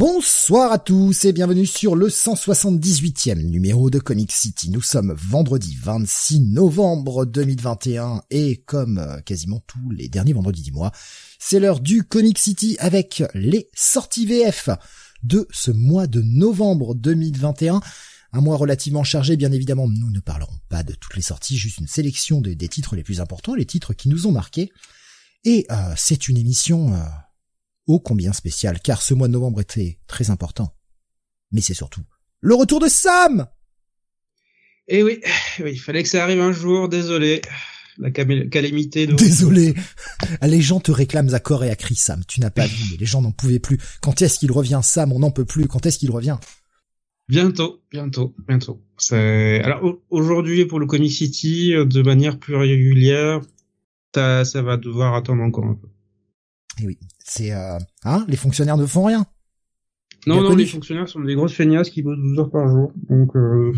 Bonsoir à tous et bienvenue sur le 178e numéro de Comic City. Nous sommes vendredi 26 novembre 2021 et comme euh, quasiment tous les derniers vendredis du mois, c'est l'heure du Comic City avec les sorties VF de ce mois de novembre 2021. Un mois relativement chargé, bien évidemment, nous ne parlerons pas de toutes les sorties, juste une sélection des titres les plus importants, les titres qui nous ont marqués. Et euh, c'est une émission... Euh, ô combien spécial, car ce mois de novembre était très important. Mais c'est surtout le retour de Sam Eh oui, oui, il fallait que ça arrive un jour, désolé. La calamité de... Désolé Les gens te réclament à corps et à cri, Sam. Tu n'as pas vu, mais les gens n'en pouvaient plus. Quand est-ce qu'il revient, Sam? On n'en peut plus. Quand est-ce qu'il revient? Bientôt, bientôt, bientôt. Alors aujourd'hui, pour le Comic City, de manière plus régulière, ça va devoir attendre encore un peu. Et eh oui, c'est euh, hein, les fonctionnaires ne font rien. Non, non, les fonctionnaires sont des grosses feignasses qui bossent 12 heures par jour. Donc, euh,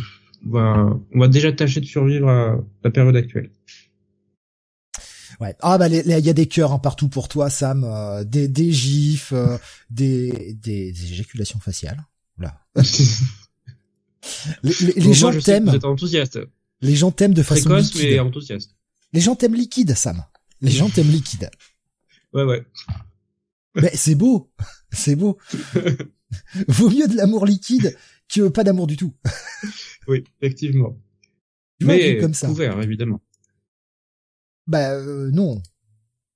on, va, on va déjà tâcher de survivre à la période actuelle. Ouais. Ah bah il y a des cœurs hein, partout pour toi, Sam. Euh, des, des gifs, euh, des, des, éjaculations faciales. Là. les, les, les gens t'aiment. Vous êtes enthousiaste. Les gens t'aiment de façon Précoce, liquide. mais enthousiaste. Les gens t'aiment liquide, Sam. Les gens t'aiment liquide. Ouais, ouais. Mais c'est beau, c'est beau. Vaut mieux de l'amour liquide que pas d'amour du tout. oui, effectivement. Mais comme ça. couvert, évidemment. Bah euh, non,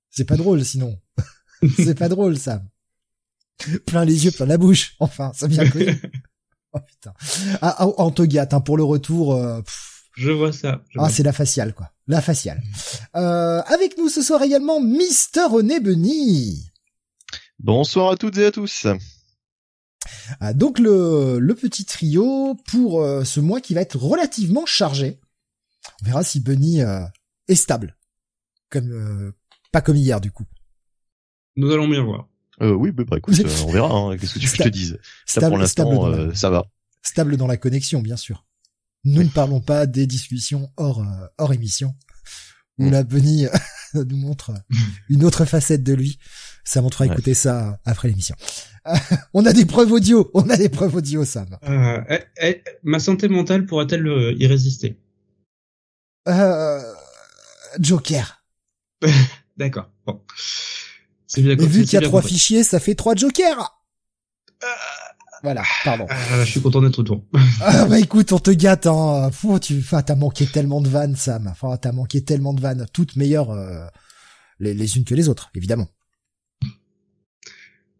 c'est pas drôle sinon. c'est pas drôle ça. Plein les yeux, plein la bouche. Enfin, ça bien connu. oh putain. Ah, ah, on te gâte hein, pour le retour. Euh, je vois ça. ah, c'est la faciale quoi. La faciale. Euh, avec nous ce soir également Mister René Benny. Bonsoir à toutes et à tous. Ah, donc le, le petit trio pour euh, ce mois qui va être relativement chargé. On verra si Bunny euh, est stable, comme euh, pas comme hier du coup. Nous allons bien voir. oui, bah, bah écoute, on verra. Hein, Qu'est-ce que tu veux que je te dise? Stable, Pour l'instant, ça va. Stable dans la connexion, bien sûr. Nous ne parlons pas des discussions hors hors émission où mm. la Bunny nous montre une autre facette de lui. Ça montrera écouter ça après l'émission. on a des preuves audio, on a des preuves audio, Sam. Euh, eh, eh, ma santé mentale pourra-t-elle euh, y résister? Euh, Joker. D'accord. Bon. Bien, vu qu'il y a trois fichiers, ça fait trois Jokers. Euh, voilà, pardon. je suis content d'être retour. ah bah écoute, on te gâte, hein. tu, enfin, t'as manqué tellement de vannes, Sam. Enfin, t'as manqué tellement de vannes, toutes meilleures les, les unes que les autres, évidemment.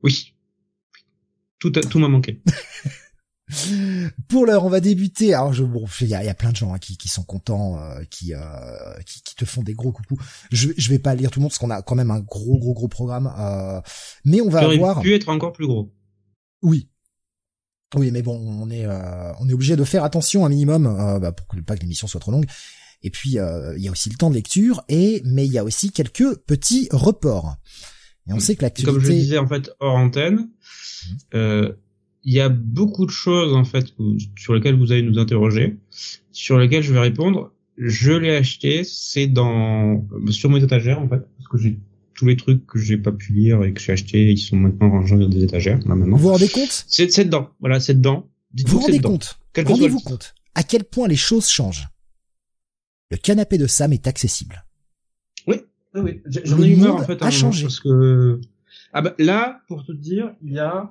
Oui. Tout, tout m'a manqué. Pour l'heure, on va débuter. Alors, je, bon, il y a, y a, plein de gens hein, qui, qui sont contents, euh, qui, euh, qui, qui te font des gros coucous. Je, je vais pas lire tout le monde parce qu'on a quand même un gros, gros, gros programme. Euh, mais on va avoir. pu être encore plus gros. Oui. Oui, mais bon, on est, euh, on est obligé de faire attention un minimum euh, bah, pour que pas que l'émission soit trop longue. Et puis, il y a aussi le temps de lecture et mais il y a aussi quelques petits reports. Et on sait que l'actualité... Comme je le disais en fait hors antenne, mmh. euh, il y a beaucoup de choses en fait sur lesquelles vous allez nous interroger, sur lesquelles je vais répondre. Je l'ai acheté, c'est dans sur mes étagères en fait, parce que j'ai tous les trucs que j'ai pas pu lire et que j'ai acheté, ils sont maintenant rangés dans des étagères. Là, maintenant. Vous vous rendez compte? C'est c'est dedans, voilà, c'est dedans. Vous vous rendez compte? Rendez-vous compte à quel point les choses changent. Le canapé de Sam est accessible. Oui, j'en ai eu marre en fait. A changé. Parce que ah bah là, pour te dire, il y a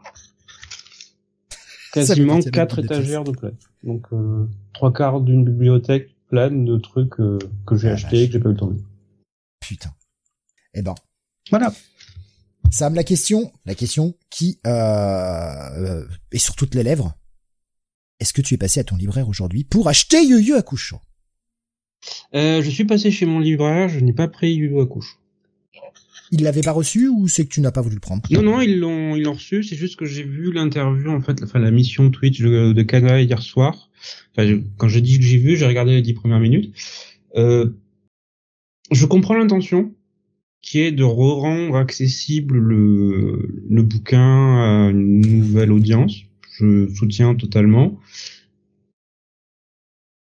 quasiment quatre étagères de plein. Donc euh, trois quarts d'une bibliothèque pleine de trucs euh, que j'ai ah, achetés et que j'ai pas eu le temps de. Putain. Eh ben. Voilà. Sam, la question, la question qui euh, est sur toutes les lèvres. Est-ce que tu es passé à ton libraire aujourd'hui pour acheter Yu Yu Hakusho? Euh, Je suis passé chez mon libraire, je n'ai pas pris Yu Yu Hakusho. Il l'avait pas reçu ou c'est que tu n'as pas voulu le prendre? Non, non, ils l'ont, ils l'ont reçu. C'est juste que j'ai vu l'interview, en fait, enfin la mission Twitch de, de hier soir. Enfin, quand je dis que j'ai vu, j'ai regardé les dix premières minutes. Euh, je comprends l'intention qui est de rendre accessible le, le bouquin à une nouvelle audience. Je soutiens totalement.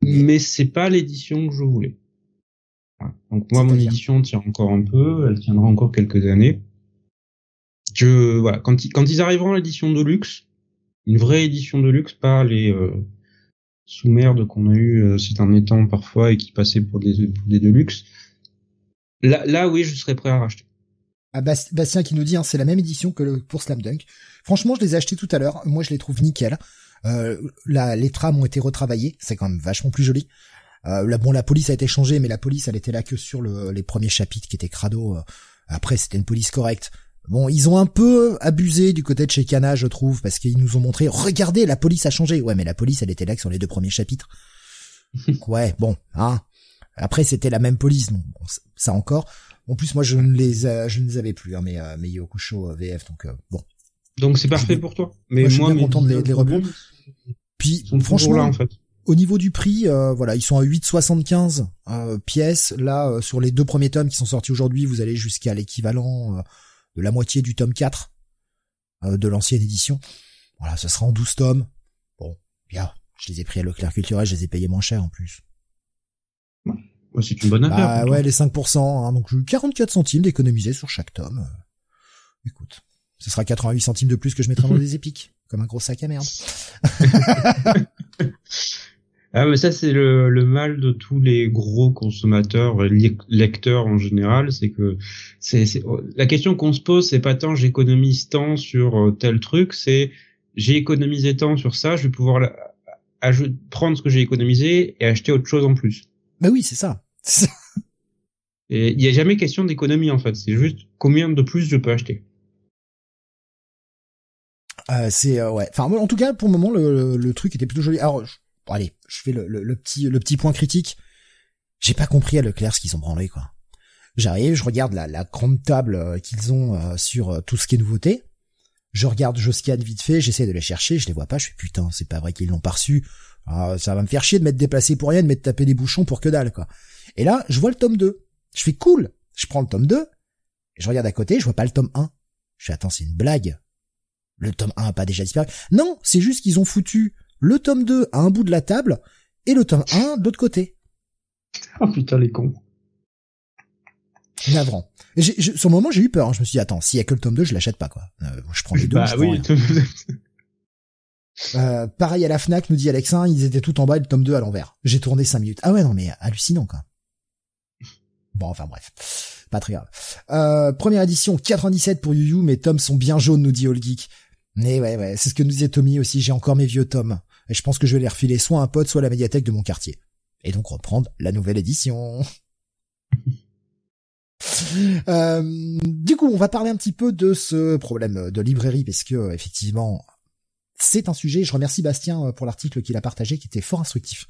Mais c'est pas l'édition que je voulais. Donc moi, mon édition tient encore un peu, elle tiendra encore quelques années. Je voilà, quand ils, quand ils arriveront à l'édition de luxe, une vraie édition de luxe, pas les euh, sous-merdes qu'on a eu euh, ces derniers temps parfois et qui passaient pour des pour des de luxe. Là, là, oui, je serais prêt à racheter. Ah, Bastien qui nous dit, hein, c'est la même édition que le, pour Slam Dunk. Franchement, je les ai achetés tout à l'heure. Moi, je les trouve nickel. Euh, la, les trames ont été retravaillées. C'est quand même vachement plus joli. Euh, la, bon, la police a été changée, mais la police, elle était là que sur le, les premiers chapitres qui étaient crado. Euh. Après, c'était une police correcte. Bon, ils ont un peu abusé du côté de chez Cana, je trouve, parce qu'ils nous ont montré, regardez, la police a changé. Ouais, mais la police, elle était là que sur les deux premiers chapitres. ouais, bon, hein. Après, c'était la même police, donc ça encore. En plus, moi, je ne les, je ne les avais plus, hein, mais euh, mais Yokusho VF, donc bon. Donc c'est parfait pour toi. Mais moi, je suis bien content de les, reprendre. Puis franchement, en fait. Au niveau du prix, euh, voilà, ils sont à 8,75 euh, pièces. Là, euh, sur les deux premiers tomes qui sont sortis aujourd'hui, vous allez jusqu'à l'équivalent de la moitié du tome 4 de l'ancienne édition. Voilà, ça sera en 12 tomes. Bon, bien, je les ai pris à Leclerc Culturel, je les ai payés moins cher en plus. C'est une bonne affaire. Bah ouais, les 5%, hein, donc 44 centimes d'économiser sur chaque tome. Écoute, ce sera 88 centimes de plus que je mettrai dans des épiques, comme un gros sac à merde. Ah mais ça c'est le, le, mal de tous les gros consommateurs, lecteurs en général, c'est que c'est la question qu'on se pose, c'est pas tant j'économise tant sur euh, tel truc, c'est j'ai économisé tant sur ça, je vais pouvoir la, prendre ce que j'ai économisé et acheter autre chose en plus. Bah oui, c'est ça. et il n'y a jamais question d'économie en fait, c'est juste combien de plus je peux acheter. Euh, c'est euh, ouais. En tout cas, pour le moment, le, truc était plutôt joli. Alors, allez, je fais le, petit point critique. J'ai pas compris à Leclerc ce qu'ils ont branlé quoi. J'arrive, je regarde la, grande table euh, qu'ils ont euh, sur tout ce qui est nouveauté. Je regarde, je scanne vite fait, j'essaie de les chercher, je les vois pas, je fais putain, c'est pas vrai qu'ils l'ont pas reçu. Ah, ça va me faire chier de m'être déplacé pour rien, de m'être tapé des bouchons pour que dalle quoi. Et là, je vois le tome 2. Je fais cool, je prends le tome 2, et je regarde à côté, je vois pas le tome 1. Je fais attends, c'est une blague. Le tome 1 a pas déjà disparu. Non, c'est juste qu'ils ont foutu le tome 2 à un bout de la table et le tome 1 de l'autre côté. Oh putain les cons. Navrant. sur le moment, j'ai eu peur. Hein. Je me suis dit, attends, s'il y a que le tome 2, je l'achète pas, quoi. Euh, je prends les deux. Bah oui. euh, pareil à la Fnac, nous dit Alexin, ils étaient tout en bas et le tome 2 à l'envers. J'ai tourné 5 minutes. Ah ouais, non, mais hallucinant, quoi. Bon, enfin bref. Pas très grave. Euh, première édition, 97 pour Yu Yu, mes tomes sont bien jaunes, nous dit All Geek. Mais ouais, ouais, c'est ce que nous disait Tommy aussi, j'ai encore mes vieux tomes. Et je pense que je vais les refiler soit à un pote, soit à la médiathèque de mon quartier. Et donc reprendre la nouvelle édition. euh, du coup, on va parler un petit peu de ce problème de librairie, parce que effectivement, c'est un sujet. Je remercie Bastien euh, pour l'article qu'il a partagé, qui était fort instructif.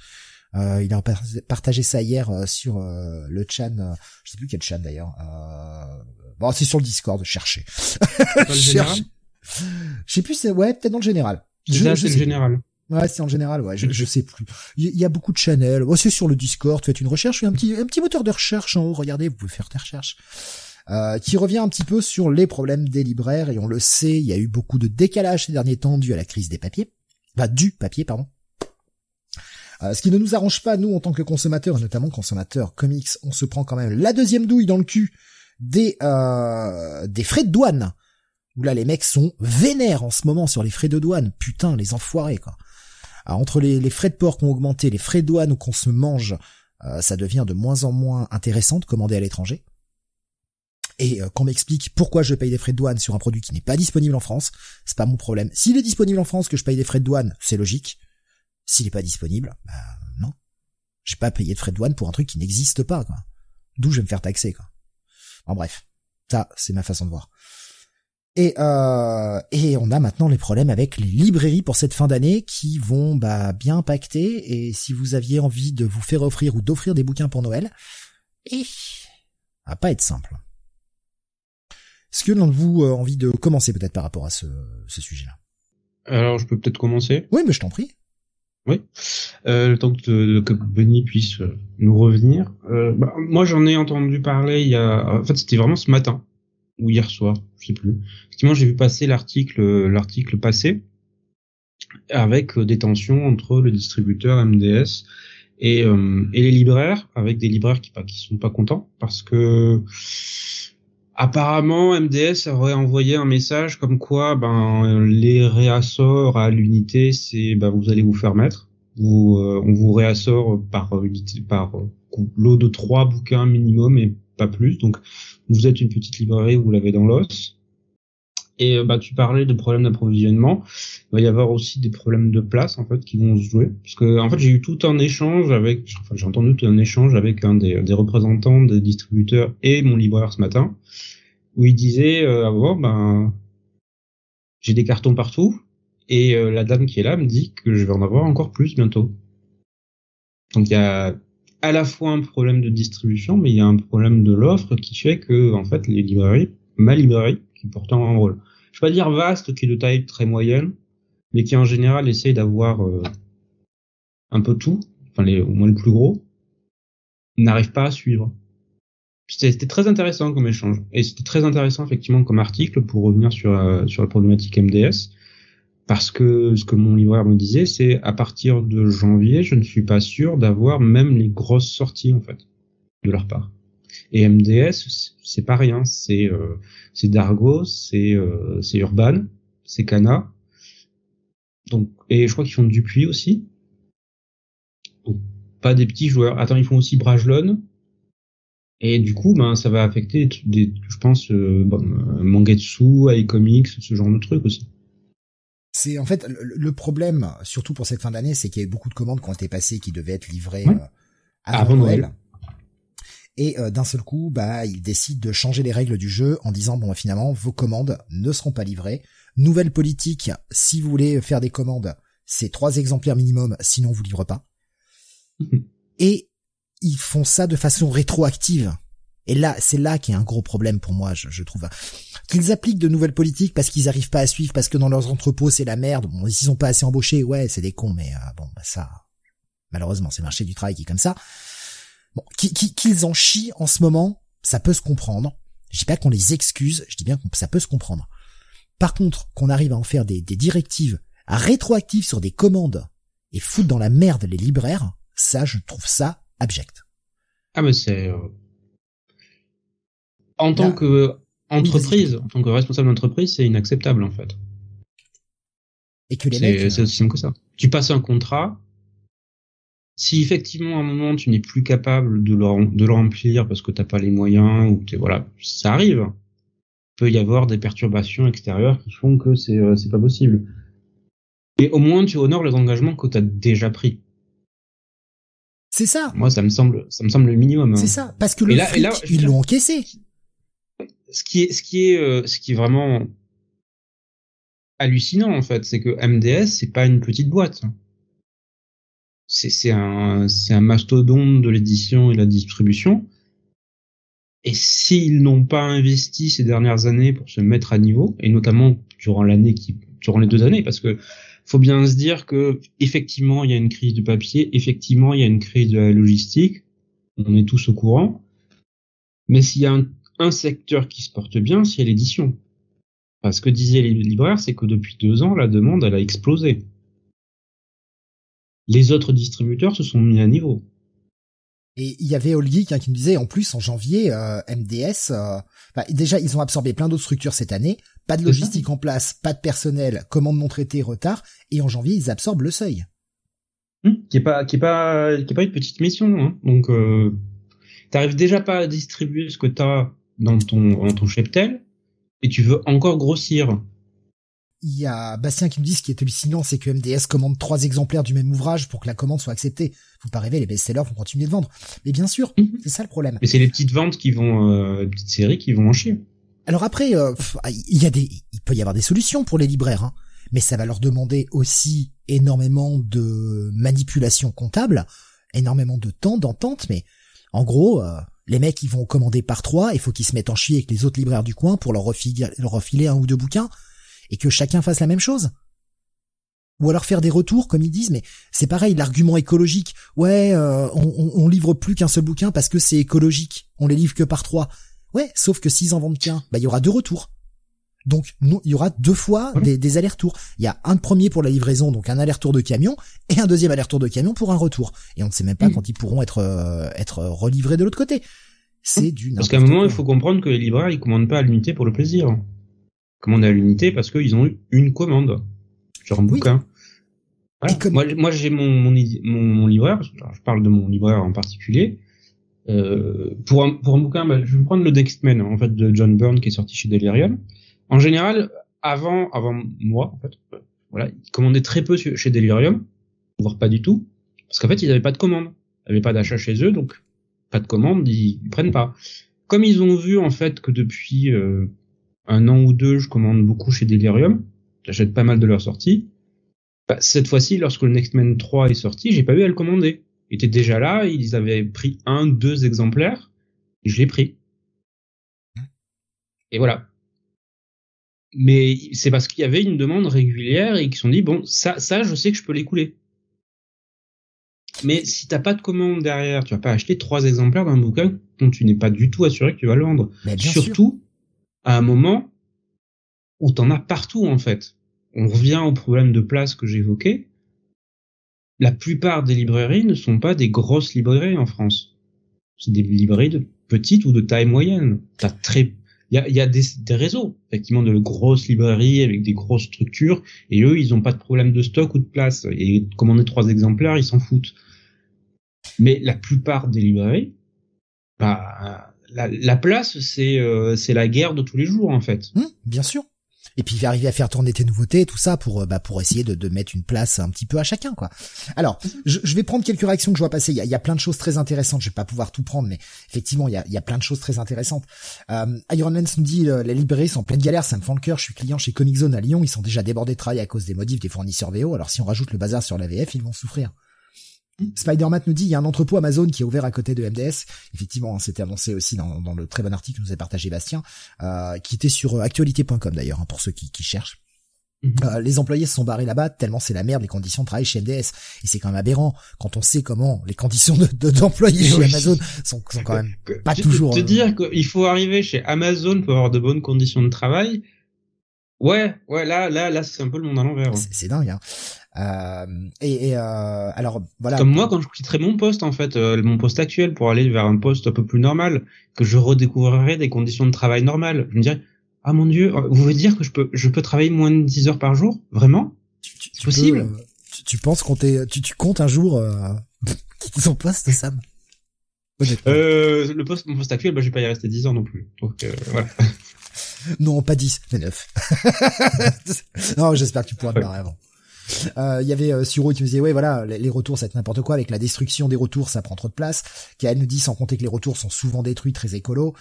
Euh, il a partagé ça hier euh, sur euh, le chan, je sais plus quel chan d'ailleurs. bon, c'est sur le Discord, cherchez. Cherchez. Je sais plus, c'est ouais, peut-être dans le général. Je, c'est le général. Ouais, c'est en général, ouais, je, je sais plus. Il y, a beaucoup de channels. Oh, c'est sur le Discord, faites une recherche, un petit, un petit moteur de recherche en haut, regardez, vous pouvez faire des recherches. Euh, qui revient un petit peu sur les problèmes des libraires, et on le sait, il y a eu beaucoup de décalage ces derniers temps dû à la crise des papiers. Enfin, du papier, pardon. Euh, ce qui ne nous arrange pas, nous, en tant que consommateurs, notamment consommateurs comics, on se prend quand même la deuxième douille dans le cul des, euh, des frais de douane où là les mecs sont vénères en ce moment sur les frais de douane. Putain, les enfoirés quoi. Entre les, frais de port qui ont augmenté, les frais de douane qu'on se mange, euh, ça devient de moins en moins intéressant de commander à l'étranger. et qu'on m'explique pourquoi je paye des frais de douane sur un produit qui n'est pas disponible en France, c'est pas mon problème. S'il est disponible en France, que je paye des frais de douane, c'est logique. S'il est pas disponible, bah non. J'ai pas payé de frais de douane pour un truc qui n'existe pas, quoi. D'où je vais me faire taxer, quoi. En bref, ça, c'est ma façon de voir. Et, euh, et on a maintenant les problèmes avec les librairies pour cette fin d'année qui vont bah, bien impacter. Et si vous aviez envie de vous faire offrir ou d'offrir des bouquins pour Noël, et ça va pas être simple. Est-ce que l'un de vous a envie de commencer peut-être par rapport à ce, ce sujet-là? Alors je peux peut-être commencer? Oui, mais je t'en prie. Oui. Euh, le temps que, que Benny puisse nous revenir. Euh, bah, moi, j'en ai entendu parler il y a. En fait, c'était vraiment ce matin ou hier soir, je sais plus. Effectivement, j'ai vu passer l'article, l'article passé avec des tensions entre le distributeur MDS et, euh, et les libraires, avec des libraires qui, qui sont pas contents parce que apparemment MDS aurait envoyé un message comme quoi ben les réassorts à l'unité, c'est ben vous allez vous faire mettre. Vous, euh, on vous réassort par par lot de trois bouquins minimum et pas plus. Donc vous êtes une petite librairie, vous l'avez dans l'os. Et euh, bah tu parlais de problèmes d'approvisionnement. Il va y avoir aussi des problèmes de place en fait qui vont se jouer. Parce que en fait j'ai eu tout un échange avec, enfin j'ai entendu tout un échange avec un des, des, représentants des distributeurs et mon libraire ce matin, où il disait euh, ah bon ben j'ai des cartons partout et euh, la dame qui est là me dit que je vais en avoir encore plus bientôt. Donc il y a à la fois un problème de distribution, mais il y a un problème de l'offre qui fait que, en fait, les librairies, ma librairie, qui pourtant un rôle, je vais pas dire vaste, qui est de taille très moyenne, mais qui en général essaye d'avoir euh, un peu tout, enfin au moins le plus gros, n'arrive pas à suivre. C'était très intéressant comme échange, et c'était très intéressant effectivement comme article pour revenir sur, euh, sur la problématique MDS parce que ce que mon libraire me disait, c'est à partir de janvier, je ne suis pas sûr d'avoir même les grosses sorties en fait de leur part. Et MDS, c'est pas rien, c'est euh, c'est Dargo, c'est euh, c'est Urban, c'est Cana. Donc et je crois qu'ils font du puits aussi. Donc, pas des petits joueurs. Attends, ils font aussi Brajlon. Et du coup, ben ça va affecter des, je pense, euh, bon, Mangetsu, iComics, ce genre de trucs aussi. C'est en fait le, problème, surtout pour cette fin d'année, c'est qu'il y a eu beaucoup de commandes qui ont été passées qui devaient être livrées euh, avant, Noël. Et euh, d'un seul coup, bah, ils décident de changer les règles du jeu en disant bon, finalement, vos commandes ne seront pas livrées. Nouvelle politique, si vous voulez faire des commandes, c'est trois exemplaires minimum, sinon on vous livre pas. Et ils font ça de façon rétroactive. Et là, c'est là qu'il y a un gros problème pour moi, je, je trouve. Qu'ils appliquent de nouvelles politiques parce qu'ils arrivent pas à suivre, parce que dans leurs entrepôts c'est la merde. Bon, ils sont pas assez embauchés, ouais, c'est des cons, mais euh, bon, bah ça, malheureusement, c'est le marché du travail qui est comme ça. Bon, qu'ils en chient en ce moment, ça peut se comprendre. Je dis pas qu'on les excuse, je dis bien que ça peut se comprendre. Par contre, qu'on arrive à en faire des, des directives rétroactives sur des commandes et foutre dans la merde les libraires, ça, je trouve ça abject. Ah mais c'est euh, en tant que entreprise, en tant que responsable d'entreprise, c'est inacceptable en fait. Et que les mecs, c'est aussi simple que ça. Tu passes un contrat. Si effectivement à un moment tu n'es plus capable de le, de le remplir parce que t'as pas les moyens ou que voilà, ça arrive. Il peut y avoir des perturbations extérieures qui font que c'est euh, c'est pas possible. Et au moins tu honores les engagements que tu as déjà pris. C'est ça. Moi, ça me semble, ça me semble le minimum. Hein. C'est ça, parce que le là, fric, ils l'ont encaissé ce qui est, ce qui est, euh, ce qui est vraiment hallucinant en fait, c'est que MDS c'est pas une petite boîte. C'est, un, un mastodonte de l'édition et la distribution. Et s'ils n'ont pas investi ces dernières années pour se mettre à niveau, et notamment durant l'année qui, durant les deux années, parce que faut bien se dire que effectivement il y a une crise de papier, effectivement il y a une crise de la logistique, on est tous au courant. Mais s'il y a un un secteur qui se porte bien, c'est l'édition. Parce que disaient les libraires, c'est que depuis deux ans, la demande, elle a explosé. Les autres distributeurs se sont mis à niveau. Et il y avait Olgeek hein, qui me disait en plus en janvier euh, MDS euh, bah, déjà ils ont absorbé plein d'autres structures cette année, pas de logistique en place, pas de personnel, commandes non traitées, retard et en janvier ils absorbent le seuil. Hum, qui est pas qui est pas qui est pas une petite mission hein. Donc euh, t'arrives déjà pas à distribuer ce que t'as dans ton, dans ton cheptel et tu veux encore grossir. Il y a Bastien qui nous dit ce qui est hallucinant, c'est que MDS commande trois exemplaires du même ouvrage pour que la commande soit acceptée. Faut pas rêver, les best-sellers vont continuer de vendre. Mais bien sûr, mhm. c'est ça le problème. Mais c'est les petites ventes qui vont, euh, les petites séries qui vont en chier. Alors après, euh, il y a des, il peut y avoir des solutions pour les libraires, hein, mais ça va leur demander aussi énormément de manipulation comptable, énormément de temps d'entente. Mais en gros, euh, les mecs ils vont commander par trois, il faut qu'ils se mettent en chier avec les autres libraires du coin pour leur refiler, leur refiler un ou deux bouquins et que chacun fasse la même chose. Ou alors faire des retours, comme ils disent, mais c'est pareil, l'argument écologique. Ouais, euh, on, on, livre plus qu'un seul bouquin parce que c'est écologique. On les livre que par trois. Ouais, sauf que s'ils en vendent qu'un, bah il y aura deux retours. Donc il y aura deux fois des, des allers-retours. Il y a un premier pour la livraison, donc un aller-retour de camion, et un deuxième aller-retour de camion pour un retour. Et on ne sait même pas quand ils pourront être euh, être relivrés de l'autre côté. C'est du Parce qu'à un moment, il faut comprendre que les libraires, ils commandent pas à l'unité pour le plaisir. Ils commandent à l'unité parce qu'ils ont eu une commande sur un bouquin. Moi, moi j'ai mon, mon, mon, libraire, je parle de mon libraire en particulier. Euh, pour un pour un bouquin, bah, je vais prendre le Dextman en fait de John Byrne qui est sorti chez Delirium. En général, avant avant moi en fait, voilà, ils commandaient très peu chez Delirium, voire pas du tout, parce qu'en fait ils n'avaient pas de commande, ils n'avaient pas d'achat chez eux, donc pas de commande, ils, prennent pas. Comme ils ont vu en fait que depuis euh, un an ou deux, je commande beaucoup chez Delirium, j'achète pas mal de leurs sorties. Bah, cette fois-ci, lorsque le Next Man 3 est sorti, j'ai pas eu à le commander étaient déjà là, ils avaient pris un, deux exemplaires, et je l'ai pris. Et voilà. Mais c'est parce qu'il y avait une demande régulière et qu'ils se sont dit bon ça ça je sais que je peux l'écouler. Mais si t'as pas de commande derrière, tu vas pas acheter trois exemplaires d'un bouquin dont tu n'es pas du tout assuré que tu vas le vendre. Surtout à un moment où t'en as partout en fait. On revient au problème de place que j'évoquais la plupart des librairies ne sont pas des grosses librairies en France. C'est des librairies de petites ou de taille moyenne. T'as très, il y a, y a des, réseaux, effectivement, de grosses librairies avec des grosses structures, et eux, ils ont pas de problème de stock ou de place. Et commander trois exemplaires, ils s'en foutent. Mais la plupart des librairies, bah, la, la place, c'est euh, c'est la guerre de tous les jours, en fait. Mmh, bien sûr et puis arriver à faire tourner tes nouveautés, tout ça pour euh, bah, pour essayer de, de mettre une place un petit peu à chacun quoi. Alors je, je vais prendre quelques réactions que je vois passer. Il y a, il y a plein de choses très intéressantes. Je vais pas pouvoir tout prendre, mais effectivement il y a, il y a plein de choses très intéressantes. Euh, Ironmans nous dit euh, les librairies sont en pleine galère, ça me fend le cœur. Je suis client chez Comic Zone à Lyon, ils sont déjà débordés de travail à cause des modifs des fournisseurs VO. Alors si on rajoute le bazar sur la VF, ils vont souffrir. Spider-Man nous dit il y a un entrepôt Amazon qui est ouvert à côté de MDS. Effectivement, hein, c'était annoncé aussi dans, dans, le très bon article que nous a partagé Bastien, euh, qui était sur euh, actualité.com d'ailleurs, hein, pour ceux qui, qui cherchent. Mhm. Euh, les employés se sont barrés là-bas tellement c'est la merde les conditions de travail chez MDS et c'est quand même aberrant quand on sait comment les conditions de d'employés chez Amazon sont, sont quand même pas toujours. Te, te dire qu'il faut arriver chez Amazon pour avoir de bonnes conditions de travail, Ouais, ouais, là, là, là, c'est un peu le monde à l'envers. Hein. C'est dingue. Hein. Euh, et, et euh, alors voilà. Comme moi, quand je quitterai mon poste, en fait, euh, mon poste actuel, pour aller vers un poste un peu plus normal, que je redécouvrirai des conditions de travail normales, je me dirais, ah mon dieu, vous voulez dire que je peux, je peux travailler moins de 10 heures par jour, vraiment? C'est possible euh, tu, penses qu'on tu, tu comptes un jour euh, quitter son poste, Sam? Euh, le poste, mon poste actuel, bah, je vais pas y rester 10 ans non plus. Donc voilà. non, pas 10, mais 9. non, j'espère que tu pourras te barrer avant. Euh, il y avait euh, Suro qui me disait ouais voilà les, retours c'est n'importe quoi avec la destruction des retours ça prend trop de place. Qui nous dit sans compter que les retours sont souvent détruits très écolo.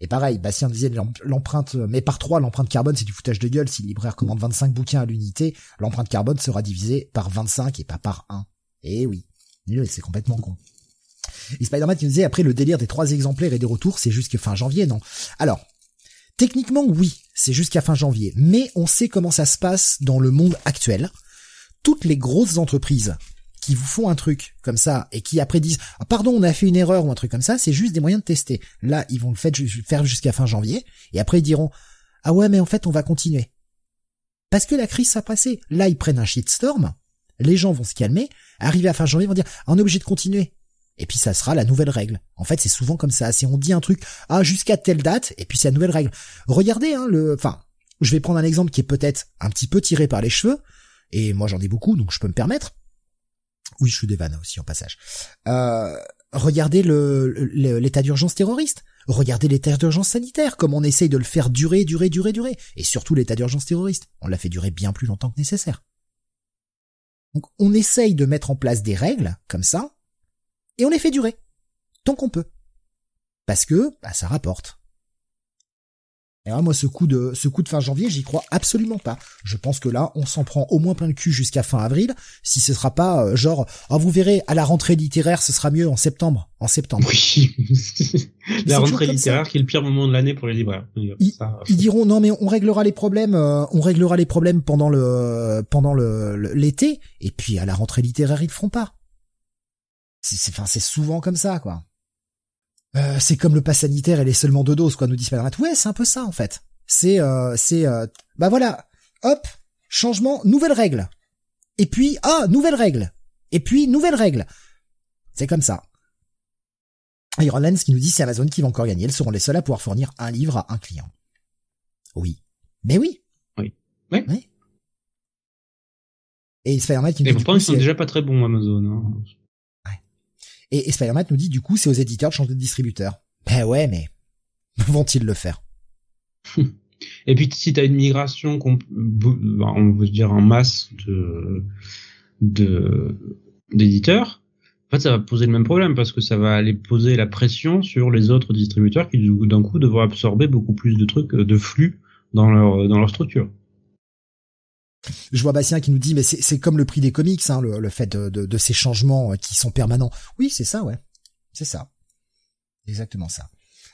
Et pareil, Bastien disait l'empreinte, mais par trois, l'empreinte carbone, c'est du foutage de gueule. Si le libraire commande 25 bouquins à l'unité, l'empreinte carbone sera divisée par 25 et pas par 1. Et oui, c'est complètement con. Et Spider-Man qui nous disait après le délire des trois exemplaires et des retours, c'est jusque fin janvier, non? Alors, Techniquement, oui, c'est jusqu'à fin janvier, mais on sait comment ça se passe dans le monde actuel. Toutes les grosses entreprises qui vous font un truc comme ça et qui après disent ah, pardon on a fait une erreur ou un truc comme ça, c'est juste des moyens de tester. Là ils vont le faire jusqu'à fin janvier et après ils diront ah ouais mais en fait on va continuer. Parce que la crise s'est passée. Là ils prennent un shitstorm, les gens vont se calmer, arriver à fin janvier ils vont dire ah, on est obligé de continuer. Et puis ça sera la nouvelle règle. En fait, c'est souvent comme ça. Si on dit un truc, ah jusqu'à telle date, et puis c'est la nouvelle règle. Regardez, hein, le, enfin, je vais prendre un exemple qui est peut-être un petit peu tiré par les cheveux, et moi j'en ai beaucoup, donc je peux me permettre. Oui, je suis des vannes aussi en passage. Euh, regardez l'état d'urgence terroriste. Regardez l'état d'urgence sanitaire, comme on essaye de le faire durer, durer, durer, durer. Et surtout l'état d'urgence terroriste. On l'a fait durer bien plus longtemps que nécessaire. Donc on essaye de mettre en place des règles, comme ça, et on les fait durer. Tant qu'on peut. Parce que, bah, ça rapporte. Et moi, ce coup de, ce coup de fin janvier, j'y crois absolument pas. Je pense que là, on s'en prend au moins plein le cul jusqu'à fin avril. Si ce sera pas euh, genre, oh, vous verrez, à la rentrée littéraire, ce sera mieux en septembre. En septembre. Oui. la rentrée littéraire qui est le pire moment de l'année pour les libraires. Ils, diront non, mais on réglera les problèmes, euh, on réglera les problèmes pendant le, pendant le, l'été. Et puis à la rentrée littéraire, ils le feront pas. C'est, enfin, c'est souvent comme ça, quoi. Euh, c'est comme le pass sanitaire, elle est seulement deux doses, quoi, nous dit spider Ouais, c'est un peu ça, en fait. C'est, euh, c'est, euh, bah voilà, hop, changement, nouvelle règle. Et puis, ah, nouvelle règle. Et puis, nouvelle règle. C'est comme ça. Iron Lens qui nous dit c'est Amazon qui va encore gagner. Elles seront les seules à pouvoir fournir un livre à un client. Oui. Mais oui. Oui. Oui. oui. Et Spider-Man qui nous dit... pourtant, ils sont déjà pas très bons, Amazon. Hein. Et, Spider-Man nous dit du coup c'est aux éditeurs de changer de distributeur. Ben ouais, mais vont-ils le faire? Et puis si t'as une migration, on veut dire en masse de d'éditeurs, en fait ça va poser le même problème parce que ça va aller poser la pression sur les autres distributeurs qui d'un coup devront absorber beaucoup plus de trucs de flux dans leur structure. Je vois Bastien qui nous dit mais c'est comme le prix des comics, hein, le, fait de, de, ces changements euh, qui sont permanents. Oui, c'est ça, ouais, c'est ça, exactement ça.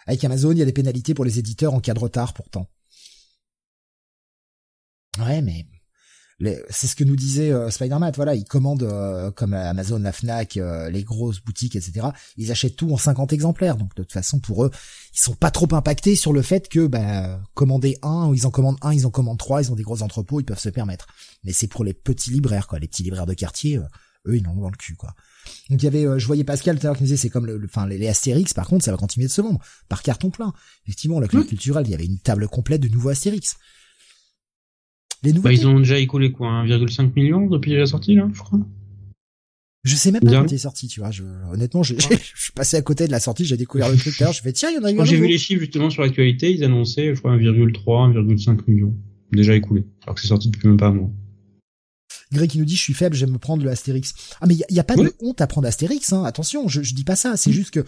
Avec Amazon, il y a des pénalités pour les éditeurs en cas de retard, pourtant. Ouais, mais c'est ce que nous disait euh, Spider-Man. Voilà, ils commandent euh, comme Amazon, la Fnac, euh, les grosses boutiques, etc. Ils achètent tout en 50 exemplaires. Donc de toute façon, pour eux, ils sont pas trop impactés sur le fait que bah, commander un, ou ils en commandent un, ils en commandent trois, ils ont des gros entrepôts, ils peuvent se permettre. Mais c'est pour les petits libraires, quoi, les petits libraires de quartier. eux, ils n'ont dans le cul, quoi. Donc il y avait, je voyais Pascal tout à l'heure qui me disait, c'est comme le, enfin les, Astérix, par contre, ça va continuer de se vendre par carton plein. Effectivement, la culture mmh. culturelle, il y avait une table complète de nouveaux Astérix. Bah, ils ont déjà écoulé quoi, 1,5 million depuis la sortie là, je crois. Je sais même pas quand est sorti, tu vois. Je, honnêtement, je, suis passé à côté de la sortie, j'ai découvert le truc je fais tiens, il y en a eu Quand j'ai vu les chiffres justement sur l'actualité, ils annonçaient, je crois, 1,3, 1,5 million déjà écoulé, alors que c'est sorti depuis même pas un mois. Greg qui nous dit je suis faible, j'aime me prendre le Astérix. Ah mais il y, a, pas de honte à prendre Astérix, hein. Attention, je, je dis pas ça. C'est juste que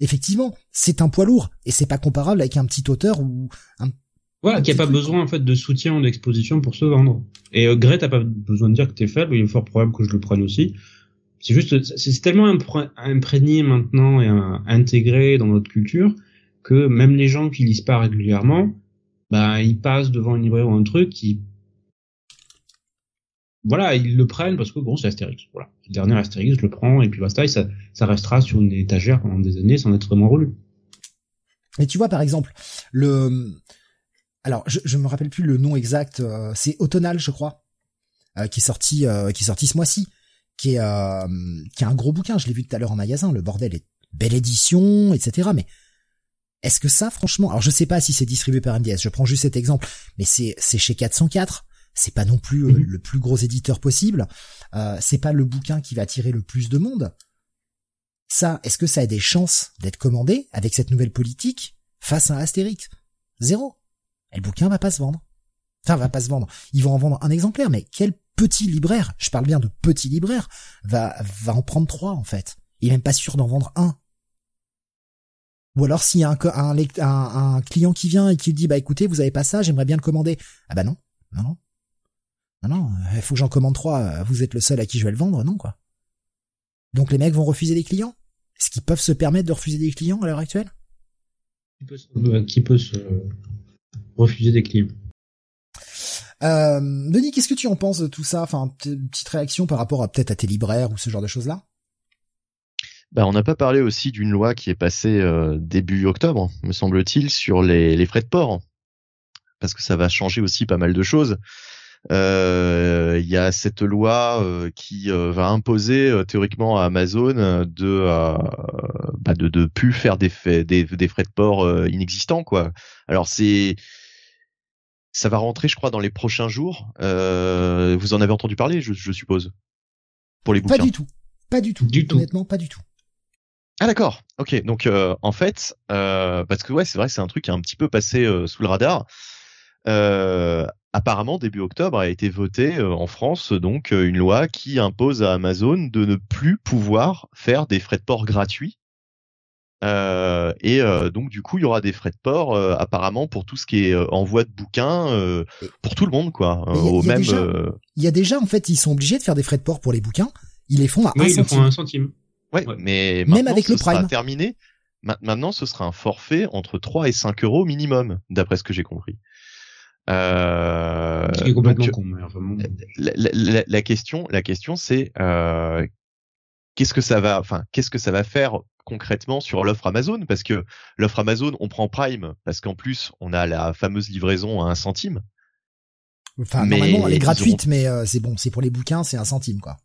effectivement, c'est un poids lourd et c'est pas comparable avec un petit auteur ou un voilà, qui a pas besoin en fait de soutien ou d'exposition pour se vendre. Et euh, Grey, t'as pas besoin de dire que t'es faible, il est fort probable que je le prenne aussi. C'est juste, c'est tellement imprégné maintenant et euh, intégré dans notre culture que même les gens qui lisent pas régulièrement, bah ils passent devant une librairie ou un truc qui voilà, ils le prennent parce que bon, c'est Astérix. Voilà, le dernier Astérix, je le prends et puis basta, et ça, ça restera sur une étagère pendant des années sans être vraiment relu. Et tu vois, par exemple, le alors je, je me rappelle plus le nom exact, euh, c'est Autonal, je crois, euh, qui est sorti, euh, qui est sorti ce mois-ci, qui est, qui est un gros bouquin. Je l'ai vu tout à l'heure en magasin. Le bordel est belle édition, etc. Mais est-ce que ça, franchement, alors je sais pas si c'est distribué par MDS. Je prends juste cet exemple, mais c'est c'est chez 404. C'est pas non plus mhm. le plus gros éditeur possible. c'est pas le bouquin qui va attirer le plus de monde. Ça, est-ce que ça a des chances d'être commandé avec cette nouvelle politique face à Astérix? Zéro. Le bouquin va pas se vendre. Enfin, va pas se vendre. Ils vont en vendre un exemplaire, mais quel petit libraire, je parle bien de petit libraire, va, va en prendre trois, en fait. Il est même pas sûr d'en vendre un. Ou alors s'il y a un, client qui vient et qui dit, bah écoutez, vous avez pas ça, j'aimerais bien le commander. Ah bah non, non, non. Non, non, il faut que j'en commande trois, vous êtes le seul à qui je vais le vendre, non quoi. Donc les mecs vont refuser des clients? Est-ce qu'ils peuvent se permettre de refuser des clients à l'heure actuelle? Qui peut se refuser des clients. Euh, Denis, qu'est-ce que tu en penses de tout ça? Enfin, petite réaction par rapport à peut-être à tes libraires ou ce genre de choses-là? Bah, on n'a pas parlé aussi d'une loi qui est passée euh, début octobre, me semble-t-il, sur les, frais de port, parce que ça va changer aussi pas mal de choses. Euh, il y a cette loi euh, qui va imposer théoriquement à Amazon de bah de de plus faire des, des, des frais de port inexistants quoi. Alors c'est ça va rentrer, je crois, dans les prochains jours. Euh, vous en avez entendu parler, je, suppose? pour les bouquins. Pas du tout. Pas du tout. Du tout. Honnêtement, pas du tout. Ah d'accord. Ok. Donc euh, en fait, euh, parce que ouais, c'est vrai, que c'est un truc qui est un petit peu passé euh, sous le radar. Apparemment, début octobre a été voté euh, en France donc euh, une loi qui impose à Amazon de ne plus pouvoir faire des frais de port gratuits. Euh, et euh, donc du coup, il y aura des frais de port euh, apparemment pour tout ce qui est euh, envoi de bouquins euh, pour tout le monde quoi. Mais y a- au y a même. déjà- euh, Il y a déjà, en fait, ils sont obligés de faire des frais de port pour les bouquins. Ils les font à un Oui, ils font un centime. Ouais, Ouais. mais Même maintenant, avec ce le sera Prime. terminé. Ma- Maintenant, ce sera un forfait entre 3 et 5 euros minimum, d'après ce que j'ai compris. Euh, Ce qui est complètement donc, con, mais enfin bon. la, la- la- la question, la question, c'est euh, qu'est-ce que ça va, enfin, qu'est-ce que ça va faire concrètement sur l'offre Amazon? Parce que l'offre Amazon, on prend Prime parce qu'en plus, on a la fameuse livraison à un centime. Enfin, Mais normalement, elle est gratuite, mais euh, c'est bon, c'est pour les bouquins, c'est un centime, quoi.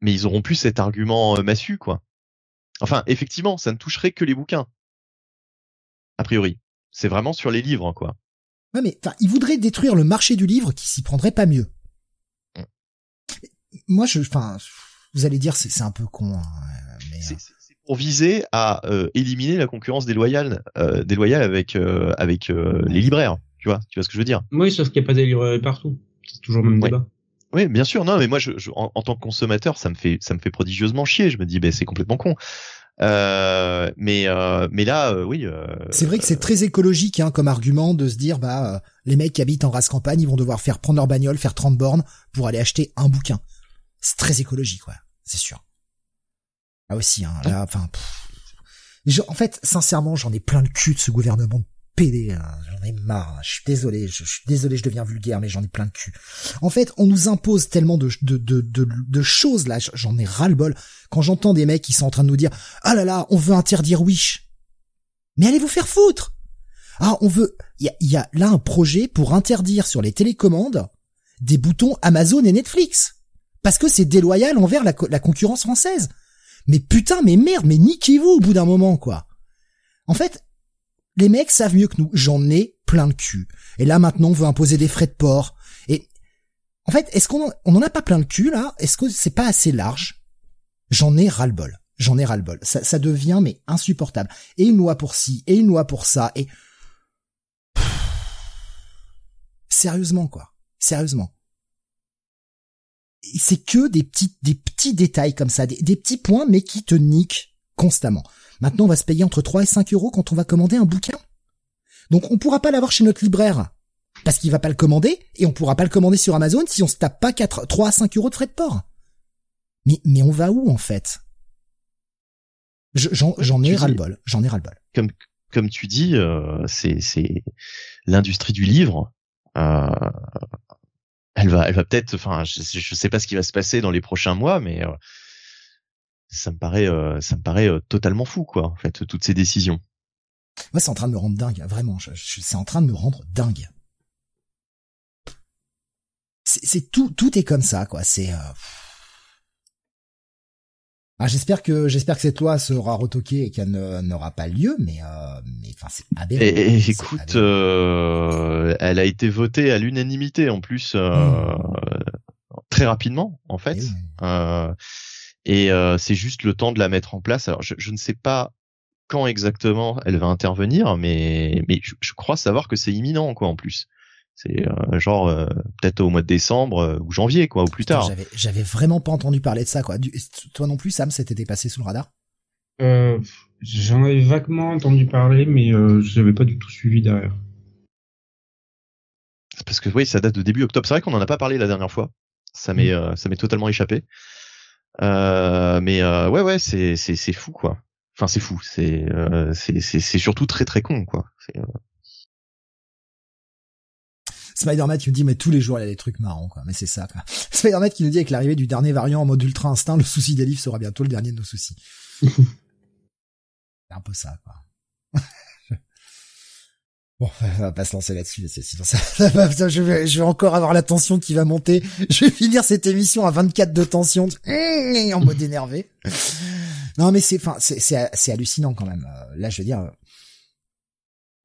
mais ils auront plus cet argument euh, massu, quoi. Enfin, effectivement, ça ne toucherait que les bouquins. A priori. C'est vraiment sur les livres, quoi. Ouais, mais enfin, ils voudraient détruire le marché du livre qui s'y prendrait pas mieux. Mm. Moi, je, enfin, vous allez dire, c'est c'est un peu con, hein, mais C'est euh, pour viser à euh, éliminer la concurrence déloyale, euh, déloyale avec euh, avec euh, les libraires. Tu vois, tu vois ce que je veux dire? Oui, sauf qu'il n'y a pas des librairies partout. C'est toujours le même Ouais. débat. Oui, bien sûr. Non, mais moi, je, je- en, en tant que consommateur, ça me fait ça me fait prodigieusement chier. Je me dis, ben c'est complètement con. Euh, mais euh, mais là, euh, oui. euh, c'est vrai que c'est très écologique, hein, comme argument de se dire, bah, les mecs qui habitent en race campagne, ils vont devoir faire prendre leur bagnole, faire 30 bornes pour aller acheter un bouquin. C'est très écologique, ouais, c'est sûr. Ah aussi, hein, là, enfin, en fait, sincèrement, j'en ai plein le cul de ce gouvernement Hein. J'en ai marre. Je suis désolé, je, suis désolé, je deviens vulgaire, mais j'en ai plein le cul. En fait, on nous impose tellement de, de, de, de, choses là, j'en ai ras le bol. Quand j'entends des mecs qui sont en train de nous dire, ah là là, on veut interdire Wish. Mais allez vous faire foutre. Ah, on veut, il y a, y a là un projet pour interdire sur les télécommandes des boutons Amazon et Netflix. Parce que c'est déloyal envers la, la concurrence française. Mais putain, mais merde, mais niquez-vous au bout d'un moment, quoi. En fait, les mecs savent mieux que nous. J'en ai plein le cul. Et là, maintenant, on veut imposer des frais de port. Et, en fait, est-ce qu'on on en a pas plein le cul, là? Est-ce que c'est pas assez large? J'en ai ras-le-bol. J'en ai ras-le-bol. Ça, devient, mais insupportable. Et une loi pour ci, et une loi pour ça, et... Sérieusement, quoi. Sérieusement. C'est que des petits, des petits détails comme ça, des petits points, mais qui te niquent constamment. Maintenant, on va se payer entre 3 et 5 euros quand on va commander un bouquin. Donc, on pourra pas l'avoir chez notre libraire. Parce qu'il va pas le commander, et on pourra pas le commander sur Amazon si on se tape pas 4, 3 à 5 euros de frais de port. Mais, mais on va où, en fait? Je- J'en ai ras-le-bol. J'en ai ras-le-bol. comme comme tu dis, euh, c'est c'est l'industrie du livre. Euh, elle va elle va peut-être, enfin, je, je sais pas ce qui va se passer dans les prochains mois, mais euh, ça me paraît euh, ça me paraît euh, totalement fou, quoi. En fait, toutes ces décisions. Moi, c'est en train de me rendre dingue, vraiment. C'est en train de me rendre dingue. C'est tout, tout est comme ça, quoi. C'est. euh, Ah, j'espère que j'espère que cette loi sera retoquée et qu'elle n'aura pas lieu, mais euh, mais enfin c'est aberrant. Et, écoute, aberrant. euh, elle a été votée à l'unanimité en plus euh, très rapidement, en fait. Eh oui. Et euh, c'est juste le temps de la mettre en place. Alors, je, je ne sais pas quand exactement elle va intervenir, mais mais je, je crois savoir que c'est imminent, quoi, en plus. C'est euh, genre euh, peut-être au mois de décembre euh, ou janvier, quoi, ou plus Putain, tard. J'avais j'avais vraiment pas entendu parler de ça, quoi. Du- toi non plus, Sam, ça t'était passé sous le radar? Euh, J'en avais vaguement entendu parler, mais euh, je n'avais pas du tout suivi derrière. Parce que oui, ça date de début octobre. C'est vrai qu'on en a pas parlé la dernière fois. Ça m'est euh, ça m'est totalement échappé. Euh, mais euh, ouais ouais, c'est c'est c'est fou quoi. Enfin c'est fou. C'est euh, c'est c'est c'est surtout très très con quoi. C'est, euh, Spider-Man qui nous dit mais tous les jours il y a des trucs marrants quoi mais c'est ça quoi. Spider-Man qui nous dit avec l'arrivée du dernier variant en mode ultra instinct le souci des livres sera bientôt le dernier de nos soucis. c'est un peu ça quoi. bon on va pas se lancer là-dessus sinon ça, va- ça, je, vais, je vais encore avoir la tension qui va monter. Je vais finir cette émission à 24 de tension en mode énervé. Non mais c'est enfin c'est hallucinant quand même. Euh, Là je veux dire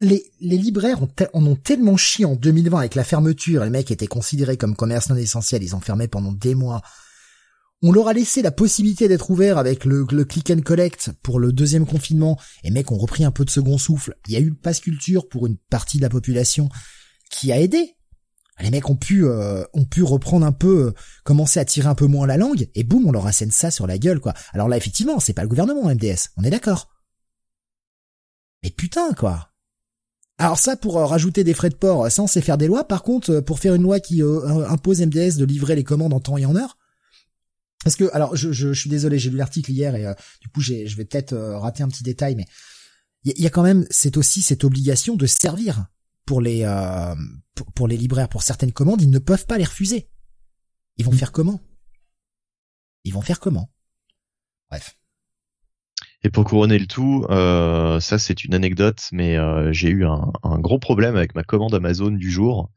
les, les libraires ont en ont tellement chié en 2020 avec la fermeture, les mecs étaient considérés comme commerce non essentiel, ils ont fermé pendant des mois. On leur a laissé la possibilité d'être ouvert avec le, click and collect pour le deuxième confinement, et mec, on repris un peu de second souffle. Il y a eu le pass culture pour une partie de la population qui a aidé. Les mecs ont pu, euh, ont reprendre un peu, euh, commencer à tirer un peu moins la langue, et boum, on leur assène ça sur la gueule, quoi. Alors là, effectivement, c'est pas le gouvernement MDS, on est d'accord. Mais putain, quoi. Alors ça, pour euh, rajouter des frais de port, ça on faire des lois. Par contre, pour faire une loi qui impose MDS de livrer les commandes en temps et en heure, parce que, alors, je, je, suis désolé, j'ai lu l'article hier et du coup, j'ai, je vais peut-être rater un petit détail, mais il y, a quand même, c'est aussi cette obligation de servir pour les euh, pour, les libraires pour certaines commandes, ils ne peuvent pas les refuser. Ils vont mm. faire comment? Ils vont faire comment? Bref. Et pour couronner le tout, euh, ça c'est une anecdote, mais euh, j'ai eu un, gros problème avec ma commande Amazon du jour.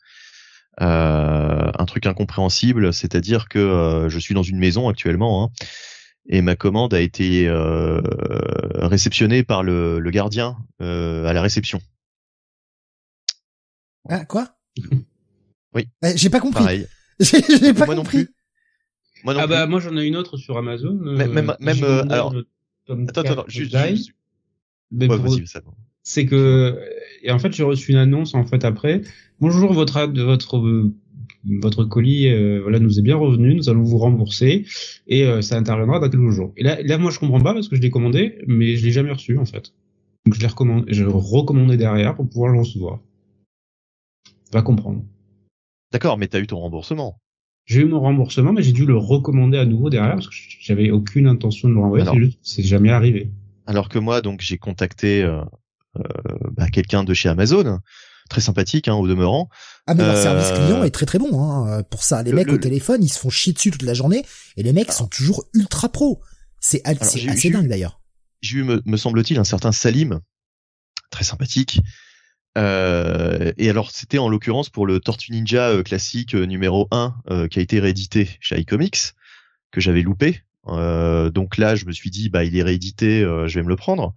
Un truc incompréhensible, c'est-à-dire que je suis dans une maison actuellement hein, et ma commande a été réceptionnée par le, le gardien à la réception. Ah, quoi? Oui. Eh, j'ai pas compris. Pareil. j'ai pas moi compris. Non plus. Moi non ah bah moi j'en ai une autre sur Amazon. Même, même, même euh, alors. Attends, attends, juste. juste... Ouais, c'est que et en fait j'ai reçu une annonce en fait après. Bonjour votre votre votre colis euh, voilà nous est bien revenu, nous allons vous rembourser et euh, ça interviendra dans quelques jours. Et là là moi je comprends pas parce que je l'ai commandé mais je l'ai jamais reçu en fait. Donc je l'ai recommandé, je recommandé derrière pour pouvoir le recevoir va comprendre. D'accord, mais t'as eu ton remboursement. J'ai eu mon remboursement, mais j'ai dû le recommander à nouveau derrière parce que j'avais aucune intention de le renvoyer. C'est jamais arrivé. Alors que moi, donc, j'ai contacté euh, euh, bah, quelqu'un de chez Amazon, très sympathique, hein, au demeurant. Ah mais leur service euh, client est très très bon hein, pour ça. Les mecs au téléphone, ils se font chier dessus toute la journée et les mecs sont toujours ultra pro. C'est assez dingue d'ailleurs. J'ai eu, me, me semble-t-il, un certain Salim, très sympathique, euh, et alors c'était en l'occurrence pour le Tortue Ninja euh, classique euh, numéro 1 qui a été réédité chez iComics que j'avais loupé. donc là je me suis dit bah il est réédité, je vais me le prendre.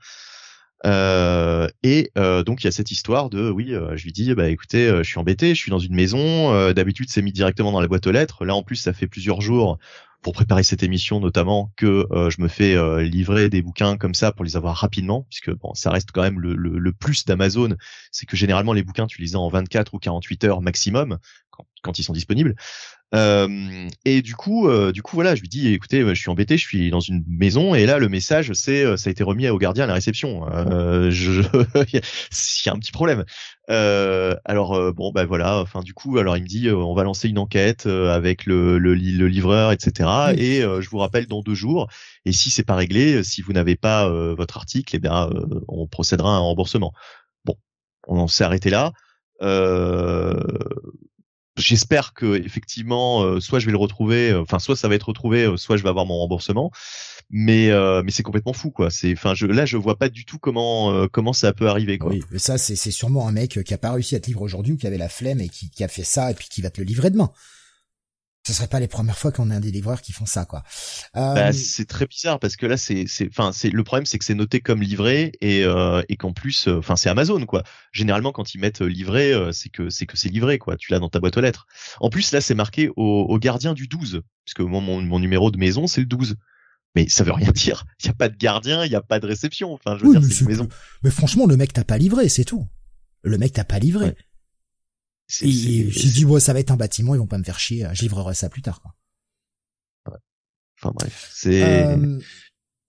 Et donc il y a cette histoire de oui, je lui dis bah écoutez, je suis embêté, je suis dans une maison. D'habitude c'est mis directement dans la boîte aux lettres. Là en plus ça fait plusieurs jours pour préparer cette émission notamment que euh, je me fais euh, livrer des bouquins comme ça pour les avoir rapidement puisque bon ça reste quand même le, le, le plus d'Amazon c'est que généralement les bouquins tu les as en 24 ou 48 heures maximum quand, quand ils sont disponibles euh, et du coup, euh, du coup, voilà, je lui dis, écoutez, je suis embêté, je suis dans une maison, et là, le message, c'est, euh, ça a été remis au gardien à la réception. Euh, je, il y a un petit problème. Euh, alors bon, bah voilà. Enfin, du coup, alors il me dit, on va lancer une enquête avec le, le, le livreur, etc. Et je vous rappelle dans deux jours. Et si c'est pas réglé, si vous n'avez pas votre article, eh bien, on procédera à un remboursement. Bon, on s'est arrêté là. Euh, J'espère que effectivement, euh, soit je vais le retrouver, euh, enfin soit ça va être retrouvé, euh, soit je vais avoir mon remboursement. Mais mais c'est complètement fou quoi. C'est enfin je là je vois pas du tout comment comment ça peut arriver quoi. Oui, mais ça c'est c'est sûrement un mec qui a pas réussi à te livrer aujourd'hui ou qui avait la flemme et qui, qui a fait ça et puis qui va te le livrer demain ce serait pas les premières fois qu'on a un des livreurs qui font ça, quoi. Bah, euh, c'est très bizarre parce que là, c'est, enfin, c'est le problème, c'est que c'est noté comme livré et euh, et qu'en plus, euh, enfin, c'est Amazon, quoi. Généralement, quand ils mettent livré, c'est que c'est que c'est livré, quoi. Tu l'as dans ta boîte aux lettres. En plus, là, c'est marqué au, au, gardien du 12, puisque mon, mon, mon numéro de maison, c'est le 12 mais ça veut rien dire. Il y a pas de gardien, il y a pas de réception. Enfin, je veux dire, c'est une maison. Mais franchement, le mec t'a pas livré, c'est tout. Le mec t'a pas livré. Et j'ai dit, ouais, ça va être un bâtiment, ils vont pas me faire chier, je livrerai ça plus tard. Quoi. Enfin bref, c'est. Euh,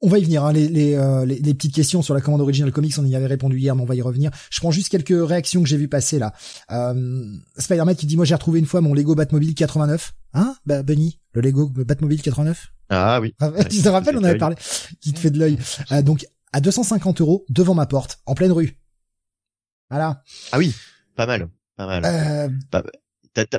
on va y venir. Hein, les, les, euh, les, les, petites questions sur la commande Original Comics, on y avait répondu hier, mais on va y revenir. Je prends juste quelques réactions que j'ai vu passer là. Euh, Spider-Man qui dit moi j'ai retrouvé une fois mon Lego Batmobile 89. Hein, bah, Bunny, le Lego Batmobile 89. Ah oui. Ah, tu te rappelles, on avait parlé. Qui te fait de l'œil. Euh, donc à 250 euros devant ma porte, en pleine rue. Voilà. Ah oui, pas mal, pas mal. Euh,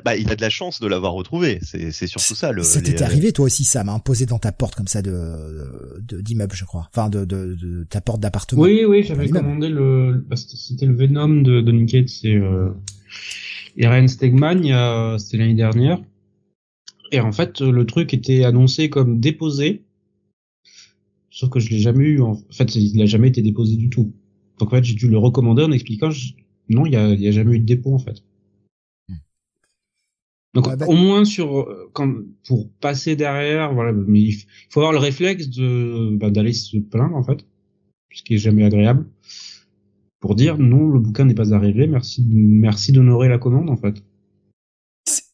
bah, il a de la chance de l'avoir retrouvé. C'est, surtout ça. Le, t'était arrivé toi aussi, ça m'a imposé dans ta porte comme ça de, d'immeuble, je crois. Enfin, de, de, de ta porte d'appartement. Oui, oui, j'avais commandé le, bah, c'était le Venom de Donny Cates c'est euh, Irene Stegman, c'était l'année dernière. Et en fait, le truc était annoncé comme déposé. Sauf que je l'ai jamais eu. En fait, il n'a jamais été déposé du tout. Donc en fait, j'ai dû le recommander en expliquant, non, il y a, y a jamais eu de dépôt en fait. Donc Ouais, bah- au moins sur euh, quand pour passer derrière, voilà, mais il faut avoir le réflexe de bah, d'aller se plaindre en fait, ce qui est jamais agréable, pour dire non, le bouquin n'est pas arrivé, merci, merci d'honorer la commande en fait.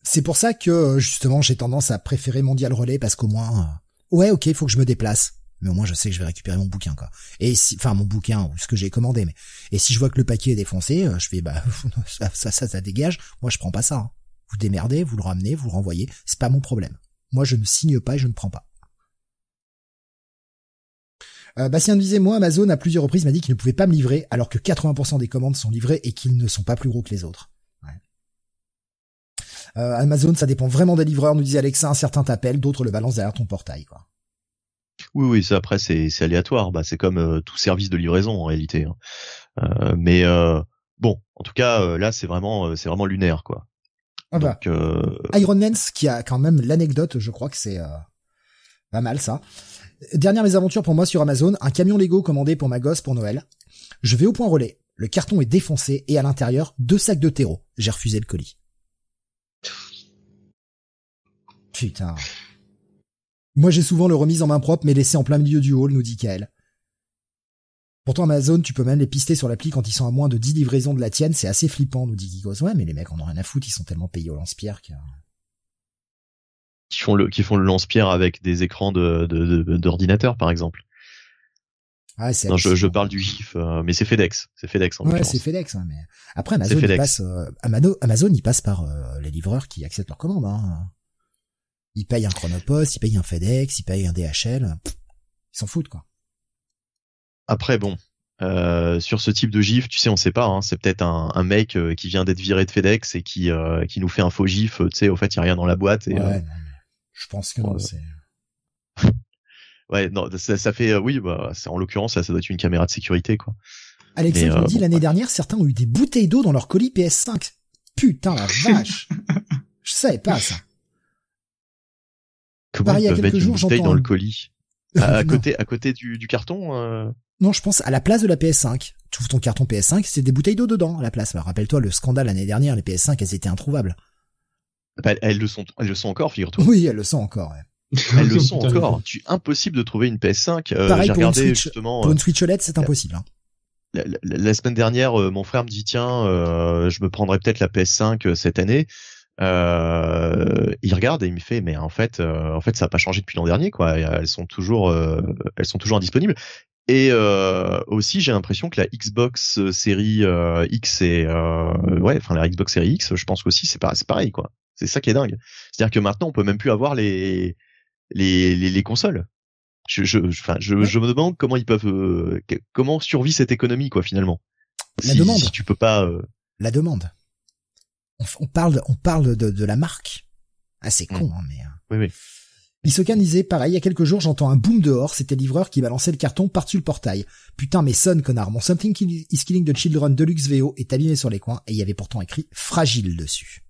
C'est- pour ça que justement j'ai tendance à préférer Mondial Relais parce qu'au moins, euh, ouais, ok, il faut que je me déplace, mais au moins je sais que je vais récupérer mon bouquin quoi. Et si, enfin mon bouquin ou ce que j'ai commandé, mais et si je vois que le paquet est défoncé, euh, je fais bah ça, ça, ça, dégage. Moi je prends pas ça. hein. Vous démerdez, vous le ramenez, vous le renvoyez, c'est pas mon problème. Moi je ne signe pas et je ne prends pas. Euh, Bastien disait, moi, Amazon, à plusieurs reprises, m'a dit qu'il ne pouvait pas me livrer, alors que 80% des commandes sont livrées et qu'ils ne sont pas plus gros que les autres. Euh, Amazon, ça dépend vraiment des livreurs, nous disait Alexa, certains t'appellent, d'autres le balancent derrière ton portail, quoi. Oui, oui, ça après c'est aléatoire. Bah, c'est comme euh, tout service de livraison en réalité. hein. Euh, mais euh, bon, en tout cas là c'est vraiment c'est vraiment lunaire quoi. Ah bah, Donc Iron Mans, qui a quand même l'anecdote, je crois que c'est pas mal ça. Dernière mésaventure pour moi sur Amazon, un camion Lego commandé pour ma gosse pour Noël. Je vais au point relais, le carton est défoncé et à l'intérieur, deux sacs de terreau. J'ai refusé le colis. Putain. Moi j'ai souvent le remise en main propre mais laissé en plein milieu du hall, nous dit Kael. Pourtant Amazon, tu peux même les pister sur l'appli quand ils sont à moins de 10 livraisons de la tienne, c'est assez flippant, nous dit Gigos. Ouais, mais les mecs en ont rien à foutre, ils sont tellement payés au lance-pierre que... qui font le qui font le lance-pierre avec des écrans de de- de- d'ordinateur par exemple. Ouais, c'est Non, je, je parle du GIF, euh, mais c'est FedEx, c'est FedEx en Ouais, c'est FedEx, hein, mais après Amazon, C'est il FedEx. passe, euh, Amano- Amazon, il passe par euh, les livreurs qui acceptent leurs commandes. Hein. Ils payent un Chronopost, ils payent un FedEx, ils payent un DHL. Ils s'en foutent, quoi. Après bon, euh, sur ce type de GIF, tu sais, on sait pas. Hein, c'est peut-être un, un mec euh, qui vient d'être viré de FedEx et qui euh, qui nous fait un faux GIF. Tu sais, au fait, il y a rien dans la boîte. Et, ouais, non, mais je pense que non, Ouais. c'est... ouais, non, ça, ça fait, oui, bah, c'est en l'occurrence, ça, ça doit être une caméra de sécurité, quoi. Alexandre Mais, nous dit bon, l'année ouais. dernière, certains ont eu des bouteilles d'eau dans leur colis PS5. Putain la vache Je savais pas ça. Comment Pareil, ils a peuvent quelques mettre une jours, bouteille j'entends dans le un- colis à, côté, à côté du, du carton. euh, Non, je pense à la place de la PS5. Tu ouvres ton carton PS5, c'est des bouteilles d'eau dedans à la place. Alors, rappelle-toi le scandale l'année dernière, les PS5, elles étaient introuvables. bah, elles le sont, elles le sont encore, figure-toi. Oui, elles le sont encore. ouais. Elles le sont encore. Tu impossible de trouver une PS5. Euh, Pareil pour une regardé Switch. justement Pour euh, une Switch OLED, c'est impossible. Hein. la, la- la semaine dernière, euh, mon frère me dit tiens, euh, je me prendrai peut-être la PS5 euh, cette année. Euh, il regarde et il me fait mais en fait, euh, en fait, ça n'a pas changé depuis l'an dernier quoi. Et Elles sont toujours, euh, elles sont toujours indisponibles. Et euh, aussi, j'ai l'impression que la Xbox euh, série euh, X et euh, ouais, enfin la Xbox série X, je pense qu'aussi c'est pas, c'est pareil quoi. C'est ça qui est dingue. C'est-à-dire que maintenant, on peut même plus avoir les les les, les consoles. Je je enfin je, je me demande comment ils peuvent euh, comment survit cette économie quoi finalement. La si, demande. si tu peux pas euh, La demande. On, on parle, on parle de, de la marque. Ah, c'est Mm. con, hein, mais... euh. oui oui. Isoka disait, pareil, il y a quelques jours, j'entends un boom dehors, c'était le livreur qui balançait le carton par-dessus le portail. Putain, mais sonne, connard, mon Something is Killing the Children Deluxe VO est abîmé sur les coins, et il y avait pourtant écrit fragile dessus.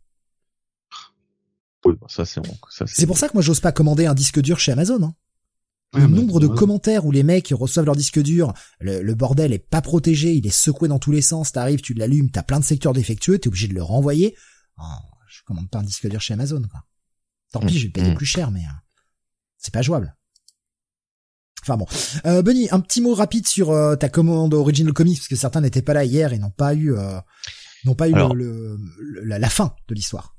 Oui, bon, ça c'est ça C'est pour ça que moi j'ose pas commander un disque dur chez Amazon, hein. Ouais, le bah, nombre de ouais. commentaires où les mecs reçoivent leur disque dur, le, le bordel est pas protégé, il est secoué dans tous les sens, t'arrives, tu l'allumes, t'as plein de secteurs défectueux, t'es obligé de le renvoyer. Oh, je commande pas un disque dur chez Amazon, quoi. Tant pis, je vais payer Mm. plus cher, mais euh, c'est pas jouable. Enfin bon. Euh, Benny, un petit mot rapide sur euh, ta commande Original Comics, parce que certains n'étaient pas là hier et n'ont pas eu, euh, n'ont pas eu Alors. le, le- la, la fin de l'histoire.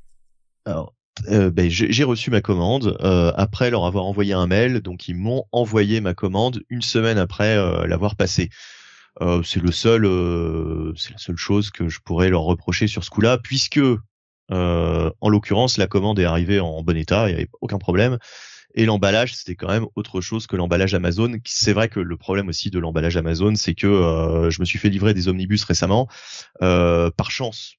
Alors, euh, ben, j'ai reçu ma commande euh, après leur avoir envoyé un mail, donc ils m'ont envoyé ma commande une semaine après euh, l'avoir passée. Euh, c'est le seul, euh, c'est la seule chose que je pourrais leur reprocher sur ce coup-là, puisque en l'occurrence la commande est arrivée en bon état, il n'y avait aucun problème. Et l'emballage, c'était quand même autre chose que l'emballage Amazon. C'est vrai que le problème aussi de l'emballage Amazon, c'est que je me suis fait livrer des omnibus récemment. Par chance,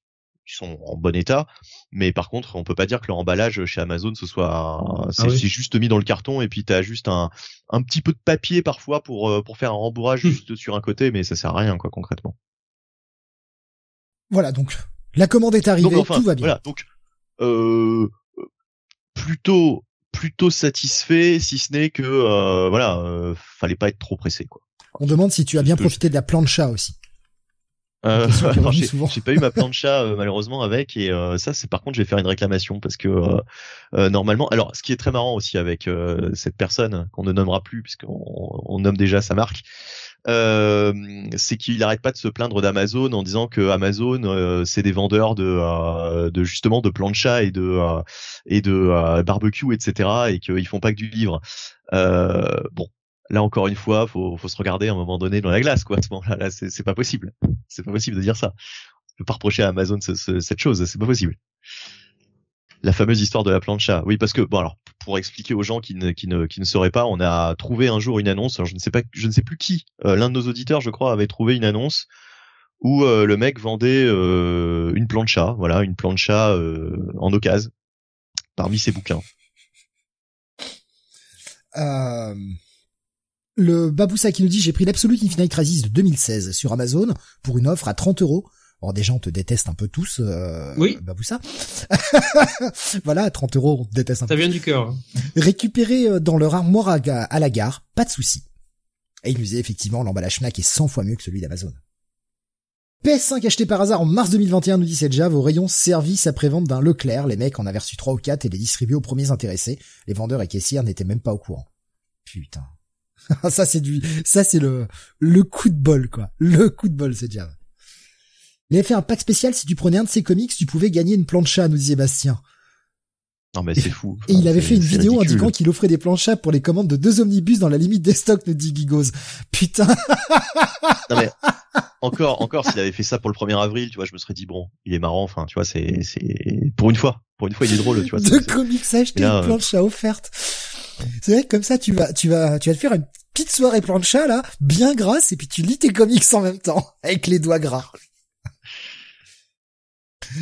sont en bon état, mais par contre, on peut pas dire que leur emballage chez Amazon ce soit c'est Ah oui. c'est juste mis dans le carton et puis t'as juste un un petit peu de papier parfois pour euh, pour faire un rembourrage Hmm. juste sur un côté, mais ça sert à rien quoi concrètement. Voilà, donc la commande est arrivée, Donc enfin, tout va bien. voilà, donc euh, plutôt plutôt satisfait, si ce n'est que euh, voilà, euh, fallait pas être trop pressé quoi. On demande si tu as bien profité de la plancha aussi. Euh, j'ai pas eu ma plancha euh, malheureusement avec et euh, ça c'est par contre je vais faire une réclamation parce que euh, euh, normalement alors ce qui est très marrant aussi avec euh, cette personne qu'on ne nommera plus puisqu'on on nomme déjà sa marque euh, c'est qu'il arrête pas de se plaindre d'Amazon en disant que Amazon euh, c'est des vendeurs de, euh, de justement de plancha et de euh, et de euh, barbecue etc et qu'ils font pas que du livre. Euh, bon là encore une fois, faut, faut se regarder à un moment donné dans la glace, quoi. À ce moment-là, là, c'est pas possible. C'est pas possible de dire ça. On peut pas reprocher à Amazon ce- ce- cette chose, c'est pas possible. La fameuse histoire de la plancha. Oui, parce que bon alors pour expliquer aux gens qui ne qui ne qui ne sauraient pas, on a trouvé un jour une annonce. Alors, je ne sais pas, je ne sais plus qui. euh, L'un de nos auditeurs, je crois, avait trouvé une annonce où euh, le mec vendait euh, une plancha, voilà, une plancha euh, en occasion parmi ses bouquins. Euh, le Baboussa qui nous dit j'ai pris l'Absolute Infinite Crisis de 2016 sur Amazon pour une offre à 30 euros. Bon, déjà, on te déteste un peu tous, euh, Oui. Baboussa. voilà, à 30 euros, on te déteste un peu. Ça vient du cœur. hein. Récupéré euh, dans leur armoire à, à la gare, pas de souci. Et il nous disait effectivement, l'emballage Fnac est 100 fois mieux que celui d'Amazon. PS5 acheté par hasard en mars 2021, nous dit Sedja, vos rayons service après-vente d'un Leclerc. Les mecs en avaient reçu 3 ou 4 et les distribués aux premiers intéressés. Les vendeurs et caissières n'étaient même pas au courant. Putain. ça c'est du, ça c'est le, le coup de bol, quoi. Le coup de bol, Sedja. Il avait fait un pack spécial, si tu prenais un de ses comics, tu pouvais gagner une plancha, nous disait Bastien. Non mais c'est fou. Et il avait fait une vidéo ridicule. indiquant qu'il offrait des planchas pour les commandes de deux omnibus dans la limite des stocks, nous dit Gigos. Putain, Non mais encore, encore, s'il avait fait ça pour le 1er avril, tu vois, je me serais dit bon, il est marrant. Enfin, tu vois, c'est, c'est pour une fois, pour une fois, il est drôle, tu vois. deux comics achetés, une euh, plancha offerte. C'est vrai que comme ça, tu vas, tu vas, tu vas te faire une petite soirée plancha, là, bien grasse, et puis tu lis tes comics en même temps, avec les doigts gras.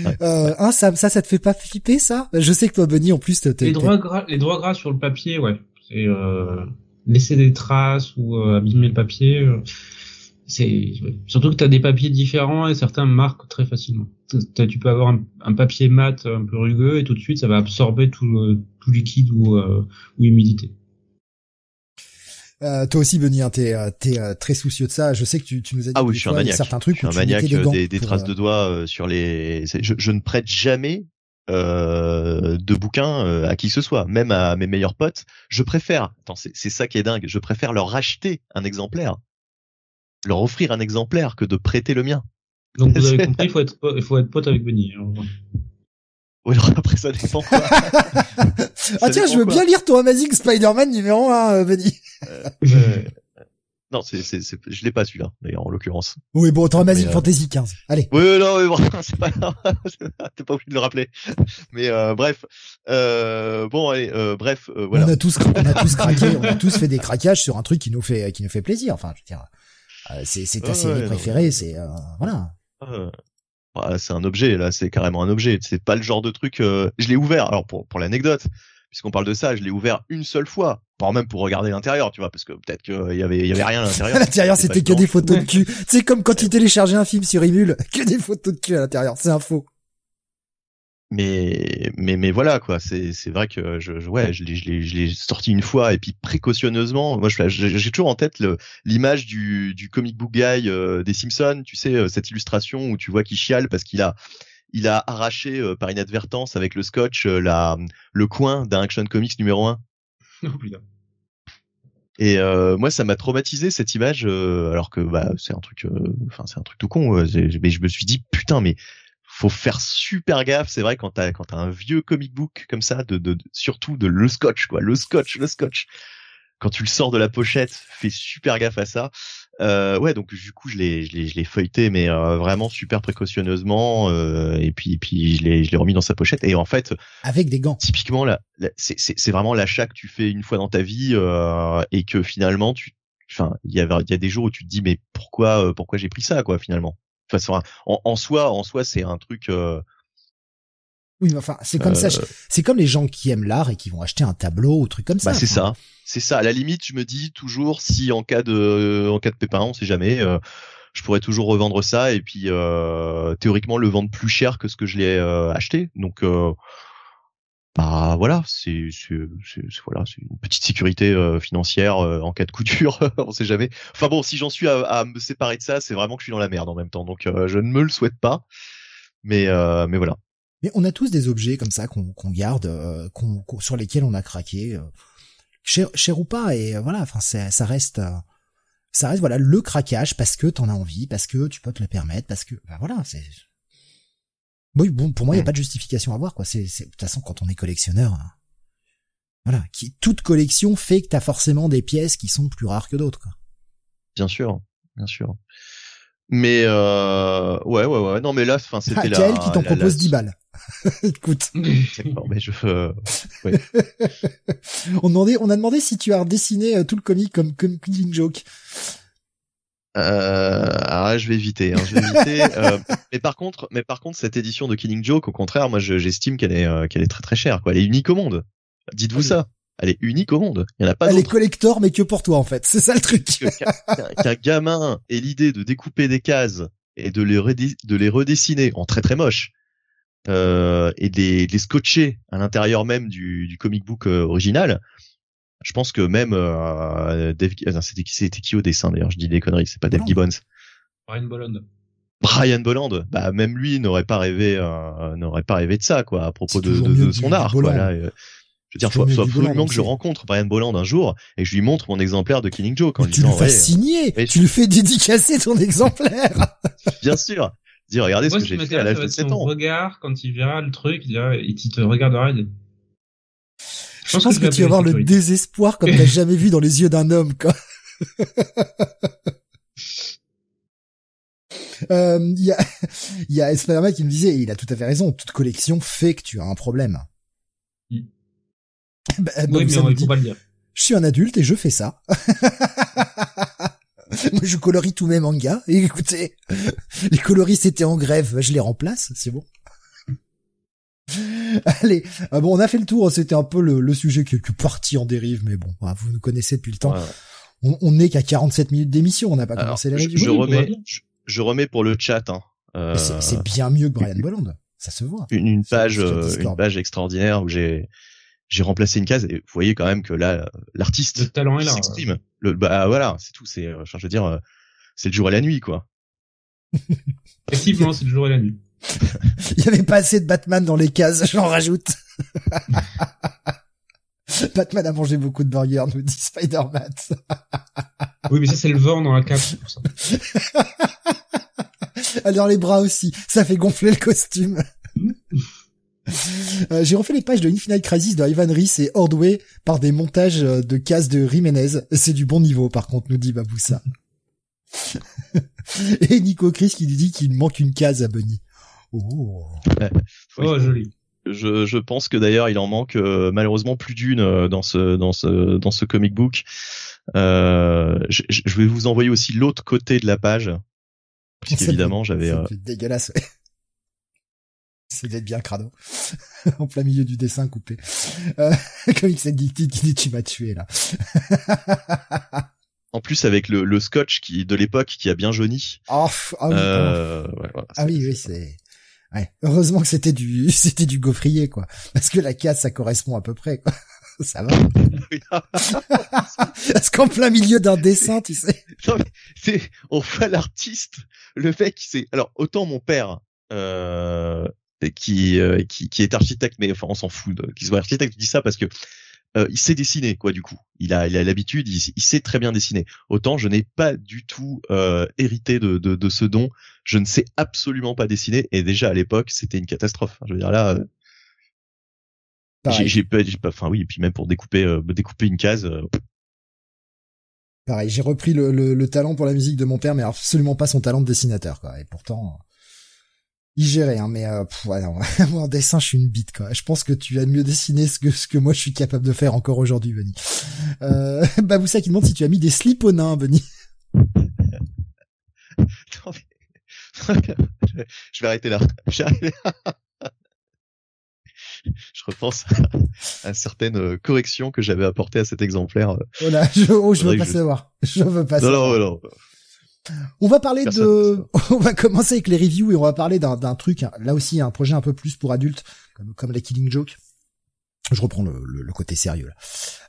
Ouais. Euh, hein, ça, ça, ça te fait pas flipper, ça? Je sais que toi, Benny, en plus, t'es, Les droits gras, les droits gras sur le papier, ouais. C'est euh, laisser des traces ou euh, abîmer le papier. Euh, c'est surtout que t'as des papiers différents et certains marquent très facilement. T'as- Tu peux avoir un, un papier mat un peu rugueux et tout de suite ça va absorber tout, le- tout liquide ou, euh, ou humidité. Euh, toi aussi, Benny, hein, t'es, euh, t'es euh, très soucieux de ça. Je sais que tu, tu nous as dit Ah oui, des je suis un maniaque. certains trucs Je suis un tu maniaque des euh, traces euh, de doigts euh, sur les. Je, je ne prête jamais euh, de bouquins euh, à qui que ce soit, même à mes meilleurs potes. Je préfère. Attends, c'est c'est ça qui est dingue. Je préfère leur racheter un exemplaire, leur offrir un exemplaire que de prêter le mien. Donc vous avez compris, il faut être, po- il faut être pote avec Benny. hein. Oui, alors après ça dépend quoi. Ah tiens, je veux bien lire ton Amazing Spider-Man numéro 1, Benny. Euh, non, c'est c'est c'est- je l'ai pas celui-là d'ailleurs en l'occurrence. Oui, bon, ton Amazing euh, Fantasy 15. Allez. Oui, non, mais bon, c'est pas grave. T'es pas obligé de le rappeler. Mais euh, bref, euh, bon, allez, euh, bref, euh, voilà. On a tous, on a tous craqué, on a tous fait des craquages sur un truc qui nous fait, qui nous fait plaisir. Enfin, je veux dire, euh, c'est, c'est ta Ouais, série préférée, c'est, euh, voilà. Euh, voilà, c'est un objet, là, c'est carrément un objet. C'est pas le genre de truc. euh, Je l'ai ouvert. Alors pour pour l'anecdote, puisqu'on parle de ça, je l'ai ouvert une seule fois, pas même pour regarder l'intérieur, tu vois, parce que peut-être qu'il y avait il y avait rien à l'intérieur. L'intérieur, c'était que des photos de cul. C'est comme quand tu téléchargeais un film sur Emule, que des photos de cul à l'intérieur. C'est un faux. Mais mais mais voilà quoi c'est c'est vrai que je, je ouais je l'ai je l'ai je l'ai sorti une fois et puis précautionneusement moi j'ai toujours en tête le l'image du du comic book guy euh, des Simpsons tu sais euh, cette illustration où tu vois qu'il chiale parce qu'il a il a arraché euh, par inadvertance avec le scotch euh, la le coin d'un Action Comics numéro 1 Oh, putain. et euh, moi, ça m'a traumatisé cette image, euh, alors que bah c'est un truc, euh, enfin c'est un truc tout con. euh, mais je me suis dit putain, mais faut faire super gaffe. C'est vrai quand t'as quand t'as un vieux comic book comme ça, de, de, de- surtout de le scotch quoi, le scotch, le scotch. Quand tu le sors de la pochette, fais super gaffe à ça. Euh, ouais, donc du coup je l'ai je l'ai je l'ai feuilleté, mais euh, vraiment super précautionneusement. euh, et puis puis je l'ai je l'ai remis dans sa pochette. Et en fait, Avec des gants. typiquement là, c'est c'est vraiment l'achat que tu fais une fois dans ta vie euh, et que finalement tu enfin il y a il y a des jours où tu te dis mais pourquoi euh, pourquoi j'ai pris ça quoi finalement? Enfin un- en, en soi en soi c'est un truc euh, Oui, mais enfin, c'est comme ça. euh, C'est comme les gens qui aiment l'art et qui vont acheter un tableau ou truc comme ça. bah c'est ça c'est ça à la limite je me dis toujours si en cas de en cas de pépin on sait jamais euh, je pourrais toujours revendre ça et puis euh, théoriquement le vendre plus cher que ce que je l'ai euh, acheté donc euh, bah voilà, c'est voilà, c'est une petite sécurité euh, financière en cas de coup dur, on sait jamais. Enfin bon, si j'en suis à, à, me séparer de ça, c'est vraiment que je suis dans la merde en même temps, donc je ne me le souhaite pas. Mais mais voilà. Mais on a tous des objets comme ça qu'on qu'on garde, qu'on sur lesquels on a craqué, cher, cher ou pas, et voilà, enfin ça reste ça reste voilà le craquage parce que t'en as envie, parce que tu peux te le permettre, parce que bah voilà, c'est oui, bon, pour moi, il n'y a mm. pas de justification à avoir, quoi. C'est, de toute façon, quand on est collectionneur, hein, voilà, qui, toute collection fait que t'as forcément des pièces qui sont plus rares que d'autres, quoi. Bien sûr, bien sûr. Mais euh, ouais, ouais, ouais. Non, mais là, enfin, c'était ah, la. qui t'en propose 10 balles. Écoute. mais je. Euh, on demandait, on a demandé si tu as redessiné euh, tout le comic comme comme Killing Joke. Euh, ah, je vais éviter. Hein, je vais éviter. euh, mais par contre, mais par contre, cette édition de Killing Joke, au contraire, moi, j'estime qu'elle est, euh, qu'elle est très très chère. Quoi. Elle est unique au monde. Dites-vous ça. Elle est unique au monde. Il y en a pas. Elle est collector, mais que pour toi en fait. C'est ça le truc. Qu'un gamin ait l'idée de découper des cases et de les, de les redessiner en très très moche euh, et de les, de les, scotcher à l'intérieur même du, du comic book original je pense que même euh, Dave, euh, c'était qui c'était qui au dessin d'ailleurs je dis des conneries c'est pas Dave Gibbons Brian Bolland Brian Bolland bah même lui n'aurait pas rêvé euh, n'aurait pas rêvé de ça quoi à propos de, de, son art voilà euh, je veux dire, faut, faut absolument que je rencontre Brian Bolland un jour et que je lui montre mon exemplaire de Killing Joke. En tu lui fais signer, tu lui fais dédicacer ton exemplaire. Bien sûr. Dis, regardez ce que j'ai fait à l'âge de 7 ans. regard quand il verra le truc, il, il te regardera. Il... Je pense, que, tu vas voir le désespoir comme t'as jamais vu dans les yeux d'un homme, quoi. Euh, il y a, y a Spider-Man qui me disait, et il a tout à fait raison, toute collection fait que tu as un problème. Mm. Bah, oui, mais on, dit, pas le dire. Je suis un adulte et je fais ça. Moi, je colorie tous mes mangas. Et écoutez, les coloristes étaient en grève, je les remplace, c'est bon. Allez, ah bon, on a fait le tour. C'était un peu le, sujet qui est parti en dérive, mais bon, ah, vous nous connaissez depuis le temps. On n'est qu'à 47 minutes d'émission. On n'a pas commencé la je, je remets, je, remets pour le chat. Hein. Euh, c'est bien mieux que Brian Bolland. Ça se voit. Une, page, euh, une page extraordinaire où j'ai j'ai remplacé une case et vous voyez quand même que là l'artiste le talent est là s'exprime le bah voilà c'est tout c'est euh, je veux dire c'est le jour et la nuit quoi effectivement c'est le jour et la nuit Il y avait pas assez de Batman dans les cases, j'en rajoute. Batman a mangé beaucoup de burgers, nous dit Spider-Man. oui, mais ça, c'est le vent dans la cape, ça. dans les bras aussi. Ça fait gonfler le costume. Euh, j'ai refait les pages de Infinite Crisis de Ivan Reese et Ordway par des montages de cases de Jiménez. C'est du bon niveau, par contre, nous dit Baboussa. et Nico Chris qui lui dit qu'il manque une case à Bunny. Oh, oh joli. Je, je, pense que d'ailleurs il en manque euh, malheureusement plus d'une euh, dans ce dans ce dans ce comic book. Euh, je, je, vais vous envoyer aussi l'autre côté de la page, puisqu'évidemment j'avais. Euh... dégueulasse. C'est d'être bien crado. en plein milieu du dessin coupé. Euh, comme il s'est dit, tu m'as tué là. en plus avec le, le scotch qui de l'époque qui a bien jauni. Oh, ah oui, euh, ouais, voilà, ah oui, oui, c'est Ouais. Heureusement que c'était du, c'était du gaufrier, quoi. Parce que la case, ça correspond à peu près, quoi. Ça va. Parce qu'en plein milieu d'un dessin, tu sais. Non, mais c'est, on voit l'artiste, le fait qu'il c'est, alors, autant mon père, euh, qui, euh, qui, qui est architecte, mais enfin, on s'en fout qu'il soit architecte, je dis ça parce que euh, il sait dessiner quoi du coup. Il a il a l'habitude, il, sait très bien dessiner. Autant je n'ai pas du tout euh, hérité de, de, de ce don. Je ne sais absolument pas dessiner et déjà à l'époque c'était une catastrophe. Je veux dire là, euh, j'ai pas, enfin oui, et puis même pour découper euh, découper une case. Euh, Pareil, j'ai repris le, le, le, talent pour la musique de mon père, mais absolument pas son talent de dessinateur quoi. Et pourtant il gérait, hein, mais euh, ouais, moi en dessin, je suis une bite quoi. Je pense que tu as mieux dessiné ce que ce que moi je suis capable de faire encore aujourd'hui, Benny. Euh, Baboussa qui demande si tu as mis des slips aux nains, Benny. je vais arrêter là. Je, je repense à, certaines euh, corrections que j'avais apportées à cet exemplaire. Voilà, oh je, oh, je veux pas savoir. Je veux pas savoir. Non, non, non. On va parler de, on va commencer avec les reviews et on va parler d'un truc, là aussi un projet un peu plus pour adultes, comme, comme la Killing Joke. Je reprends le, le, côté sérieux là.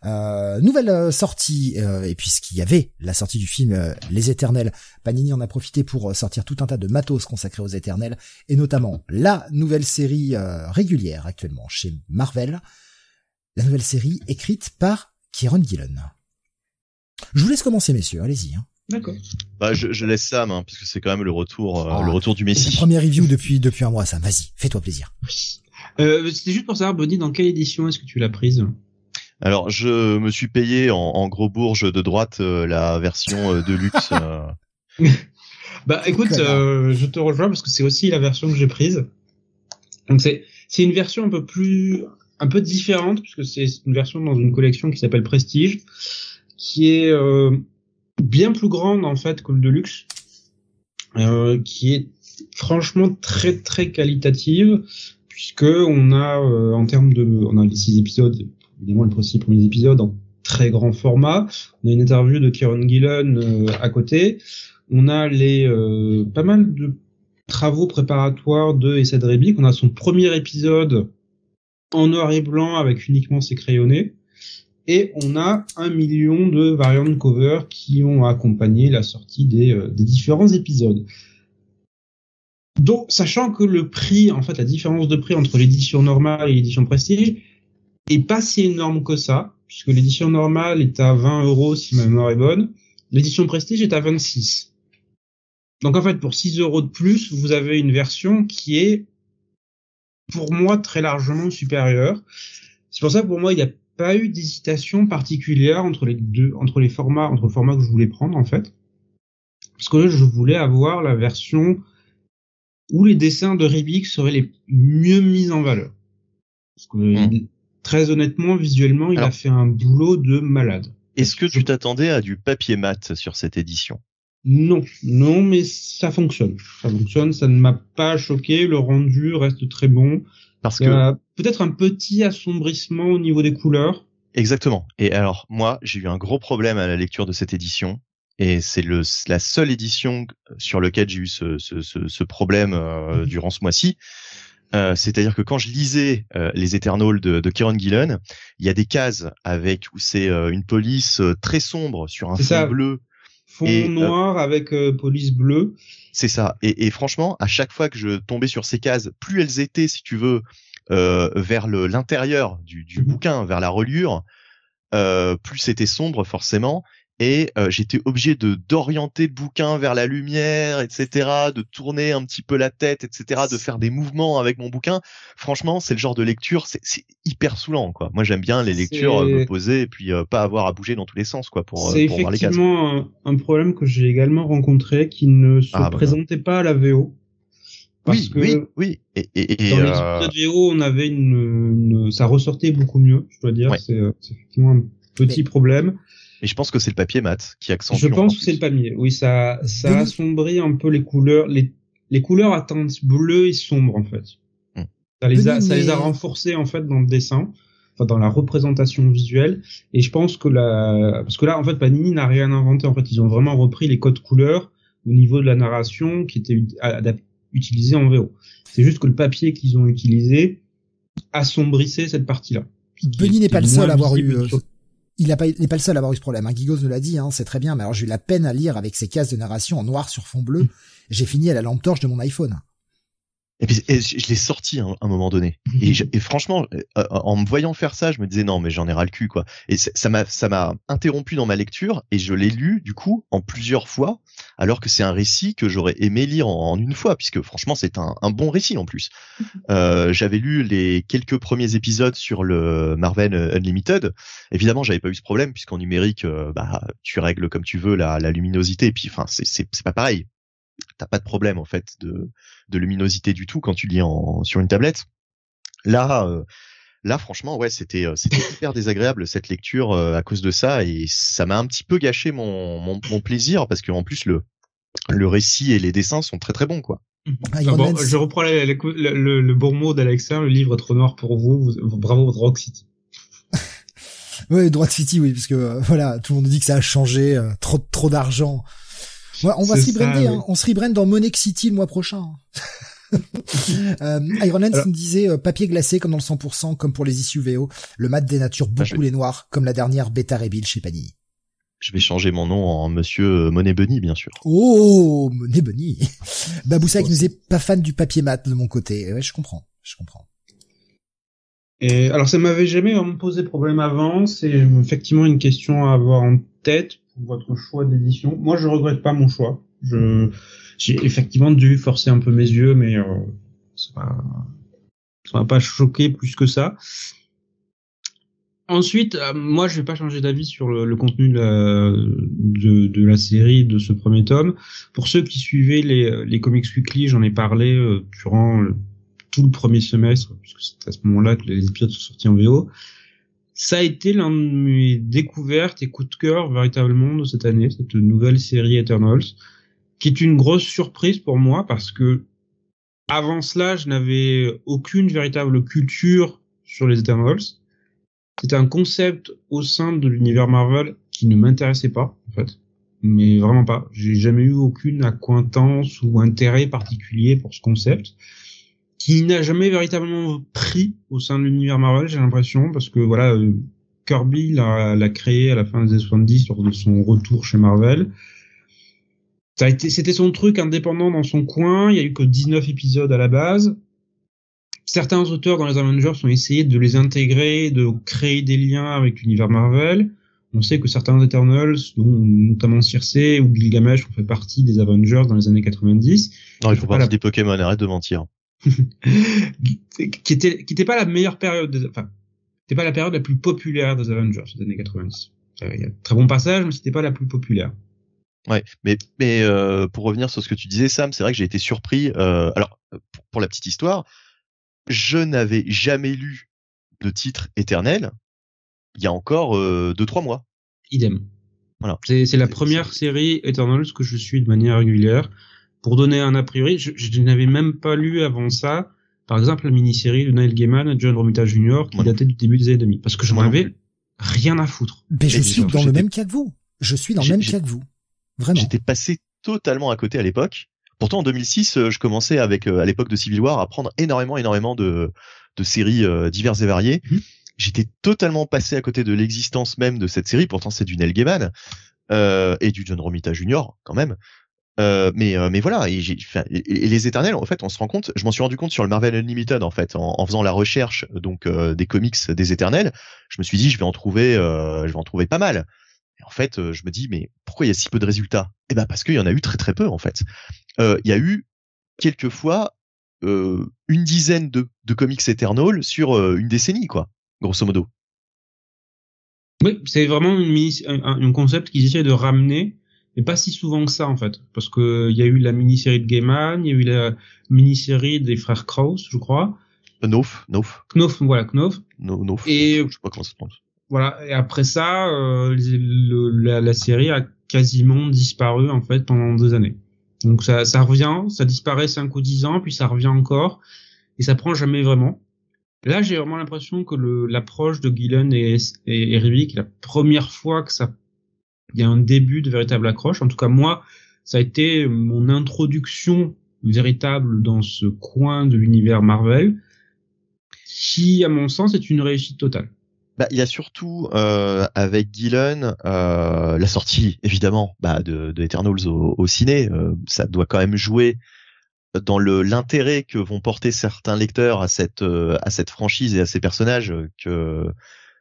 Euh, nouvelle euh, sortie, euh, et puisqu'il y avait la sortie du film euh, Les Éternels, Panini en a profité pour sortir tout un tas de matos consacrés aux Éternels, et notamment la nouvelle série régulière actuellement chez Marvel, la nouvelle série écrite par Kieron Gillen. Je vous laisse commencer messieurs, allez-y. Hein. D'accord. Bah, je, je laisse Sam, hein, puisque c'est quand même le retour, ah, le retour du Messie. Première review depuis depuis un mois, Sam. Vas-y, fais-toi plaisir. Euh, C'était juste pour savoir, Bonnie, dans quelle édition est-ce que tu l'as prise? Alors, je me suis payé en, en gros bourge de droite euh, la version euh, de luxe. Euh. bah, écoute, je te rejoins parce que c'est aussi la version que j'ai prise. Donc c'est c'est une version un peu plus un peu différente puisque c'est une version dans une collection qui s'appelle Prestige, qui est bien plus grande en fait que le Deluxe, qui est franchement très très qualitative puisque on a euh, en termes de, on a les six épisodes, évidemment les six premiers épisodes en très grand format. On a une interview de Kieron Gillen euh, à côté. On a les euh, pas mal de travaux préparatoires de Essad Rebic. On a son premier épisode en noir et blanc avec uniquement ses crayonnés. Et on a un million de variantes cover qui ont accompagné la sortie des, des différents épisodes. Donc, sachant que le prix, en fait, la différence de prix entre l'édition normale et l'édition prestige est pas si énorme que ça, puisque l'édition normale est à 20 euros si ma mémoire est bonne, l'édition prestige est à 26. Donc en fait, pour 6 euros de plus, vous avez une version qui est, pour moi, très largement supérieure. C'est pour ça que pour moi, il n'y a pas eu d'hésitation particulière entre les deux, entre les formats, entre le format que je voulais prendre en fait, parce que je voulais avoir la version où les dessins de Ribik seraient les mieux mis en valeur. Parce que, hmm. très honnêtement, visuellement, il a fait un boulot de malade. Est-ce que tu t'attendais à du papier mat sur cette édition? Non, non, mais ça fonctionne. Ça fonctionne, ça ne m'a pas choqué. Le rendu reste très bon. Parce que peut-être un petit assombrissement au niveau des couleurs. Exactement. Et alors moi, j'ai eu un gros problème à la lecture de cette édition et c'est le la seule édition sur laquelle j'ai eu ce, ce, ce, ce problème euh, mhm. durant ce mois-ci. Euh, c'est-à-dire que quand je lisais euh, les Eternals de, de Kieron Gillen, il y a des cases avec où c'est euh, une police très sombre sur un fond bleu, fond noir avec police bleue. C'est ça. Et, et, franchement, à chaque fois que je tombais sur ces cases, plus elles étaient, si tu veux, vers l'intérieur du, du mhm. bouquin, vers la reliure, plus c'était sombre forcément et euh, j'étais obligé de d'orienter le bouquin vers la lumière, etc., de tourner un petit peu la tête, etc., de faire des mouvements avec mon bouquin. Franchement, c'est le genre de lecture, c'est hyper saoulant, quoi. Moi, j'aime bien les lectures, euh, me poser et puis euh, pas avoir à bouger dans tous les sens, quoi, pour, pour voir les cases. C'est effectivement un, problème que j'ai également rencontré, qui ne se ah, bah, présentait pas à la VO. Parce oui, que oui, oui. Et, et, et dans les VO, on avait une, une, ça ressortait beaucoup mieux, je dois dire. C'est effectivement un petit problème. Et je pense que c'est le papier mat qui accentue. Je pense que c'est le papier. Oui, ça, ça assombrit un peu les couleurs, les, les couleurs à teinte bleue et sombre en fait. Hmm. Ça les a, ça les a renforcés en fait dans le dessin, enfin dans la représentation visuelle. Et je pense que la, parce que là en fait Panini n'a rien inventé. En fait, ils ont vraiment repris les codes couleurs au niveau de la narration qui était utilisé en VO. C'est juste que le papier qu'ils ont utilisé assombrissait cette partie-là. Benny n'est pas le seul à avoir eu il n'est pas, pas le seul à avoir eu ce problème. Hein. Gigos nous l'a dit, hein, c'est très bien, mais alors j'ai eu la peine à lire avec ces cases de narration en noir sur fond bleu. J'ai fini à la lampe torche de mon iPhone. Et puis je l'ai sorti à un moment donné. Et, et, franchement, euh, en me voyant faire ça, je me disais non mais j'en ai ras le cul quoi. Et ça m'a ça m'a interrompu dans ma lecture et je l'ai lu du coup en plusieurs fois, alors que c'est un récit que j'aurais aimé lire en, une fois puisque franchement c'est un, un, bon récit en plus. Euh, j'avais lu les quelques premiers épisodes sur le Marvel Unlimited. Évidemment j'avais pas eu ce problème puisqu'en numérique euh, bah tu règles comme tu veux la, la luminosité et puis enfin c'est c'est pas pareil t'as pas de problème en fait de, de luminosité du tout quand tu lis en, sur une tablette. Là, euh, là franchement, ouais, c'était euh, c'était hyper désagréable cette lecture euh, à cause de ça et ça m'a un petit peu gâché mon, mon, mon plaisir parce qu'en plus le le récit et les dessins sont très très bons quoi. Ah, bon, je reprends le, le, le, bon mot d'Alexa, le livre trop noir pour vous, bravo Rock City. oui, Droit City, oui, parce que voilà, tout le monde dit que ça a changé, trop trop d'argent on va se rebrander, hein. on se rebrand dans Monex City le mois prochain. euh, Iron Lens me disait papier glacé comme dans le 100%, comme pour les issues VO. Le mat dénature beaucoup les noirs, comme la dernière Beta Rebuild chez Panini. Je vais changer mon nom en Monsieur Monet Bunny, bien sûr. Oh, Monet Bunny. Baboussa qui nous est pas fan du papier mat de mon côté. Ouais, je comprends, je comprends. Et alors ça m'avait jamais posé problème avant, c'est effectivement une question à avoir en tête votre choix d'édition. Moi je regrette pas mon choix. Je j'ai effectivement dû forcer un peu mes yeux, mais euh, ça m'a pas choqué plus que ça. Ensuite, euh, moi, je vais pas changer d'avis sur le, contenu de la, de, la, série, de ce premier tome. Pour ceux qui suivaient les, les Comics Weekly, j'en ai parlé euh, durant tout le premier semestre, puisque c'est à ce moment-là que les épisodes sont sortis en VO. Ça a été l'un de mes découvertes et coups de cœur véritablement de cette année, cette nouvelle série Eternals, qui est une grosse surprise pour moi parce que avant cela, je n'avais aucune véritable culture sur les Eternals. C'était un concept au sein de l'univers Marvel qui ne m'intéressait pas, en fait. Mais vraiment pas. J'ai jamais eu aucune acquaintance ou intérêt particulier pour ce concept qui n'a jamais véritablement pris au sein de l'univers Marvel, j'ai l'impression, parce que voilà, euh, Kirby l'a créé à la fin des années 70 lors de son retour chez Marvel. C'était son truc indépendant dans son coin. Il y a eu que 19 épisodes à la base. Certains auteurs dans les Avengers ont essayé de les intégrer, de créer des liens avec l'univers Marvel. On sait que certains Eternals, dont notamment Circe ou Gilgamesh, ont fait partie des Avengers dans les années 90. Non, il faut partie des Pokémon, arrête de mentir. qui était qui était pas la meilleure période, enfin, c'était pas la période la plus populaire des Avengers des années 90. Il y a très bon passage, mais c'était pas la plus populaire. Ouais, mais mais euh, pour revenir sur ce que tu disais, Sam, c'est vrai que j'ai été surpris. Euh, alors, pour, la petite histoire, je n'avais jamais lu de titre éternel il y a encore euh, deux trois mois. Idem. Voilà. C'est la première série Eternals que je suis de manière régulière pour donner un a priori, je, n'avais même pas lu avant ça, par exemple, la mini-série de Neil Gaiman et John Romita Jr. qui datait du début des années 2000, parce que je n'en avais rien à foutre. Mais je suis dans le même cas que vous. Je suis dans le même cas que vous. Vraiment. J'étais passé totalement à côté à l'époque. Pourtant, en 2006, euh, je commençais avec, euh, à l'époque de Civil War, à prendre énormément, énormément de, de séries euh, diverses et variées. Mhm. J'étais totalement passé à côté de l'existence même de cette série. Pourtant, c'est du Neil Gaiman euh, et du John Romita Jr. quand même. Euh, mais euh, mais voilà et, les éternels en fait on se rend compte je m'en suis rendu compte sur le Marvel Unlimited en fait en, faisant la recherche donc euh, des comics des éternels je me suis dit je vais en trouver je vais en trouver pas mal. Et en fait je me dis mais pourquoi il y a si peu de résultats? Eh ben parce qu'il y en a eu très très peu en fait. Il y a eu quelques fois une dizaine de, de comics Eternals sur une décennie quoi grosso modo. Oui c'est vraiment une, un, un concept qu'ils essaient de ramener mais pas si souvent que ça en fait, parce que il y a eu la mini-série de Gaiman, il y a eu la mini-série des frères Krauss, je crois. Knof, Knof. Knof, voilà, Knof. No, et je sais pas comment ça se prononce. Voilà, et après ça, euh, la, la, série a quasiment disparu en fait pendant deux années. Donc ça, ça revient, ça disparaît cinq ou dix ans, puis ça revient encore, et ça prend jamais vraiment. Là, j'ai vraiment l'impression que l'approche de Gillen et, et, et la première fois que ça il y a un début de véritable accroche. En tout cas, moi, ça a été mon introduction véritable dans ce coin de l'univers Marvel, qui, à mon sens, est une réussite totale. Bah, il y a surtout euh, avec Dylan euh, la sortie évidemment bah, de, Eternals au, au ciné. Euh, ça doit quand même jouer dans l'intérêt que vont porter certains lecteurs à cette à cette franchise et à ces personnages que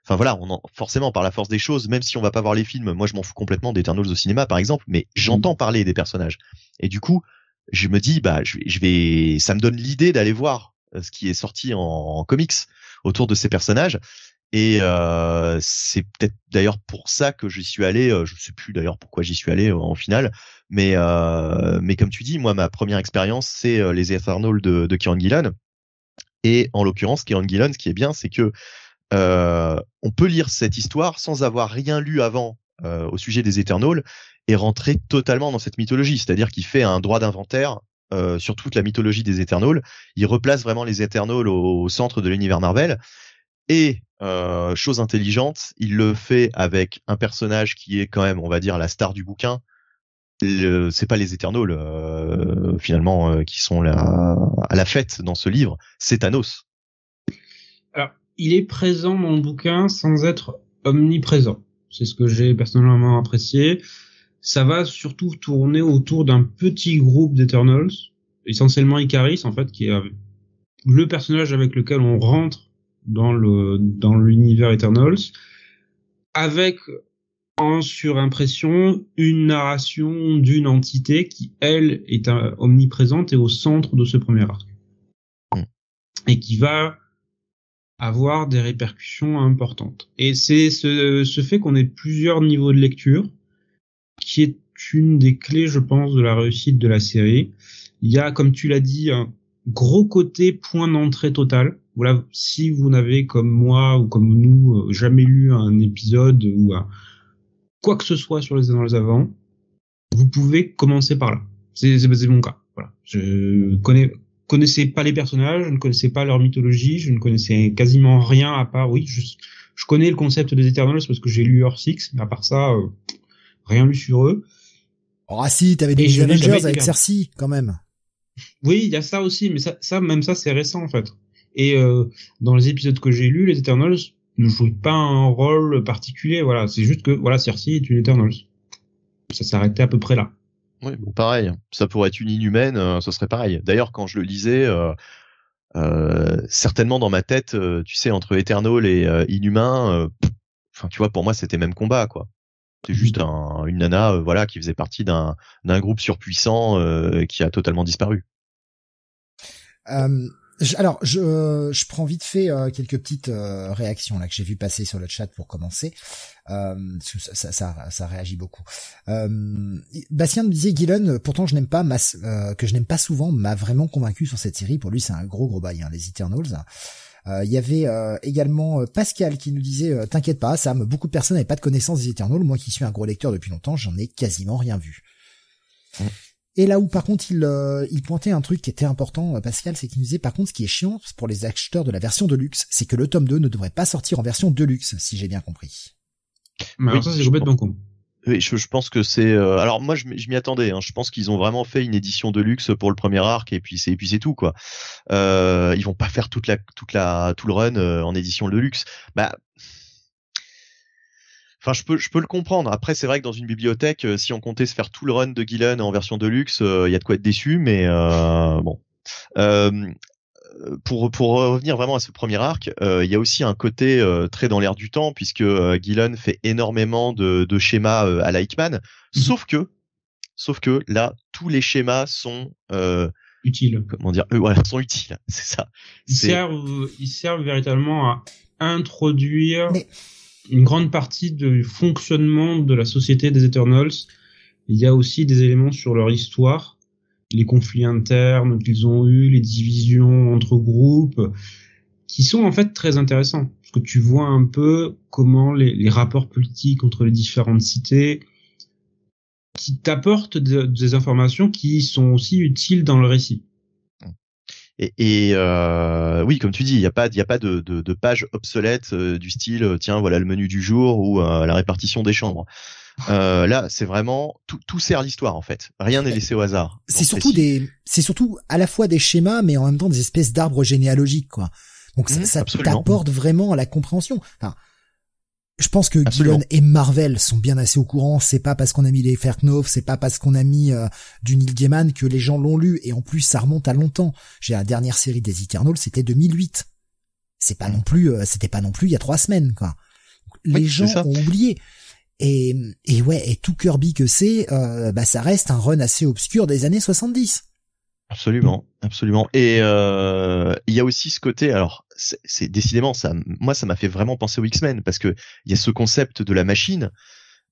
Enfin voilà, on en, forcément par la force des choses, même si on va pas voir les films, moi je m'en fous complètement d'Eternals au cinéma par exemple, mais j'entends mm. parler des personnages. Et du coup, je me dis bah je vais, je vais ça me donne l'idée d'aller voir euh, ce qui est sorti en, comics autour de ces personnages. Et euh, c'est peut-être d'ailleurs pour ça que j'y suis allé. Euh, je sais plus d'ailleurs pourquoi j'y suis allé en finale, mais mais comme tu dis, moi ma première expérience c'est les Eternals de, de Kieran Gillen. Et en l'occurrence, Kieran Gillen, ce qui est bien, c'est que euh, on peut lire cette histoire sans avoir rien lu avant euh, au sujet des Eternals et rentrer totalement dans cette mythologie. C'est-à-dire qu'il fait un droit d'inventaire euh, sur toute la mythologie des Eternals. Il replace vraiment les Eternals au, centre de l'univers Marvel. Et chose intelligente, il le fait avec un personnage qui est quand même, on va dire, la star du bouquin, c'est pas les Eternals euh, finalement euh, qui sont à la fête dans ce livre, c'est Thanos. Il est présent dans le bouquin sans être omniprésent. C'est ce que j'ai personnellement apprécié. Ça va surtout tourner autour d'un petit groupe d'Eternals, essentiellement Icaris en fait, qui est le personnage avec lequel on rentre dans le dans l'univers Eternals, avec en surimpression une narration d'une entité qui, elle, est omniprésente et au centre de ce premier arc. Mm. Et qui va avoir des répercussions importantes. Et c'est ce, ce fait qu'on ait plusieurs niveaux de lecture qui est une des clés, je pense, de la réussite de la série. Il y a, comme tu l'as dit, un gros côté point d'entrée total. Voilà, si vous n'avez comme moi ou comme nous euh, jamais lu un épisode ou un, quoi que ce soit sur les annales avant, vous pouvez commencer par là. C'est mon cas. Voilà. Je connais connaissais pas les personnages, je ne connaissais pas leur mythologie, je ne connaissais quasiment rien à part oui, je, je connais le concept des Eternals parce que j'ai lu Earth Six, mais à part ça, euh, rien lu sur eux. Oh ah si, t'avais des Avengers avec Cersei quand même. Oui, il y a ça aussi, mais ça, ça même ça c'est récent en fait. Et euh, dans les épisodes que j'ai lus, les Eternals, ne joue pas un rôle particulier. Voilà, c'est juste que voilà, Cersei est une Eternals. Ça s'arrêtait à peu près là. Oui, bon, pareil. Ça pourrait être une inhumaine, euh, ce serait pareil. D'ailleurs, quand je le lisais, euh, euh, certainement dans ma tête, tu sais, entre Eternal et Inhumain, enfin, tu vois, pour moi, c'était même combat, quoi. C'est juste un, une nana, voilà, qui faisait partie d'un d'un groupe surpuissant qui a totalement disparu alors, je, je prends vite fait euh, quelques petites euh, réactions là que j'ai vu passer sur le chat pour commencer. Euh, ça, ça, réagit beaucoup. Euh, Bastien me disait Gillen, pourtant je n'aime pas, que je n'aime pas souvent, m'a vraiment convaincu sur cette série. Pour lui, c'est un gros gros bail, hein, les Eternals. Il y avait également Pascal qui nous disait T'inquiète pas, Sam, beaucoup de personnes n'avaient pas de connaissance des Eternals. Moi qui suis un gros lecteur depuis longtemps, j'en ai quasiment rien vu. Et là où par contre il, euh, il pointait un truc qui était important, euh, Pascal, c'est qu'il nous disait par contre ce qui est chiant pour les acheteurs de la version de luxe, c'est que le tome 2 ne devrait pas sortir en version de luxe, si j'ai bien compris. Mais alors ça c'est complètement con. Oui, je, je, pense que c'est. Euh, alors moi, je, m'y attendais. Hein. Je pense qu'ils ont vraiment fait une édition de luxe pour le premier arc et puis c'est puis c'est tout quoi. Euh, ils vont pas faire toute la toute la tout le run en édition de luxe. Bah Enfin, je peux, je peux le comprendre. Après, c'est vrai que dans une bibliothèque, euh, si on comptait se faire tout le run de Gillen en version de luxe, euh, il y a de quoi être déçu, mais euh, bon. pour, pour revenir vraiment à ce premier arc, il y a aussi un côté très dans l'air du temps, puisque Gillen fait énormément de, de schémas à la Hickman, mhm. sauf que, sauf que là, tous les schémas sont utiles. Comment dire Voilà, sont utiles. C'est ça. Ils servent, ils servent véritablement à introduire une grande partie du fonctionnement de la société des Eternals. Il y a aussi des éléments sur leur histoire, les conflits internes qu'ils ont eus, les divisions entre groupes, qui sont en fait très intéressants. Parce que tu vois un peu comment les, rapports politiques entre les différentes cités, qui t'apportent des informations qui sont aussi utiles dans le récit. Et, et euh, oui, comme tu dis, il n'y a pas, il y a pas de, de, de page obsolète euh, du style, euh, tiens, voilà le menu du jour ou euh, la répartition des chambres. Euh, là, c'est vraiment tout, tout sert l'histoire en fait. Rien n'est laissé au hasard. C'est surtout des, c'est surtout à la fois des schémas, mais en même temps des espèces d'arbres généalogiques, quoi. Donc ça, mmh, ça t'apporte vraiment à la compréhension. Enfin, je pense que Gillen et Marvel sont bien assez au courant. C'est pas parce qu'on a mis les Ferknov, c'est pas parce qu'on a mis euh, du Neil Gaiman que les gens l'ont lu. Et en plus, ça remonte à longtemps. J'ai la dernière série des Eternals, c'était 2008. C'est pas non plus, euh, c'était pas non plus il y a trois semaines, quoi. Les gens ont oublié. Et, et ouais, et tout Kirby que c'est, euh, bah ça reste un run assez obscur des années 70. Absolument, absolument. Et euh, il y a aussi ce côté. Alors, c'est décidément ça. Moi, ça m'a fait vraiment penser aux X-Men parce que il y a ce concept de la machine.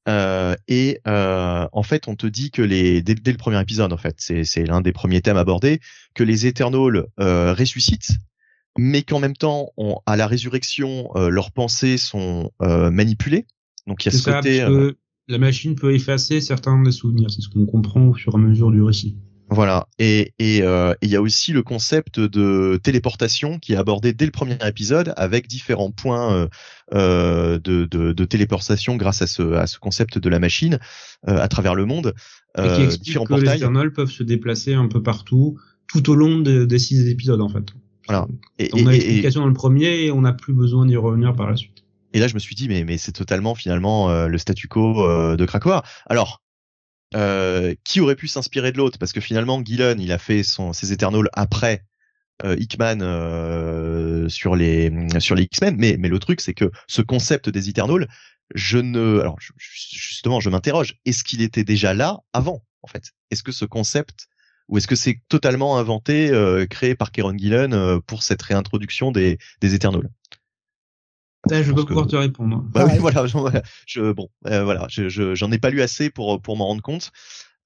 Euh, et euh, en fait, on te dit que les dès, le premier épisode, en fait, c'est l'un des premiers thèmes abordés, que les Eternals euh, ressuscitent, mais qu'en même temps, on, à la résurrection, euh, leurs pensées sont euh, manipulées. Donc il y a ce côté. la machine peut effacer certains des souvenirs. C'est ce qu'on comprend au fur et à mesure du récit. Voilà. Et et euh, il y a aussi le concept de téléportation qui est abordé dès le premier épisode avec différents points euh, euh de, de, de, téléportation grâce à ce à ce concept de la machine euh, à travers le monde. et qui explique différents que portails. les Eternals peuvent se déplacer un peu partout tout au long des six épisodes en fait. Voilà. Et, on a l'explication dans le premier et on n'a plus besoin d'y revenir par la suite. Et là, je me suis dit, mais, mais c'est totalement finalement le statu quo de Krakoa. Alors, euh, qui aurait pu s'inspirer de l'autre? Parce que finalement, Gillen, il a fait son, ses Eternals après euh, Hickman euh, sur les sur les X-Men, mais mais le truc c'est que ce concept des Eternals, je ne, alors justement, je m'interroge, est-ce qu'il était déjà là avant en fait? Est-ce que ce concept ou est-ce que c'est totalement inventé, euh, créé par Kieron Gillen euh, pour cette réintroduction des des Eternals? Je, je vais pouvoir te répondre. Bah oui, voilà, je, bon, euh, voilà, je, j'en ai pas lu assez pour pour m'en rendre compte.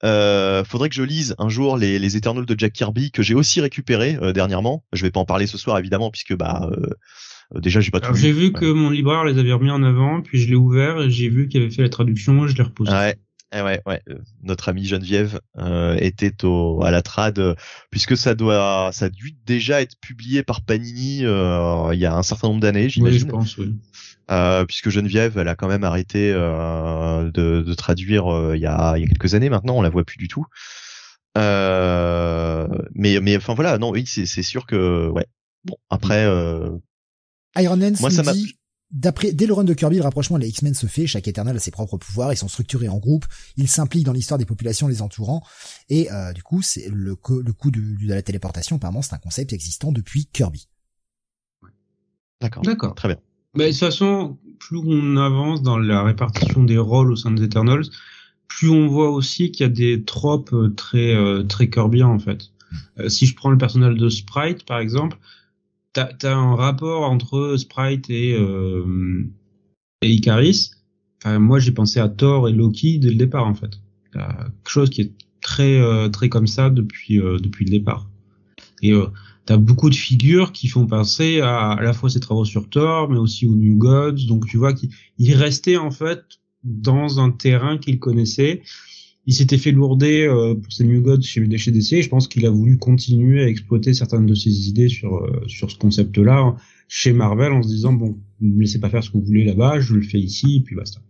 Euh, faudrait que je lise un jour les, les Eternals de Jack Kirby que j'ai aussi récupéré euh, dernièrement. Je vais pas en parler ce soir évidemment puisque bah euh, déjà j'ai pas tout. J'ai vu que mon libraire les avait remis en avant, puis je l'ai ouvert et j'ai vu qu'il avait fait la traduction, je l'ai repoussé. Ouais, eh ouais, ouais. Euh, notre amie Geneviève euh, était au à la trad euh, puisque ça doit, ça a dû déjà être publié par Panini il y a un certain nombre d'années, j'imagine. Oui, je pense, oui. puisque Geneviève, elle a quand même arrêté de, de, traduire il y, a, il y a quelques années maintenant, on la voit plus du tout. mais mais enfin voilà, non, oui, c'est c'est sûr que ouais. Bon après. Iron Man moi, ça dit D'après, dès le run de Kirby, le rapprochement des X-Men se fait, chaque Eternal a ses propres pouvoirs, ils sont structurés en groupe, ils s'impliquent dans l'histoire des populations les entourant, et euh, du coup, c'est le, le coup de, de, la téléportation, apparemment, c'est un concept existant depuis Kirby. D'accord. D'accord. Très bien. Mais de toute façon, plus on avance dans la répartition des rôles au sein des Eternals, plus on voit aussi qu'il y a des tropes euh, très euh, très Kirby en fait. Hmm. si je prends le personnage de Sprite par exemple, t'as as un rapport entre Sprite et euh, et Icaris. Enfin, moi, j'ai pensé à Thor et Loki dès le départ, en fait. quelque chose qui est très euh, très comme ça depuis euh, depuis le départ. Et euh, t'as beaucoup de figures qui font penser à à la fois ses travaux sur Thor, mais aussi aux New Gods. Donc, tu vois qu'il restait en fait dans un terrain qu'il connaissait il s'était fait lourder euh, pour ses New Gods chez, DC je pense qu'il a voulu continuer à exploiter certaines de ses idées sur euh, sur ce concept-là chez Marvel en se disant bon, ne laissez pas faire ce que vous voulez là-bas, je le fais ici et puis basta.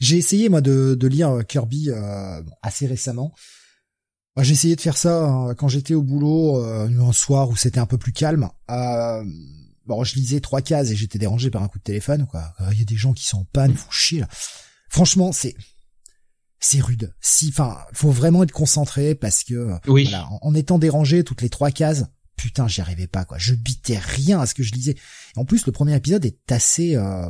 J'ai essayé moi de, de lire euh, Kirby euh, assez récemment. J'ai essayé de faire ça hein, quand j'étais au boulot un soir où c'était un peu plus calme. bon, je lisais trois cases et j'étais dérangé par un coup de téléphone. Quoi, il y a des gens qui sont en panne, fou chier. Franchement, c'est c'est rude. Si, enfin, faut vraiment être concentré parce que, voilà, en, étant dérangé toutes les trois cases, putain, j'y arrivais pas, quoi. Je bitais rien à ce que je lisais. en plus, le premier épisode est assez, euh...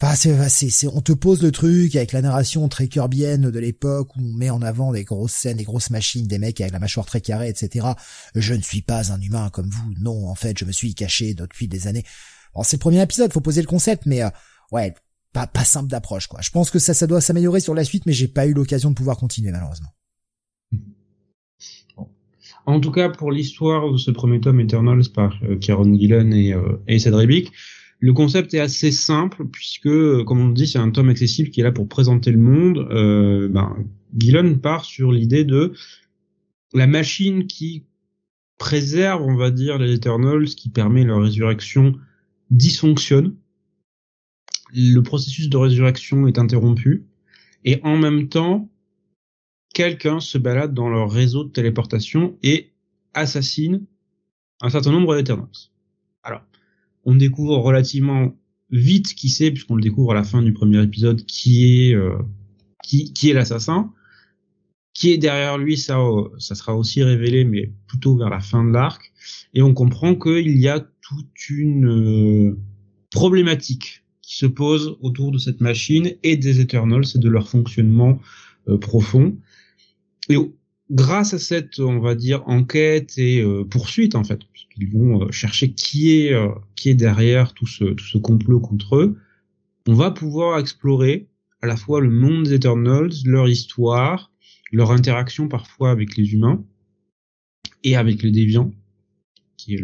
Enfin, c'est, c'est, on te pose le truc avec la narration très kirbienne de l'époque où on met en avant des grosses scènes, des grosses machines, des mecs avec la mâchoire très carrée, etc. Je ne suis pas un humain comme vous. Non, en fait, je me suis caché depuis des années. Bon, c'est le premier épisode, faut poser le concept, mais euh, ouais, pas, pas simple d'approche, quoi. Je pense que ça, ça doit s'améliorer sur la suite, mais j'ai pas eu l'occasion de pouvoir continuer, malheureusement. En tout cas, pour l'histoire de ce premier tome Eternals par euh, Kieron Gillen et, euh, le concept est assez simple puisque, euh, comme on dit, c'est un tome accessible qui est là pour présenter le monde. Euh, ben, Gillen part sur l'idée de la machine qui préserve, on va dire, les Eternals, qui permet leur résurrection, dysfonctionne le processus de résurrection est interrompu et en même temps, quelqu'un se balade dans leur réseau de téléportation et assassine un certain nombre d'Eternals. Alors, on découvre relativement vite qui c'est, puisqu'on le découvre à la fin du premier épisode, qui est euh, qui, qui est l'assassin. Qui est derrière lui, ça, euh, ça sera aussi révélé, mais plutôt vers la fin de l'arc. Et on comprend qu'il y a toute une euh, problématique se pose autour de cette machine et des Eternals et de leur fonctionnement euh, profond. Et grâce à cette, on va dire, enquête et euh, poursuite en fait, puisqu'ils vont euh, chercher qui est qui est derrière tout ce tout ce complot contre eux, on va pouvoir explorer à la fois le monde des Eternals, leur histoire, leur interaction parfois avec les humains et avec les déviants, qui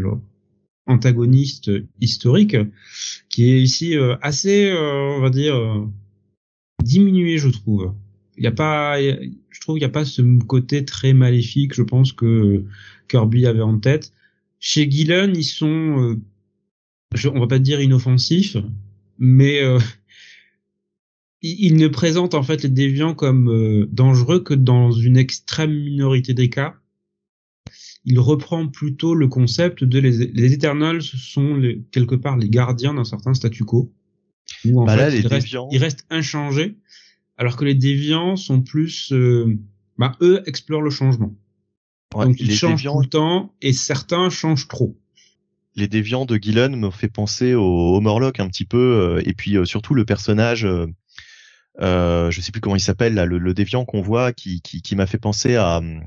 antagoniste historique, qui est ici euh, assez, euh, on va dire, euh, diminué, je trouve. Il y a pas, je trouve, il y a pas ce côté très maléfique, je pense que Kirby avait en tête. Chez Gillen, ils sont, on va pas dire inoffensifs, mais euh, ils, ne présentent en fait les déviants comme dangereux que dans une extrême minorité des cas. Il reprend plutôt le concept de les, les Eternals sont les, quelque part les gardiens d'un certain statu quo. Où en bah fait, les ils, restent, déviants... ils restent inchangés, alors que les déviants sont plus, euh, bah, eux explorent le changement. Ouais, Donc ils changent déviants, tout le temps et certains changent trop. les déviants de Gillen me fait penser au, au Morlock un petit peu, euh, et puis euh, surtout le personnage, euh, je sais plus comment il s'appelle, là, le, le déviant qu'on voit, qui, qui, qui m'a fait penser à hum,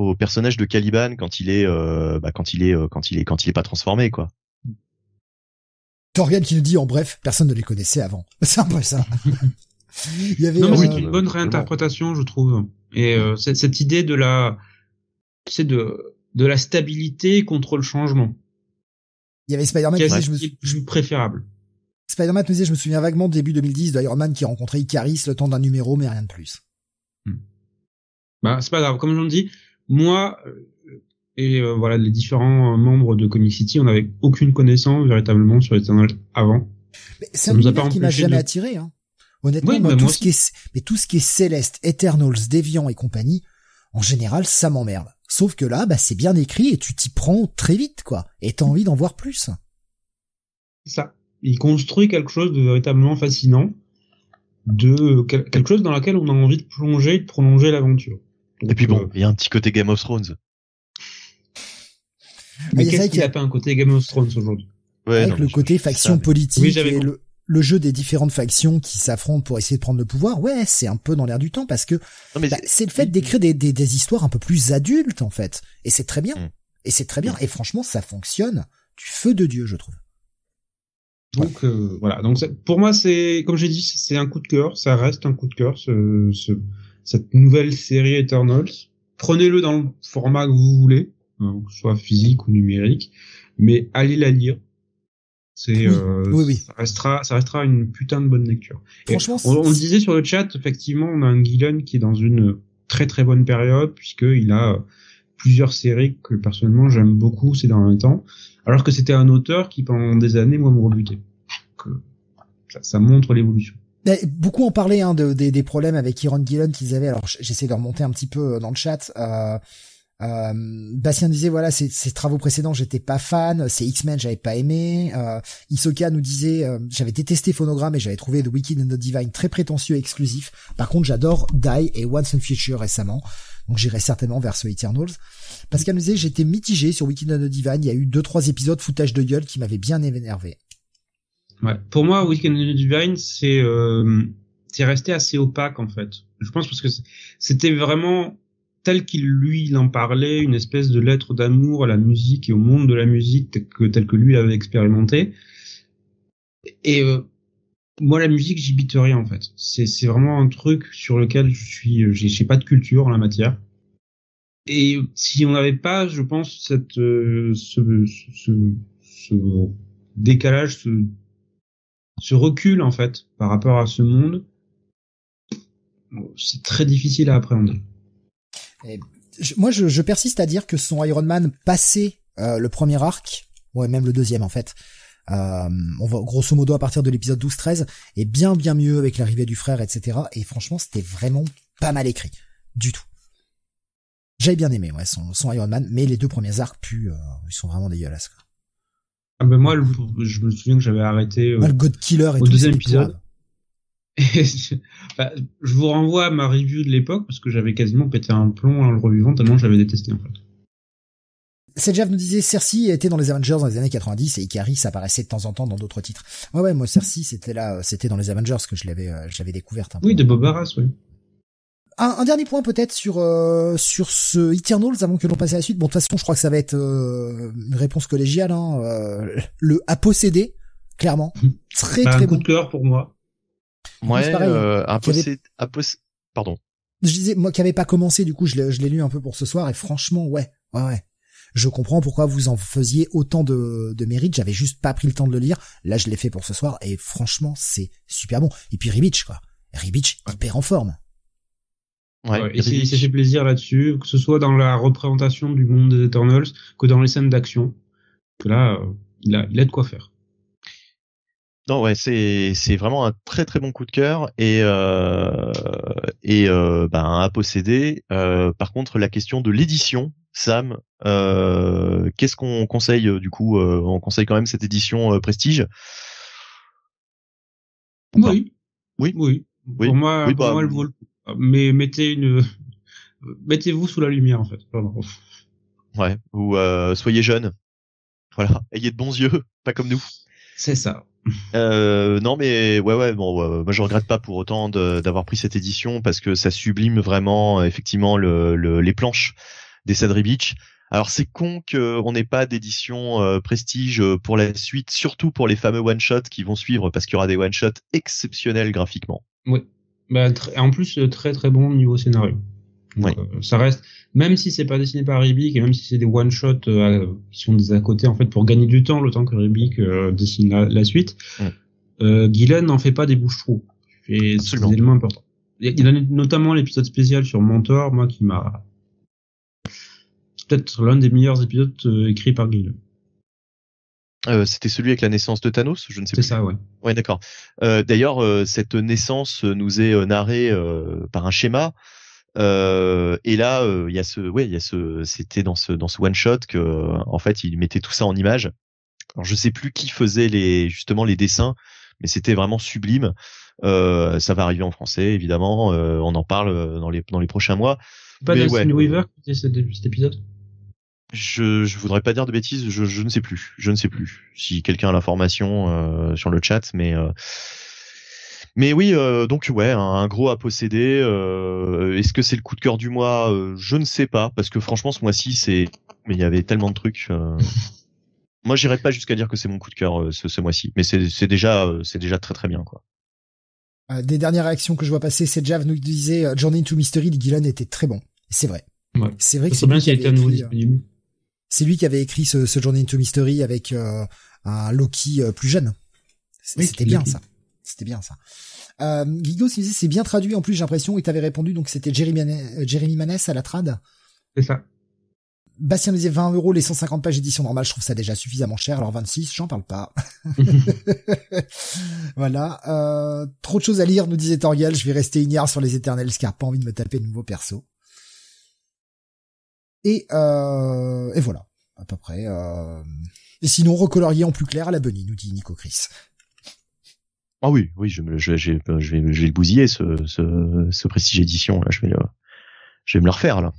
au personnage de Caliban quand il est, euh, bah, quand il est, euh, quand il est, quand il est pas transformé, quoi. Torgan qui nous dit en bref, personne ne les connaissait avant. C'est un peu ça. Il y avait, Non, mais euh, c'est une bonne réinterprétation, je trouve. Et euh, cette, cette idée de la, c'est de de la stabilité contre le changement, il y avait Spider-Man qui je me qui est plus préférable. Spider-Man nous disait, je me souviens vaguement début 2010 d'Iron Man qui rencontrait Icaris le temps d'un numéro, mais rien de plus. Bah, c'est pas grave. Comme je le dis, moi euh, et euh, voilà les différents membres de Comic City, on n'avait aucune connaissance véritablement sur Eternal avant. Mais c'est Ça un nous a univers pas qui m'a jamais de- attiré, hein. Honnêtement, Oui, moi, bah, tout moi ce qui est, mais tout ce qui est Céleste, Eternals, Deviant et compagnie, en général, ça m'emmerde. Sauf que là, bah, c'est bien écrit et tu t'y prends très vite, quoi. Et t'as envie d'en voir plus. Ça. Il construit quelque chose de véritablement fascinant, de quel- quelque chose dans laquelle on a envie de plonger, et de prolonger l'aventure. Et puis Donc, bon, euh, il y a un petit côté Game of Thrones. mais Ah, qu'est-ce qu'il y a- a pas un côté Game of Thrones aujourd'hui? Ouais, avec non, le côté faction ça, politique Oui, et le, le jeu des différentes factions qui s'affrontent pour essayer de prendre le pouvoir. Ouais, c'est un peu dans l'air du temps parce que bah, c'est- le fait d'écrire des, des, des histoires un peu plus adultes, en fait. Et c'est très bien. Mm. Et c'est très bien. Et franchement, ça fonctionne du feu de Dieu, je trouve. Donc euh, voilà. Donc c'est- pour moi, c'est comme j'ai dit, c'est un coup de cœur. Ça reste un coup de cœur. Ce, ce- cette nouvelle série Eternals. Prenez-le dans le format que vous voulez, euh, que ce soit physique ou numérique, mais allez la lire. C'est euh, oui, oui. ça restera ça restera une putain de bonne lecture. Franchement, on, on disait sur le chat, effectivement, on a un Gillen qui est dans une très très bonne période puisqu'il a plusieurs séries que personnellement j'aime beaucoup ces derniers temps, alors que c'était un auteur qui pendant des années moi me rebutait. Donc, euh, ça, ça montre l'évolution. Beaucoup en parlaient hein, de, des, problèmes avec Iron Gillen qu'ils avaient. Alors j'essaie de remonter un petit peu euh, dans le chat. Euh, euh, Bastien disait voilà ses, travaux précédents j'étais pas fan, c'est X-Men j'avais pas aimé. Euh, Isoka nous disait j'avais détesté Phonogramme et j'avais trouvé The Wicked and the Divine très prétentieux et exclusif. Par contre j'adore Die et Once and Future récemment, donc j'irai certainement vers ce Eternals. Pascal nous disait j'étais mitigé sur Wicked and the Divine, il y a eu deux trois épisodes foutage de gueule qui m'avaient bien énervé. Ouais. Pour moi, Weekend Divine, c'est euh, c'est resté assez opaque en fait. Je pense parce que c'était vraiment tel qu'il lui il en parlait, une espèce de lettre d'amour à la musique et au monde de la musique tel que, tel que lui l'avait expérimenté. Et euh, moi, la musique, j'y bite rien en fait. C'est c'est vraiment un truc sur lequel je suis, j'ai pas de culture en la matière. Et si on n'avait pas, je pense, cette euh, ce, ce, ce décalage, ce ce recul en fait par rapport à ce monde, c'est très difficile à appréhender. moi, je, persiste à dire que son Iron Man passé euh, le premier arc, ouais, même le deuxième en fait, euh, on va grosso modo à partir de l'épisode 12-13, est bien bien mieux avec l'arrivée du frère, etc. Et franchement, c'était vraiment pas mal écrit, du tout. J'avais bien aimé, ouais, son, Iron Man, mais les deux premiers arcs puent, euh, ils sont vraiment dégueulasses. Ah ben moi, le- je me souviens que j'avais arrêté. euh, Moi, le God Killer et au deuxième épisode. pourrave. et je, bah, je vous renvoie à ma review de l'époque parce que j'avais quasiment pété un plomb en le revivant tellement je l'avais détesté en fait. Sedjav nous disait Cersei était dans les Avengers dans les années 90 et Icaris apparaissait de temps en temps dans d'autres titres. Ouais ouais, moi Cersei c'était là, euh, c'était dans les Avengers que je l'avais, euh, je l'avais découverte. un peu. Oui, de Bob Arras, oui. Un, un dernier point peut-être sur euh, sur ce Eternals avant que l'on passe à la suite. Bon de toute façon je crois que ça va être euh, une réponse collégiale. Hein, euh, le à posséder clairement très Bah, très un coup bon. de cœur pour moi. Ouais, pareil, euh, un qu'il y avait- possé- un possé- pardon. Je disais moi qui avait pas commencé du coup je l'ai je l'ai lu un peu pour ce soir et franchement ouais ouais ouais. Je comprends pourquoi vous en faisiez autant de, de mérite. J'avais juste pas pris le temps de le lire. Là, je l'ai fait pour ce soir et franchement, c'est super bon. Et puis Ribich, quoi. Ribich, hyper en forme. Ouais, ouais, il s'est fait plaisir là-dessus, que ce soit dans la représentation du monde des Eternals que dans les scènes d'action. Là, euh, il a, il a de quoi faire. Non, ouais, c'est c'est vraiment un très très bon coup de cœur et euh, et euh, ben à posséder. Euh, par contre, la question de l'édition, Sam, euh, qu'est-ce qu'on conseille euh, du coup euh, On conseille quand même cette édition Prestige? Oui. oui? Oui. Oui. Pour moi, oui, pour bah, moi, le vol mais mettez une, mettez-vous sous la lumière en fait. Ouais, ou euh, soyez jeune. Voilà, ayez de bons yeux, pas comme nous. C'est ça. Euh, non mais ouais ouais bon moi je regrette pas pour autant d'avoir pris cette édition parce que ça sublime vraiment effectivement le, le, les planches des Sadri Beach. Alors c'est con qu'on n'ait pas d'édition euh, prestige pour la suite, surtout pour les fameux one shot qui vont suivre parce qu'il y aura des one shot exceptionnels graphiquement. Oui, bah, en plus, euh, très très bon niveau scénario. Euh, ça reste, même si c'est pas dessiné par Ribic et même si c'est des one shot euh, qui sont des à côté en fait pour gagner du temps le temps que Ribic dessine la, suite, euh, Gillen n'en fait pas des bouches trous. Et c'est un élément important. Il a notamment l'épisode spécial sur Mentor, moi qui m'a peut-être l'un des meilleurs épisodes écrits par Gillen. Euh, c'était celui avec la naissance de Thanos, je ne sais plus. C'est ça, ouais. Ouais, d'accord. Euh, D'ailleurs, euh, cette naissance nous est euh, narrée euh, par un schéma. et là, il y a ce, ouais, il y a ce, c'était dans ce dans ce one shot que, en fait, il mettait tout ça en image. Alors, je sais plus qui faisait les justement les dessins, mais c'était vraiment sublime. ça va arriver en français, évidemment. on en parle dans les dans les prochains mois. Pas mais, ouais, Weaver qui cet épisode? Je, je voudrais pas dire de bêtises, je, je ne sais plus, je ne sais plus si quelqu'un a l'information euh, sur le chat, mais euh, mais oui, euh, donc ouais, un, gros à posséder. Euh, Est-ce que c'est le coup de cœur du mois? Je ne sais pas, parce que franchement ce mois-ci c'est, mais il y avait tellement de trucs. Moi j'irais pas jusqu'à dire que c'est mon coup de cœur ce, ce mois-ci, mais c'est déjà c'est déjà très très bien quoi. Des dernières réactions que je vois passer, c'est Jav nous disait Journey into Mystery de Gillen était très bon. C'est vrai. Ouais. C'est vrai que c'est bien qu'il était à nouveau disponible. C'est lui qui avait écrit ce, ce Journey into Mystery avec euh, un Loki euh, plus jeune. C'était bien ça. C'était bien ça. Euh, Guido disait c'est bien traduit en plus j'ai l'impression et t'avais répondu donc c'était Jeremy, Maness à la trad. C'est ça. Bastien disait 20 euros les 150 pages édition normale, je trouve ça déjà suffisamment cher. Alors 26, j'en parle pas. voilà. Euh, trop de choses à lire, nous disait Torgal. Je vais rester ignare sur les éternels car pas envie de me taper de nouveaux persos. Et, euh, et voilà, à peu près. Euh... Et sinon, recolorier en plus clair à la bunny, nous dit Nico Chris. Ah oui, oui, je, je, je, vais, je vais le bousiller ce, ce, ce prestige édition là. Je vais, le, je vais me le refaire là.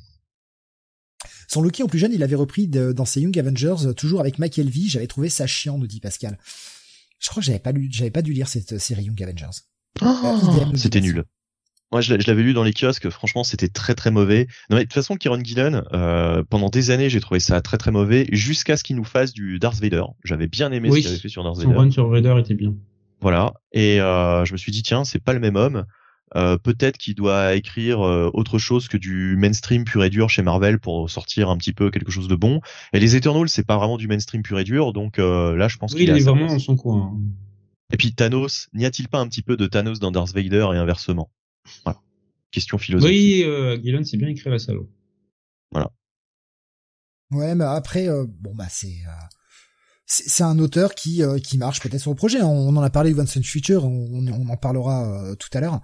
Son Loki en plus jeune, il avait repris de, dans ses Young Avengers, toujours avec Michael V. J'avais trouvé ça chiant, nous dit Pascal. Je crois que j'avais pas lu, j'avais pas dû lire cette série Young Avengers. Oh, C'était nul. Moi, je l'avais lu dans les kiosques. Franchement, c'était très très mauvais. Non, mais de toute façon, Kieron Gillen, euh, pendant des années, j'ai trouvé ça très très mauvais, jusqu'à ce qu'il nous fasse du Darth Vader. J'avais bien aimé ce qu'il avait fait sur Darth Vader. Son run sur Vader était bien. Voilà. Et euh, je me suis dit, tiens, c'est pas le même homme. Euh, peut-être qu'il doit écrire euh, autre chose que du mainstream pur et dur chez Marvel pour sortir un petit peu quelque chose de bon. Et les Eternals, c'est pas vraiment du mainstream pur et dur, donc euh, là, je pense qu'il il est vraiment dans son coin. Et puis Thanos, n'y a-t-il pas un petit peu de Thanos dans Darth Vader et inversement? Voilà question philosophique. Oui, euh, c'est bien écrit la salaud. Voilà. Ouais, mais après, euh, bon bah c'est euh, c'est un auteur qui euh, qui marche peut-être sur le projet. On, en a parlé Once in Future, on, on en parlera tout à l'heure.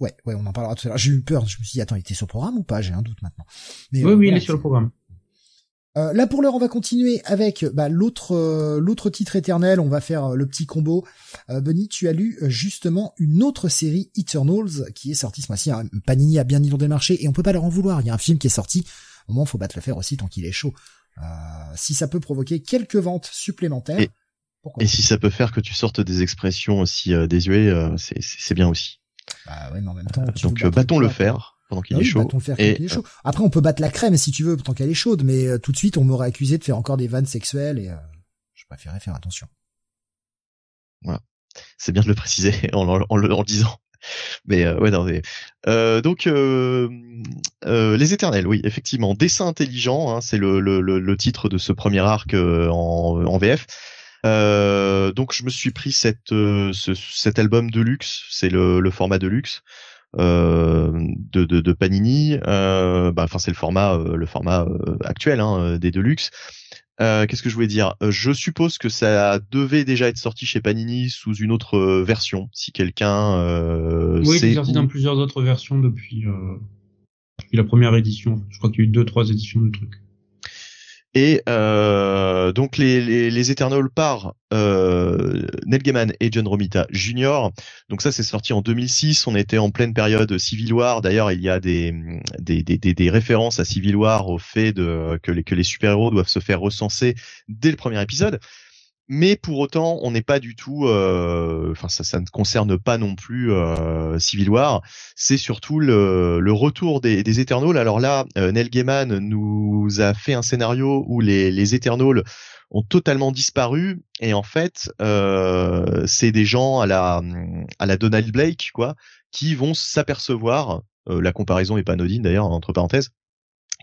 ouais, ouais, on en parlera tout à l'heure. J'ai eu peur, je me suis dit attends, il était sur le programme ou pas? J'ai un doute maintenant. Mais, oui, oui, il est sur le programme. Euh, là pour l'heure, on va continuer avec bah, l'autre euh, l'autre titre éternel. On va faire euh, le petit combo. Bunny, tu as lu justement une autre série Eternals qui est sortie ce mois-ci. Hein. Panini a bien inondé le marché et on peut pas leur en vouloir. Il y a un film qui est sorti. Au moins, faut pas te le faire aussi tant qu'il est chaud. si ça peut provoquer quelques ventes supplémentaires. Et, et, si ça peut faire que tu sortes des expressions aussi désuées, c'est bien aussi. Bah ouais, mais en même temps. Donc battons le fer pendant qu'il ah est chaud. et... chaud. Après, on peut battre la crème si tu veux tant qu'elle est chaude, mais euh, tout de suite, on m'aurait accusé de faire encore des vannes sexuelles et euh, je préférais faire attention. Voilà. C'est bien de le préciser en, en, le disant. Mais euh, ouais, non, mais, donc les Éternels, oui, effectivement, dessin intelligent, hein, c'est le, le, le, titre de ce premier arc en, en VF. donc je me suis pris cette, ce, cet album de luxe, c'est le, le format de luxe. De, de, de, Panini. bah, enfin, c'est le format le format actuel hein, des Deluxe. Qu'est-ce que je voulais dire? Je suppose que ça devait déjà être sorti chez Panini sous une autre version, si quelqu'un. Euh, oui, c'est sorti dans plusieurs autres versions depuis, depuis la première édition. Je crois qu'il y a eu deux, trois éditions du truc. Et euh, donc les, les, les Eternals par euh, Neil Gaiman et John Romita Jr. Donc ça c'est sorti en 2006. On était en pleine période Civil War. D'ailleurs il y a des, des, des, des, références à Civil War au fait de, que les, que les super-héros doivent se faire recenser dès le premier épisode mais pour autant, on n'est pas du tout, euh, enfin ça, ça ne concerne pas non plus euh, Civil War. C'est surtout le, le, retour des, des Eternals. Alors là, euh, Neil Gaiman nous a fait un scénario où les, les Eternals ont totalement disparu et en fait, euh, c'est des gens à la à la Donald Blake quoi, qui vont s'apercevoir. Euh, la comparaison est pas d'ailleurs entre parenthèses,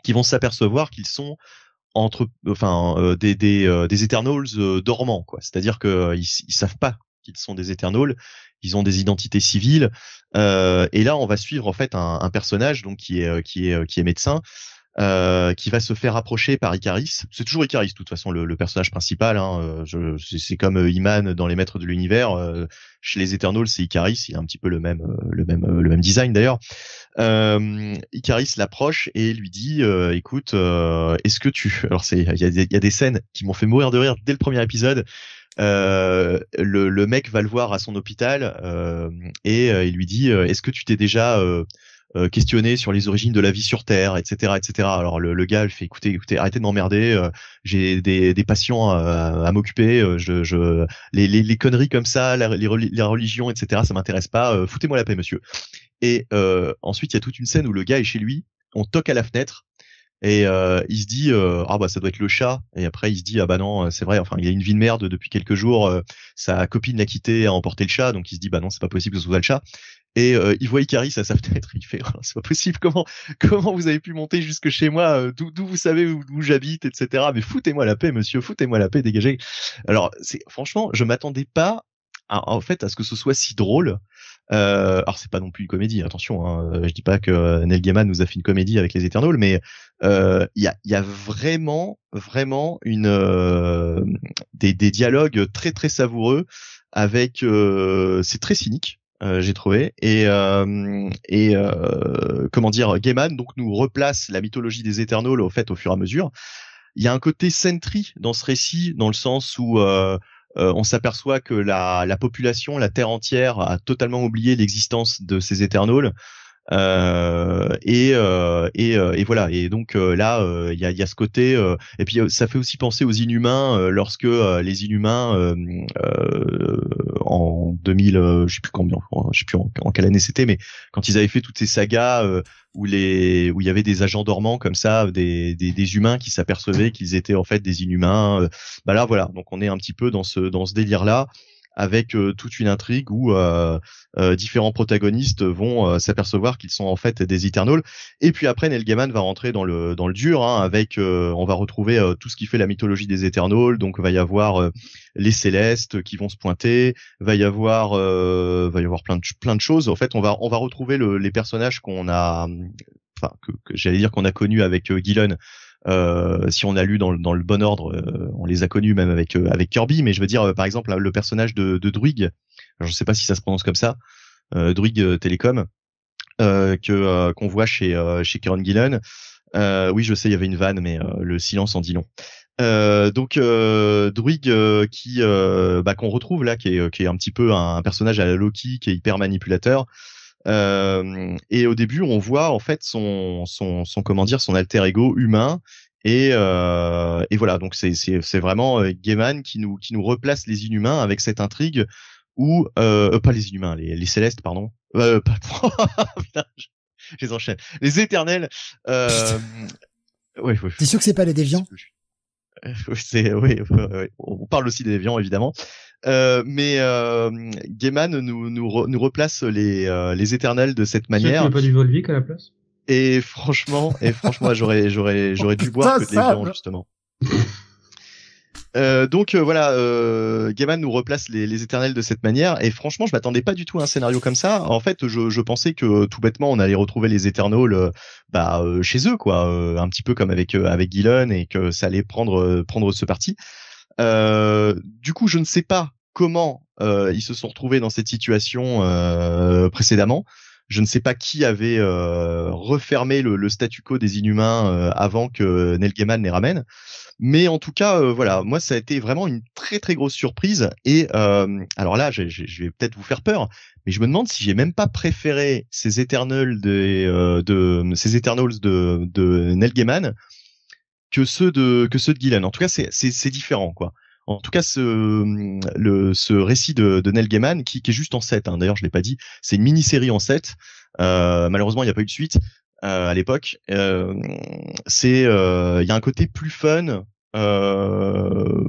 qui vont s'apercevoir qu'ils sont entre enfin euh, des des, euh, des Eternals euh, dormants quoi. C'est-à-dire que ils, ils savent pas qu'ils sont des Eternals. Ils ont des identités civiles. Et là on va suivre en fait un, un personnage donc qui est qui est qui est médecin euh, qui va se faire approcher par Icaris. C'est toujours Icaris, de toute façon, le, le personnage principal. Hein. c'est comme Iman dans les Maîtres de l'Univers. chez les Eternals, c'est Icaris. Il a un petit peu le même, le même, le même design d'ailleurs. Euh, Icaris l'approche et lui dit euh, écoute euh, est-ce que tu alors il y a, y a, des scènes qui m'ont fait mourir de rire dès le premier épisode euh, le, le, mec va le voir à son hôpital euh, et il lui dit est-ce que tu t'es déjà questionné sur les origines de la vie sur Terre, etc., etc. Alors le, le gars il fait écoutez, écoutez, arrêtez de m'emmerder. j'ai des, des patients à, à m'occuper. je, je les, les, les, conneries comme ça, la, les, les religions, etc. Ça m'intéresse pas. Foutez-moi la paix, monsieur. Et euh, ensuite, il y a toute une scène où le gars est chez lui, on toque à la fenêtre et euh, il se dit euh, ah bah ça doit être le chat. Et après il se dit ah bah non c'est vrai enfin il a une vie de merde depuis quelques jours euh, sa copine l'a quitté a emporté le chat. Donc il se dit bah non c'est pas possible que ce soit le chat. Et euh, il voit Icaris à sa fenêtre. Il fait oh, c'est pas possible. Comment comment vous avez pu monter jusque chez moi d'où vous savez où, où j'habite etc mais foutez-moi la paix monsieur. Foutez-moi la paix dégagez. Alors c'est franchement je m'attendais pas en fait à ce que ce soit si drôle. Euh, alors c'est pas non plus une comédie, attention. Hein, je dis pas que Neil Gaiman nous a fait une comédie avec les Eternals, mais euh, il y, a, y, a, vraiment, vraiment une euh, des, des, dialogues très très savoureux avec. Euh, c'est très cynique. Euh, j'ai trouvé et et comment dire Gaiman donc nous replace la mythologie des Eternals au fait au fur et à mesure il y a un côté Sentry dans ce récit dans le sens où euh, euh, on s'aperçoit que la, la, population, la Terre entière, a totalement oublié l'existence de ces Eternals. Euh, et, euh, et, euh, et, voilà. Et donc là, il y a, y, a, ce côté. et puis ça fait aussi penser aux Inhumains lorsque les Inhumains en 2000, je sais plus combien, je sais plus en, quelle année c'était, mais quand ils avaient fait toutes ces sagas où les où il y avait des agents dormants comme ça, des, des, des humains qui s'apercevaient qu'ils étaient en fait des inhumains. Bah là voilà, donc on est un petit peu dans ce dans ce délire là avec euh, toute une intrigue où euh, euh différents protagonistes vont s'apercevoir qu'ils sont en fait des Eternals. Et puis après, Neil Gaiman va rentrer dans le dans le dur, hein, avec on va retrouver tout ce qui fait la mythologie des Eternals. Donc va y avoir les Célestes qui vont se pointer, va y avoir va y avoir plein de plein de choses. En fait, on va on va retrouver le, les personnages qu'on a, enfin que, que j'allais dire qu'on a connus avec Gillen euh, si on a lu dans, dans le bon ordre, euh, on les a connus même avec euh, avec Kirby, mais je veux dire par exemple le personnage de, de Druig, je ne sais pas si ça se prononce comme ça, Druig Telecom, que qu'on voit chez chez Kieron Gillen. oui, je sais, il y avait une vanne, mais le silence en dit long. Euh, donc euh, Druig qui bah, qu'on retrouve là qui est qui est un petit peu un, personnage à la Loki qui est hyper manipulateur euh, et au début, on voit en fait son, son, son comment dire, son alter ego humain. Et, euh, et voilà, donc c'est c'est vraiment euh, Gaiman qui nous qui nous replace les inhumains avec cette intrigue où euh, pas les inhumains, les, les célestes, pardon. Euh, pas, je, les enchaîne. Les éternels. Euh, ouais, ouais. T'es sûr que c'est pas les déviants? c'est oui, on parle aussi des déviants évidemment. Euh, mais euh, Gaiman nous, nous, nous replace les, euh, les éternels de cette manière. Tu pas du Volvic à la place Et franchement, et franchement, j'aurais j'aurais j'aurais dû boire que des gens justement. Euh, donc euh, voilà, euh, Gaiman nous replace les, les, éternels de cette manière et franchement je m'attendais pas du tout à un scénario comme ça. En fait je, je pensais que tout bêtement on allait retrouver les éternels euh, bah, euh, chez eux quoi, un petit peu comme avec avec Gillen et que ça allait prendre prendre ce parti. Du coup je ne sais pas comment ils se sont retrouvés dans cette situation précédemment. Je ne sais pas qui avait refermé le, le, statu quo des Inhumains avant que Neil Gaiman les ramène. Mais en tout cas, euh, voilà, moi ça a été vraiment une très très grosse surprise. Et euh, alors là, je, je vais peut-être vous faire peur, mais je me demande si j'ai même pas préféré ces Eternals de, euh, de ces Eternals de, de Gaiman que ceux de que ceux de Gillen. En tout cas, c'est c'est différent quoi. En tout cas, ce, le, ce récit de, de Neil Gaiman, qui, qui est juste en 7, hein, d'ailleurs je l'ai pas dit, c'est une mini-série en 7. Euh, malheureusement, il n'y a pas eu de suite. Euh, à l'époque. Euh, c'est, il y a un côté plus fun, euh,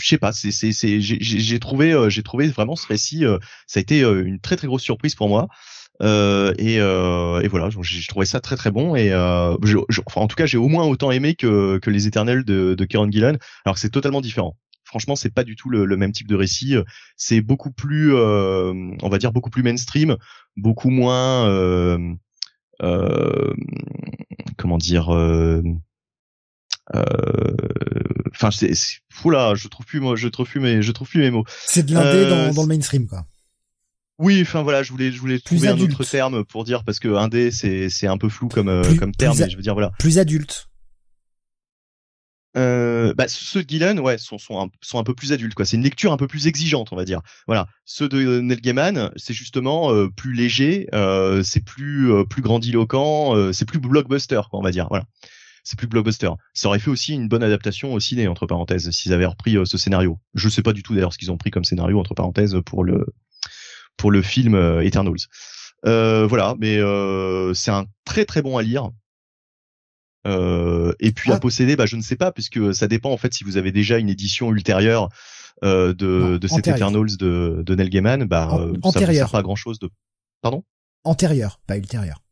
je sais pas, c'est c'est j'ai trouvé euh, j'ai trouvé vraiment ce récit euh, ça a été euh, une très très grosse surprise pour moi. Euh, et, euh, et voilà, j'ai trouvé ça très très bon et euh, enfin en tout cas j'ai au moins autant aimé que, que les Éternels de, de Kieran Gillen, alors que c'est totalement différent. Franchement, c'est pas du tout le, le, même type de récit. C'est beaucoup plus, on va dire beaucoup plus mainstream, beaucoup moins, comment dire euh, enfin, c'est, oula, je trouve plus moi, je trouve plus mes, je trouve plus mes mots. C'est de l'indé dans, euh, dans le mainstream, quoi. Oui, enfin voilà, je voulais, je voulais trouver un autre terme pour dire parce que indé c'est c'est un peu flou comme euh, comme terme, mais je veux dire voilà. Plus adulte. Euh, bah, ceux de Gillen, ouais, sont, sont, un, sont un peu plus adultes, quoi. C'est une lecture un peu plus exigeante, on va dire. Voilà. Ceux de Neil Gaiman, c'est justement euh, plus léger, euh, c'est plus plus grandiloquent, c'est plus blockbuster, quoi, on va dire. Voilà c'est plus blockbuster. Ça aurait fait aussi une bonne adaptation au ciné entre parenthèses s'ils avaient repris euh, ce scénario. Je sais pas du tout d'ailleurs ce qu'ils ont pris comme scénario entre parenthèses pour le pour le film euh, Eternals. Euh, voilà, mais euh, c'est un très très bon à lire. Euh, et puis à ah. posséder, bah je ne sais pas puisque ça dépend en fait si vous avez déjà une édition ultérieure euh, de, de cet Eternals de, de Neil Gaiman, bah ça ne sert pas grand chose de. Pardon? Antérieur, pas ultérieur.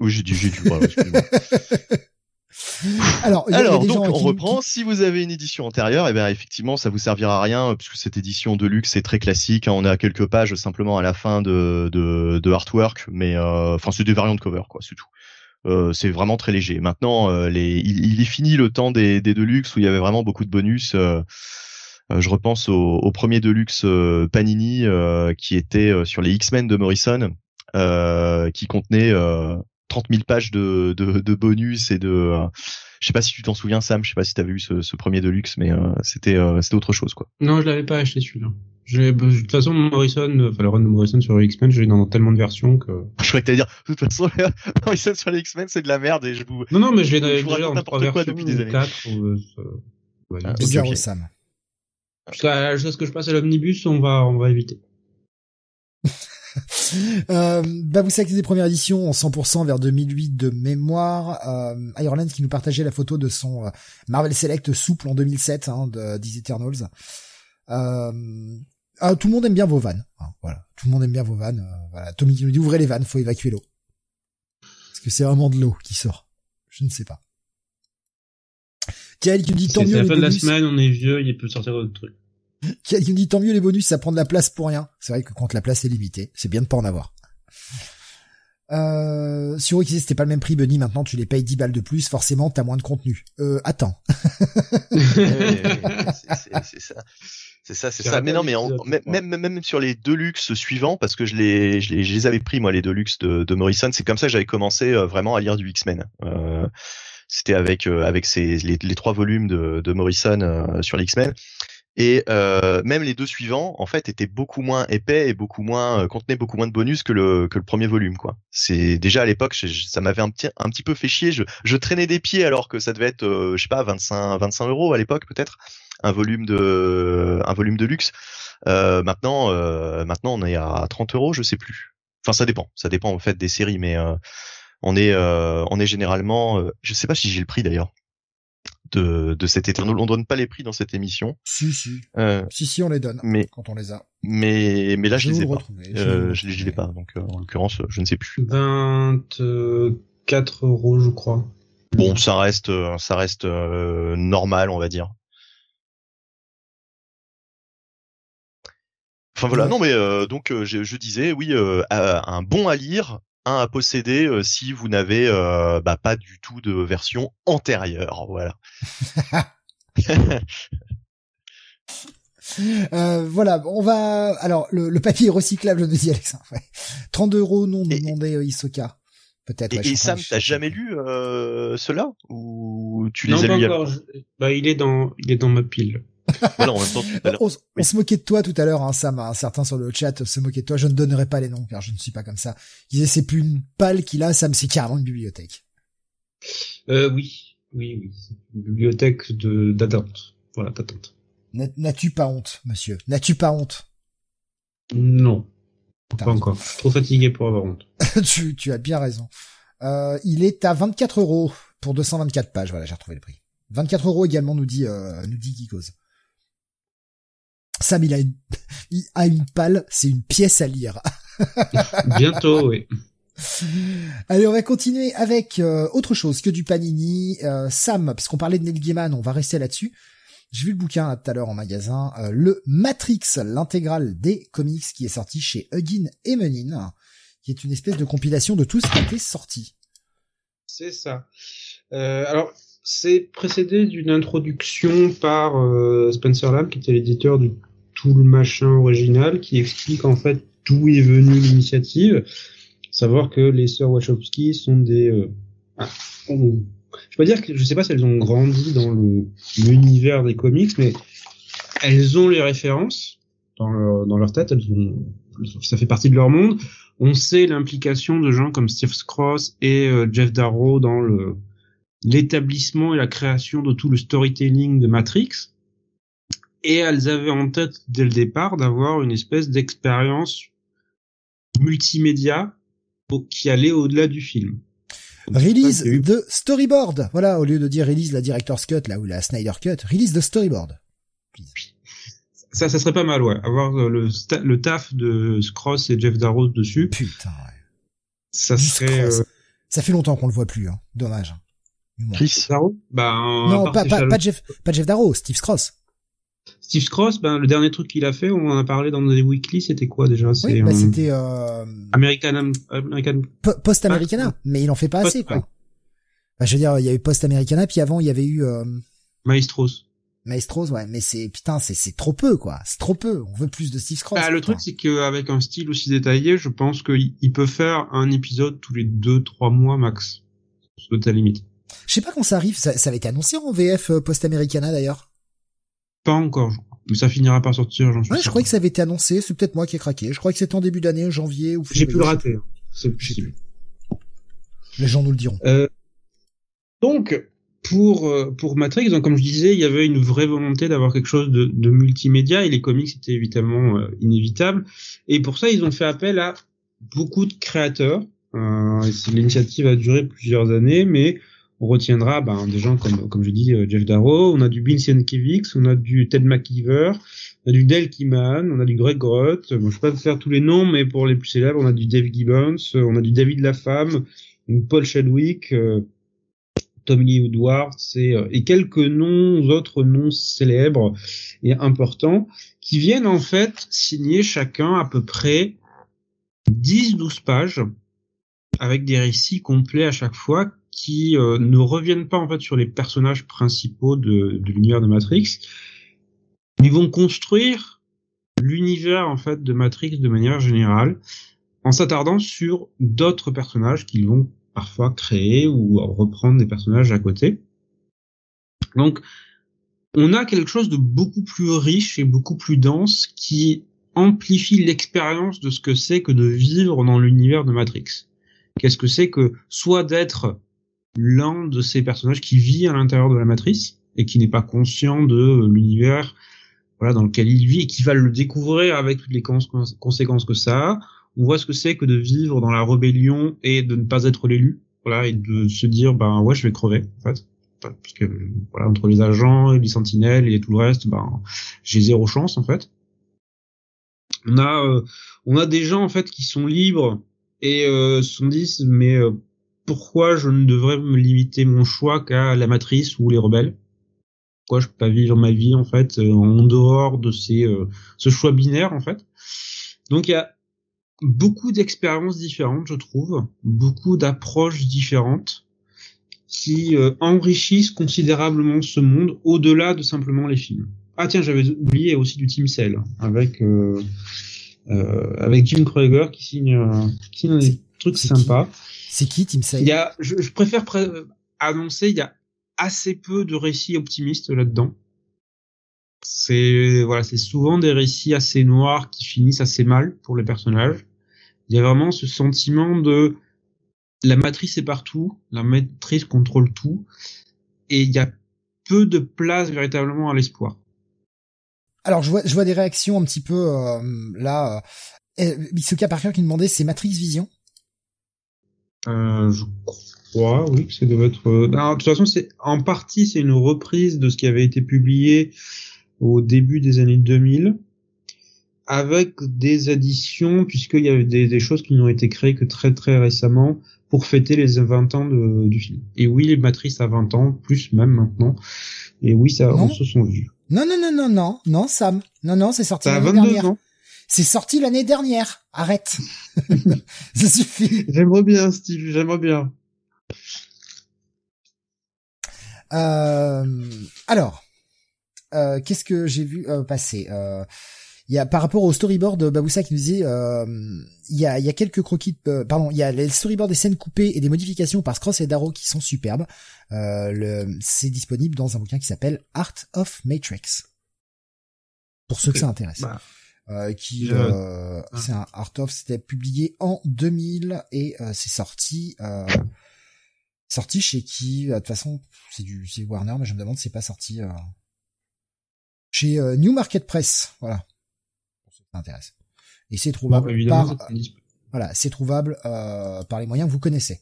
Oui, j'ai dit, j'ai dit. Alors, Alors donc, on reprend. Si vous avez une édition antérieure, eh bien effectivement, ça vous servira à rien puisque cette édition de luxe est très classique. Hein. On a quelques pages simplement à la fin de de, de artwork, mais euh, enfin c'est des variantes de cover, quoi, c'est tout. Euh, c'est vraiment très léger. Maintenant, euh, les, il, est fini le temps des, des Deluxe où il y avait vraiment beaucoup de bonus. Euh, euh je repense au, au premier Deluxe Panini qui était sur les X-Men de Morrison euh, qui contenait 30 euh, 000 pages de, de, de bonus et de euh, je sais pas si tu t'en souviens Sam, je sais pas si tu avais vu ce, ce, premier Deluxe, mais c'était c'était autre chose quoi. Non, je l'avais pas acheté celui-là. De toute façon, Morrison, enfin le run de Morrison sur X-Men, j'ai dans tellement de versions que. Je croyais que t'allais dire, de toute façon, Morrison sur les X-Men, c'est de la merde et je vous. Non, non, mais je l'ai déjà dans trois versions depuis des années. 4, ou, euh, ah, okay. Sam. Jusqu'à ce que je passe à l'omnibus, on va, on va éviter. euh, vous savez que des premières éditions en 100% vers 2008 de mémoire. Euh, Ireland qui nous partageait la photo de son euh, Marvel Select souple en 2007 hein, de The Eternals. Euh, ah, tout le monde aime bien vos vannes. Hein, voilà, tout le monde aime bien vos vannes. Euh, voilà, Tommy qui nous dit ouvrez les vannes, faut évacuer l'eau. Parce que c'est vraiment de l'eau qui sort. Je ne sais pas. Tiens, qui nous dit tant mieux. C'est la fin de la semaine, on est vieux, il peut sortir d'autres trucs qui me dit tant mieux les bonus, ça prend de la place pour rien. C'est vrai que quand la place est limitée, c'est bien de pas en avoir. Euh, sur XC, c'était pas le même prix, Bunny. Maintenant, tu les payes 10 balles de plus. Forcément, t'as moins de contenu. Euh, attends. c'est ça. C'est ça, c'est ça. Mais non, mais même, même, même sur les Deluxe suivants, parce que je les, je les, je les avais pris, moi, les Deluxe de, de Morrison, c'est comme ça que j'avais commencé euh, vraiment à lire du X-Men. Euh, c'était avec, euh, avec ces, les, les, trois volumes de, de Morrison euh, sur les X-Men. Et euh, même les deux suivants, en fait, étaient beaucoup moins épais et beaucoup moins euh, contenaient beaucoup moins de bonus que le que le premier volume, quoi. C'est déjà à l'époque, ça m'avait un petit un petit peu fait chier. Je, je traînais des pieds alors que ça devait être, euh, je sais pas, 25 25 euros à l'époque peut-être un volume de un volume de luxe. Euh, maintenant, euh, maintenant, on est à 30 euros, je sais plus. Enfin, ça dépend, ça dépend en fait des séries, mais on est on est généralement, je sais pas si j'ai le prix d'ailleurs de, de cet Eternal. On donne pas les prix dans cette émission. Si si. Euh, si si, on les donne. Mais quand on les a. Mais mais là je, je les ai pas. Je, euh, je les ai pas. Donc euh, en l'occurrence, je ne sais plus. 24 euros, je crois. Bon, ça reste ça reste normal, on va dire. Enfin voilà, non mais euh, donc je, je, disais oui, euh, un bon à lire un à posséder euh, si vous n'avez euh, bah, pas du tout de version antérieure, voilà. Euh, voilà, on va. Alors, le, le papier est recyclable, nous dit Alex. Ouais. 32 euros, non, nous Et- demandait euh, Isoka. Peut-être. Et, ouais, et Sam, t'as jamais lu euh, cela? Ou tu non, les as pas lus encore. je- Bah, il est dans, il est dans ma pile. Voilà, en même temps, tu- On, se moquait de toi tout à l'heure, hein, Sam. hein, certains sur le chat se moquaient de toi. Je ne donnerai pas les noms car je ne suis pas comme ça. Ils disaient c'est plus une palle qu'il a, Sam, c'est carrément une bibliothèque. Euh, oui, oui, oui. C'est une bibliothèque de d'attente. Voilà, d'attente. N'a- N'as-tu pas honte, monsieur? N'as-tu pas honte? Non, pas raison. encore. Trop fatigué pour avoir honte. tu, tu as bien raison. Euh, il est à 24 euros pour 224 pages. Voilà, j'ai retrouvé le prix. 24 euros également, nous dit, euh, nous dit Geekos. Sam, il a une, il a une palle, c'est une pièce à lire. Bientôt, oui. Allez, on va continuer avec euh, autre chose que du Panini. Euh, Sam, puisqu'on parlait de Neil Gaiman, on va rester là-dessus. J'ai vu le bouquin là, tout à l'heure en magasin, euh, le Matrix, l'intégrale des comics qui est sorti chez Huggin et Menin, qui est une espèce de compilation de tout ce qui a été sorti. C'est ça. Alors, c'est précédé d'une introduction par Spencer Lamb, qui était l'éditeur du tout le machin original, qui explique en fait d'où est venue l'initiative. Savoir que les sœurs Wachowski sont des... Euh, ah, je peux dire que je sais pas si elles ont grandi dans l'univers des comics, mais elles ont les références dans leur, tête. Elles ont, ça fait partie de leur monde. On sait l'implication de gens comme Steve Cross et euh, Jeff Darrow dans l'établissement et la création de tout le storytelling de Matrix. Et elles avaient en tête dès le départ d'avoir une espèce d'expérience multimédia qui allait au-delà du film. Donc, Release eu. de storyboard. Voilà, au lieu de dire release la director's cut là ou la Snyder cut, release de storyboard. Ça, ça serait pas mal, ouais. Avoir le, taf de Cross et Jeff Darrow dessus, Putain, ouais. ça Du serait... Euh, Ça fait longtemps qu'on le voit plus, hein. Dommage. Manque. Chris, Darrow Bah, Non, pas, Jeff, pas Jeff Darrow, Steve Cross. Steve Cross, ben, le dernier truc qu'il a fait, on en a parlé dans des weekly, c'était quoi déjà? Oui, bah, euh, c'était euh, American, American po- Post Americana, mais il en fait pas Post- assez, quoi. Bah, je veux dire, il y a eu Post Americana, puis avant il y avait eu euh, Maestros. Maestros, ouais, mais c'est putain, c'est c'est trop peu, quoi. C'est trop peu. On veut plus de Steve Cross. Ah, le truc, c'est qu'avec un style aussi détaillé, je pense qu'il il peut faire un épisode tous les deux, trois mois max. C'est ta limite. Je sais pas quand ça arrive. Ça, ça avait été annoncé en VF euh, Post Americana d'ailleurs. Pas encore. Mais ça finira par sortir, j'en suis Ouais, je croyais que ça avait été annoncé. C'est peut-être moi qui ai craqué. Je crois que c'était en début d'année, janvier ou. J'ai pu le rater. hein. C'est possible. Les gens nous le diront. Euh, donc, pour, euh, pour Matrix, donc, comme je disais, il y avait une vraie volonté d'avoir quelque chose de, de multimédia et les comics c'était évidemment euh, inévitable. Et pour ça, ils ont fait appel à beaucoup de créateurs. Euh, L'initiative a duré plusieurs années, mais on retiendra ben, des gens comme, comme je dis, euh, Jeff Darrow, on a du Vince Yankovic, on a du Ted McKeever, on a du Dale Kiman, on a du Greg Groth. Bon, je vais pas faire tous les noms, mais pour les plus célèbres, on a du Dave Gibbons, euh, on a du David Lafemme, Paul Chadwick, euh, Tommy Lee Woodward, c'est euh, et quelques noms autres noms célèbres et importants qui viennent en fait signer chacun à peu près 10-12 pages avec des récits complets à chaque fois qui euh, ne reviennent pas en fait sur les personnages principaux de, de l'univers de Matrix, mais vont construire l'univers en fait de Matrix de manière générale en s'attardant sur d'autres personnages qu'ils vont parfois créer ou reprendre des personnages à côté. Donc, on a quelque chose de beaucoup plus riche et beaucoup plus dense qui amplifie l'expérience de ce que c'est que de vivre dans l'univers de Matrix. Qu'est-ce que c'est que soit d'être l'un de ces personnages qui vit à l'intérieur de la matrice et qui n'est pas conscient de l'univers voilà dans lequel il vit et qui va le découvrir avec toutes les cons- conséquences que ça a. On voit ce que c'est que de vivre dans la rébellion et de ne pas être l'élu, voilà, et de se dire ben ouais je vais crever en fait, parce que voilà entre les agents, les sentinelles et tout le reste, ben j'ai zéro chance en fait. On a euh, on a des gens en fait qui sont libres et euh, se sont mais euh, pourquoi je ne devrais me limiter mon choix qu'à la matrice ou les rebelles? Pourquoi je peux pas vivre ma vie en fait en dehors de ces ce choix binaire en fait? Donc il y a beaucoup d'expériences différentes, je trouve, beaucoup d'approches différentes qui enrichissent considérablement ce monde au-delà de simplement les films. Ah tiens, j'avais oublié aussi du Team Cell avec euh, euh, avec Jim Krueger qui signe, euh, qui signe des trucs sympas. C'est qui Team Cell Il y a, je, je préfère annoncer, il y a assez peu de récits optimistes là-dedans. C'est voilà, c'est souvent des récits assez noirs qui finissent assez mal pour les personnages. Il y a vraiment ce sentiment de la matrice est partout, la matrice contrôle tout, et il y a peu de place véritablement à l'espoir. Alors je vois, je vois des réactions un petit peu euh, là. Euh, Mitsuka Parker qui demandait c'est Matrix Vision? Euh, je crois, oui, que ça doit être. Euh, de toute façon, c'est en partie c'est une reprise de ce qui avait été publié au début des années 2000, avec des additions puisqu'il y avait des, des choses qui n'ont été créées que très très récemment pour fêter les 20 ans de, du film. Et oui, les Matrix a 20 ans, plus même maintenant. Et oui, ça, on se sont vus. Non, non, non, non, non, non, Sam. Non, non, c'est sorti l'année dernière. C'est sorti l'année dernière. Arrête. ça suffit. J'aimerais bien, Steve, j'aimerais bien. Euh, alors, euh, qu'est-ce que j'ai vu euh, passer euh, il y a par rapport au storyboard de Baboussa qui nous disait euh, il y a il y a quelques croquis euh, pardon il y a les storyboards des scènes coupées et des modifications par Scross et Darrow qui sont superbes euh, le c'est disponible dans un bouquin qui s'appelle Art of Matrix pour ceux que ça intéresse bah, qui euh, c'est un Art of c'était publié en 2000 et euh, c'est sorti sorti chez qui? De toute façon c'est du c'est Warner mais je me demande si c'est pas sorti chez New Market Press voilà intéresse. Et c'est trouvable par, voilà, c'est trouvable euh, par les moyens que vous connaissez.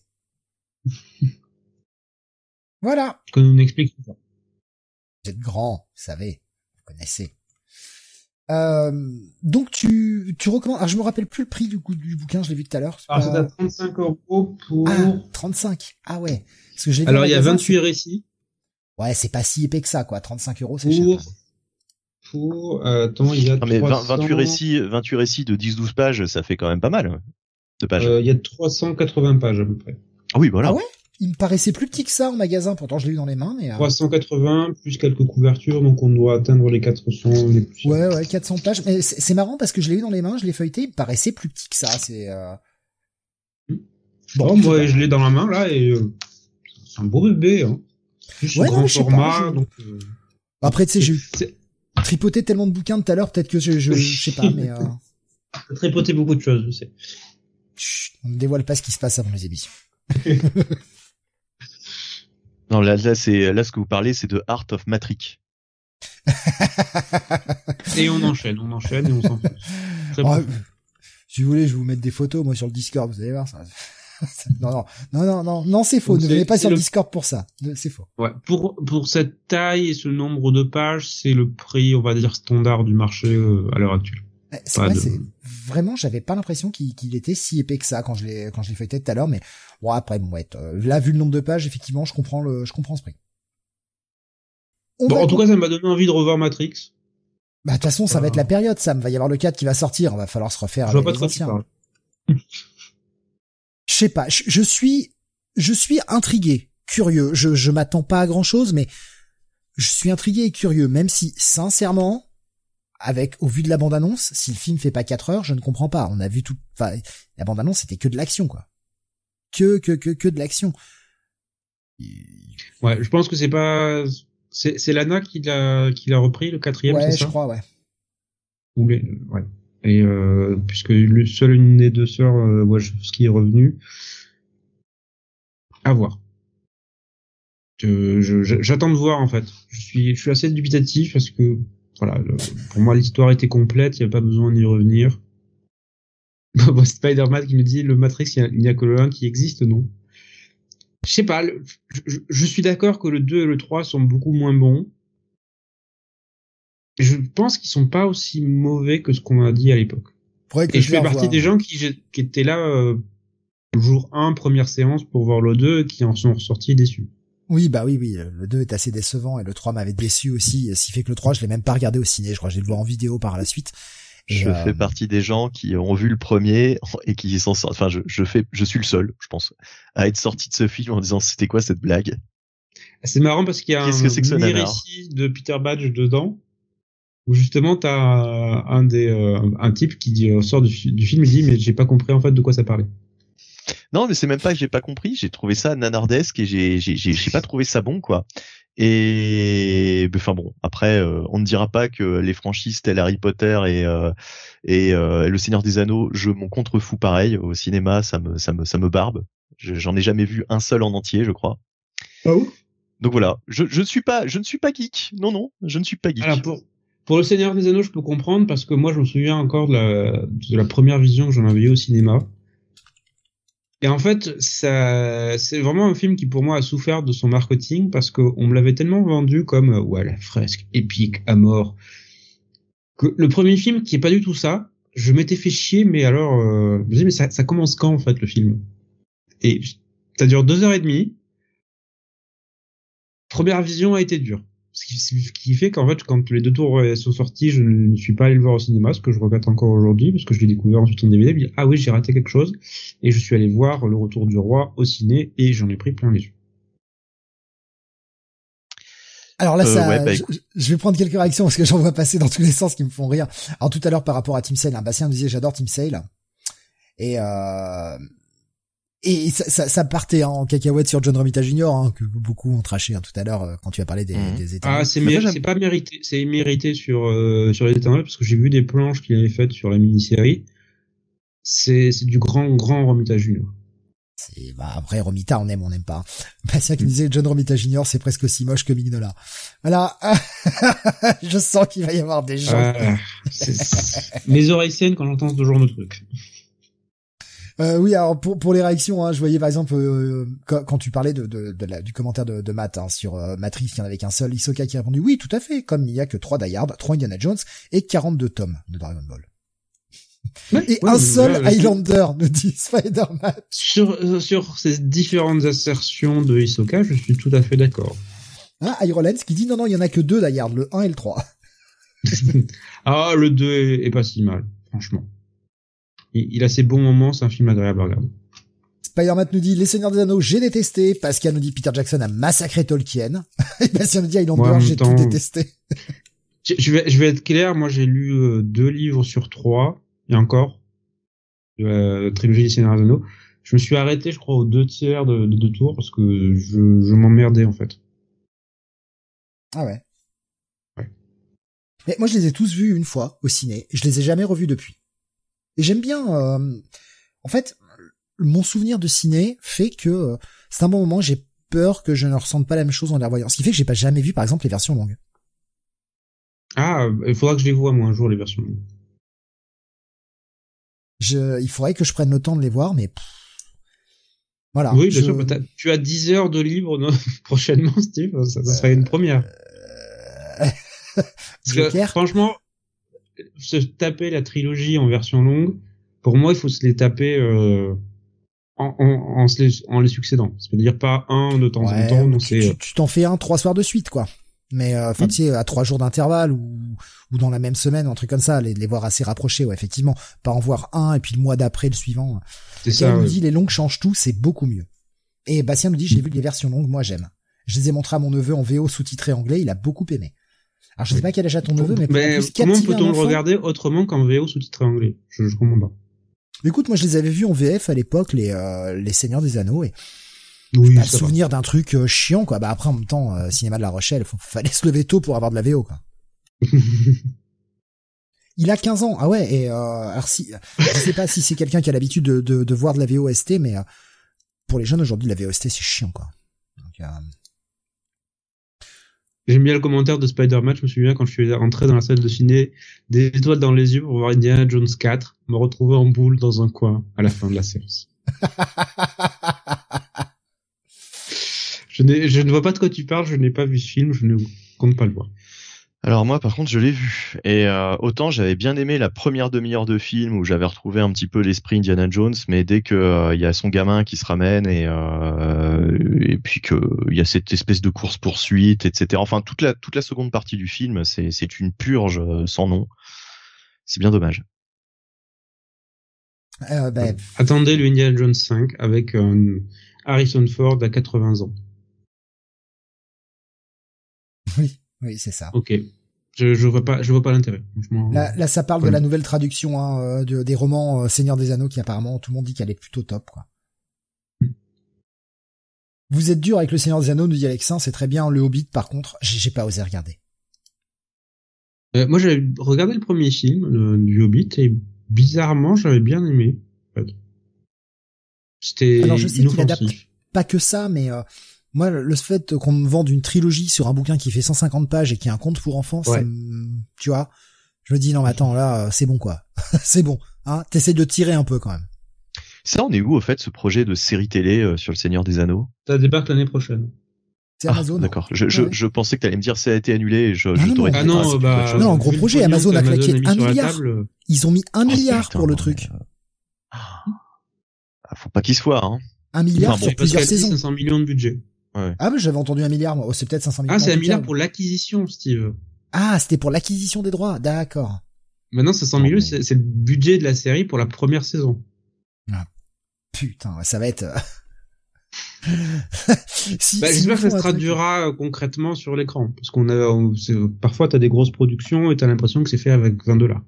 voilà. Que nous n'explique pas. Vous êtes grand, vous savez, vous connaissez. Euh, donc tu tu recommandes. Alors je me rappelle plus le prix du du bouquin, je l'ai vu tout à l'heure. Alors c'est à 35 euros pour. Ah, 35. Ah ouais. Parce que j'ai. Alors il y a 28 récits. Ouais, c'est pas si épais que ça quoi. 35 euros, c'est cher pour, euh, attends, il y a non, mais 28 récits, 28 récits de 10-12 pages, ça fait quand même pas mal. De pages. Euh, il y a 380 pages à peu près. Ah oui, voilà. Ah ouais? Il me paraissait plus petit que ça en magasin, pourtant je l'ai eu dans les mains. Mais 380 euh, plus quelques couvertures, donc on doit atteindre les 400. Les Ouais, ouais, 400 pages. Mais c'est marrant parce que je l'ai eu dans les mains, je l'ai feuilleté, il me paraissait plus petit que ça. C'est. Euh... Hmm. Bon, moi je l'ai dans la main là et c'est un beau bébé. Hein. ouais, grand format. donc, Après, tu sais, j'ai tripoté tellement de bouquins tout à l'heure, peut-être que je, je, je, sais pas, mais. Euh... tripoté beaucoup de choses, je sais. Chut, on ne dévoile pas ce qui se passe avant les émissions. non, là, là, c'est là ce que vous parlez, c'est de Art of Matrix. et on enchaîne, on enchaîne et on s'en fout. Oh, si vous voulez, je vais vous mettre des photos moi sur le Discord, vous allez voir ça. non, non, non, non, non, non, c'est faux. ne venez pas sur le... Discord pour ça. C'est faux. Ouais. Pour, pour cette taille et ce nombre de pages, c'est le prix, on va dire, standard du marché euh, à l'heure actuelle. Eh, c'est vrai, c'est vraiment, j'avais pas l'impression qu'il était si épais que ça quand je l'ai quand je l'ai feuilleté tout à l'heure, mais bon après bon ouais, euh, là vu le nombre de pages, effectivement, je comprends le je comprends ce prix. bon, en tout cas, ça m'a donné envie de revoir Matrix. Bah de toute façon, ça va être la période, ça va y avoir le 4 qui va sortir, va falloir se refaire. Je vois pas trop je sais pas, je, suis, je suis intrigué, curieux. Je, je m'attends pas à grand chose, mais je suis intrigué et curieux, même si, sincèrement, avec, au vu de la bande-annonce, si le film fait pas 4 heures, je ne comprends pas. On a vu tout, enfin, la bande-annonce, c'était que de l'action, quoi. Que, que, que, que de l'action. Ouais, je pense que c'est pas, c'est, c'est Lana qui l'a, qui l'a repris, le quatrième, ouais, c'est ça? je crois, ouais. ouais. Et euh, puisque le seul une des deux sœurs euh, ce qui est revenu, à voir. J'attends de voir en fait. Je suis, je suis assez dubitatif parce que voilà, pour moi l'histoire était complète, il n'y a pas besoin d'y revenir. Spider-Man qui nous dit le Matrix, il n'y a, que le 1 qui existe, non? Je sais pas, je, je, suis d'accord que le 2 et le 3 sont beaucoup moins bons je pense qu'ils sont pas aussi mauvais que ce qu'on a dit à l'époque. Et je fais partie des gens qui, qui étaient là euh, jour 1, première séance pour voir le 2 qui en sont ressortis déçus. Oui, bah oui, oui, le 2 est assez décevant et le 3 m'avait déçu aussi, ce qui fait que le 3, je l'ai même pas regardé au ciné, je crois que j'ai le voir en vidéo par la suite. je fais partie des gens qui ont vu le premier et qui s'en sortent. Enfin, je, je fais, je suis le seul, je pense, à être sorti de ce film en disant c'était quoi cette blague? C'est marrant parce qu'il y a un que récit de Peter Badge dedans où justement t'as un des euh, un type qui euh, sort du, du film et dit mais j'ai pas compris en fait de quoi ça parlait. Non, mais c'est même pas que j'ai pas compris. J'ai trouvé ça nanardesque et j'ai j'ai j'ai pas trouvé ça bon quoi. Et enfin bon, après euh, on ne dira pas que les franchises telles Harry Potter et et Le Seigneur des Anneaux, je m'en contrefous pareil au cinéma, ça me ça me ça me barbe. J'en ai jamais vu un seul en entier, je crois. Ah oui? Donc voilà, je je ne suis pas je ne suis pas geek. Non non, je ne suis pas geek. Alors pour pour le Seigneur des Anneaux, je peux comprendre parce que moi, je me souviens encore de la, de la première vision que j'en avais eu au cinéma. Et en fait, ça, c'est vraiment un film qui pour moi a souffert de son marketing parce qu'on me l'avait tellement vendu comme ouais la fresque épique à mort. Que le premier film qui est pas du tout ça, je m'étais fait chier, mais alors, euh, je me disais mais ça, ça commence quand en fait le film? Et ça dure deux heures et demie. Première vision a été dure. Ce qui, fait qu'en fait, quand les deux tours sont sortis, je ne suis pas allé le voir au cinéma, ce que je regrette encore aujourd'hui, parce que je l'ai découvert ensuite en DVD. ah oui, j'ai raté quelque chose, et je suis allé voir Le Retour du Roi au ciné, et j'en ai pris plein les yeux. Alors là, euh, ça, bah, je, vais prendre quelques réactions parce que j'en vois passer dans tous les sens qui me font rire. Alors tout à l'heure par rapport à Team Sale, hein, Bastien nous disait j'adore Team Sale. Et euh, et ça, ça, ça, partait en cacahuète sur John Romita Jr. Hein, que beaucoup ont traché hein, tout à l'heure euh, quand tu as parlé des, mmh. des Ah, c'est c'est pas mérité, c'est mérité sur euh, sur les Éternels parce que j'ai vu des planches qu'il avait faites sur la mini-série. C'est c'est du grand grand Romita Jr. C'est bah après Romita on aime on n'aime pas. Bastien qui disait John Romita Jr. c'est presque aussi moche que Mignola. Voilà. Je sens qu'il va y avoir des gens. Ah, mes oreilles saines quand j'entends ce genre de trucs. Euh, oui, alors pour, pour les réactions, hein, je voyais par exemple euh, quand, tu parlais de, de, de la, du commentaire de, de Matt hein, sur euh, Matrix, il y en avait qu'un seul, Isoka qui a répondu oui, tout à fait, comme il n'y a que 3 Die Hard, 3 Indiana Jones et 42 tomes de Dragon Ball. et un seul Highlander, nous dit Spider-Man. Sur, euh, sur ces différentes assertions de Isoka, je suis tout à fait d'accord. Ah, Irolenz qui dit non, non, il y en a que deux Die Hard, le 1 et le 3. ah, le 2 est, est pas si mal, franchement il, a ses bons moments, c'est un film agréable à regarder. Spider-Man nous dit Les Seigneurs des Anneaux, j'ai détesté. Pascal nous dit Peter Jackson a massacré Tolkien. Et Bastien nous dit Highlander, j'ai tout détesté. je vais, je vais être clair, moi j'ai lu euh, deux livres sur trois, et encore, de la trilogie des Seigneurs des Anneaux. Je me suis arrêté, je crois, aux deux tiers de, deux tours parce que je, je m'emmerdais en fait. Ah ouais. Ouais. Mais moi je les ai tous vus une fois au ciné, je les ai jamais revus depuis. Et j'aime bien. Euh, en fait, mon souvenir de ciné fait que euh, c'est un bon moment. J'ai peur que je ne ressente pas la même chose en les revoyant. Ce qui fait que j'ai pas jamais vu, par exemple, les versions longues. Ah, il faudra que je les vois moi un jour les versions longues. Je, il faudrait que je prenne le temps de les voir, mais voilà. Oui, bien sûr. Tu as 10 heures de libre prochainement, Steve. Ça, serait une première. Euh... Parce que, franchement, se taper la trilogie en version longue, pour moi, il faut se les taper euh, en, en, en, les, succédant. C'est-à-dire pas un de temps en temps. tu, tu t'en fais un trois soirs de suite, quoi. Mais euh, enfin, tu sais, à trois jours d'intervalle ou, ou dans la même semaine, un truc comme ça, les, les voir assez rapprochés, ouais, effectivement. Pas en voir un et puis le mois d'après le suivant. C'est ça. nous dit les longues changent tout, c'est beaucoup mieux. Et Bastien nous dit j'ai vu les versions longues, moi j'aime. Je les ai montrées à mon neveu en VO sous-titré anglais, il a beaucoup aimé. Alors je sais pas quel âge a ton neveu, mais, mais comment peut-on le regarder autrement qu'en VO sous-titré anglais? Je, je comprends pas. Écoute, moi je les avais vus en VF à l'époque, les euh, les Seigneurs des Anneaux, et oui, pas le souvenir d'un truc euh, chiant, quoi. Bah après en même temps, euh, cinéma de La Rochelle, faut, fallait se lever tôt pour avoir de la VO, quoi. Il a 15 ans, ah ouais. Et euh, alors si, je sais pas si c'est quelqu'un qui a l'habitude de, de, de, voir de la VOST, mais pour les jeunes aujourd'hui, la VOST c'est chiant, quoi. Donc, J'aime bien le commentaire de Spider-Man. Je me souviens quand je suis rentré dans la salle de ciné, des étoiles dans les yeux pour voir Indiana Jones 4, me retrouver en boule dans un coin à la fin de la séance. je, je ne vois pas de quoi tu parles, je n'ai pas vu ce film, je ne compte pas le voir. Alors moi par contre je l'ai vu et euh, autant j'avais bien aimé la première demi-heure de film où j'avais retrouvé un petit peu l'esprit Indiana Jones mais dès que euh, il y a son gamin qui se ramène et euh, et puis que il y a cette espèce de course poursuite etc enfin toute la toute la seconde partie du film c'est c'est une purge sans nom c'est bien dommage. Ben... Attendez le Indiana Jones 5 avec Harrison Ford à 80 ans. Oui. Oui, c'est ça. Ok. Je, je vois pas, je vois pas l'intérêt. Là, là, ça parle de la nouvelle traduction hein, euh, de, des romans euh, Seigneur des Anneaux qui apparemment tout le monde dit qu'elle est plutôt top, quoi. Hmm. Vous êtes dur avec le Seigneur des Anneaux, nous dit Alexin, c'est très bien. Le Hobbit, par contre, j'ai pas osé regarder. Euh, moi, j'avais regardé le premier film du Hobbit et bizarrement, j'avais bien aimé. C'était Alors, je sais qu'il adapte pas que ça, mais euh, moi, le fait qu'on me vende une trilogie sur un bouquin qui fait 150 pages et qui est un conte pour enfants, ça tu vois, je me dis non mais attends là, c'est bon quoi, c'est bon, hein, t'essaies de tirer un peu quand même. Ça, on est où au fait ce projet de série télé euh, sur le Seigneur des Anneaux? Ça débarque l'année prochaine. C'est Amazon. Ah, D'accord. Je, je, je, pensais que t'allais me dire ça a été annulé. Et je, je t'aurais ah non, bah, non, gros projet. Amazon a claqué un milliard. Ils ont mis un oh, milliard pour le truc. Ah, faut pas qu'il soit. Hein. Un milliard sur plusieurs saisons. 500 millions de budget. Ah mais j'avais entendu un milliard moi. Oh, c'est peut-être 500 millions. Ah c'est un milliard pour l'acquisition, Steve. Ah c'était pour l'acquisition des droits, d'accord. Maintenant 500 millions c'est le budget de la série pour la première saison. Ah, putain, ça va être. Euh, si, bah, J'espère que ça se traduira euh, concrètement sur l'écran, parce qu'on a parfois t'as des grosses productions et t'as l'impression que c'est fait avec 20 dollars.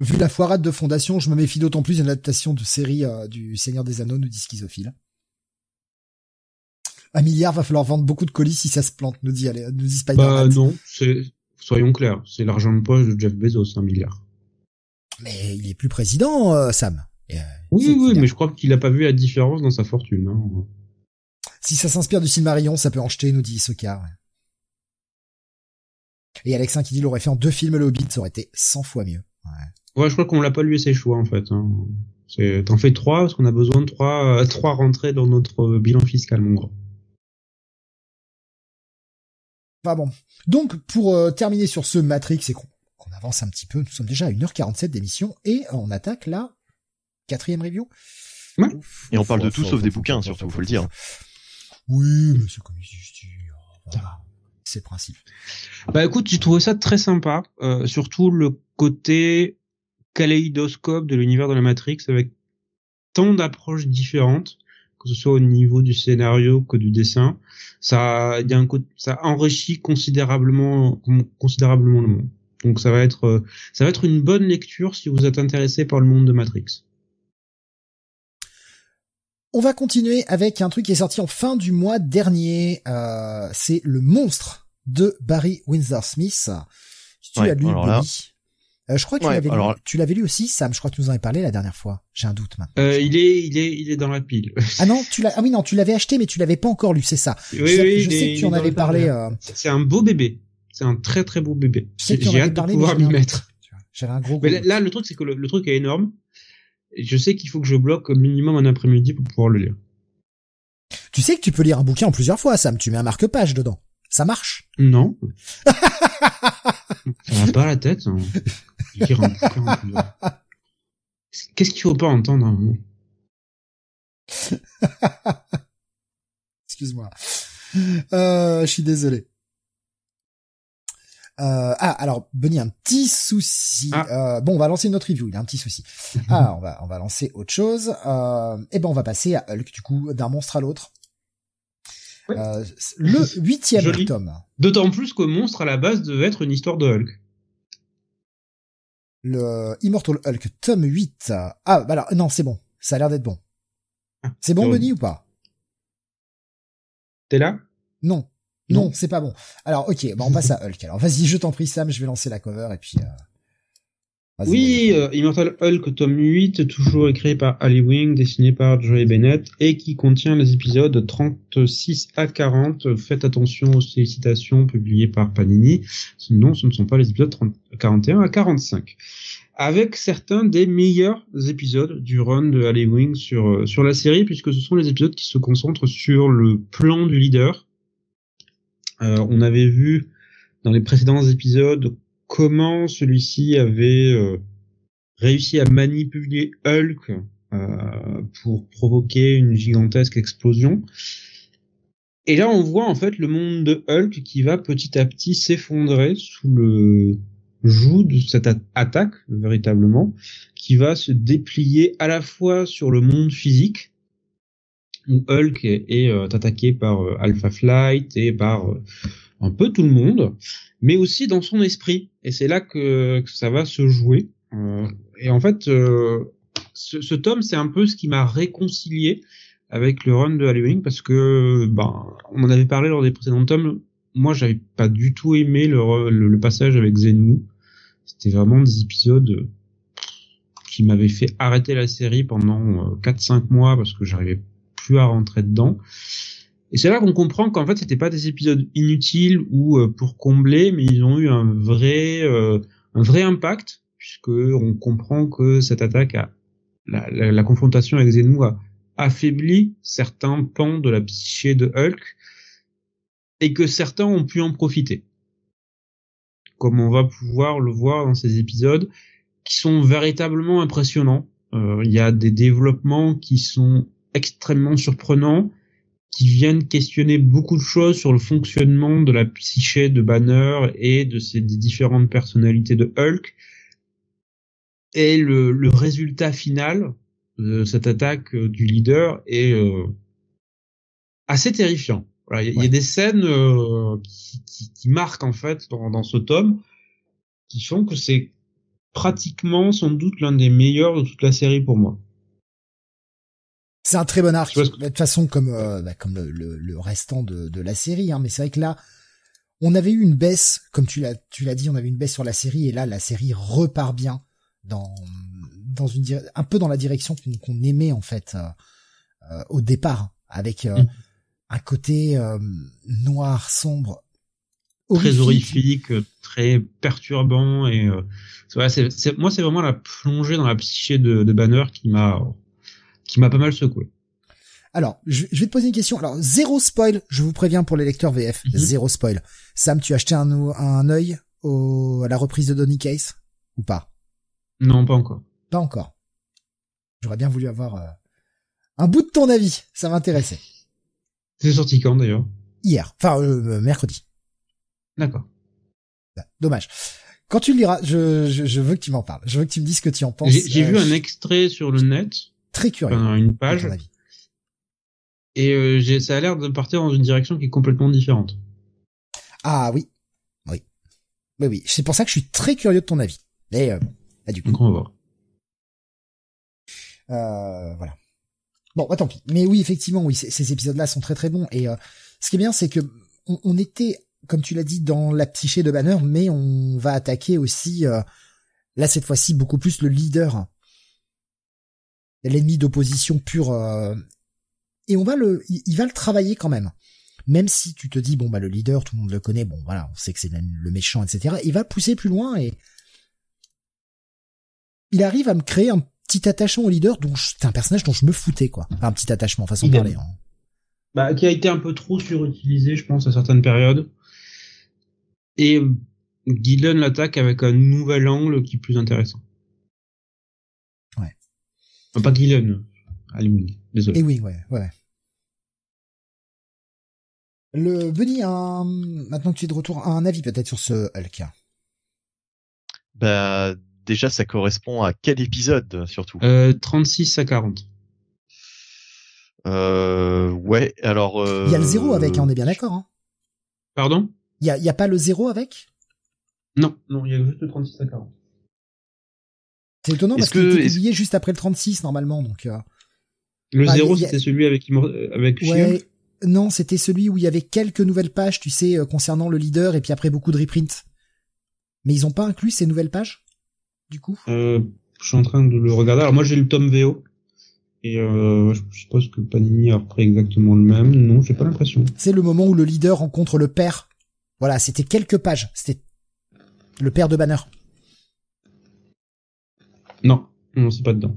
Vu la foirade de fondation, je me méfie d'autant plus d'une adaptation de série euh, du Seigneur des Anneaux, nous dit Schizophile. Un milliard, va falloir vendre beaucoup de colis si ça se plante, nous dit, allez, nous dit spider Bah non, c'est, soyons clairs, c'est l'argent de poche de Jeff Bezos, un milliard. Mais il est plus président, euh, Sam. Euh, oui, oui, mais je crois qu'il a pas vu la différence dans sa fortune. Hein. Si ça s'inspire du Silmarillion, ça peut en jeter, nous dit Soka. Et Alexin qui dit l'aurait fait en deux films le Hobbit, ça aurait été 100 fois mieux. Ouais, ouais je crois qu'on l'a pas lu ses choix en fait. Hein. T'en fais trois parce qu'on a besoin de trois, euh, trois rentrées dans notre bilan fiscal, mon bon. Donc, pour euh, terminer sur ce Matrix et qu'on avance un petit peu, nous sommes déjà à 1h47 d'émission et on attaque la quatrième review. et on parle de tout sauf des bouquins, surtout, faut le dire. Oui, mais c'est comme C'est le principe. Bah écoute, j'ai trouvé ça très sympa, euh, surtout le côté kaléidoscope de l'univers de la Matrix avec tant d'approches différentes que ce soit au niveau du scénario que du dessin, ça, y a un, ça enrichit considérablement, considérablement le monde. Donc ça va être, ça va être une bonne lecture si vous êtes intéressé par le monde de Matrix. On va continuer avec un truc qui est sorti en fin du mois dernier. Euh, c'est le monstre de Barry Windsor Smith. tu as lu, euh, je crois que tu l'avais lu. Tu l'avais lu aussi, Sam. Je crois que tu nous en avais parlé la dernière fois. J'ai un doute maintenant. Euh, il est, il est, il est dans la pile. ah non, tu l'as. Ah oui, non, tu l'avais acheté, mais tu l'avais pas encore lu. C'est ça. Oui, je, oui, je sais que tu en avais parlé. Euh... C'est un beau bébé. C'est un très très beau bébé. J'ai hâte de pouvoir m'y mettre. J'avais un gros. Mais là, le truc, c'est que le, truc est énorme. Je sais qu'il faut que je bloque au minimum un après-midi pour pouvoir le lire. Tu sais que tu peux lire un bouquin en plusieurs fois, Sam. Tu mets un marque-page dedans. Ça marche Non. ça va pas la tête. Hein. Qu'est-ce qu'il faut pas entendre un mot Excuse-moi. Euh, je suis désolé. Euh, ah, alors, Benny, un petit souci. Ah. Euh, bon, on va lancer notre review. Il y a un petit souci. ah, on va, on va lancer autre chose. Euh, et eh ben, on va passer à Hulk, du coup, d'un monstre à l'autre. Le huitième tome. D'autant plus que Monstre à la base devait être une histoire de Hulk. Le Immortal Hulk tome 8. Ah, bah alors, non, c'est bon. Ça a l'air d'être bon. C'est bon, Benny, ou pas? T'es là? Non. Non, c'est pas bon. Alors, ok, bah on passe à Hulk. Alors, vas-y, je t'en prie, Sam, je vais lancer la cover et puis... Euh... Oui, euh, Immortal Hulk tome 8, toujours écrit par Ali Wing, dessiné par Joey Bennett, et qui contient les épisodes 36 à 40. Faites attention aux sollicitations publiées par Panini. Non, ce ne sont pas les épisodes 30, 41 à 45. Avec certains des meilleurs épisodes du run de Ali Wing sur, euh, sur la série, puisque ce sont les épisodes qui se concentrent sur le plan du leader. Euh, on avait vu dans les précédents épisodes comment celui-ci avait euh, réussi à manipuler Hulk euh, pour provoquer une gigantesque explosion. Et là, on voit en fait le monde de Hulk qui va petit à petit s'effondrer sous le joug de cette attaque, véritablement, qui va se déplier à la fois sur le monde physique, où Hulk est, euh, attaqué par euh, Alpha Flight et par euh, un peu tout le monde, mais aussi dans son esprit. Et c'est là que, ça va se jouer. et en fait, ce, ce, tome, c'est un peu ce qui m'a réconcilié avec le run de Halloween parce que, ben, on en avait parlé lors des précédents tomes. Moi, j'avais pas du tout aimé le, passage avec Zenu. C'était vraiment des épisodes qui m'avaient fait arrêter la série pendant 4-5 mois parce que j'arrivais plus à rentrer dedans. Et c'est là qu'on comprend qu'en fait c'était pas des épisodes inutiles ou euh, pour combler, mais ils ont eu un vrai euh, un vrai impact puisque on comprend que cette attaque a la, la, confrontation avec Zenu a affaibli certains pans de la psyché de Hulk et que certains ont pu en profiter. Comme on va pouvoir le voir dans ces épisodes qui sont véritablement impressionnants. Euh, il y a des développements qui sont extrêmement surprenants qui viennent questionner beaucoup de choses sur le fonctionnement de la psyché de Banner et de ses différentes personnalités de Hulk. Et le, le résultat final de cette attaque euh, du leader est euh, assez terrifiant. Il y, a des scènes euh, qui, qui, qui, marquent en fait dans, dans ce tome qui font que c'est pratiquement sans doute l'un des meilleurs de toute la série pour moi. C'est un très bon arc. De toute façon, comme euh, bah, comme le, le, restant de, de la série, hein. mais c'est vrai que là, on avait eu une baisse, comme tu l'as tu l'as dit, on avait une baisse sur la série, et là, la série repart bien dans dans une un peu dans la direction qu'on aimait en fait euh, euh, au départ, avec mm. un côté noir sombre, très horrifique, très perturbant, et c'est moi c'est vraiment la plongée dans la psyché de, de Banner qui m'a qui m'a pas mal secoué. Alors, je, vais te poser une question. Alors, zéro spoil, je vous préviens pour les lecteurs VF, mhm. zéro spoil. Sam, tu as acheté un, un œil au, à la reprise de Donny Case ou pas? Non, pas encore. Pas encore. J'aurais bien voulu avoir euh, un bout de ton avis, ça m'intéressait. C'est sorti quand d'ailleurs? Hier, enfin euh, mercredi. D'accord. Bah, dommage. Quand tu le liras, je, je, veux que tu m'en parles. Je veux que tu me dises ce que tu en penses. J'ai vu euh, un extrait sur le net très curieux. une page. Et euh, ça a l'air de partir dans une direction qui est complètement différente. Ah oui, oui, oui, oui. C'est pour ça que je suis très curieux de ton avis. Et euh, du coup. Donc on va voir. Euh, voilà. Bon, bah, tant pis. Mais oui, effectivement, oui, ces épisodes-là sont très très bons. Et euh, ce qui est bien, c'est que on, on, était, comme tu l'as dit, dans la psyché de Banner, mais on va attaquer aussi, euh, là cette fois-ci, beaucoup plus le leader l'ennemi d'opposition pure. Euh, et on va le, il, va le travailler quand même. Même si tu te dis bon bah le leader, tout le monde le connaît, bon voilà, on sait que c'est le méchant, etc. Il va pousser plus loin et il arrive à me créer un petit attachement au leader dont c'est un personnage dont je me foutais quoi. un petit attachement, façon de parler. Hein. Bah, qui a été un peu trop surutilisé, je pense, à certaines périodes. Et Gillen l'attaque avec un nouvel angle qui est plus intéressant pas Gillen, Ewing, désolé. Ewing, ouais, ouais. Le Bunny, un... maintenant que tu es de retour, un avis peut-être sur ce Hulk? Bah, déjà, ça correspond à quel épisode, surtout? Euh, 36 à 40. Euh, ouais, alors... Euh... Il y a le zéro avec, hein, on est bien d'accord. Hein Pardon? Il y a, y a pas le zéro avec? Non, non, il y a juste le 36 à 40. C'est étonnant parce qu'il était publié juste après le 36 normalement, donc. Euh... Le 0 c'était celui avec avec ouais, Non, c'était celui où il y avait quelques nouvelles pages, tu sais, euh, concernant le leader et puis après beaucoup de reprints. Mais ils ont pas inclus ces nouvelles pages, du coup? Euh, je suis en train de le regarder. Alors moi j'ai le tome VO. Et euh, je suppose que Panini a repris exactement le même. Non, j'ai pas l'impression. C'est le moment où le leader rencontre le père. Voilà, c'était quelques pages. C'était le père de Banner. Non, non, c'est pas dedans.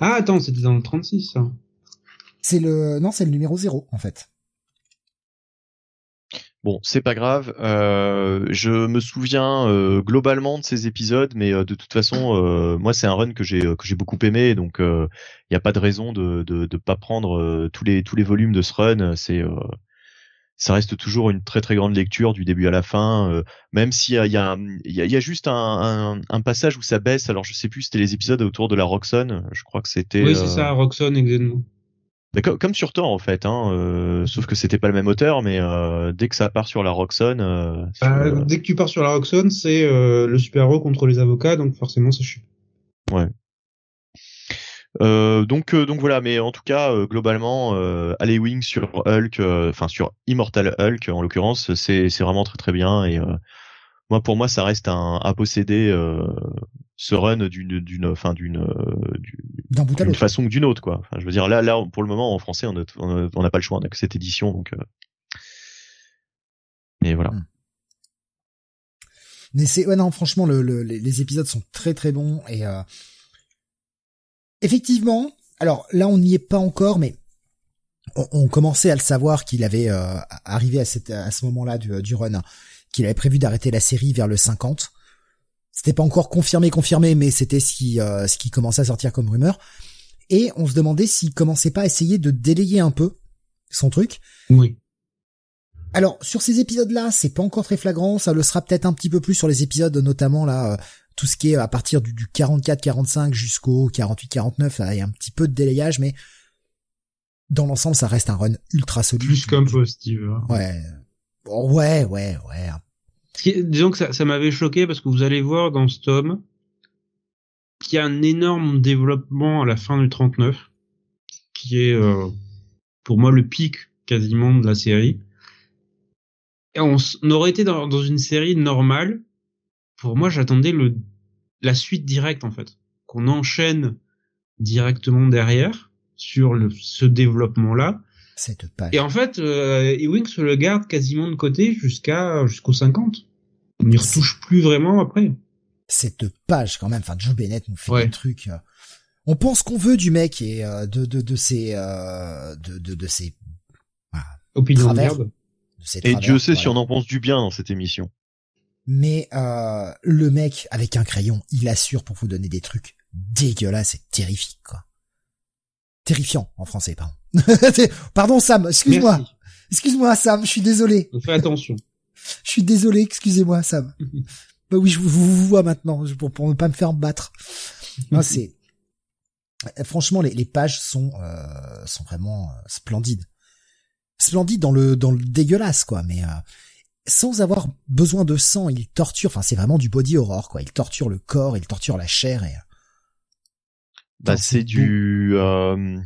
Ah, attends, c'était dans le 36, ça. C'est le, non, c'est le numéro 0, en fait. Bon, c'est pas grave. Euh, je me souviens euh, globalement de ces épisodes, mais euh, de toute façon, moi c'est un run que j'ai que j'ai beaucoup aimé, donc il n'y a pas de raison de de, de pas prendre tous les tous les volumes de ce run. C'est ça reste toujours une très très grande lecture du début à la fin, même s'il y a il y a, y a juste un, un, un, passage où ça baisse. Alors je sais plus, c'était les épisodes autour de la Roxxon. Je crois que c'était. Oui, c'est ça, Roxxon exactement comme, sur Thor en fait, hein, euh, sauf que c'était pas le même auteur, mais euh, dès que ça part sur la Roxxon, euh, bah, dès que tu pars sur la Roxxon, c'est le super-héros contre les avocats, donc forcément ça chute. Ouais. Donc donc voilà, mais en tout cas globalement, Alley Wing sur Hulk, enfin sur Immortal Hulk en l'occurrence, c'est c'est vraiment très très bien et moi pour moi ça reste un à posséder ce run d'une d'une enfin d'une d'une façon ou d'une autre quoi. Enfin, je veux dire là là pour le moment en français on n'a on pas le choix on a que cette édition donc euh... et voilà. Hmm. Mais c'est ouais non franchement le, le, les épisodes sont très très bons et euh... effectivement alors là on n'y est pas encore mais on, on, commençait à le savoir qu'il avait euh, arrivé à, cette, à ce moment-là du, du run qu'il avait prévu d'arrêter la série vers le 50 c'était pas encore confirmé, confirmé, mais c'était ce qui, euh, ce qui commençait à sortir comme rumeur. Et on se demandait s'il commençait pas à essayer de délayer un peu son truc. Oui. Alors sur ces épisodes-là, c'est pas encore très flagrant. Ça le sera peut-être un petit peu plus sur les épisodes, notamment là, euh, tout ce qui est à partir du, du 44-45 jusqu'au 48-49. Il y a un petit peu de délayage, mais dans l'ensemble, ça reste un run ultra solide. Plus comme positif. Hein. Ouais. ouais, ouais, ouais, disons que ça, ça m'avait choqué parce que vous allez voir dans ce tome qu'il y a un énorme développement à la fin du 39 qui est euh, pour moi le pic quasiment de la série. Et on, aurait été dans, dans, une série normale. Pour moi, j'attendais le la suite directe en fait, qu'on enchaîne directement derrière sur le, ce développement-là. Cette page. Et en fait, euh, Ewing se le garde quasiment de côté jusqu'à jusqu'au 50. On n'y retouche plus vraiment après. Cette page quand même, enfin Joe Bennett nous fait un truc. Euh, on pense qu'on veut du mec et euh, de de de ses euh, de de de ses opinions travers, de Et Dieu sait si on en pense du bien dans cette émission. Mais euh, le mec avec un crayon, il assure pour vous donner des trucs dégueulasses et terrifiques quoi. Terrifiant en français, pardon. pardon Sam, excuse-moi. Excuse-moi Sam, je suis désolé. Fais attention. Je suis désolé, excusez-moi, Sam. bah oui, je vous, vous, vois maintenant pour, pour ne pas me faire battre. Non, c'est franchement les, les pages sont euh, sont vraiment euh, splendides, splendides dans le dans le dégueulasse quoi, mais euh, sans avoir besoin de sang, il torture. Enfin, c'est vraiment du body horror quoi. Il torture le corps, il torture la chair et. Bah c'est du. Euh...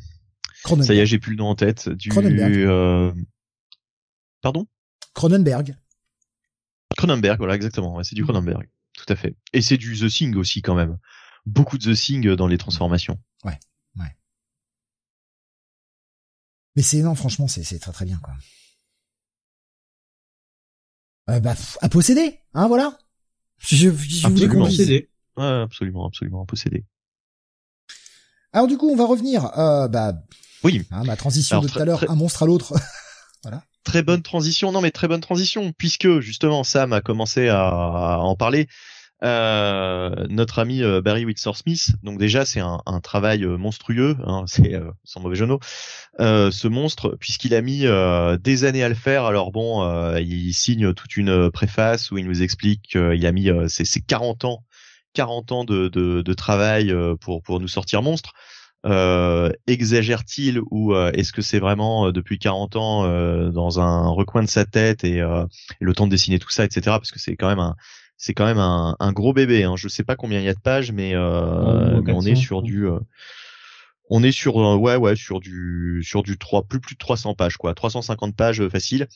Ça y est, j'ai plus le nom en tête. Du. Euh... Pardon? Cronenberg. Cronenberg, voilà, exactement. c'est du mm. Cronenberg. Tout à fait. Et c'est du The Thing aussi, quand même. Beaucoup de The Thing dans les transformations. Ouais, ouais. Mais c'est, non, franchement, c'est très très bien, quoi. Euh, bah, à posséder, hein, voilà. Je, absolument. posséder. Ouais, absolument, absolument, à posséder. Alors du coup, on va revenir, euh, bah, oui. Hein, ma transition de tout à l'heure, un monstre à l'autre. voilà très bonne transition. Non, mais très bonne transition, puisque justement Sam a commencé à, en parler. Euh, notre ami euh, Barry Whitson Smith, donc déjà c'est un, un, travail euh, monstrueux, hein, c'est sans mauvais jeu ce monstre, puisqu'il a mis des années à le faire. Alors bon, il signe toute une préface où il nous explique qu'il a mis ses, ses 40 ans, 40 ans de, de, de travail pour pour nous sortir monstre. Exagère-t-il ou est-ce que c'est vraiment depuis 40 ans dans un recoin de sa tête et, le temps de dessiner tout ça, etc. Parce que c'est quand même un c'est quand même un, un, gros bébé. Hein. Je sais pas combien il y a de pages, mais, on est sur du on est sur ouais ouais sur du sur du 3 plus plus de 300 pages quoi 350 pages facile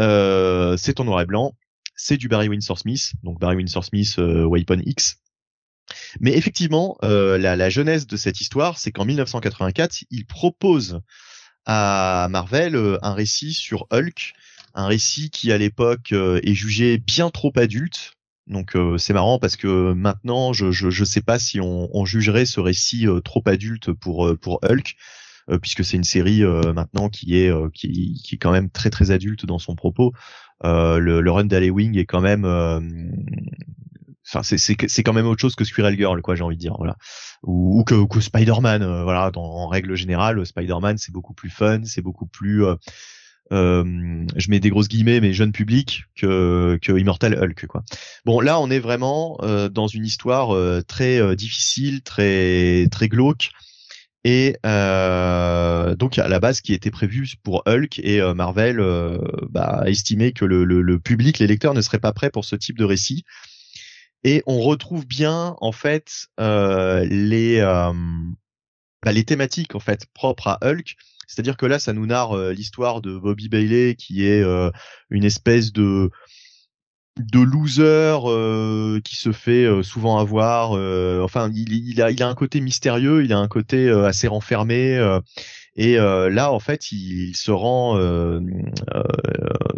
euh, c'est en noir et blanc c'est du Barry Windsor Smith donc Barry Windsor Smith euh, Weapon X mais effectivement, euh, la, la, jeunesse de cette histoire, c'est qu'en 1984, il propose à Marvel euh, un récit sur Hulk, un récit qui à l'époque euh, est jugé bien trop adulte. Donc c'est marrant parce que maintenant, je je, je sais pas si on, on jugerait ce récit trop adulte pour pour Hulk. puisque c'est une série maintenant qui est qui, qui est quand même très très adulte dans son propos. le, le run d'Alewing est quand même enfin c'est c'est quand même autre chose que Squirrel Girl quoi j'ai envie de dire voilà ou, ou que, que Spider-Man euh, voilà dans, en règle générale Spider-Man c'est beaucoup plus fun c'est beaucoup plus euh, euh, je mets des grosses guillemets mais jeune public que que Immortal Hulk quoi. Bon là on est vraiment euh, dans une histoire très difficile très très glauque. Et donc à la base, qui était prévu pour Hulk et Marvel bah, a estimé que le, le, le, public, les lecteurs, ne seraient pas prêts pour ce type de récit. Et on retrouve bien en fait euh, les euh, bah, les thématiques en fait propres à Hulk. C'est-à-dire que là, ça nous narre euh, l'histoire de Bobby Bailey, qui est une espèce de de loser qui se fait souvent avoir. enfin, il, a, un côté mystérieux, il a un côté assez renfermé. et là, en fait, il, se rend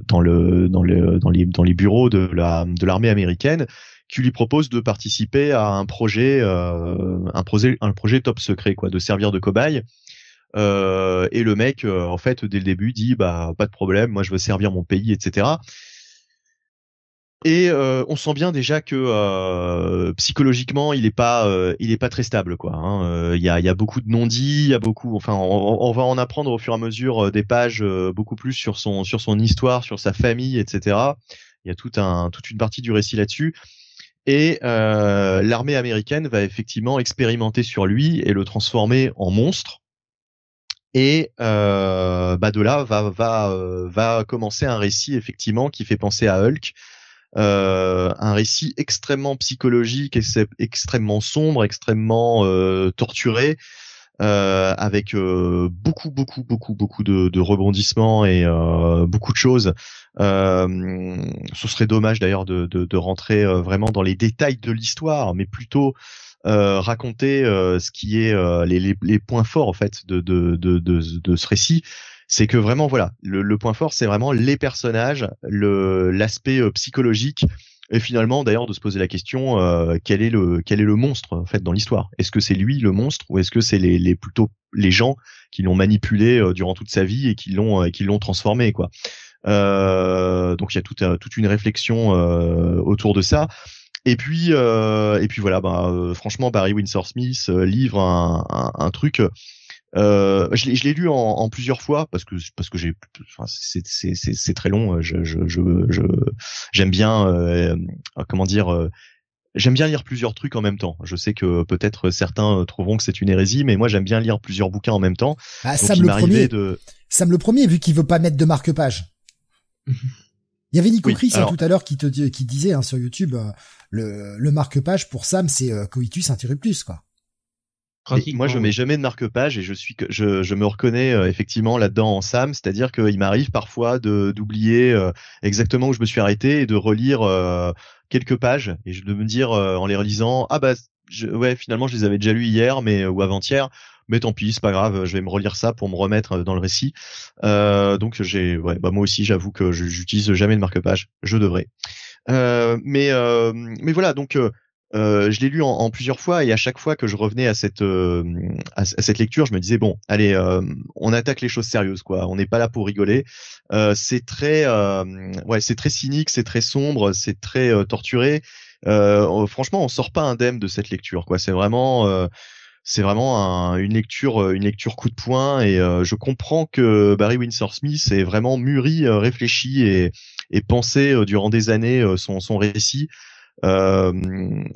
dans le dans le dans les bureaux de la de l'armée américaine qui lui propose de participer à un projet, euh, un projet, un projet top secret, quoi, de servir de cobaye. Euh, et le mec, euh, en fait, dès le début, dit bah pas de problème, moi je veux servir mon pays, etc. Et euh, on sent bien déjà que psychologiquement, il est pas, il est pas très stable, quoi. Hein. Il y, a, y, a, beaucoup de non-dits, il y a beaucoup. Enfin, on, va en apprendre au fur et à mesure des pages beaucoup plus sur son, sur son histoire, sur sa famille, etc. Il y a un, toute une partie du récit là-dessus. Et l'armée américaine va effectivement expérimenter sur lui et le transformer en monstre. Et euh, bah de là va va euh, va commencer un récit effectivement qui fait penser à Hulk, euh, un récit extrêmement psychologique, extrêmement sombre, extrêmement euh, torturé, euh, avec beaucoup beaucoup beaucoup beaucoup de, de rebondissements et beaucoup de choses. Ce serait dommage d'ailleurs de, de, de, rentrer vraiment dans les détails de l'histoire, mais plutôt raconter ce qui est les, les, les, points forts en fait de, de, de, de, ce récit. C'est que vraiment voilà le, le point fort c'est vraiment les personnages le l'aspect psychologique et finalement d'ailleurs de se poser la question euh, quel est le quel est le monstre en fait dans l'histoire? Est-ce que c'est lui le monstre ou est-ce que c'est les, les plutôt les gens qui l'ont manipulé euh, durant toute sa vie et qui l'ont euh, qui l'ont transformé quoi? Euh, donc il y a toute toute une réflexion autour de ça et puis et puis voilà bah franchement Barry Windsor Smith livre un, un, un truc euh, je l'ai lu en, en, plusieurs fois parce que parce que j'ai enfin, c'est très long. Je je je j'aime bien euh, comment dire. Euh, j'aime bien lire plusieurs trucs en même temps. Je sais que peut-être certains trouveront que c'est une hérésie, mais moi j'aime bien lire plusieurs bouquins en même temps. Ah, Sam, le premier, de... Sam le premier, vu qu'il veut pas mettre de marque-page. Il y avait Nico Chris hein, tout à l'heure qui te qui disait hein, sur YouTube le, le marque-page pour Sam c'est coitus interruptus quoi. Moi, je mets jamais de marque-page et je suis que je, je me reconnais euh, effectivement là-dedans en Sam, c'est-à-dire qu'il m'arrive parfois de d'oublier euh, exactement où je me suis arrêté et de relire euh, quelques pages et de me dire en les relisant ah bah je, ouais finalement je les avais déjà lus hier mais ou avant-hier mais tant pis c'est pas grave je vais me relire ça pour me remettre dans le récit donc j'ai ouais bah moi aussi j'avoue que j'utilise jamais de marque-page je devrais mais mais voilà donc euh, je l'ai lu en, plusieurs fois et à chaque fois que je revenais à cette euh, à, cette lecture, je me disais bon, allez, euh, on attaque les choses sérieuses quoi. On n'est pas là pour rigoler. c'est très ouais, c'est très cynique, c'est très sombre, c'est très torturé. franchement, on sort pas indemne de cette lecture quoi. C'est vraiment c'est vraiment une lecture une lecture coup de poing et je comprends que Barry Windsor Smith est vraiment mûri, réfléchi et, pensé durant des années son, récit euh,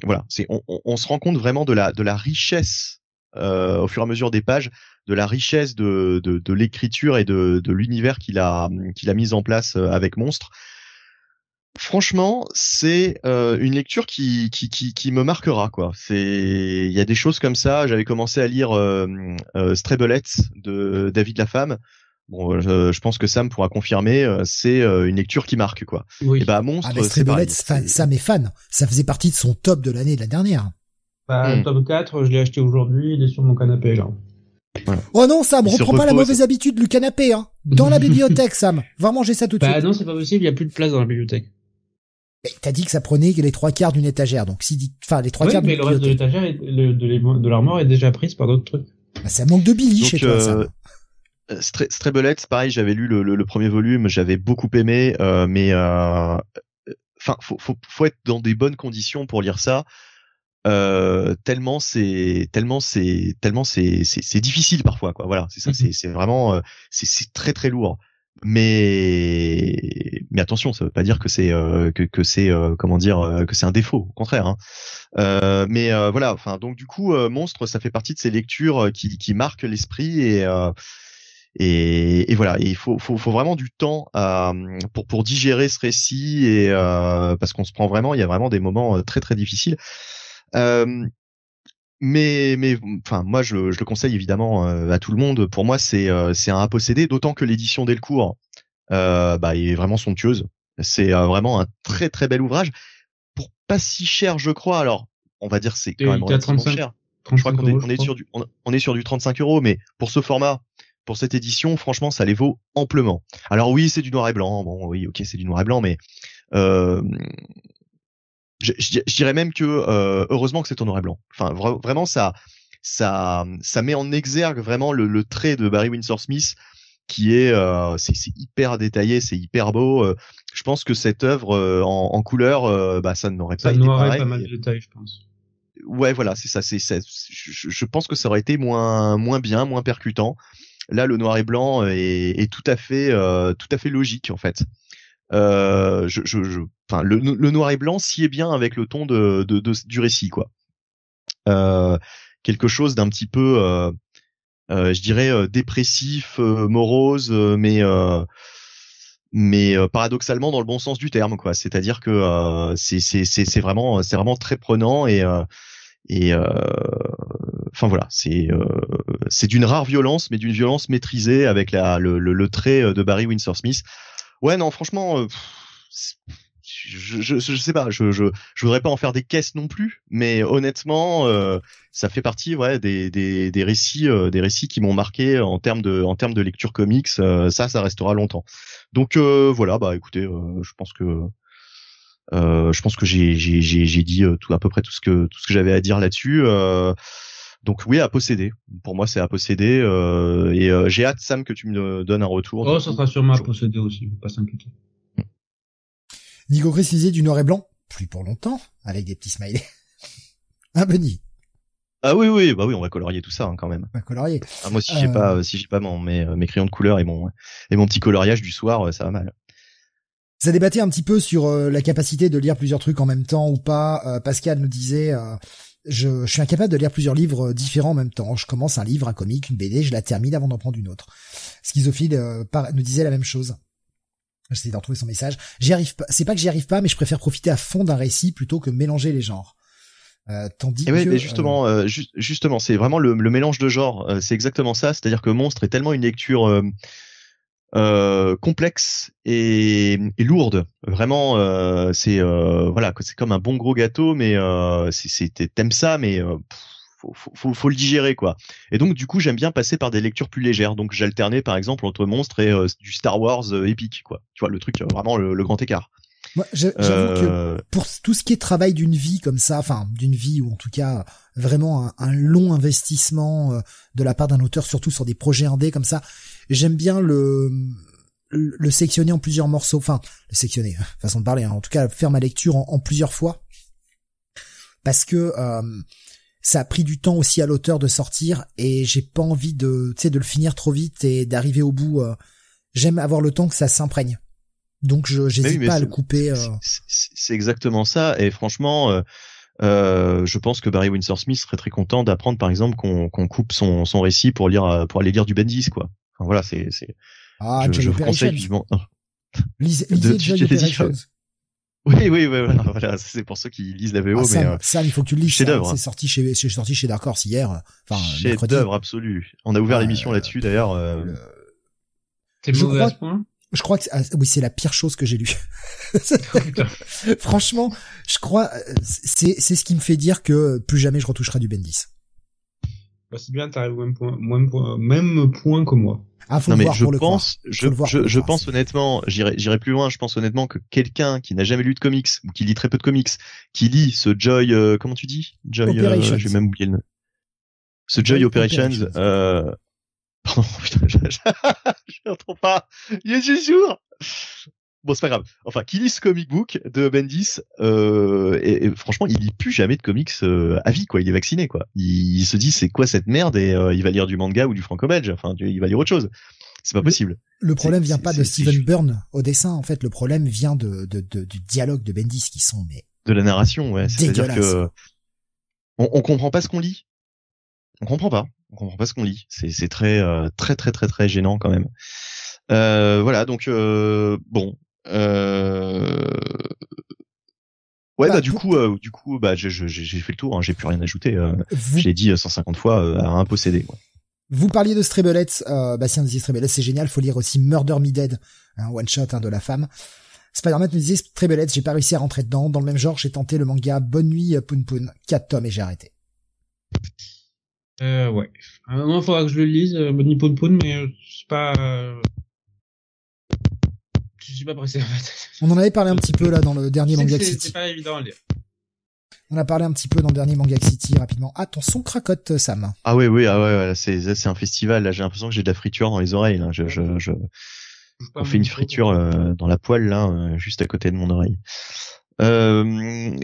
voilà, c'est on, se rend compte vraiment de la richesse euh, au fur et à mesure des pages, de la richesse de l'écriture et de l'univers qu'il a qu'il a mis en place euh, avec Monstre. Franchement, c'est euh, une lecture qui, qui, qui, qui, me marquera quoi. C'est il y a des choses comme ça. J'avais commencé à lire euh, euh, de David Lafemme. Bon, euh, je, pense que Sam pourra confirmer, c'est une lecture qui marque quoi. Oui. Et bah Monstre, ah, c'est Sam est fan. Ça faisait partie de son top de l'année de la dernière. Bah, hmm. top 4, je l'ai acheté aujourd'hui, il est sur mon canapé là. Oh non, Sam, reprends pas la mauvaise habitude du canapé, hein. Dans la bibliothèque, Sam. Va manger ça tout de bah, suite. Bah non, c'est pas possible, il y a plus de place dans la bibliothèque. T'as dit que ça prenait les trois quarts d'une étagère, donc si dit, enfin les trois quarts. mais le reste de l'étagère, de l'armoire est déjà prise par d'autres trucs. Bah, ça manque de Billy chez toi. ça. Stray pareil, j'avais lu le, le, premier volume, j'avais beaucoup aimé, mais enfin, faut, faut, faut être dans des bonnes conditions pour lire ça. Euh, tellement c'est tellement c'est tellement c'est c'est difficile parfois quoi voilà c'est ça c'est mmh c'est vraiment euh, c'est c'est très très lourd mais mais attention ça veut pas dire que c'est euh, que que c'est euh, comment dire que c'est un défaut au contraire hein. mais voilà enfin donc du coup monstre ça fait partie de ces lectures qui qui marquent l'esprit et et, et, voilà, il faut, faut, faut, vraiment du temps pour, pour digérer ce récit et parce qu'on se prend vraiment, il y a vraiment des moments très très difficiles. Euh, mais mais enfin moi je, je, le conseille évidemment euh, à tout le monde. Pour moi c'est euh, c'est un à posséder, d'autant que l'édition Delcourt euh, bah est vraiment somptueuse. C'est vraiment un très très bel ouvrage pour pas si cher je crois. Alors on va dire c'est quand même relativement cher. Je crois qu'on est, on est sur du on, est sur du 35 euros, mais pour ce format, pour cette édition, franchement, ça les vaut amplement. Alors oui, c'est du noir et blanc. Bon, oui, ok, c'est du noir et blanc, mais euh, je, je, dirais même que euh, heureusement que c'est en noir et blanc. Enfin, vraiment, ça, ça, ça met en exergue vraiment le, le trait de Barry Windsor Smith qui est, euh, c'est hyper détaillé, c'est hyper beau. Euh, je pense que cette œuvre euh, en, en, couleur, euh, bah, ça n'aurait pas été pareil. pas mal de détails, je pense. Ouais, voilà, c'est ça. C'est, je, je, pense que ça aurait été moins, moins bien, moins percutant. Là, le noir et blanc est, est tout à fait, tout à fait logique en fait. Euh, je, je, je, le, le, noir et blanc s'y est bien avec le ton de, de, de du récit, quoi. Euh, quelque chose d'un petit peu, euh, euh je dirais, euh, dépressif, morose, mais mais paradoxalement dans le bon sens du terme, quoi. C'est-à-dire que c'est c'est c'est vraiment c'est vraiment très prenant et et enfin voilà, c'est c'est d'une rare violence, mais d'une violence maîtrisée avec la, le, le, le, trait de Barry Windsor Smith. Ouais, non, franchement, euh, je, je, je, sais pas, je, je, je voudrais pas en faire des caisses non plus, mais honnêtement, euh, ça fait partie, ouais, des, des, des récits, euh, des récits qui m'ont marqué en termes de, en termes de lecture comics. ça, ça restera longtemps. Donc voilà, bah écoutez, je pense que, je pense que j'ai dit tout à peu près tout ce que, tout ce que j'avais à dire là-dessus. Donc oui, à posséder. Pour moi, c'est à posséder. Euh, et euh, j'ai hâte, Sam, que tu me donnes un retour. Oh, ça sera sûrement à posséder aussi, pas s'inquiéter. Nico Chris du noir et blanc, plus pour longtemps, avec des petits smileys. ah, Benny. Ah oui, oui, bah oui, on va colorier tout ça hein, quand même. On va colorier. Ah, moi, si j'ai pas, euh. si j'ai pas mon, mes, mes crayons de couleur et mon et mon petit coloriage du soir, ça va mal. Ça débattait un petit peu sur la capacité de lire plusieurs trucs en même temps ou pas. Pascal nous disait je, je, suis incapable de lire plusieurs livres différents en même temps. Je commence un livre, un comic, une BD, je la termine avant d'en prendre une autre. Schizophile euh, nous disait la même chose. J'essaie d'en retrouver son message. J'y arrive pas. C'est pas que j'y arrive pas, mais je préfère profiter à fond d'un récit plutôt que mélanger les genres. Euh, tandis que, mais justement, euh, justement, c'est vraiment le, le, mélange de genres. c'est exactement ça. C'est-à-dire que Monstre est tellement une lecture euh, complexe et, et, lourde. Vraiment, euh, c'est euh, voilà, c'est comme un bon gros gâteau, mais euh, c'est t'aimes ça, mais euh, faut, faut, faut, le digérer quoi. Et donc du coup, j'aime bien passer par des lectures plus légères. Donc j'alternais par exemple entre monstres et du Star Wars épique quoi. Tu vois le truc vraiment le, grand écart. Moi, j'avoue que pour tout ce qui est travail d'une vie comme ça, enfin d'une vie ou en tout cas vraiment un, un long investissement de la part d'un auteur, surtout sur des projets indés comme ça, J'aime bien le le sectionner en plusieurs morceaux, enfin le sectionner, façon de parler, hein. en tout cas faire ma lecture en, plusieurs fois, parce que euh, ça a pris du temps aussi à l'auteur de sortir et j'ai pas envie de, tu sais, de le finir trop vite et d'arriver au bout. Euh, j'aime avoir le temps que ça s'imprègne, donc je j'hésite pas à le couper. Euh. C'est exactement ça et franchement. je pense que Barry Windsor Smith serait très content d'apprendre, par exemple, qu'on coupe son, son récit pour lire, pour aller lire du Bendis, quoi voilà, c'est, c'est. Ah, je, je vous conseille vivement. Lisez, lisez Oui, oui, oui, voilà, c'est pour ceux qui lisent la VO, ah, mais ça, euh, il faut que tu le lises. C'est sorti chez, c'est sorti chez Dark Horse hier. Enfin, chef d'œuvre absolu. On a ouvert ah, l'émission là-dessus d'ailleurs. Euh... T'es mauvais à ce point je crois que ah, oui c'est la pire chose que j'ai lue. Franchement, je crois c'est c'est ce qui me fait dire que plus jamais je retoucherai du Bendis. Bah, c'est bien, t'arrives au même point, même point que moi. Ah, faut non, mais je pense, je, je, je pense honnêtement, j'irai, j'irai plus loin. Je pense honnêtement que quelqu'un qui n'a jamais lu de comics ou qui lit très peu de comics, qui lit ce Joy, euh, comment tu dis, Joy, euh, j'ai même oublié le nom. Ce Joy, Operations, Euh, Pardon, putain, je, je, je retrouve pas. Il est toujours. Bon, c'est pas grave. Enfin, qui lit ce comic book de Bendis, euh, et, et franchement, il lit plus jamais de comics euh, à vie, quoi. Il est vacciné, quoi. Il, il se dit, c'est quoi cette merde, et euh, il va lire du manga ou du franco-belge. Enfin, il va lire autre chose. C'est pas possible. Le problème C'est- vient pas de Steven Byrne au dessin, en fait. Le problème vient de, de, de- du dialogue de Bendis qui sont, mais De la narration, ouais. C'est-à-dire que on, on comprend pas ce qu'on lit. On comprend pas. On comprend pas ce qu'on lit. C'est c'est très euh, très très très très gênant quand même. Euh, voilà, donc euh, bon. Euh... Ouais, Bah, bah, du coup, euh, du coup, bah, j'ai fait le tour. Hein, j'ai plus rien ajouté. Euh, vous, je l'ai dit euh, 150 fois euh, à un possédé. Quoi. vous parliez de Strebelets, euh, Bastien disait Strebelets, c'est génial, faut lire aussi Murder Me Dead, un one shot hein, de la femme. Spider-Man me disait Strebelets, j'ai pas réussi à rentrer dedans. Dans le même genre, j'ai tenté le manga Bonne nuit euh, Poun Poun, 4 tomes et j'ai arrêté. Euh, ouais. À un moment, il faudra que je le lise, euh, Bonnie Poun Poun, mais euh, c'est pas... euh, Je suis pas pressé, en fait. On en avait parlé un petit peu là dans le dernier Manga City. C'est pas évident à lire. On a parlé un petit peu dans le dernier Manga City rapidement. Ah, ton son cracote, Sam. Ah oui, oui, ah ouais, ouais, c'est c'est un festival. Là, j'ai l'impression que j'ai de la friture dans les oreilles. Là. Je, je, je, on fait une friture euh, dans la poêle là, euh, juste à côté de mon oreille. Euh,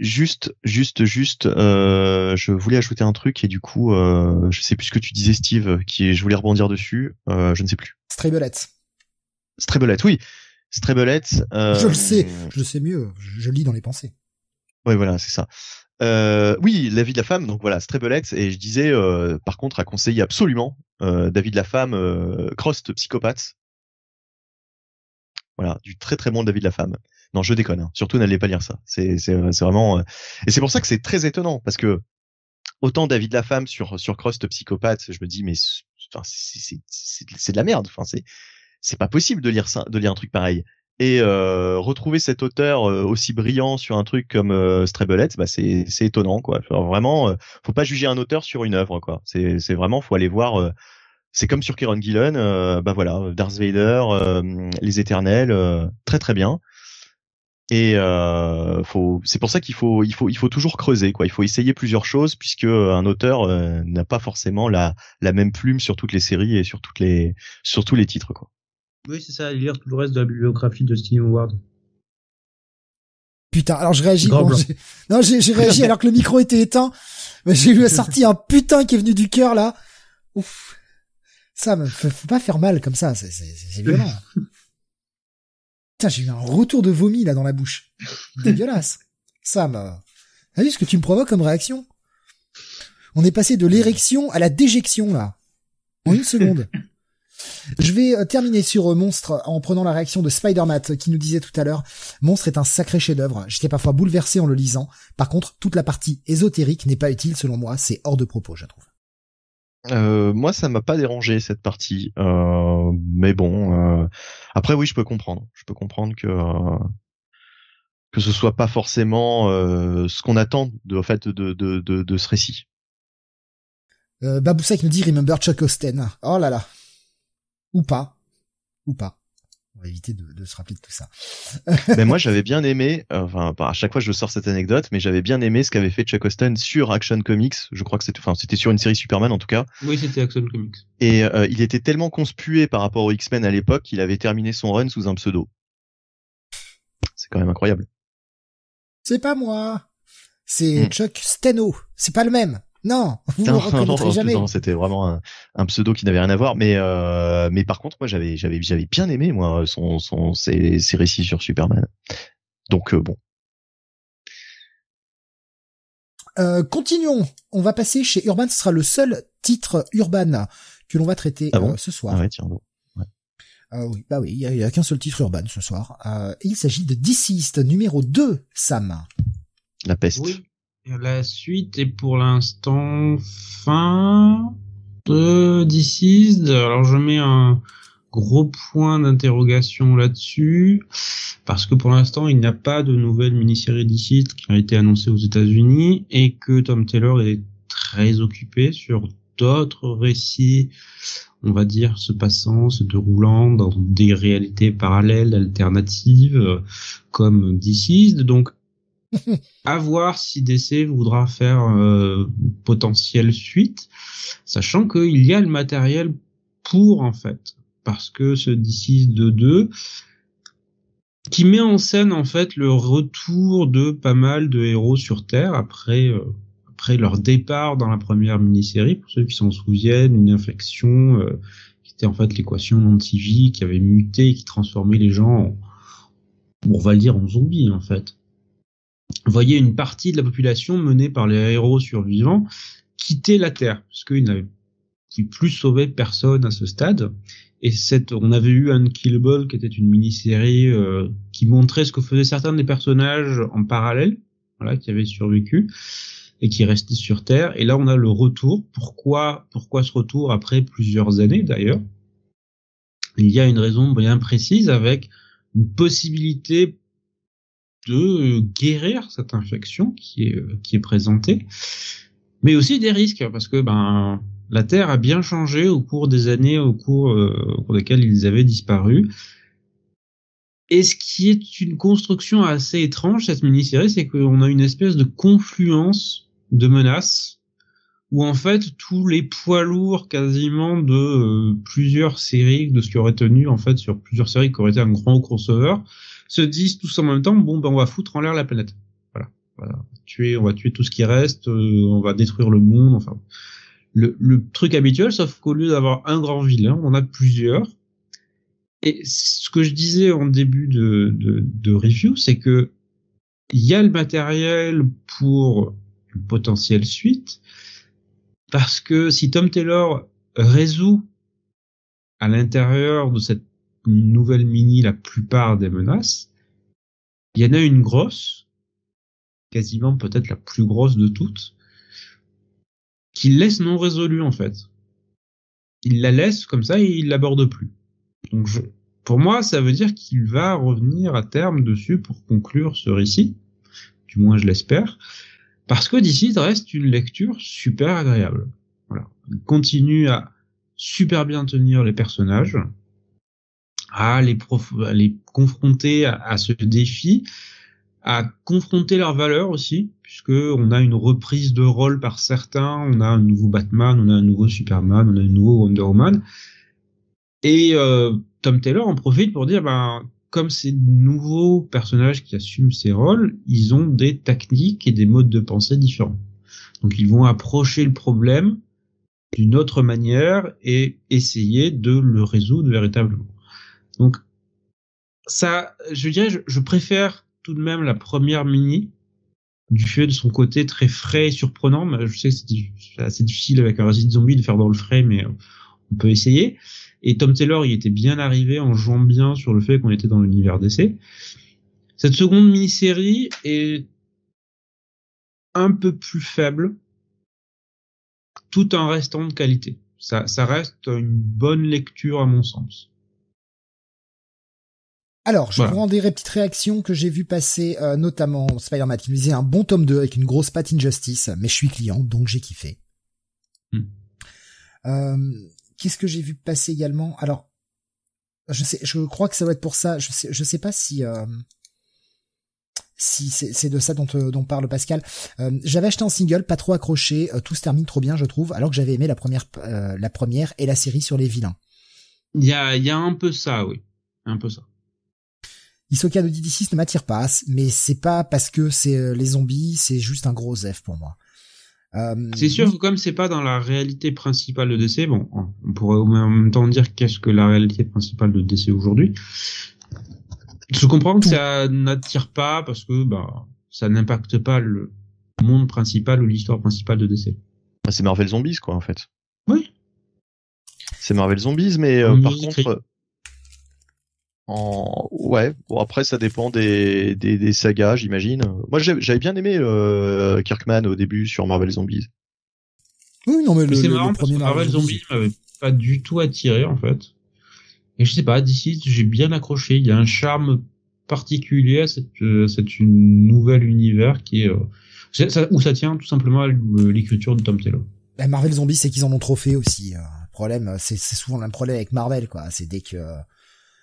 juste, juste, juste, euh, je voulais ajouter un truc et du coup, euh, je sais plus ce que tu disais, Steve, qui je voulais rebondir dessus, euh, je ne sais plus. Strebelets. Strebelette, oui, Strebelette. Euh, Je le sais, je le sais mieux, je, lis dans les pensées. Ouais, voilà, c'est ça. Euh, oui, La vie de la femme, donc voilà, Strebelette, et je disais, euh, par contre, à conseiller absolument, euh, David la femme, euh, Crost psychopathe. Voilà, du très très bon David la femme. Non, je déconne. hein. Surtout, n'allez pas lire ça. C'est vraiment euh, et c'est pour ça que c'est très étonnant parce que autant David la femme sur sur Crost psychopathe, je me dis mais c'est de la merde. Enfin c'est c'est pas possible de lire ça, de lire un truc pareil. Et euh, retrouver cet auteur euh, aussi brillant sur un truc comme euh, bah c'est c'est étonnant quoi. Enfin, vraiment, euh, faut pas juger un auteur sur une œuvre quoi. C'est c'est vraiment faut aller voir. euh, c'est comme sur Kieron Gillen, euh, bah voilà, Darth Vader, les Éternels, très très bien. Et faut, c'est pour ça qu'il faut, il faut, il faut toujours creuser quoi. Il faut essayer plusieurs choses puisque un auteur n'a pas forcément la, la même plume sur toutes les séries et sur toutes les, sur tous les titres quoi. Oui, c'est ça, lire tout le reste de la bibliographie de Steve Howard. Putain, alors je réagis j'ai... Non, j'ai, réagi alors que le micro était éteint. Mais j'ai eu sorti un putain qui est venu du cœur, là. Ouf. Ça me faut, faut pas faire mal comme ça, c'est, violent. Putain, j'ai eu un retour de vomi, là, dans la bouche. Dégueulasse. Ça me... T'as vu ce que tu me provoques comme réaction? On est passé de l'érection à la déjection, là. En une seconde. Je vais euh, terminer sur euh, Monstre en prenant la réaction de Spider-Man qui nous disait tout à l'heure Monstre est un sacré chef-d'œuvre. J'étais parfois bouleversé en le lisant. Par contre, toute la partie ésotérique n'est pas utile selon moi. C'est hors de propos, je trouve. Euh, moi, ça m'a pas dérangé cette partie, euh, mais bon. euh, après, oui, je peux comprendre. Je peux comprendre que euh, que ce soit pas forcément euh, ce qu'on attend de en fait de de de, de ce récit. Euh, Baboussa qui nous dit Remember Chuck Austen. Oh là là. Ou pas. Ou pas. On va éviter de, de se rappeler de tout ça. mais moi, j'avais bien aimé. euh, Enfin, à chaque fois, je sors cette anecdote, mais j'avais bien aimé ce qu'avait fait Chuck Austen sur Action Comics. Je crois que c'était, enfin, c'était sur une série Superman en tout cas. Oui, c'était Action Comics. Et euh, il était tellement conspué par rapport aux X-Men à l'époque qu'il avait terminé son run sous un pseudo. C'est quand même incroyable. C'est pas moi. C'est Hmm. Chuck Steno. C'est pas le même. Non, vous non, reconnaîtrez non, jamais. non, c'était vraiment un, un pseudo qui n'avait rien à voir. Mais euh, mais par contre, moi, j'avais j'avais j'avais bien aimé moi son son ses, ses récits sur Superman. Donc euh, bon. Euh, continuons. On va passer chez Urban. Ce sera le seul titre Urban que l'on va traiter Ah bon euh, ce soir. Ah ouais, tiens bon. Euh, oui, bah oui, il y a, il y a qu'un seul titre Urban ce soir. Euh, il s'agit de Deceased numéro 2, Sam. La peste. Oui. La suite est pour l'instant fin de Deceased. Alors je mets un gros point d'interrogation là-dessus parce que pour l'instant il n'y a pas de nouvelle mini-série Deceased qui a été annoncée aux États-Unis et que Tom Taylor est très occupé sur d'autres récits, on va dire, se passant, se déroulant dans des réalités parallèles, alternatives, comme Deceased. Donc à voir si DC voudra faire euh, une potentielle suite, sachant qu'il y a le matériel court en fait, parce que ce D6-2-2 qui met en scène en fait le retour de pas mal de héros sur Terre après euh, leur départ dans la première mini-série. Pour ceux qui s'en souviennent, une infection euh, qui était en fait l'équation anti-vie qui avait muté, qui transformait les gens, en, on va le dire, en zombies en fait. Voyez une partie de la population menée par les héros survivants quitter la Terre, parce qu'ils n'avaient plus sauvé personne à ce stade. Et cette, on avait eu Unkillable qui était une mini-série euh, qui montrait ce que faisaient certains des personnages en parallèle, voilà, qui avaient survécu et qui restaient sur Terre. Et là, on a le retour. Pourquoi, pourquoi ce retour après plusieurs années d'ailleurs? Il y a une raison bien précise avec une possibilité de guérir cette infection qui est qui est présentée, mais aussi des risques parce que ben la Terre a bien changé au cours des années au cours, euh, au cours desquelles ils avaient disparu. Et ce qui est une construction assez étrange, cette mini-série, c'est qu'on a une espèce de confluence de menaces où en fait tous les poids lourds quasiment de euh, plusieurs séries, de ce qui aurait tenu en fait sur plusieurs séries qui auraient été un grand crossover, se disent tous en même temps bon ben on va foutre en l'air la planète. Voilà, voilà. Tuer, on va tuer tout ce qui reste, euh, on va détruire le monde, enfin le, le truc habituel, sauf qu'au lieu d'avoir un grand vilain, on a plusieurs. Et ce que je disais en début de, de, de review, c'est que il y a le matériel pour une potentielle suite, parce que si Tom Taylor résout à l'intérieur de cette nouvelle mini la plupart des menaces, il y en a une grosse, quasiment peut-être la plus grosse de toutes, qu'il laisse non résolue en fait. Il la laisse comme ça et il l'aborde plus. Donc je, pour moi, ça veut dire qu'il va revenir à terme dessus pour conclure ce récit. Du moins, je l'espère. Parce que d'ici, reste une lecture super agréable. Voilà. Il continue à super bien tenir les personnages, à les, confronter à, à ce défi, à confronter leurs valeurs aussi, puisque on a une reprise de rôle par certains, on a un nouveau Batman, on a un nouveau Superman, on a un nouveau Wonder Woman, et euh, Tom Taylor en profite pour dire, ben, comme ces nouveaux personnages qui assument ces rôles, ils ont des techniques et des modes de pensée différents. Donc ils vont approcher le problème d'une autre manière et essayer de le résoudre véritablement. Donc ça, je dirais, je, je préfère tout de même la première mini du fait de son côté très frais et surprenant. Mais je sais que c'est assez difficile avec un Resident Zombie de faire dans le frais, mais on peut essayer. Et Tom Taylor, il était bien arrivé en jouant bien sur le fait qu'on était dans l'univers d'essai. Cette seconde mini-série est un peu plus faible, tout en restant de qualité. Ça, ça reste une bonne lecture à mon sens. Alors, je voilà. vous rends des petites réactions que j'ai vu passer, euh, notamment Spider-Man qui me disait un bon tome 2 avec une grosse patte Injustice, mais je suis client, donc j'ai kiffé. Hmm. Euh, Qu'est-ce que j'ai vu passer également? Alors, je sais, je crois que ça doit être pour ça. Je sais, je sais pas si euh, si c'est de ça dont, dont parle Pascal. Euh, j'avais acheté en single, pas trop accroché, euh, tout se termine trop bien, je trouve, alors que j'avais aimé la première, euh, la première et la série sur les vilains. Il y a, il y a un peu ça, oui, un peu ça. Isoka de DD6 ne m'attire pas, mais c'est pas parce que c'est euh, les zombies, c'est juste un gros F pour moi. Euh, c'est sûr que comme c'est pas dans la réalité principale de DC, bon, on pourrait en même temps dire qu'est-ce que la réalité principale de DC aujourd'hui. Je comprends que ça n'attire pas parce que bah ça n'impacte pas le monde principal ou l'histoire principale de DC. Bah, c'est Marvel Zombies quoi en fait. Oui. C'est Marvel Zombies, mais euh, par contre, en... Ouais, bon après ça dépend des, des, des sagas, j'imagine. Moi j'avais bien aimé euh, Kirkman au début sur Marvel Zombies. Oui, non mais, le, c'est le, marrant le parce que Marvel Zombies m'avait pas du tout attiré en fait. Et je sais pas, d'ici j'ai bien accroché. Il y a un charme particulier à cette, euh, cette nouvelle univers qui est euh, ça, où ça tient tout simplement à l'écriture de Tom Taylor. Marvel Zombies, c'est qu'ils en ont trop fait aussi. Le problème, c'est souvent le même problème avec Marvel, quoi. C'est dès que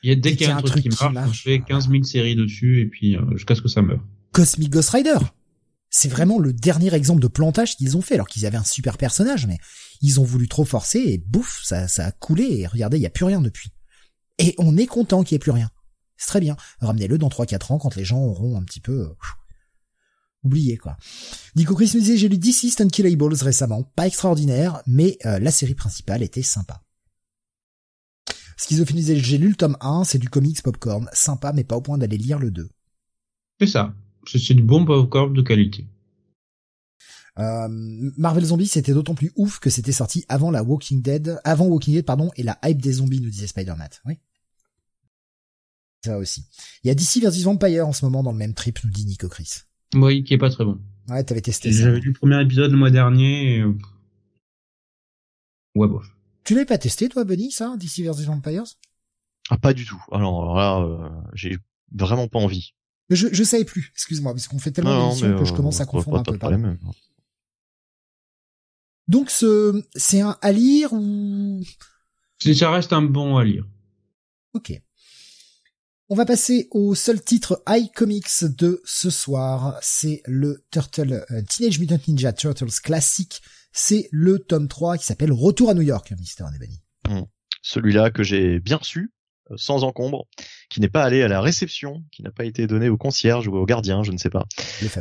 il y a dès qu'il y a un, truc, qui marche, marche, je fais 15 000 séries dessus et puis euh, jusqu'à ce que ça meure. Cosmic Ghost Rider C'est vraiment le dernier exemple de plantage qu'ils ont fait, alors qu'ils avaient un super personnage, mais ils ont voulu trop forcer et bouf, ça, ça a coulé et regardez, il y a plus rien depuis. Et on est content qu'il y ait plus rien. C'est très bien. Ramenez-le dans 3-4 ans quand les gens auront un petit peu... Euh, oublié quoi. Nico Chris me disait j'ai lu DC Unkillables récemment, pas extraordinaire, mais euh, la série principale était sympa. Schizophrénie j'ai lu le tome 1, c'est du comics popcorn, sympa mais pas au point d'aller lire le 2. C'est ça, c'est du bon popcorn de qualité. Euh, Marvel Zombies c'était d'autant plus ouf que c'était sorti avant la Walking Dead, avant Walking Dead pardon, et la hype des zombies nous disait Spider-Man. Oui. Ça aussi. Il y a DC vs Vampire en ce moment dans le même trip nous dit Nico Chris. Oui, qui est pas très bon. Ouais, t'avais testé ça. J'avais lu le premier épisode le mois dernier et... Ouais, bof. Tu l'avais pas testé, toi, Bunny, ça, DC vs Vampires? Ah, pas du tout. Alors là, euh, j'ai vraiment pas envie. Je, je savais plus, excuse-moi, parce qu'on fait tellement d'émissions que je commence à euh, confondre un peu. Problème. Donc, ce, c'est un à lire ou... Ça reste un bon à lire. Ok. On va passer au seul titre iComics de ce soir. C'est le Turtle, euh, Teenage Mutant Ninja Turtles classique. C'est le tome 3 qui s'appelle Retour à New York, Mister Nebani. Mmh. Celui-là que j'ai bien reçu, euh, sans encombre, qui n'est pas allé à la réception, qui n'a pas été donné au concierge ou au gardien, je ne sais pas.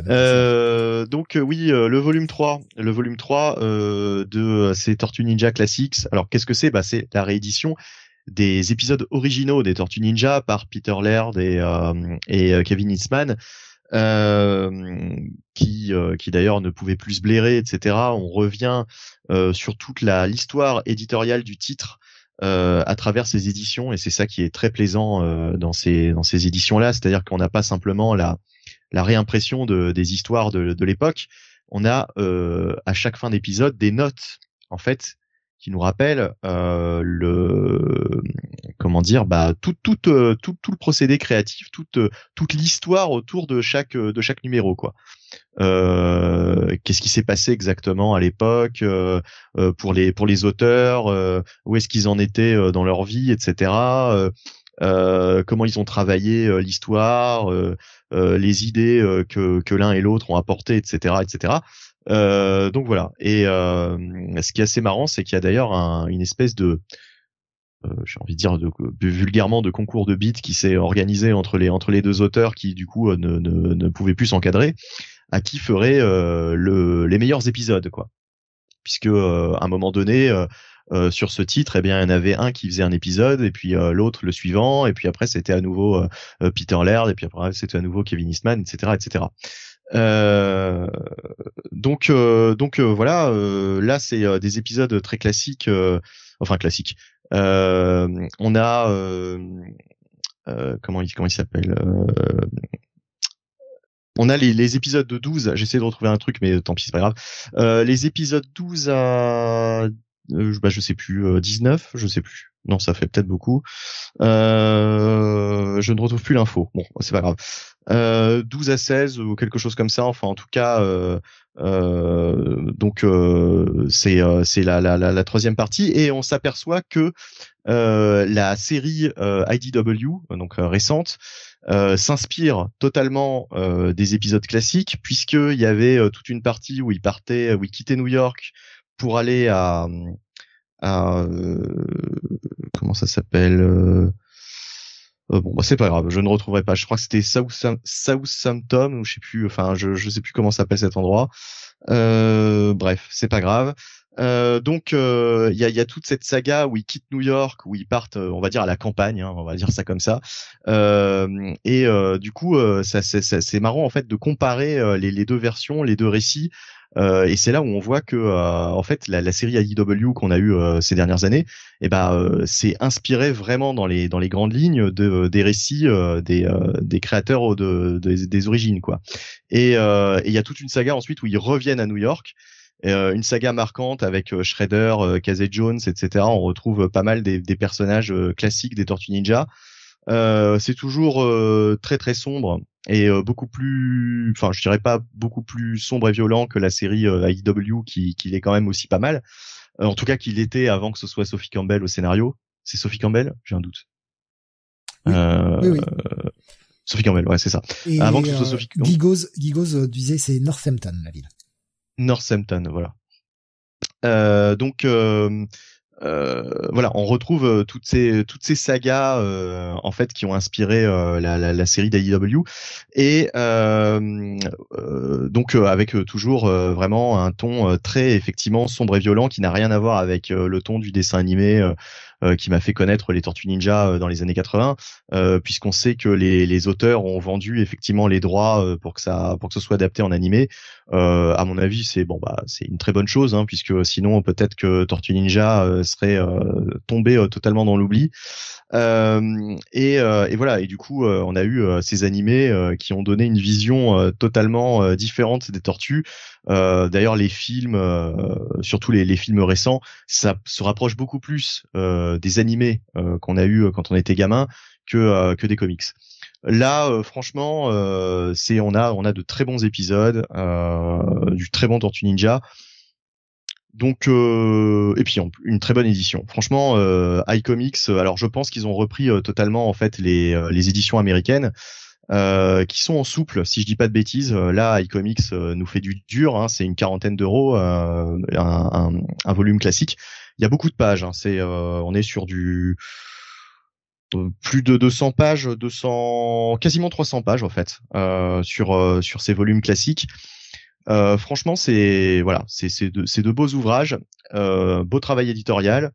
Euh, donc euh, oui, le volume 3, le volume 3 de ces Tortues Ninja Classics. Alors qu'est-ce que c'est? Bah c'est la réédition des épisodes originaux des Tortues Ninja par Peter Laird et, euh, et euh, Kevin Eastman. Euh, qui, qui d'ailleurs ne pouvait plus se blairer, etc. On revient sur toute la l'histoire éditoriale du titre à travers ces éditions, et c'est ça qui est très plaisant dans ces dans ces éditions-là, c'est-à-dire qu'on n'a pas simplement la la réimpression de, des histoires de, de l'époque, on a à chaque fin d'épisode des notes en fait qui nous rappelle euh, le comment dire bah tout tout euh, tout tout le procédé créatif toute euh, toute l'histoire autour de chaque euh, de chaque numéro quoi. Qu'est-ce qui s'est passé exactement à l'époque pour les pour les auteurs où est-ce qu'ils en étaient dans leur vie etc comment ils ont travaillé l'histoire les idées que que l'un et l'autre ont apportées etc etc euh, donc voilà. Et euh, ce qui est assez marrant, c'est qu'il y a d'ailleurs un, une espèce de euh, j'ai envie de dire de, vulgairement de concours de beats qui s'est organisé entre les entre les deux auteurs qui du coup ne, ne, ne pouvaient plus s'encadrer à qui ferait le, les meilleurs épisodes quoi puisque à un moment donné euh, sur ce titre, eh bien, il y en avait un qui faisait un épisode, et puis euh, l'autre le suivant, et puis après c'était à nouveau Peter Laird, et puis après c'était à nouveau Kevin Eastman, etc., etc. Euh, donc euh, donc euh, voilà, là c'est des épisodes très classiques, enfin classiques. on a comment il comment il s'appelle on a les, épisodes de 12, j'essaie de retrouver un truc, mais tant pis, c'est pas grave. Euh, les épisodes 12 à, euh, bah, je sais plus, 19, je sais plus. Non, ça fait peut-être beaucoup. Euh, je ne retrouve plus l'info. Bon, c'est pas grave. Euh, 12 à 16 ou quelque chose comme ça. Enfin, en tout cas, euh, euh, donc c'est c'est la, la, la, la, troisième partie et on s'aperçoit que la série IDW, donc récente, s'inspire totalement des épisodes classiques puisqu'il y avait toute une partie où il partait, où il quittait New York pour aller à, à comment ça s'appelle euh, bon, bah, c'est pas grave, je ne retrouverai pas. Je crois que c'était Southampton ou je sais plus. Enfin, je je sais plus comment s'appelle cet endroit. Euh, bref, c'est pas grave. Euh, donc il y, a, y, a, toute cette saga où ils quittent New York, où ils partent, on va dire à la campagne, hein, on va dire ça comme ça. et du coup, ça, c'est marrant en fait de comparer les, deux versions, les deux récits, euh, et c'est là où on voit que euh, en fait la, la série IDW qu'on a eu euh, ces dernières années, eh ben c'est inspiré vraiment dans les dans les grandes lignes de des récits des des créateurs de, des origines quoi. Et il y a toute une saga ensuite où ils reviennent à New York. une saga marquante avec Shredder, Casey Jones, etc. On retrouve pas mal des, des personnages classiques des Tortues Ninja. Euh, c'est toujours euh, très très sombre et euh, beaucoup plus, enfin je dirais pas beaucoup plus sombre et violent que la série AEW qui, qui est quand même aussi pas mal. en tout cas qu'il était avant que ce soit Sophie Campbell au scénario. C'est Sophie Campbell? J'ai un doute. Oui, oui, Sophie Campbell, ouais, c'est ça. Et Avant que ce soit Sophie- Gigos, Gigos euh, disait c'est Northampton la ville. Northampton, voilà. Euh, donc euh, voilà, on retrouve euh, toutes ces toutes ces sagas euh, en fait qui ont inspiré euh, la, la, la série d'AEW et euh, euh, donc euh, avec euh, toujours euh, vraiment un ton euh, très effectivement sombre et violent qui n'a rien à voir avec euh, le ton du dessin animé euh, euh, qui m'a fait connaître les Tortues Ninja euh, dans les années 80 euh, puisqu'on sait que les, les auteurs ont vendu effectivement les droits euh, pour que ça pour que ce soit adapté en animé euh, à mon avis, c'est bon bah c'est une très bonne chose hein, puisque sinon peut-être que Tortue Ninja euh, serait euh, tombé euh, totalement dans l'oubli. Euh, et, euh, et voilà et du coup euh, on a eu euh, ces animés euh, qui ont donné une vision euh, totalement euh, différente des tortues. Euh, D'ailleurs les films, euh, surtout les, les films récents, ça se rapproche beaucoup plus euh, des animés qu'on a eu quand on était gamin que que des comics. Là, euh, franchement, euh, c'est on a on a de très bons épisodes, euh, du très bon Tortue Ninja. Donc et puis une très bonne édition. Franchement, iComics. Alors je pense qu'ils ont repris totalement en fait les les éditions américaines. Euh, qui sont en souple, si je dis pas de bêtises. Euh, Là, iComics euh, nous fait du dur, hein, c'est une quarantaine d'euros, un, un, un volume classique. Il y a beaucoup de pages, hein, c'est, on est sur du, plus de 200 pages, 200, quasiment 300 pages en fait sur sur ces volumes classiques. Euh, franchement, c'est voilà, c'est de, de beaux ouvrages, euh, beau travail éditorial.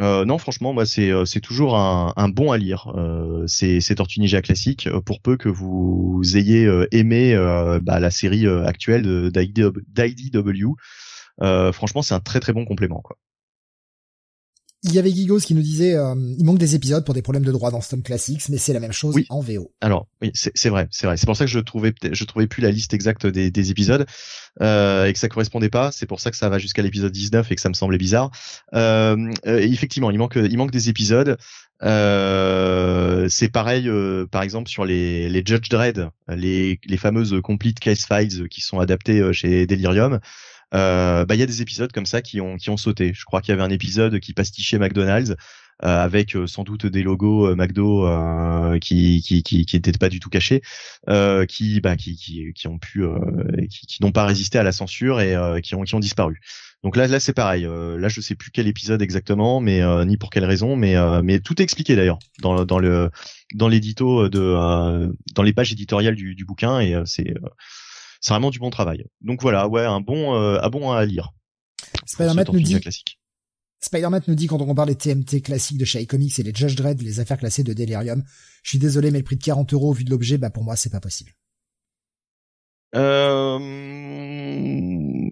Euh, non, franchement, moi c'est euh, c'est toujours un, bon à lire. Euh, c'est c'est Tortue classique euh, pour peu que vous ayez aimé euh, bah, la série actuelle d'IDW. Franchement, c'est un très très bon complément quoi. Il y avait Gigos qui nous disait euh, il manque des épisodes pour des problèmes de droit dans Stom Classics, mais c'est la même chose Oui. en VO. Alors oui, c'est vrai, c'est vrai. C'est pour ça que je trouvais peut-être- je trouvais plus la liste exacte des, des épisodes euh, et que ça correspondait pas. C'est pour ça que ça va jusqu'à l'épisode 19 et que ça me semblait bizarre. Euh, euh, effectivement, il manque il manque des épisodes. Euh, c'est pareil, euh, par exemple sur les, les Judge Dredd, les, les fameuses complete case files qui sont adaptées chez Delirium. Euh, bah il y a des épisodes comme ça qui ont qui ont sauté. Je crois qu'il y avait un épisode qui pastichait McDonald's euh, avec euh, sans doute des logos euh, McDo euh, qui qui qui qui étaient pas du tout cachés, qui bah qui qui qui ont pu qui, qui n'ont pas résisté à la censure et qui ont qui ont disparu. Donc là là c'est pareil. Là je sais plus quel épisode exactement, mais ni pour quelle raison, mais mais tout est expliqué d'ailleurs dans dans le dans l'édito de dans les pages éditoriales du, du bouquin et c'est c'est vraiment du bon travail. Donc voilà, ouais, un bon euh, un bon à lire. Spider-Man nous dit classique. Spider-Man nous dit quand on compare les TMT classiques de chez iComics et les Judge Dredd, les affaires classées de Delirium, je suis désolé mais le prix de 40 euros vu de l'objet, bah pour moi c'est pas possible. Euh,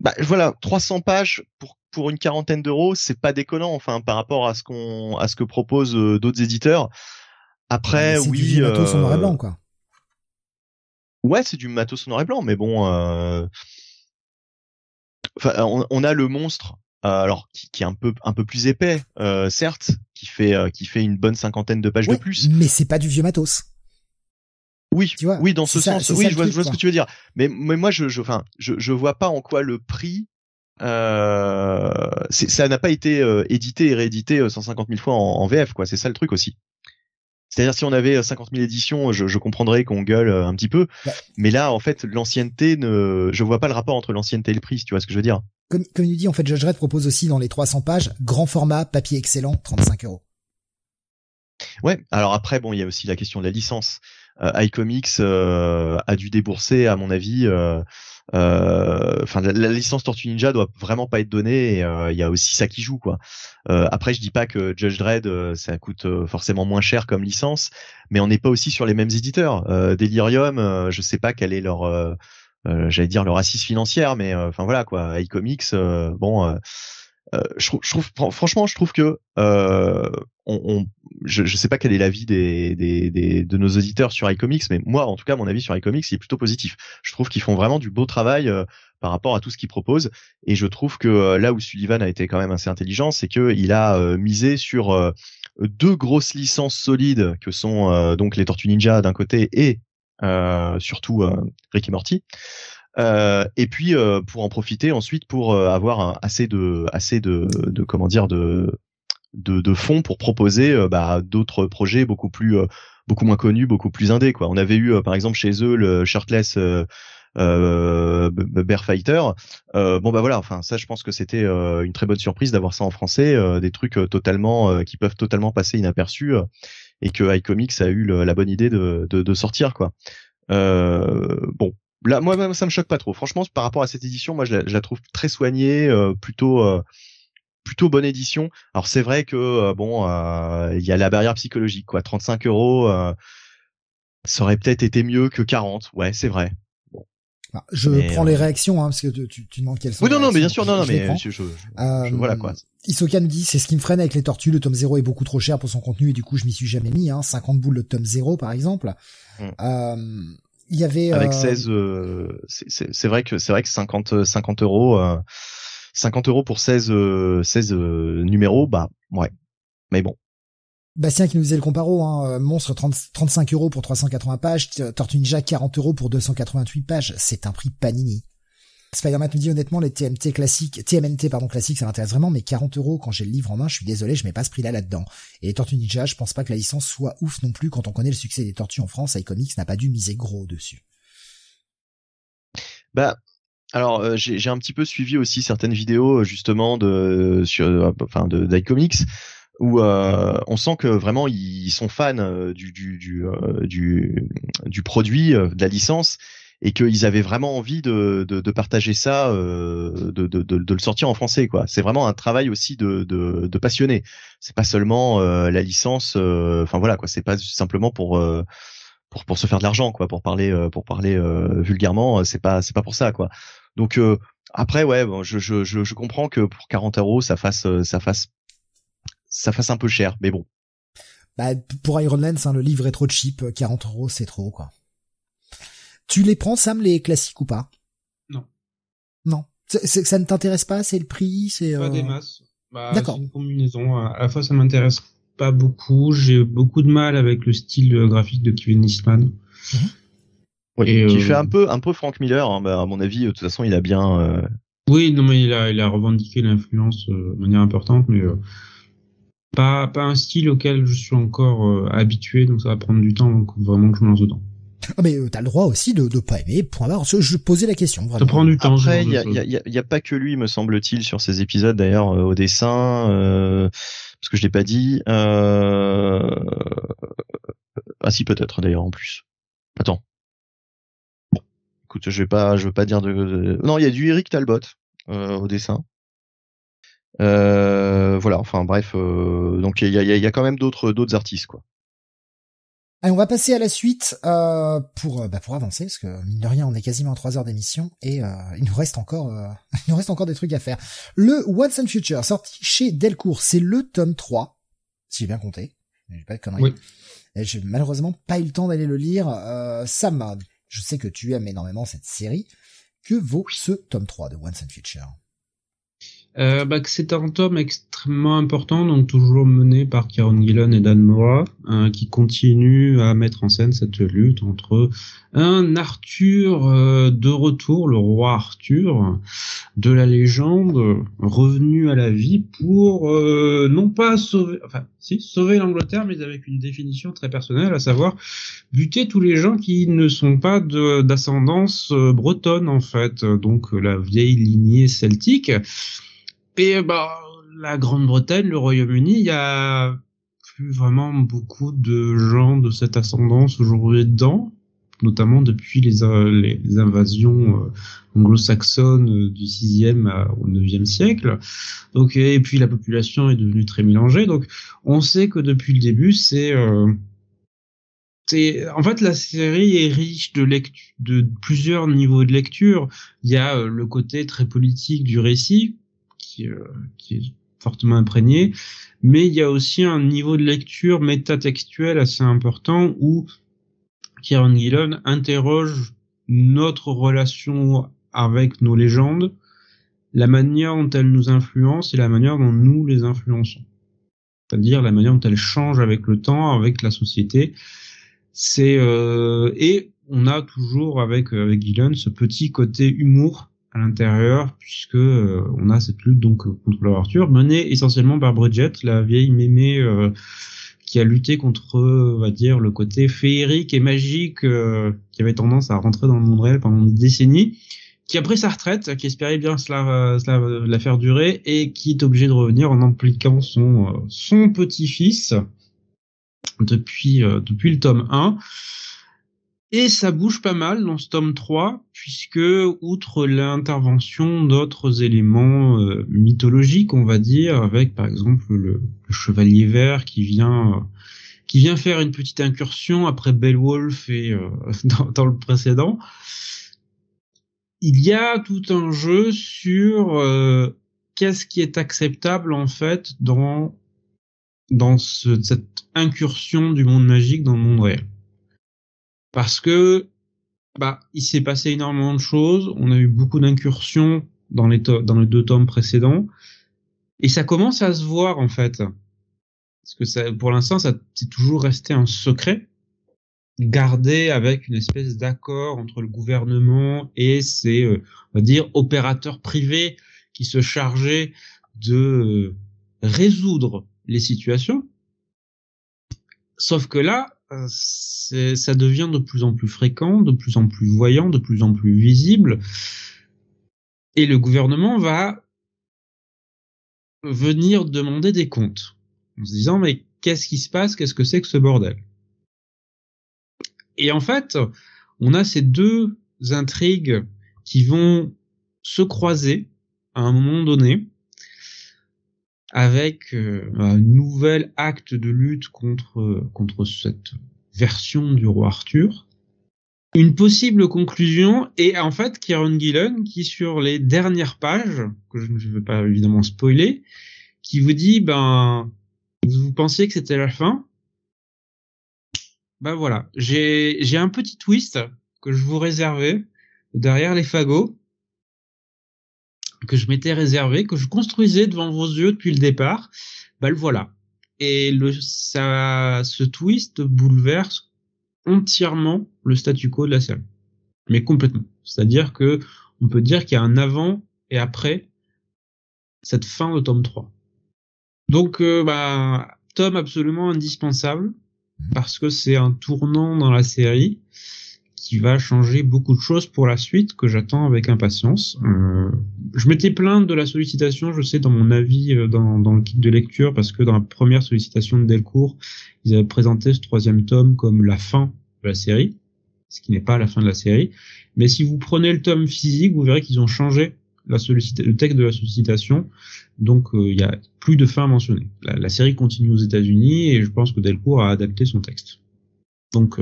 bah, voilà, 300 pages pour pour une quarantaine d'euros, c'est pas déconnant, enfin par rapport à ce qu'on à ce que proposent euh, d'autres éditeurs. Après, oui, du vieux matos en noir et euh, blanc quoi. Ouais, c'est du matos noir et blanc, mais bon, euh, enfin, on, on a le monstre, euh, alors qui, qui est un peu un peu plus épais, euh, certes, qui fait euh, qui fait une bonne cinquantaine de pages Ouais, de plus. mais c'est pas du vieux matos. Oui, Tu vois, oui, dans ce ça- sens, oui, je vois, truc, je vois ce que tu veux dire. Mais, mais moi, je, je, enfin, je, je vois pas en quoi le prix, euh, ça n'a pas été euh, édité et réédité euh, 150 000 fois en, en VF, quoi. C'est ça le truc aussi. C'est-à-dire si on avait euh, 50 000 éditions, je, je comprendrais qu'on gueule euh, un petit peu. Bah. Mais là, en fait, l'ancienneté ne, je vois pas le rapport entre l'ancienneté et le prix. si Tu vois ce que je veux dire Comme, comme il dit, en fait, Judge Dredd propose aussi dans les 300 pages, grand format, papier excellent, 35 euros. Ouais. Alors après, bon, il y a aussi la question de la licence. Euh, iComics euh, a dû débourser, à mon avis. euh, euh, Enfin, la, la licence Tortue Ninja doit vraiment pas être donnée. et, euh, Il y a aussi ça qui joue, quoi. Euh, après, je dis pas que Judge Dredd euh, ça coûte euh, forcément moins cher comme licence, mais on n'est pas aussi sur les mêmes éditeurs. Euh, Delirium, euh, je sais pas quelle est leur, euh, euh, j'allais dire leur assise financière, mais euh, enfin voilà quoi. iComics, euh, bon. euh, euh, je, je trouve, fran- franchement, je trouve que euh, on, on- je, je sais pas quel est l'avis des, des, des, de nos auditeurs sur iComics, mais moi, en tout cas, mon avis sur iComics, il est plutôt positif. Je trouve qu'ils font vraiment du beau travail euh, par rapport à tout ce qu'ils proposent, et je trouve que euh, là où Sullivan a été quand même assez intelligent, c'est que il a euh, misé sur euh, deux grosses licences solides que sont euh, donc les Tortues Ninja d'un côté et surtout Rick et Morty. Euh, et puis euh, pour en profiter ensuite pour euh, avoir un- assez de assez de, de comment dire de de, de fonds pour proposer euh, bah, d'autres projets beaucoup plus euh, beaucoup moins connu, beaucoup plus indé quoi. On avait eu par exemple chez eux le shirtless euh, Bear Fighter. Euh, bon bah voilà, enfin ça je pense que c'était euh, une très bonne surprise d'avoir ça en français, euh, des trucs totalement qui peuvent totalement passer inaperçus et que iComics a eu la bonne idée de, de, de sortir quoi. bon, là moi même ça me choque pas trop. Franchement par rapport à cette édition, moi je la, je la trouve très soignée, plutôt plutôt bonne édition. Alors c'est vrai que bon, il y a la barrière psychologique quoi. 35 euros, ça aurait peut-être été mieux que 40. Ouais, c'est vrai je prends les euh, réactions hein, parce que tu, tu demandes quelles sont. Oui, non, non, mais bien sûr, non, non, mais je, je, euh, voilà quoi. Isoka nous dit c'est ce qui me freine avec les tortues. Le tome 0 est beaucoup trop cher pour son contenu et du coup je m'y suis jamais mis. Hein, 50 boules le tome 0 par exemple. Mm. Euh, il y avait avec 16, euh, c'est vrai que c'est vrai que 50 50 euros, 50 euros pour 16 16 numéros, bah ouais. Mais bon, Bastien qui nous faisait le comparo, hein, euh, Monstre 30, 35 euros pour 380 pages, Tortue Ninja 40 euros pour 288 pages, c'est un prix Panini. Spider-Man nous dit honnêtement les TMT classiques, TMNT pardon classiques, ça m'intéresse vraiment, mais 40 euros quand j'ai le livre en main, je suis désolé, je mets pas ce prix-là là-dedans. Et les Tortues Ninja, je pense pas que la licence soit ouf non plus quand on connaît le succès des Tortues en France, iComics n'a pas dû miser gros dessus. Bah alors euh, j'ai un petit peu suivi aussi certaines vidéos justement de sur enfin de d'iComics où euh, on sent que vraiment ils sont fans euh, du du du, euh, du, du produit, de la licence, et qu'ils avaient vraiment envie de, de, de partager ça, de, de, de, le sortir en français. quoi. C'est vraiment un travail aussi de, de, de passionné. C'est pas seulement la licence. Enfin voilà quoi. C'est pas simplement pour pour pour se faire de l'argent quoi. Pour parler pour parler vulgairement, c'est pas c'est pas pour ça quoi. Donc après ouais, bon, je, je, je, comprends que pour 40 euros ça fasse ça fasse ça fasse un peu cher, mais bon. Bah, pour Iron Lance, hein, le livre est trop cheap, 40 euros c'est trop quoi. Tu les prends Sam les classiques ou pas? Non. Non. ça ne t'intéresse pas, c'est le prix, c'est. Pas des euh, masses. Bah, D'accord. C'est une combinaison. À la fois ça m'intéresse pas beaucoup, j'ai beaucoup de mal avec le style graphique de Kevin Eastman. Mhm. Oui, qui fait euh, un peu un peu Frank Miller. Hein. Bah, à mon avis, de toute façon, il a bien. Euh, oui, non, mais il a il a revendiqué l'influence de manière importante, mais pas, pas un style auquel je suis encore euh, habitué, donc ça va prendre du temps donc vraiment que je me lance dedans. Ah mais euh, t'as le droit aussi de, de pas aimer, point barre. Je posais la question. Vraiment. Ça prend du temps. Après, il y a, y, a, y a, pas que lui, me semble-t-il, sur ces épisodes d'ailleurs euh, au dessin, euh, parce que je l'ai pas dit. Euh... Ah si, peut-être d'ailleurs en plus. Attends. Écoute, je vais pas, je veux pas dire de. Non, il y a du Eric Talbot au dessin. Euh, voilà, enfin bref, euh, donc il y a, y a, quand même d'autres d'autres artistes quoi. Allez, on va passer à la suite euh, pour bah, pour avancer parce que mine de rien on est quasiment à trois heures d'émission et il nous reste encore il nous reste encore des trucs à faire. Le What's and Future sorti chez Delcourt, c'est le tome 3 si j'ai bien compté. J'ai pas de conneries. Oui. J'ai malheureusement pas eu le temps d'aller le lire. Sam, je sais que tu aimes énormément cette série. Que vaut ce tome 3 de What's and Future? Euh, bah, c'est un tome extrêmement important, donc toujours mené par Kieron Gillen et Dan Mora, hein, qui continue à mettre en scène cette lutte entre un Arthur euh, de retour, le roi Arthur de la légende, revenu à la vie pour euh, non pas sauver, enfin si sauver l'Angleterre, mais avec une définition très personnelle, à savoir buter tous les gens qui ne sont pas d'ascendance euh, bretonne en fait, donc la vieille lignée celtique. Et bah, la Grande-Bretagne, le Royaume-Uni, il y a plus vraiment beaucoup de gens de cette ascendance aujourd'hui dedans, notamment depuis les, euh, invasions euh, anglo-saxonnes euh, du 6e au 9e siècle. Donc et puis la population est devenue très mélangée. Donc on sait que depuis le début, c'est c'est en fait la série est riche de lecture de plusieurs niveaux de lecture. Il y a le côté très politique du récit euh, qui, est fortement imprégné, mais il y a aussi un niveau de lecture métatextuel assez important où Kieran Gillen interroge notre relation avec nos légendes, la manière dont elles nous influencent et la manière dont nous les influençons. C'est-à-dire la manière dont elles changent avec le temps, avec la société. Euh, et on a toujours avec avec Gillen ce petit côté humour à l'intérieur puisque euh, on a cette lutte donc contre Arthur menée essentiellement par Bridget, la vieille mémé euh, qui a lutté contre, on va dire, le côté féerique et magique euh, qui avait tendance à rentrer dans le monde réel pendant des décennies, qui a pris sa retraite, qui espérait bien cela, cela la faire durer et qui est obligé de revenir en impliquant son euh, son petit-fils depuis euh, depuis le tome 1. Et ça bouge pas mal dans ce tome 3, puisque outre l'intervention d'autres éléments euh, mythologiques, on va dire, avec par exemple le, chevalier vert qui vient euh, qui vient faire une petite incursion après Beowulf et euh, dans, dans, le précédent, il y a tout un jeu sur qu'est-ce qui est acceptable en fait dans dans ce, cette incursion du monde magique dans le monde réel parce que bah il s'est passé énormément de choses, on a eu beaucoup d'incursions dans les dans les deux tomes précédents et ça commence à se voir en fait. Parce que ça pour l'instant ça c'est toujours resté un secret gardé avec une espèce d'accord entre le gouvernement et ses euh, on va dire opérateurs privés qui se chargeaient de euh, résoudre les situations. Sauf que là, ça devient de plus en plus fréquent, de plus en plus voyant, de plus en plus visible. Et le gouvernement va venir demander des comptes en se disant mais qu'est-ce qui se passe? Qu'est-ce que c'est que ce bordel? Et en fait, on a ces deux intrigues qui vont se croiser à un moment donné avec euh, un nouvel acte de lutte contre contre cette version du roi Arthur. Une possible conclusion est en fait Kieron Gillen qui sur les dernières pages que je ne veux pas évidemment spoiler, qui vous dit ben vous pensiez que c'était la fin, ben voilà. J'ai j'ai un petit twist que je vous réservais derrière les fagots que je m'étais réservé, que je construisais devant vos yeux depuis le départ, ben le voilà. Et le, ça, ce twist bouleverse entièrement le statu quo de la série. Mais complètement. C'est-à-dire que on peut dire qu'il y a un avant et après cette fin de tome 3. Donc, euh, bah, tome absolument indispensable parce que c'est un tournant dans la série qui va changer beaucoup de choses pour la suite que j'attends avec impatience. Euh, je m'étais plaint de la sollicitation, je sais, dans mon avis euh, dans, le kit de lecture, parce que dans la première sollicitation de Delcourt, ils avaient présenté ce troisième tome comme la fin de la série, ce qui n'est pas la fin de la série. Mais si vous prenez le tome physique, vous verrez qu'ils ont changé le texte de la sollicitation, donc euh, il y a plus de fin mentionnée. La, la série continue aux États-Unis et je pense que Delcourt a adapté son texte. Donc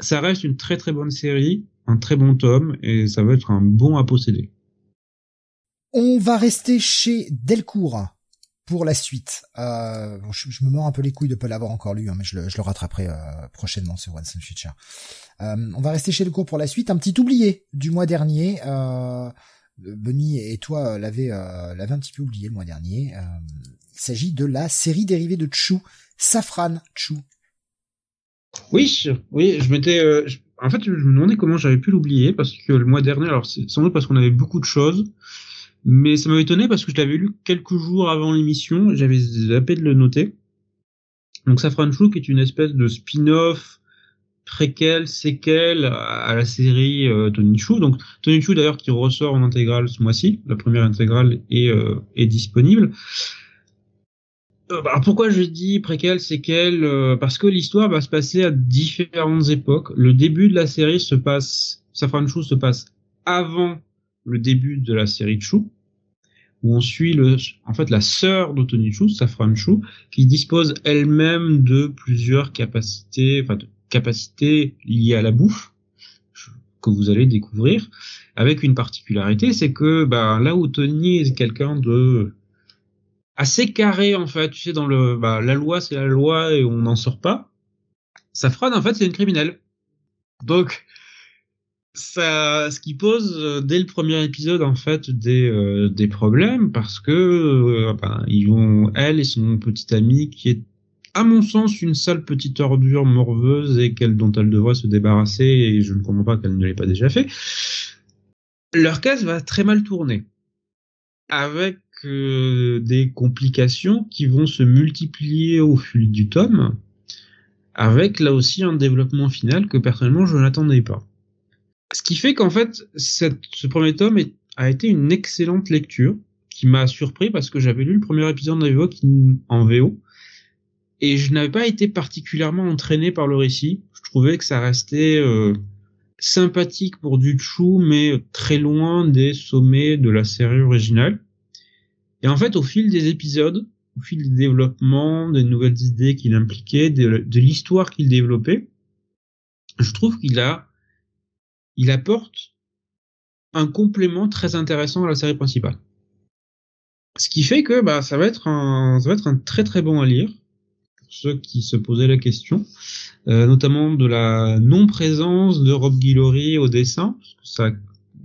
ça, reste une très très bonne série, un très bon tome, et ça va être un bon à posséder. On va rester chez Delcourt pour la suite. Euh, je, me mords un peu les couilles de pas l'avoir encore lu, hein, mais je le, rattraperai euh, prochainement sur One Future. Euh, on va rester chez Delcourt pour la suite. Un petit oublié du mois dernier. Benny et toi l'avez un petit peu oublié le mois dernier. Il s'agit de la série dérivée de Chou, Safran Chou, oui, oui, je m'étais. Euh, en fait, je me demandais comment j'avais pu l'oublier parce que le mois dernier, alors c'est sans doute parce qu'on avait beaucoup de choses, mais ça m'avait étonné parce que je l'avais lu quelques jours avant l'émission, j'avais zappé de le noter. Donc Safran Chou, est une espèce de spin-off préquel, séquel à la série euh, Tony Chou. Donc Tony Chou d'ailleurs qui ressort en intégrale ce mois-ci, la première intégrale est, euh, est disponible. Euh, bah, pourquoi je dis préquel, séquel euh, Parce que l'histoire va se passer à différentes époques. Le début de la série se passe, Safran Chou se passe avant le début de la série de Chou, où on suit le, en fait la sœur d'Otoni Chou, Safran Chou, qui dispose elle-même de plusieurs capacités, enfin de capacités liées à la bouffe que vous allez découvrir, avec une particularité, c'est que bah, là où Tony est quelqu'un de assez carré en fait. Tu sais, dans le, bah, la loi c'est la loi et on n'en sort pas. Safran en fait c'est une criminelle. Donc ça, ce qui pose euh, dès le premier épisode en fait des euh, des problèmes parce que euh, ils vont elle et son petit ami qui est à mon sens une sale petite ordure morveuse et qu'elle dont elle devrait se débarrasser et je ne comprends pas qu'elle ne l'ait pas déjà fait. Leur case va très mal tourner avec des complications qui vont se multiplier au fil du tome avec là aussi un développement final que personnellement je n'attendais pas. Ce qui fait qu'en fait, ce premier tome a été une excellente lecture qui m'a surpris parce que j'avais lu le premier épisode VO, en VO et je n'avais pas été particulièrement entraîné par le récit. Je trouvais que ça restait euh, sympathique pour du mais très loin des sommets de la série originale. Et en fait, au fil des épisodes, au fil des développements, des nouvelles idées qu'il impliquait, de, l'histoire qu'il développait, je trouve qu'il a, il apporte un complément très intéressant à la série principale. Ce qui fait que bah ça va être un ça va être un très très bon à lire pour ceux qui se posaient la question, euh, notamment de la non présence de Rob Guillory au dessin, parce que ça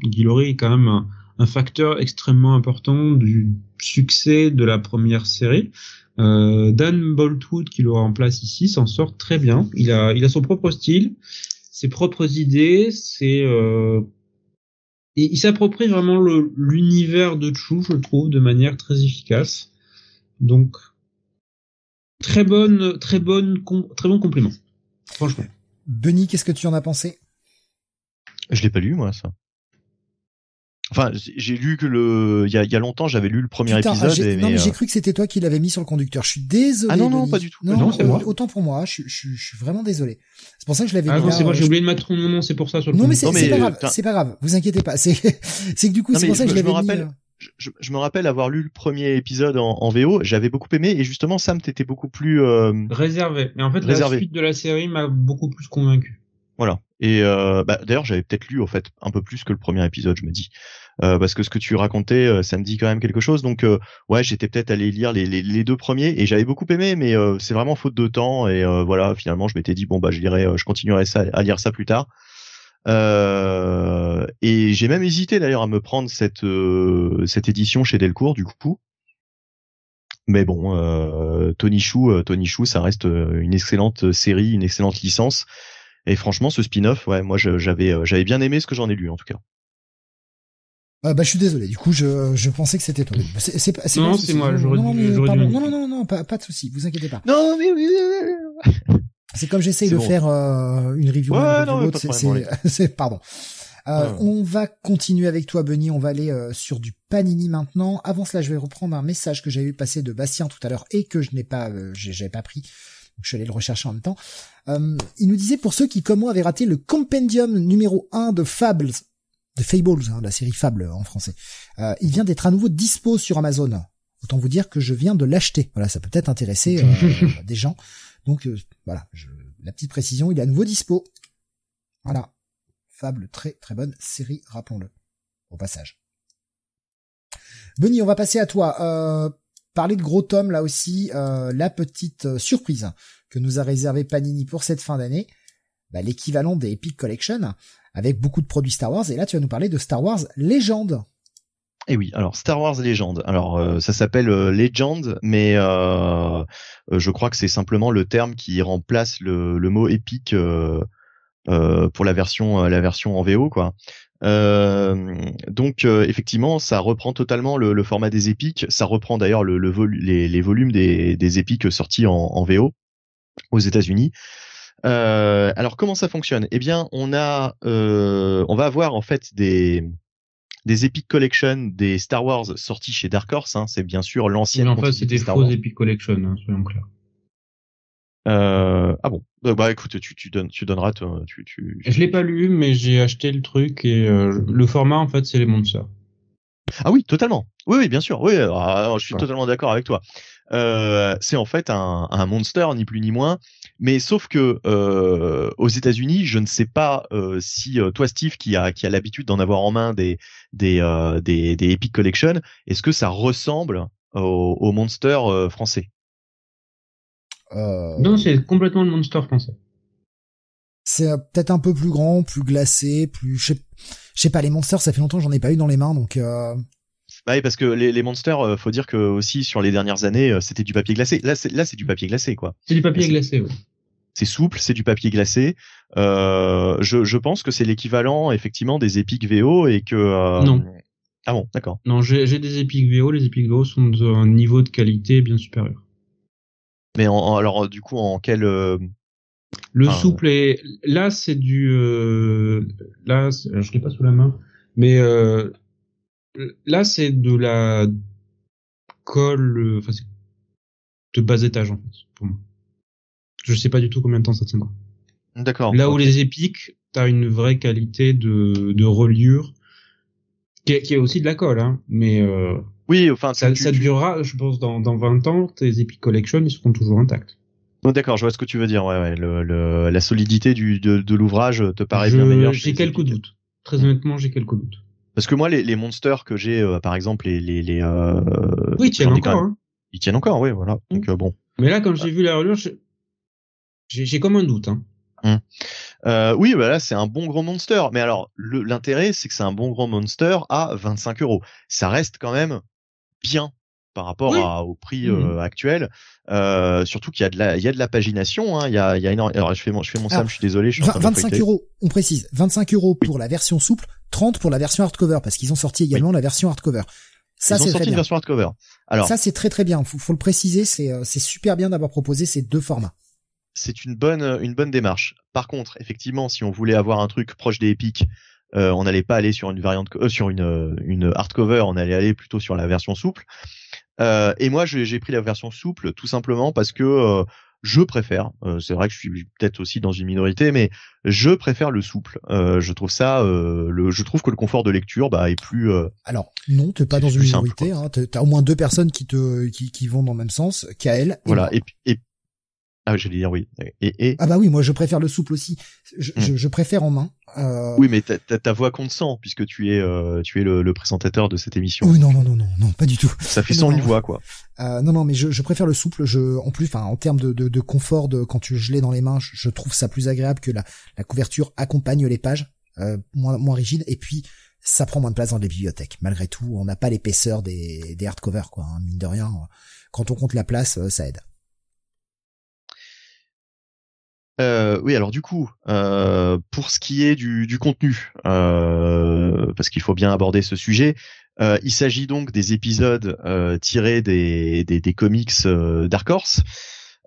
Guillory est quand même un facteur extrêmement important du succès de la première série. Euh, Dan Boltwood qui le remplace ici s'en sort très bien. Il a, il a son propre style, ses propres idées, c'est euh, et il s'approprie vraiment l'univers de Chu, je trouve, de manière très efficace. Donc très bonne, très bonne, très bon compliment, franchement. Benny, qu'est-ce que tu en as pensé? Je l'ai pas lu moi ça. Enfin, j'ai lu que le, il y a, y a longtemps, j'avais lu le premier Putain, épisode. j'ai- et- non, mais j'ai euh, cru que c'était toi qui l'avais mis sur le conducteur. Je suis désolé. Ah non, non, Denis. pas du tout. Non, Non, c'est euh, moi. autant pour moi. Je, suis- je, suis- je suis vraiment désolé. C'est pour ça que je l'avais Ah mis non, c'est moi, euh, j'ai oublié de mettre ton nom, c'est pour ça sur le Non mais c'est pas euh, grave, c'est pas grave. Vous inquiétez pas. C'est c'est que du coup c'est pour ça que je l'avais me mis. rappelle- euh, je, je- je me rappelle avoir lu le premier épisode en, en VO, j'avais beaucoup aimé et justement Sam t'étais beaucoup plus euh, Réservé. Mais en fait, Réservé. la suite de la série m'a beaucoup plus convaincu. voilà. Et euh, bah, d'ailleurs j'avais peut-être lu au fait un peu plus que le premier épisode, je me dis, Euh, parce que ce que tu racontais, euh, ça me dit quand même quelque chose. Donc euh, ouais, j'étais peut-être allé lire les, deux premiers et j'avais beaucoup aimé, mais euh, c'est vraiment faute de temps et voilà. Finalement, je m'étais dit bon bah je lirai, je continuerai à lire ça plus tard. Et j'ai même hésité d'ailleurs à me prendre cette cette édition chez Delcourt du coup. Mais bon, Tony Chou, Tony Chou, ça reste une excellente série, une excellente licence. Et franchement, ce spin-off, ouais, moi j'avais euh, j'avais bien aimé ce que j'en ai lu en tout cas. Ah, bah je suis désolé. Du coup je je pensais que c'était toi. C'est c'est pas. Non, pas un c'est moi, Non, non, mais pardon. Non non non non pas pas de souci. Vous inquiétez pas. Non, mais oui. C'est comme j'essaye C'est de bon. faire euh, une review. Ouais, non, mais l'autre, pas de c'est problème, c'est c'est- pardon. Euh, Ouais. On va continuer avec toi, Benny. On va aller euh, sur du Panini maintenant. Avant cela, je vais reprendre un message que j'avais eu passer de Bastien tout à l'heure et que je n'ai pas, euh, j'ai- j'avais pas pris. Donc, je suis allé le rechercher en même temps. Euh, il nous disait pour ceux qui, comme moi, avaient raté le compendium numéro 1 de Fables, de Fables, hein, la série Fable en français. Euh, il vient d'être à nouveau dispo sur Amazon. Autant vous dire que je viens de l'acheter. Voilà, ça peut peut-être intéresser euh, des gens. Donc euh, voilà, je, la petite précision, il est à nouveau dispo. Voilà. Fable, très très bonne série, rappelons-le, au passage. Benny, on va passer à toi. Parler de gros tomes là aussi, euh, la petite euh, surprise que nous a réservé Panini pour cette fin d'année, bah, l'équivalent des Epic Collection, avec beaucoup de produits Star Wars. Et là, tu vas nous parler de Star Wars Légende. Et oui, alors Star Wars Legend. Alors euh, ça s'appelle Legend, mais je crois que c'est simplement le terme qui remplace le, mot épique pour la version la version en VO quoi. Euh, donc euh, effectivement, ça reprend totalement le, le format des épiques. Ça reprend d'ailleurs le, le volu- les, les volumes des, des épiques sortis en, en VO aux États-Unis. Euh, alors comment ça fonctionne? Eh bien, on a, euh, on va avoir en fait des des Epic Collection des Star Wars sortis chez Dark Horse. Hein, c'est bien sûr Mais l'ancienne. en fait, c'est des Star faux Wars. Epic Collection, hein, soyons clairs. Euh, ah bon bah, bah, écoute, tu, tu, donnes, tu donneras. ton- Tu, tu... Je l'ai pas lu, mais j'ai acheté le truc et euh, le format, en fait, c'est les monsters. Ah oui, totalement. Oui, oui, bien sûr. Oui, ah, je suis Ouais. totalement d'accord avec toi. Euh, c'est en fait un, un monster, ni plus ni moins. Mais sauf que euh, aux États-Unis, je ne sais pas euh, si euh, toi, Steve, qui a qui a l'habitude d'en avoir en main des des euh, des, des Epic Collection, est-ce que ça ressemble au, au monster euh, français? Euh, Non, c'est complètement le monster français. c'est euh, peut-être un peu plus grand, plus glacé, plus... Je sais, je sais pas, les monsters, ça fait longtemps que j'en ai pas eu dans les mains, donc... Euh... Bah oui, parce que les, les monsters, faut dire que aussi sur les dernières années, c'était du papier glacé. Là, c'est là, c'est du papier glacé, quoi. C'est du papier glacé, oui. c'est souple, c'est du papier glacé. Euh, je, je pense que c'est l'équivalent effectivement des Epic VO et que euh, Non. Ah bon, d'accord. Non, j'ai j'ai des Epic VO. Les Epic VO sont d'un niveau de qualité bien supérieur. Mais en, en- alors du coup, en quel euh, Le souple est là, c'est du euh... là, je l'ai pas sous la main, mais euh... là c'est de la colle, enfin de bas étage en fait pour moi. Je sais pas du tout combien de temps ça tiendra. D'accord. Là où les épiques, t'as une vraie qualité de, de reliure, qui est, qui est aussi de la colle, hein, mais euh, oui, enfin ça, ça durera, je pense, dans, dans 20 ans, tes Epic Collection, ils seront toujours intacts. Oh, D'accord, je vois ce que tu veux dire. Ouais, ouais. Le, le, la solidité du, de, de l'ouvrage te paraît bien meilleure. J'ai quelques doutes. Très honnêtement, j'ai quelques doutes. Parce que moi, les, les monsters que j'ai, euh, par exemple, les, les, les euh, oui, ils tiennent encore. Hein. Ils tiennent encore, oui, voilà. Donc mmh. euh, bon. Mais là, quand j'ai vu la reliure, j'ai comme un doute. Hein. Euh, oui, bah là c'est un bon gros monster. Mais alors l'intérêt c'est que c'est un bon gros monster à 25 euros. Ça reste quand même bien par rapport à, au prix mmh. euh, actuel. Euh, surtout qu'il y a de la, il y a de la pagination. Hein, il y a, il y a énorme. Alors je fais mon, je fais mon sam, je suis désolé. Je suis 25 euros, on précise. 25 euros pour la version souple, 30 pour la version hardcover parce qu'ils ont sorti également la version hardcover. Ça, c'est sorti une version hardcover. Alors ça c'est très très bien. Faut, faut le préciser, c'est euh, c'est super bien d'avoir proposé ces deux formats c'est une bonne une bonne démarche. Par contre, effectivement, si on voulait avoir un truc proche des épiques, euh, on n'allait pas aller sur une variante euh, sur une une hardcover, on allait aller plutôt sur la version souple. Euh, et moi, j'ai pris la version souple tout simplement parce que euh, je préfère. Euh, c'est vrai que je suis peut-être aussi dans une minorité, mais je préfère le souple. je trouve ça, le, je trouve que le confort de lecture bah, est plus. Alors non, t'es pas dans une minorité. Hein, T'as au moins deux personnes qui te qui, qui vont dans le même sens, Kael. Voilà. Et, et, ah, j'allais dire oui. Et, et, Ah bah oui, moi je préfère le souple aussi. Je, hmm. je, je préfère en main. Euh... Oui, mais ta, voix compte sans puisque tu es euh, tu es le, le, présentateur de cette émission. Oui, non, non, non, non, non, pas du tout. Ça fait sans une voix quoi. Euh, non, non, mais je, je préfère le souple. Je, en plus, enfin, en termes de, de, de confort, de quand tu je l'ai dans les mains, je, trouve ça plus agréable que la, la couverture accompagne les pages, euh, moins moins rigide, et puis ça prend moins de place dans les bibliothèques. Malgré tout, on n'a pas l'épaisseur des, des hardcovers, quoi. Hein, mine de rien, quand on compte la place, euh, ça aide. Euh, oui, alors du coup, euh, pour ce qui est du, contenu, euh, parce qu'il faut bien aborder ce sujet, euh, il s'agit donc des épisodes euh, tirés des, des, comics Dark Horse.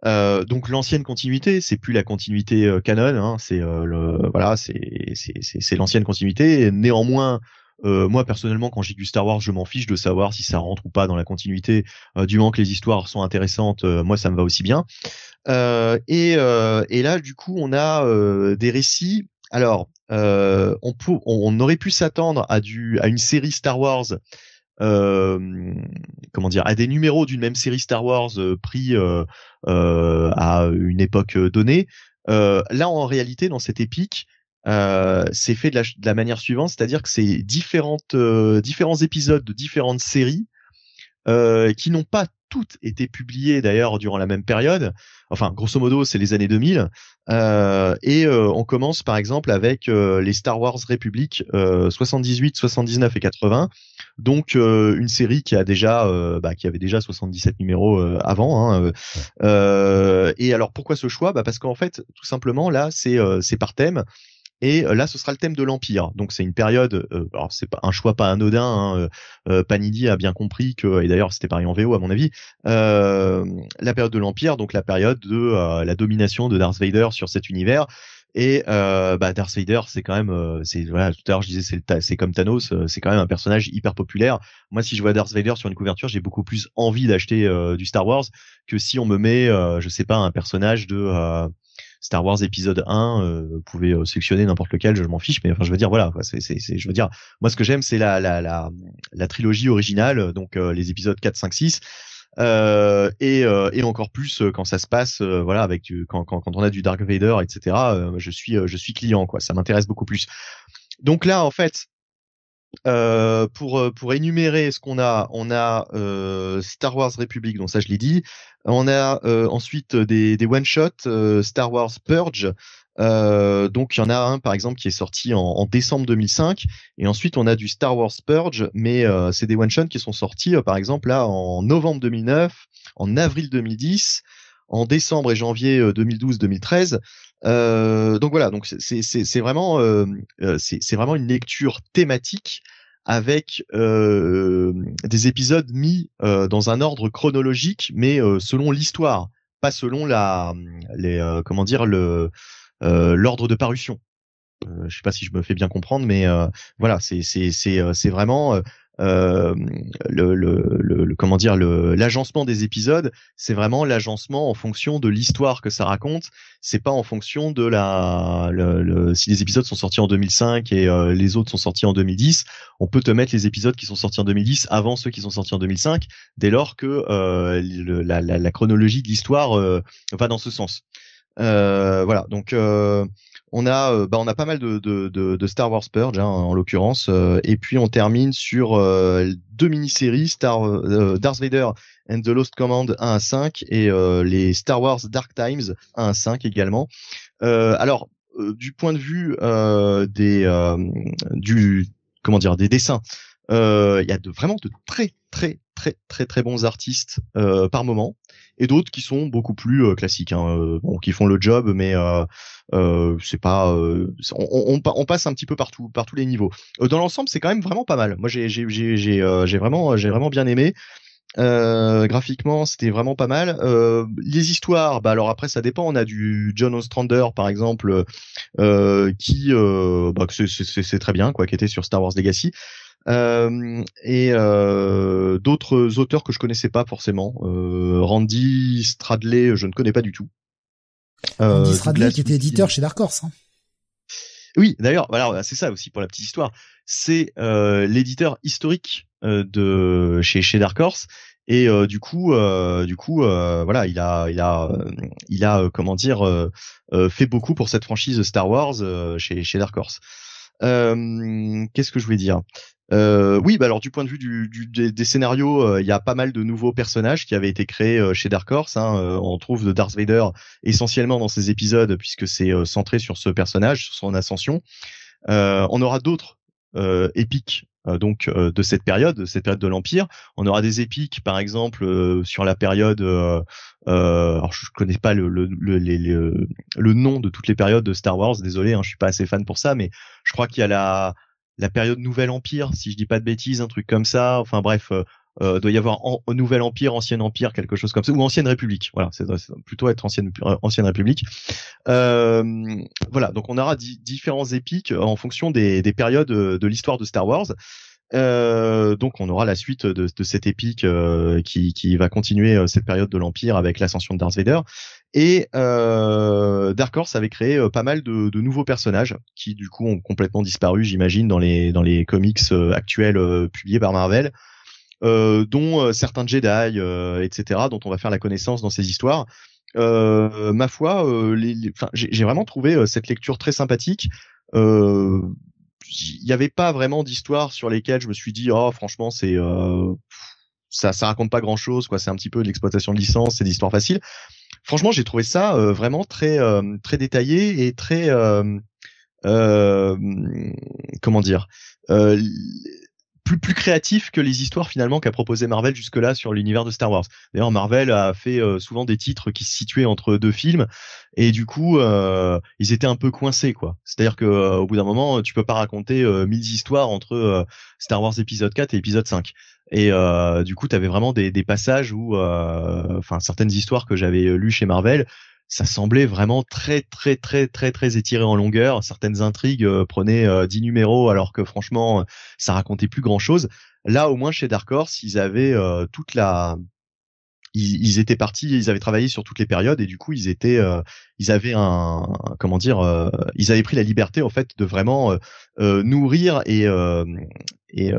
donc l'ancienne continuité, c'est plus la continuité canon, hein, c'est le voilà, c'est c'est l'ancienne continuité. Néanmoins, euh, moi personnellement, quand j'ai du Star Wars, je m'en fiche de savoir si ça rentre ou pas dans la continuité. Euh, du moment que les histoires sont intéressantes, euh, moi ça me va aussi bien. Et, là, du coup, on a des récits. Alors, on, aurait pu s'attendre à une série Star Wars. comment dire à des numéros d'une même série Star Wars pris à une époque donnée. là, en réalité, dans cette épique, euh, c'est fait de la, de la, manière suivante, c'est-à-dire que c'est différentes euh, différents épisodes de différentes séries euh, qui n'ont pas toutes été publiées d'ailleurs durant la même période. Enfin, grosso modo, c'est les années 2000. Euh, et euh, on commence par exemple avec les Star Wars République 78, 79 et 80. Donc une série qui a déjà, bah, qui avait déjà 77 numéros avant. Hein, et alors pourquoi ce choix? Bah, parce qu'en fait, tout simplement là, c'est c'est par thème. Et euh, là, ce sera le thème de l'Empire. Donc c'est une période, euh, alors c'est pas un choix pas anodin. Hein, euh, euh, Panini a bien compris que, et d'ailleurs c'était pareil en VO à mon avis, euh, la période de l'Empire, donc la période de la domination de Darth Vader sur cet univers. Et euh, bah, Darth Vader, c'est quand même, c'est voilà, tout à l'heure je disais c'est c'est comme Thanos, c'est quand même un personnage hyper populaire. Moi, si je vois Darth Vader sur une couverture, j'ai beaucoup plus envie d'acheter du Star Wars que si on me met, je sais pas, un personnage de Star Wars épisode 1, euh, vous pouvez euh, sélectionner n'importe lequel, je m'en fiche, mais enfin je veux dire voilà, c'est je veux dire moi ce que j'aime c'est la, la la la trilogie originale, donc euh, les épisodes 4, 5, 6. Euh, et, euh, et encore plus quand ça se passe voilà avec quand, quand, quand on a du Dark Vader etc je suis je suis client quoi ça m'intéresse beaucoup plus donc là en fait euh, pour pour énumérer ce qu'on a, on a euh, Star Wars Republic, donc ça je l'ai dit. On a euh, ensuite des, des one shot Star Wars Purge. donc il y en a un par exemple qui est sorti en, en, décembre 2005 et ensuite on a du Star Wars Purge mais c'est des one shot qui sont sortis par exemple là en novembre 2009, en avril 2010, en décembre et janvier 2012-2013 euh, donc voilà, donc c'est vraiment euh, euh c'est vraiment une lecture thématique avec euh, des épisodes mis euh, dans un ordre chronologique, mais selon l'histoire, pas selon la les comment dire le l'ordre de parution. je sais pas si je me fais bien comprendre, mais voilà, c'est c'est c'est c'est vraiment euh, le, le, le, comment dire le l'agencement des épisodes, c'est vraiment l'agencement en fonction de l'histoire que ça raconte. C'est pas en fonction de la le, si les épisodes sont sortis en 2005 et euh, les autres sont sortis en 2010. On peut te mettre les épisodes qui sont sortis en 2010 avant ceux qui sont sortis en 2005, dès lors que euh, la, la, la, chronologie de l'histoire euh, va dans ce sens. voilà, donc on a, euh, bah, on a pas mal de, de, de, Star Wars Purge hein, en l'occurrence, euh, et puis on termine sur euh, deux mini-séries Star Darth Vader and the Lost Command 1 à 5 et les Star Wars Dark Times 1 à 5 également. alors du point de vue des du comment dire des dessins, il y a de, vraiment de très très très très très bons artistes par moment et d'autres qui sont beaucoup plus classiques, hein, bon, qui font le job, mais euh, c'est pas, euh, on, passe un petit peu partout, par tous les niveaux. Euh, dans l'ensemble, c'est quand même vraiment pas mal. Moi, j'ai, j'ai, j'ai, vraiment, j'ai vraiment bien aimé. Euh, graphiquement, c'était vraiment pas mal. Euh, les histoires, bah alors après ça dépend. On a du John Ostrander par exemple, euh, qui, bah, c'est très bien, quoi, qui était sur Star Wars Legacy. Et d'autres auteurs que je connaissais pas forcément. Randy Stradley, je ne connais pas du tout. Euh, Andy qui était éditeur chez Dark Horse. Hein. Oui, d'ailleurs, voilà, c'est ça aussi pour la petite histoire. C'est euh, l'éditeur historique euh, de chez chez Dark Horse et euh, du coup, euh, du coup, euh, voilà, il a, il a, il a, comment dire, fait beaucoup pour cette franchise Star Wars chez chez Dark Horse. Qu'est-ce que je voulais dire? Euh, oui, bah alors du point de vue des, scénarios, euh, il y a pas mal de nouveaux personnages qui avaient été créés euh, chez Dark Horse. Hein, euh, on trouve de Darth Vader essentiellement dans ces épisodes puisque c'est centré sur ce personnage, sur son ascension. on aura d'autres épiques donc de cette période, de cette période de l'Empire. On aura des épiques, par exemple, sur la période. Euh, alors je connais pas le, le, le, le, nom de toutes les périodes de Star Wars. Désolé, hein, je suis pas assez fan pour ça, mais je crois qu'il y a la la période Nouvel Empire, si je dis pas de bêtises, un truc comme ça. Enfin bref, euh, euh doit y avoir Nouvel Empire, Ancien Empire, quelque chose comme ça, ou Ancienne République. Voilà, c'est plutôt être Ancienne euh, Ancienne République. Euh, voilà, donc on aura différents épiques en fonction des, des périodes de l'histoire de Star Wars. Euh, donc on aura la suite de, de cette épique euh, qui, qui, va continuer euh, cette période de l'Empire avec l'ascension de Darth Vader. Et Dark Horse avait créé pas mal de, de, nouveaux personnages qui du coup ont complètement disparu, j'imagine, dans les dans les comics actuels publiés par Marvel, dont certains Jedi, etc., dont on va faire la connaissance dans ces histoires. ma foi, les, j'ai vraiment trouvé cette lecture très sympathique. Euh, il n'y avait pas vraiment d'histoire sur lesquelles je me suis dit oh franchement c'est euh, ça ça raconte pas grand chose quoi c'est un petit peu de l'exploitation de licence c'est d'histoire facile franchement j'ai trouvé ça euh, vraiment très euh, très détaillé et très comment dire plus plus créatif que les histoires finalement qu'a proposé Marvel jusque-là sur l'univers de Star Wars. D'ailleurs, Marvel a fait euh, souvent des titres qui se situaient entre deux films et du coup, euh, ils étaient un peu coincés quoi. C'est-à-dire que euh, au bout d'un moment, tu peux pas raconter mille histoires entre Star Wars épisode 4 et épisode 5. Et du coup, tu avais vraiment des, des passages où enfin certaines histoires que j'avais lues chez Marvel ça semblait vraiment très très très très très étiré en longueur. Certaines intrigues euh, prenaient euh, 10 numéros alors que franchement ça racontait plus grand chose. Là au moins chez Dark Horse ils avaient euh, toute la ils, étaient partis, ils avaient travaillé sur toutes les périodes et du coup ils étaient, euh, ils avaient un, comment dire, ils avaient pris la liberté en fait de vraiment nourrir et et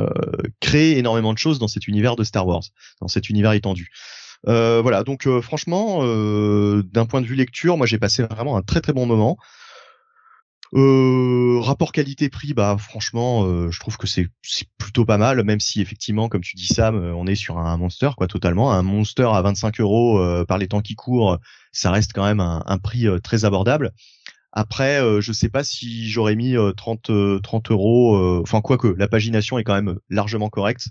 créer énormément de choses dans cet univers de Star Wars, dans cet univers étendu. Euh, voilà, donc euh, franchement, euh, d'un point de vue lecture, moi j'ai passé vraiment un très très bon moment. Euh, rapport qualité-prix, bah franchement, je trouve que c'est plutôt pas mal, même si effectivement, comme tu dis Sam, on est sur un monster quoi, totalement. Un monster à 25 euros par les temps qui courent, ça reste quand même un, prix très abordable. Après, je sais pas si j'aurais mis 30 30 euros. Enfin, quoique, la pagination est quand même largement correcte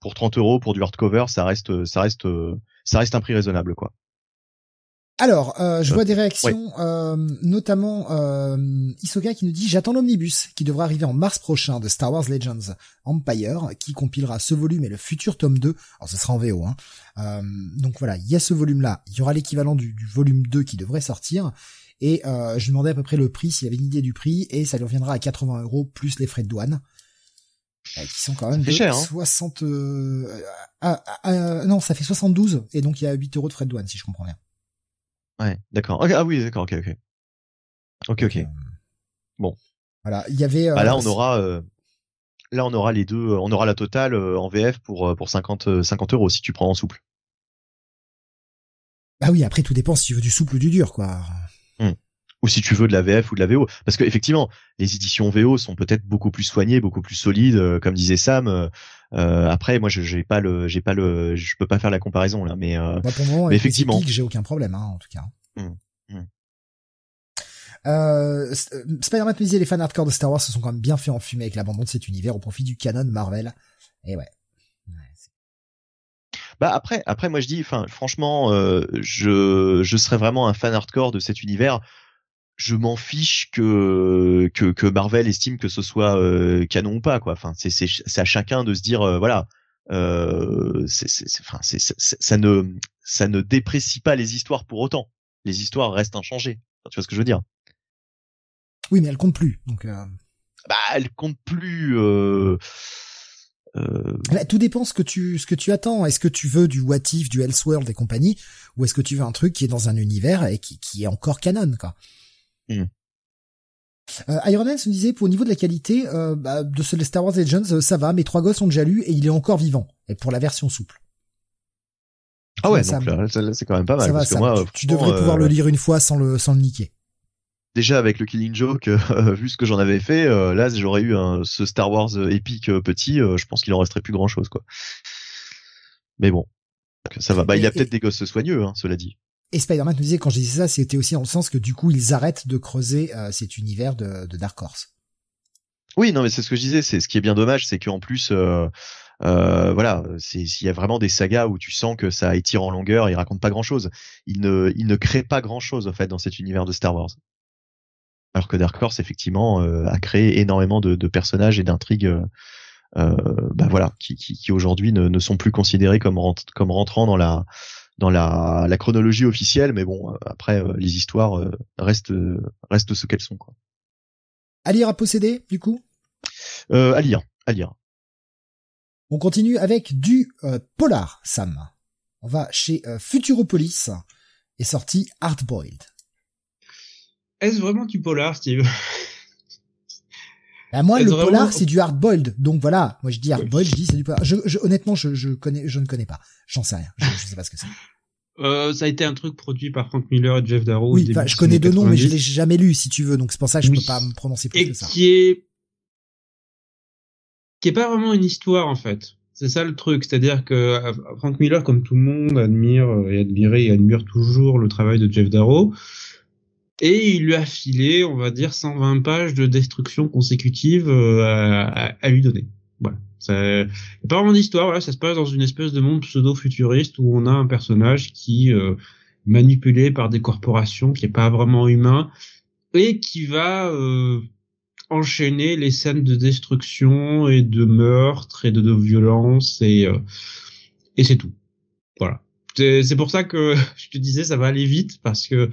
pour 30 euros pour du hardcover, ça reste ça reste ça reste un prix raisonnable, quoi. Alors, euh, je vois des réactions, euh, notamment euh, Isoka qui nous dit j'attends l'omnibus qui devra arriver en mars prochain de Star Wars Legends Empire qui compilera ce volume et le futur tome 2. Alors ce sera en VO. Hein. Euh, donc voilà, il y a ce volume-là. Il y aura l'équivalent du, du, volume 2 qui devrait sortir. Et euh, je lui demandais à peu près le prix, s'il avait une idée du prix, et ça lui reviendra à 80 euros plus les frais de douane. Qui sont quand même de cher, hein. 60... Ah, ah, non, ça fait 72, et donc il y a 8 euros de frais de douane, si je comprends bien. Ouais, d'accord. ah oui, d'accord, ok, ok. Ok, ok. bon. Voilà, il y avait. Bah là, on aura. Euh, là, on aura les deux. On aura la totale euh, en VF pour pour 50 50 euros si tu prends en souple. Bah oui, après tout dépend si tu veux du souple ou du dur, quoi. Ou si tu veux de la VF ou de la VO, parce que effectivement, les éditions VO sont peut-être beaucoup plus soignées, beaucoup plus solides, euh, comme disait Sam. Euh, après, moi, je j'ai pas le, j'ai pas le, je peux pas faire la comparaison là, mais, euh, pour le moment, mais effectivement, j'ai aucun problème, hein, en tout cas. Mmh, mmh. Euh, Spider-Man me disait les fans hardcore de Star Wars se sont quand même bien fait enfumer avec l'abandon de cet univers au profit du canon Marvel. Et ouais. bah après, après moi je dis, enfin franchement, euh, je je serais vraiment un fan hardcore de cet univers je m'en fiche que, que, que Marvel estime que ce soit euh, canon ou pas quoi. Enfin, c'est c'est à chacun de se dire euh, voilà. Euh, c'est enfin c'est ça ne ça ne déprécie pas les histoires pour autant. Les histoires restent inchangées. tu vois ce que je veux dire? Oui, mais elles comptent plus. Donc euh... bah elles comptent plus. Euh... Tout dépend ce que tu ce que tu attends. Est-ce que tu veux du What If, du Elseworld et compagnie, ou est-ce que tu veux un truc qui est dans un univers et qui, qui est encore canon quoi? Mm. Euh, Iron Man se disait, pour au niveau de la qualité euh, bah, de ce Star Wars Legends, euh, ça va. Mes trois gosses ont déjà lu et il est encore vivant. Et pour la version souple. Ah ouais, donc c'est quand même pas mal. parce que moi, tu, devrais pouvoir le lire une fois sans le sans le niquer. Déjà avec le Killing Joke, vu ce que j'en avais fait, là j'aurais eu un, ce Star Wars épique petit, je pense qu'il en resterait plus grand chose quoi. Mais bon, ça va. Bah il a peut-être des gosses soigneux, hein, cela dit. Et Spider-Man nous disait quand je disais ça, c'était aussi dans le sens que du coup ils arrêtent de creuser euh, cet univers de, de, Dark Horse. Oui, non, mais c'est ce que je disais. C'est ce qui est bien dommage, c'est qu'en plus, euh, euh, voilà, il y a vraiment des sagas où tu sens que ça étire en longueur, et il raconte pas grand-chose. Il ne, il ne crée pas grand-chose en fait dans cet univers de Star Wars. Alors que Dark Horse effectivement euh, a créé énormément de, de personnages et d'intrigues. Euh, bah voilà, qui, qui, qui aujourd'hui ne, ne, sont plus considérés comme, comme rentrant dans la dans la, la chronologie officielle, mais bon, euh, après euh, les histoires euh, restent restent ce qu'elles sont quoi. À lire à posséder, du coup? Euh, à lire, à lire. On continue avec du polar, Sam. On va chez Futuropolis et sorti Hardboiled. Est-ce vraiment du polar, Steve? Bah, moi, le polar, c'est du hard-boiled. Donc voilà, moi je dis hard-boiled, je dis c'est du polar. Je, je, honnêtement, je, je, connais, je ne connais pas. J'en sais rien. Je, je sais pas ce que c'est. Euh, ça a été un truc produit par Frank Miller et Jeff Darrow. Oui, je connais deux noms, mais je l'ai jamais lu, si tu veux. Donc c'est pour ça que je peux pas me prononcer plus et que ça. Qui est qui est pas vraiment une histoire en fait. C'est ça le truc, c'est-à-dire que euh, Frank Miller, comme tout le monde, admire et admirait et admire toujours le travail de Jeff Darrow. Et il lui a filé, on va dire, 120 pages de destruction consécutive euh, à, à, lui donner. Voilà. C'est pas vraiment d'histoire, voilà, ça se passe dans une espèce de monde pseudo-futuriste où on a un personnage qui euh, manipulé par des corporations, qui est pas vraiment humain, et qui va euh, enchaîner les scènes de destruction et de meurtre et de, de violence et euh, et c'est tout. Voilà. C'est pour ça que je te disais ça va aller vite parce que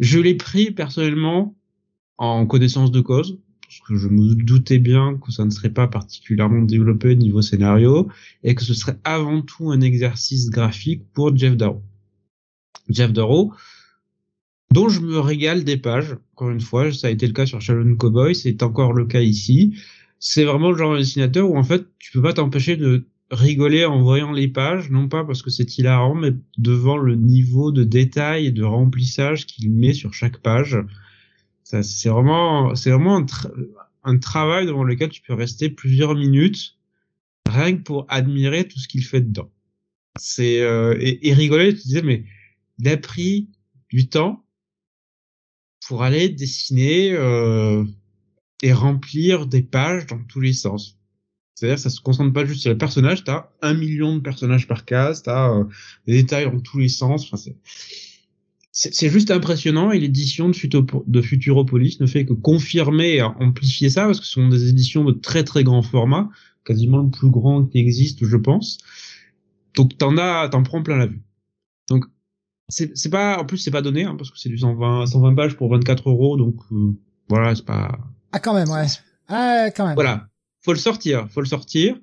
je l'ai pris personnellement en connaissance de cause, parce que je me doutais bien que ça ne serait pas particulièrement développé niveau scénario, et que ce serait avant tout un exercice graphique pour Jeff Darrow. Jeff Darrow, dont je me régale des pages, encore une fois, ça a été le cas sur Shalom Cowboy, c'est encore le cas ici. C'est vraiment le genre de dessinateur où en fait tu peux pas t'empêcher de rigoler en voyant les pages, non pas parce que c'est hilarant, mais devant le niveau de détail et de remplissage qu'il met sur chaque page. Ça, c'est vraiment, c'est vraiment un, travail devant lequel tu peux rester plusieurs minutes, rien que pour admirer tout ce qu'il fait dedans. C'est euh, et, rigoler, tu disais, mais il a pris du temps pour aller dessiner euh, et remplir des pages dans tous les sens. C'est-à-dire ça se concentre pas juste sur le personnage, t'as un million de personnages par case, t'as euh, des détails dans tous les sens. Enfin, c'est c'est juste impressionnant et l'édition de, de Futuropolis ne fait que confirmer et amplifier ça parce que ce sont des éditions de très très grand format, quasiment le plus grand qui existe, je pense. Donc t'en as, t'en prends plein la vue. Donc c'est pas, en plus c'est pas donné hein, parce que c'est du 120, 120 pages pour 24 euros, donc euh, voilà, c'est pas. Ah quand même, ouais. Ah quand même. Voilà, faut le sortir, faut le sortir.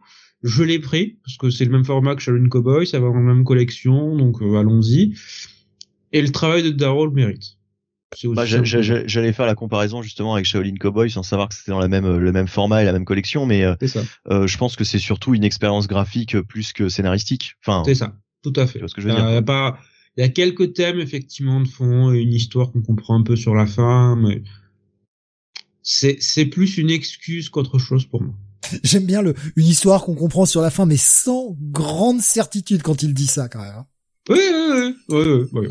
Je l'ai pris parce que c'est le même format que Shaolin Cowboy, ça va dans la même collection, donc euh, allons-y. Et le travail de Darrow le mérite. Bah, J'allais faire la comparaison justement avec Shaolin Cowboy sans savoir que c'était dans la même le même format et la même collection, mais euh, euh, je pense que c'est surtout une expérience graphique plus que scénaristique. Enfin, c'est ça, tout à fait. Ce que je veux dire? Il y a pas, il y a quelques thèmes effectivement de fond et une histoire qu'on comprend un peu sur la fin, mais c'est plus une excuse qu'autre chose pour moi. J'aime bien le une histoire qu'on comprend sur la fin, mais sans grande certitude quand il dit ça quand même. Hein. Oui, oui, oui, oui,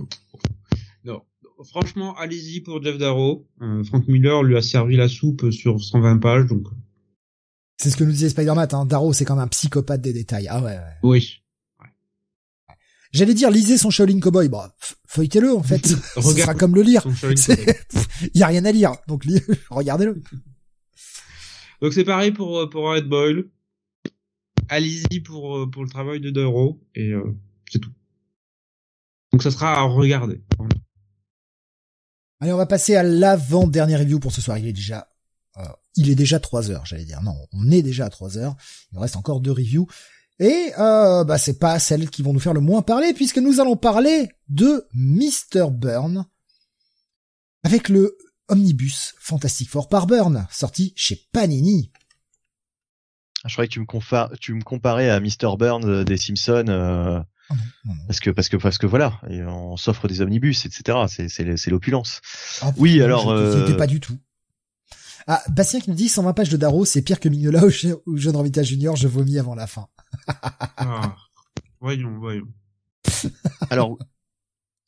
Non, franchement, allez-y pour Jeff Darrow. Euh, Frank Miller lui a servi la soupe sur 120 pages, donc. C'est ce que nous disait Spider-Man, hein. Darrow, c'est comme un psychopathe des détails. Ah ouais, ouais. Oui. J'allais dire, lisez son Shaolin Cowboy. Bah, feuilletez-le, en fait. Ce sera comme le lire. Il y a rien à lire. Donc, regardez-le. Donc, c'est pareil pour, pour Red Boyle. Allez-y pour, pour le travail de Darrow. Et, euh, c'est tout. Donc ça sera à regarder. Allez, on va passer à l'avant-dernière review pour ce soir. Il est déjà, euh, il est déjà 3 heures, j'allais dire. Non, on est déjà à 3 heures. Il reste encore deux reviews. Et euh, bah c'est pas celles qui vont nous faire le moins parler puisque nous allons parler de Mr. Burn avec le Omnibus Fantastic Four par Burn sorti chez Panini. Ah, je croyais que tu me, tu me comparais à Mr. Burn euh, des Simpsons. Euh, ah parce que parce que parce que voilà, on s'offre des omnibus, etc. C'est l'opulence. Ah, oui, alors. Euh... pas du tout. Ah, Bastien qui nous dit 120 pages de Darrow, c'est pire que Mignola ou, ou Jeune Revita Junior, je vomis avant la fin. ah, voyons, voyons. alors,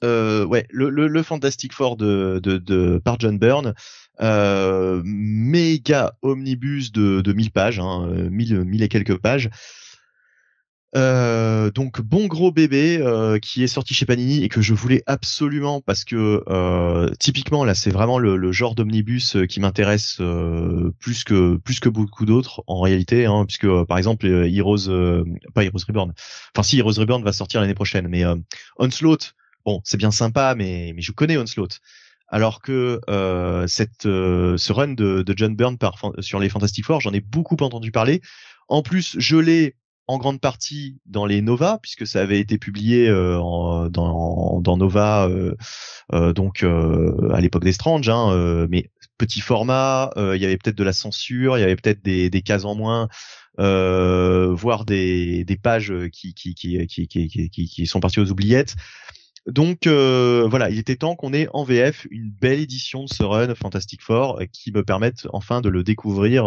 euh, ouais, le, le, le, Fantastic Four de, de, de par John Byrne, euh, méga omnibus de, de 1000 pages, hein, 1000, 1000 et quelques pages. Euh, donc bon gros bébé euh, qui est sorti chez Panini et que je voulais absolument parce que euh, typiquement là c'est vraiment le, genre d'omnibus qui m'intéresse plus que plus que beaucoup d'autres en réalité hein, puisque par exemple Heroes pas Heroes Reborn enfin si Heroes Reborn va sortir l'année prochaine mais Onslaught bon c'est bien sympa mais mais je connais Onslaught. Alors que cette ce run de, John Byrne par, sur les Fantastic Four j'en ai beaucoup entendu parler. En plus je l'ai en grande partie dans les Nova puisque ça avait été publié euh, dans, Nova euh, euh, donc à l'époque des Strange hein, mais petit format il y avait peut-être de la censure il y avait peut-être des, des cases en moins voire des, pages qui, qui, sont parties aux oubliettes donc voilà, il était temps qu'on ait en VF une belle édition de ce run Fantastic Four qui me permette enfin de le découvrir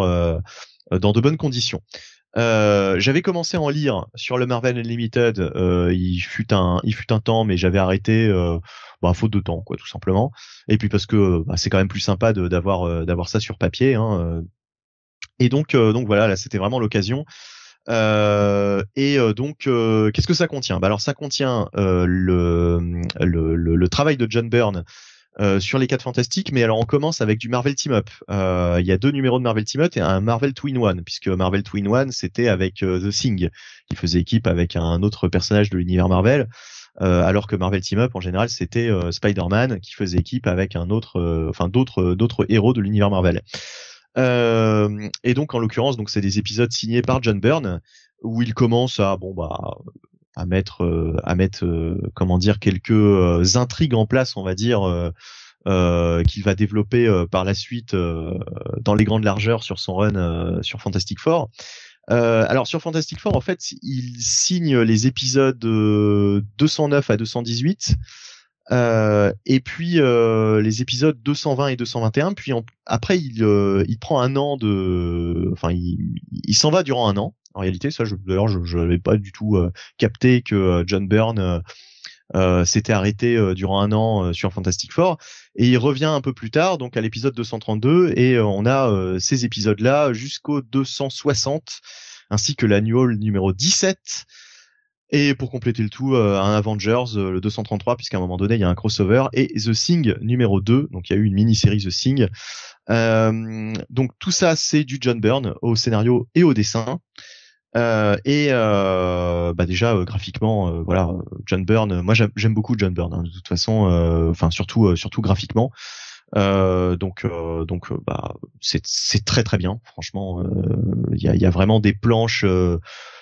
dans de bonnes conditions. Euh, j'avais commencé à en lire sur le Marvel Unlimited. Euh, il fut un, il fut un temps, mais j'avais arrêté, euh, bah, faute de temps, quoi, tout simplement. Et puis parce que bah, c'est quand même plus sympa d'avoir, euh, d'avoir ça sur papier. Hein, euh. et donc, donc voilà, là, c'était vraiment l'occasion. Et donc, qu'est-ce que ça contient? Bah, alors, ça contient le, travail de John Byrne euh, sur les 4 fantastiques, mais alors on commence avec du Marvel Team Up. Euh, il y a deux numéros de Marvel Team Up et un Marvel Twin One, puisque Marvel Twin One c'était avec euh, The Thing, qui faisait équipe avec un autre personnage de l'univers Marvel, alors que Marvel Team Up en général c'était Spider-Man qui faisait équipe avec un autre, enfin d'autres d'autres héros de l'univers Marvel. Et donc en l'occurrence donc c'est des épisodes signés par John Byrne où il commence à bon bah à mettre euh, à mettre euh, comment dire quelques euh, intrigues en place on va dire euh, qu'il va développer par la suite dans les grandes largeurs sur son run sur Fantastic Four. alors sur Fantastic Four, en fait, il signe les épisodes 209 à 218. Et puis les épisodes 220 et 221. Puis après, il, il prend un an de, enfin, il, il s'en va durant un an. En réalité, ça, d'ailleurs, je n'avais pas du tout euh, capté que euh, John Byrne euh, s'était arrêté durant un an sur Fantastic Four et il revient un peu plus tard donc à l'épisode 232 et on a ces épisodes là jusqu'au 260 ainsi que l'annual numéro 17 Et pour compléter le tout, un Avengers, le 233, puisqu'à un moment donné, il y a un crossover, et The Thing numéro 2, donc il y a eu une mini-série The Thing. donc tout ça, c'est du John Byrne au scénario et au dessin. Euh, et euh, bah déjà euh, graphiquement, voilà, John Byrne. Moi, j'aime beaucoup John Byrne. Hein, de toute façon, enfin surtout surtout graphiquement. donc donc bah c'est c'est très très bien. Franchement, il y a, y, a, vraiment des planches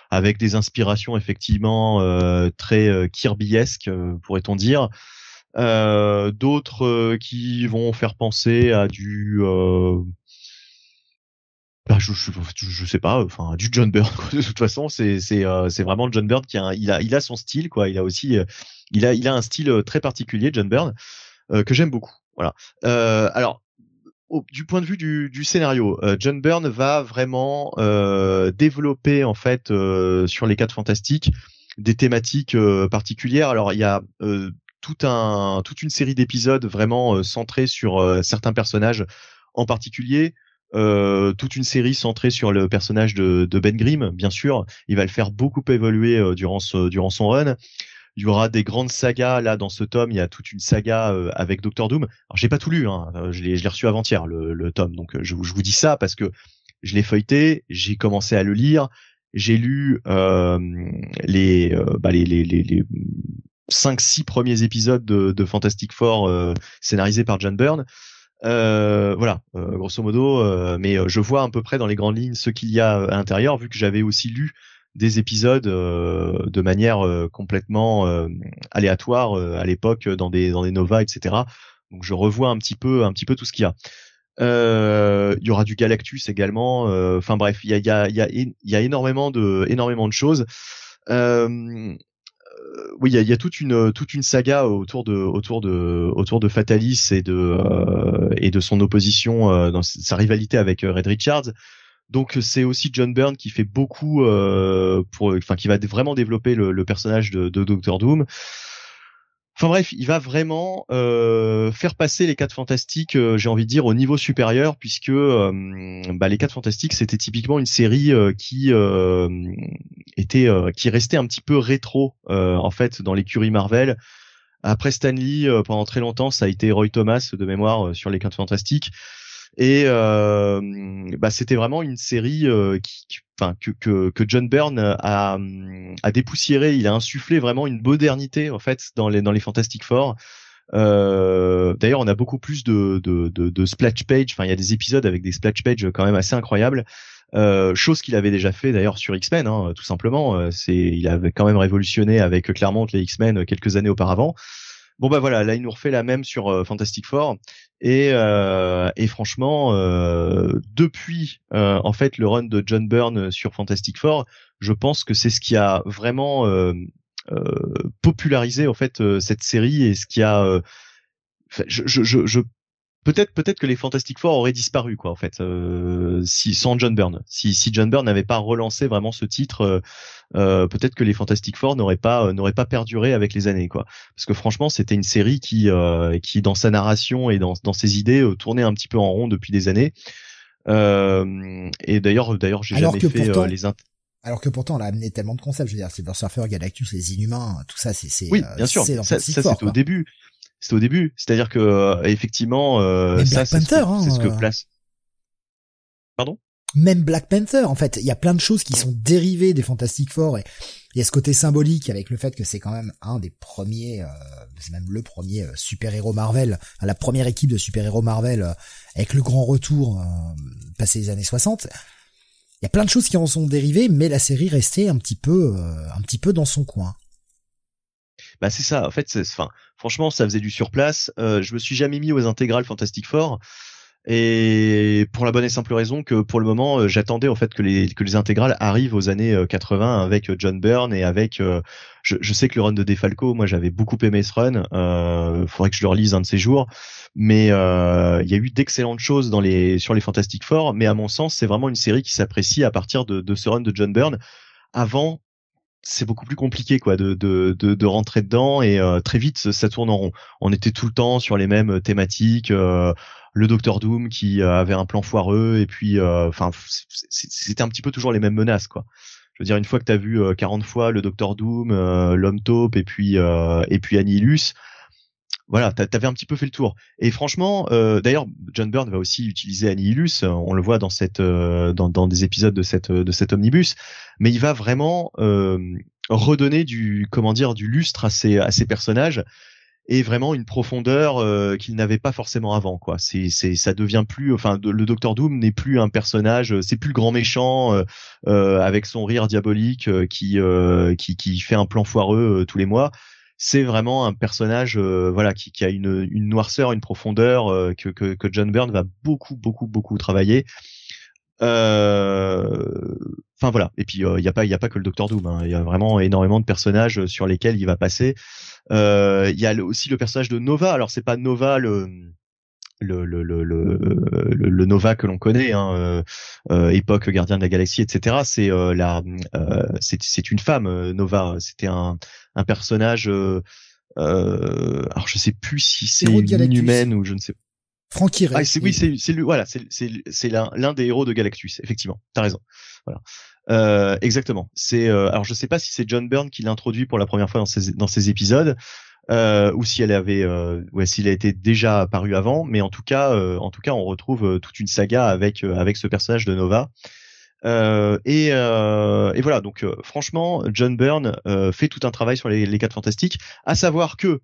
avec des inspirations effectivement très Kirbyesques, pourrait-on dire. D'autres qui vont faire penser à du bah, je, je, sais pas, enfin du John Byrne. De toute façon, c'est c'est euh, c'est vraiment John Byrne qui a il a il a son style quoi. Il a aussi euh, il a il a un style euh, très particulier John Byrne que j'aime beaucoup. Voilà. alors du point de vue du, scénario, John Byrne va vraiment développer en fait sur les quatre fantastiques des thématiques particulières. Alors il y a toute une série d'épisodes vraiment centrés sur certains personnages en particulier. Euh, toute une série centrée sur le personnage de, Ben Grimm, bien sûr. Il va le faire beaucoup évoluer euh, durant, durant son run. Il y aura des grandes sagas là dans ce tome. Il y a toute une saga euh, avec Doctor Doom. Alors j'ai pas tout lu, hein. je l'ai reçu avant-hier le, le, tome, donc je, je, vous dis ça parce que je l'ai feuilleté, j'ai commencé à le lire, j'ai lu les, bah, les, les, les, les 5-6 premiers épisodes de, de Fantastic Four scénarisés par John Byrne. Euh, voilà, euh, grosso modo. Euh, mais je vois à peu près dans les grandes lignes ce qu'il y a à l'intérieur, vu que j'avais aussi lu des épisodes de manière complètement aléatoire à l'époque dans des dans des novas, etc. Donc je revois un petit peu un petit peu tout ce qu'il y a. Il y aura du Galactus également. Enfin bref, il y a il y a il y a, il y a énormément de énormément de choses. Euh, euh, oui, il y a, toute une toute une saga autour de autour de autour de Fatalis et de euh, et de son opposition euh, dans sa rivalité avec Red Richards. Donc c'est aussi John Byrne qui fait beaucoup pour, enfin qui va vraiment développer le, le personnage de, de Doctor Doom. Enfin bref, il va vraiment euh, faire passer les quatre fantastiques, euh, j'ai envie de dire, au niveau supérieur, puisque euh, bah, les quatre fantastiques, c'était typiquement une série qui était, qui restait un petit peu rétro en fait dans l'écurie Marvel. Après Stanley, pendant très longtemps, ça a été Roy Thomas de mémoire sur les quatre fantastiques. Et euh, bah, c'était vraiment une série euh, qui, enfin, que, que, que, John Byrne a, a dépoussiéré. Il a insufflé vraiment une modernité en fait dans les dans les Fantastic Four. Euh, D'ailleurs, on a beaucoup plus de, de, de, de splash page. Enfin, il y a des épisodes avec des splash pages quand même assez incroyables. Euh, chose qu'il avait déjà fait d'ailleurs sur X-Men, hein, tout simplement. Euh, c'est, il avait quand même révolutionné avec Claremont les X-Men quelques années auparavant. Bon bah voilà, là il nous refait la même sur euh, Fantastic Four. Et, euh, et franchement euh, depuis en fait le run de John Byrne sur Fantastic Four, je pense que c'est ce qui a vraiment popularisé en fait cette série et ce qui a je, je, peut-être peut-être que les Fantastic Four auraient disparu quoi en fait euh, si sans John Byrne. Si si John Byrne n'avait pas relancé vraiment ce titre euh, euh peut-être que les Fantastic Four n'auraient pas euh, n'auraient pas perduré avec les années quoi. Parce que franchement c'était une série qui euh, qui dans sa narration et dans dans ses idées tournait un petit peu en rond depuis des années. Et d'ailleurs d'ailleurs j'ai jamais fait les alors que pourtant, on a amené tellement de concepts. Je veux dire, Silver Surfer, Galactus, les Inhumains, tout ça, c'est, c'est, oui, bien sûr. Ça, ça c'était au début c'était au début. C'est-à-dire que euh, effectivement, euh, ça c'est ce, hein, ce, que euh. place. Pardon? Même Black Panther, en fait, il y a plein de choses qui sont dérivées des Fantastic Four et il y a ce côté symbolique avec le fait que c'est quand même un des premiers, c'est même le premier super-héros Marvel, la première équipe de super-héros Marvel avec le grand retour passé les années 60. Il y a plein de choses qui en sont dérivées, mais la série restait un petit peu, un petit peu dans son coin. Bah c'est ça. En fait, enfin, franchement, ça faisait du surplace. Euh, je me suis jamais mis aux intégrales Fantastic Four. Et pour la bonne et simple raison que pour le moment, euh, j'attendais en fait que les que les intégrales arrivent aux années 80 euh, avec John Byrne et avec. je, je, sais que le run de Defalco, moi j'avais beaucoup aimé ce run. Euh, faudrait que je le relise un de ces jours. Mais il y a eu d'excellentes choses dans les sur les Fantastic Four. Mais à mon sens, c'est vraiment une série qui s'apprécie à partir de, de ce run de John Byrne. Avant, c'est beaucoup plus compliqué quoi de, de, de, de rentrer dedans et euh, très vite ça tourne en rond. On était tout le temps sur les mêmes euh, thématiques, euh, le Docteur Doom qui avait un plan foireux et puis enfin c'était un petit peu toujours les mêmes menaces quoi. Je veux dire, une fois que tu as vu 40 fois le Docteur Doom, l'Homme Taupe et puis et puis Annihilus, voilà, t'avais un petit peu fait le tour. Et franchement, euh, d'ailleurs, John Byrne va aussi utiliser Annihilus. On le voit dans cette, euh, dans, dans, des épisodes de cette, de cet omnibus. Mais il va vraiment euh, redonner du, comment dire, du lustre à ces, à ces personnages et vraiment une profondeur euh, qu'il n'avait pas forcément avant. Quoi. C'est, c'est, ça devient plus, enfin, le Docteur Doom n'est plus un personnage, c'est plus le grand méchant avec son rire diabolique qui, qui, qui fait un plan foireux tous les mois c'est vraiment un personnage euh, voilà qui, a une, noirceur, une profondeur euh, que, que, John Byrne va beaucoup beaucoup beaucoup travailler. Euh, enfin voilà. Et puis il n'y a pas y a pas que le Docteur Doom. Hein. Il y a vraiment énormément de personnages sur lesquels il va passer. Il y a aussi le personnage de Nova. Alors c'est pas Nova le le, le, le, le, Nova que l'on connaît, hein, euh, euh, époque gardien de la galaxie, etc. C'est euh, la, c'est, c'est une femme Nova. C'était un, un personnage. alors je sais plus si c'est une humaine ou je ne sais. Frankie Ray. Ah, c'est, oui, c'est, c'est voilà, c'est, c'est, c'est l'un, des héros de Galactus. Effectivement, t'as raison. Voilà. Euh, exactement. C'est alors je sais pas si c'est John Byrne qui l'introduit pour la première fois dans ces dans ces épisodes euh, ou si elle avait, euh, ouais, s'il a été déjà apparu avant, mais en tout cas, euh, en tout cas, on retrouve euh, toute une saga avec avec ce personnage de Nova. et, et voilà, donc franchement, John Byrne fait tout un travail sur les, les quatre fantastiques, à savoir que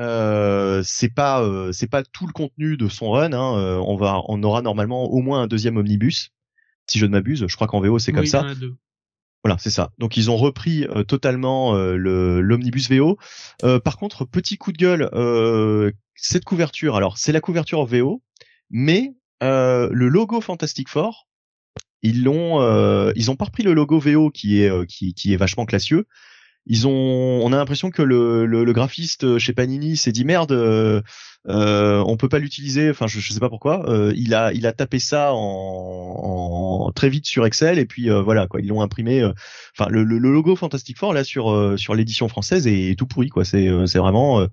euh, c'est pas c'est pas tout le contenu de son run. Hein. on va on aura normalement au moins un deuxième omnibus, si je ne m'abuse. Je crois qu'en VO c'est comme ça. Voilà, c'est ça. Donc ils ont repris euh, totalement euh, l'omnibus VO. Euh, par contre, petit coup de gueule, cette couverture. Alors c'est la couverture VO, mais le logo Fantastic Four, ils l'ont, ils ont pas repris le logo VO qui est qui est vachement classieux ils ont, on a l'impression que le, le, le, graphiste chez Panini s'est dit merde, euh, euh, on peut pas l'utiliser. Enfin, je, je sais pas pourquoi. Euh, il a, il a tapé ça en, en très vite sur Excel et puis euh, voilà quoi. Ils l'ont imprimé. Euh, enfin, le, le, logo Fantastic Four là sur sur l'édition française est, tout pourri quoi. C'est c'est vraiment.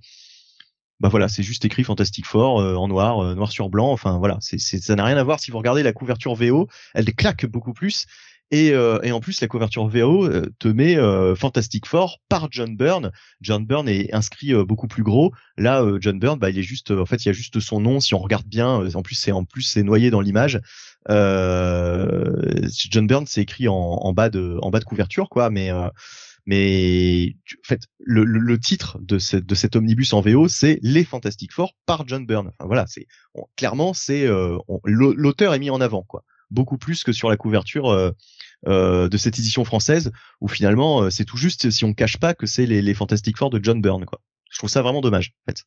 bah voilà, c'est juste écrit Fantastic Four en noir, noir sur blanc. Enfin voilà, c'est ça n'a rien à voir. Si vous regardez la couverture VO, elle claque beaucoup plus. Et, euh, et, en plus, la couverture VO euh, te met euh, Fantastic Four par John Byrne. John Byrne est inscrit beaucoup plus gros. Là, John Byrne, bah, il est juste, en fait, il y a juste son nom. Si on regarde bien, en plus, c'est en plus c'est noyé dans l'image. John Byrne, c'est écrit en, bas de, en bas de couverture, quoi. Mais mais en fait, le, le, titre de, ce, de cet omnibus en VO, c'est Les Fantastic Four par John Byrne. Enfin voilà, c'est clairement c'est l'auteur est mis en avant, quoi beaucoup plus que sur la couverture euh, euh, de cette édition française où finalement euh, c'est tout juste si on cache pas que c'est les, les Fantastic Four de John Byrne quoi. Je trouve ça vraiment dommage en fait.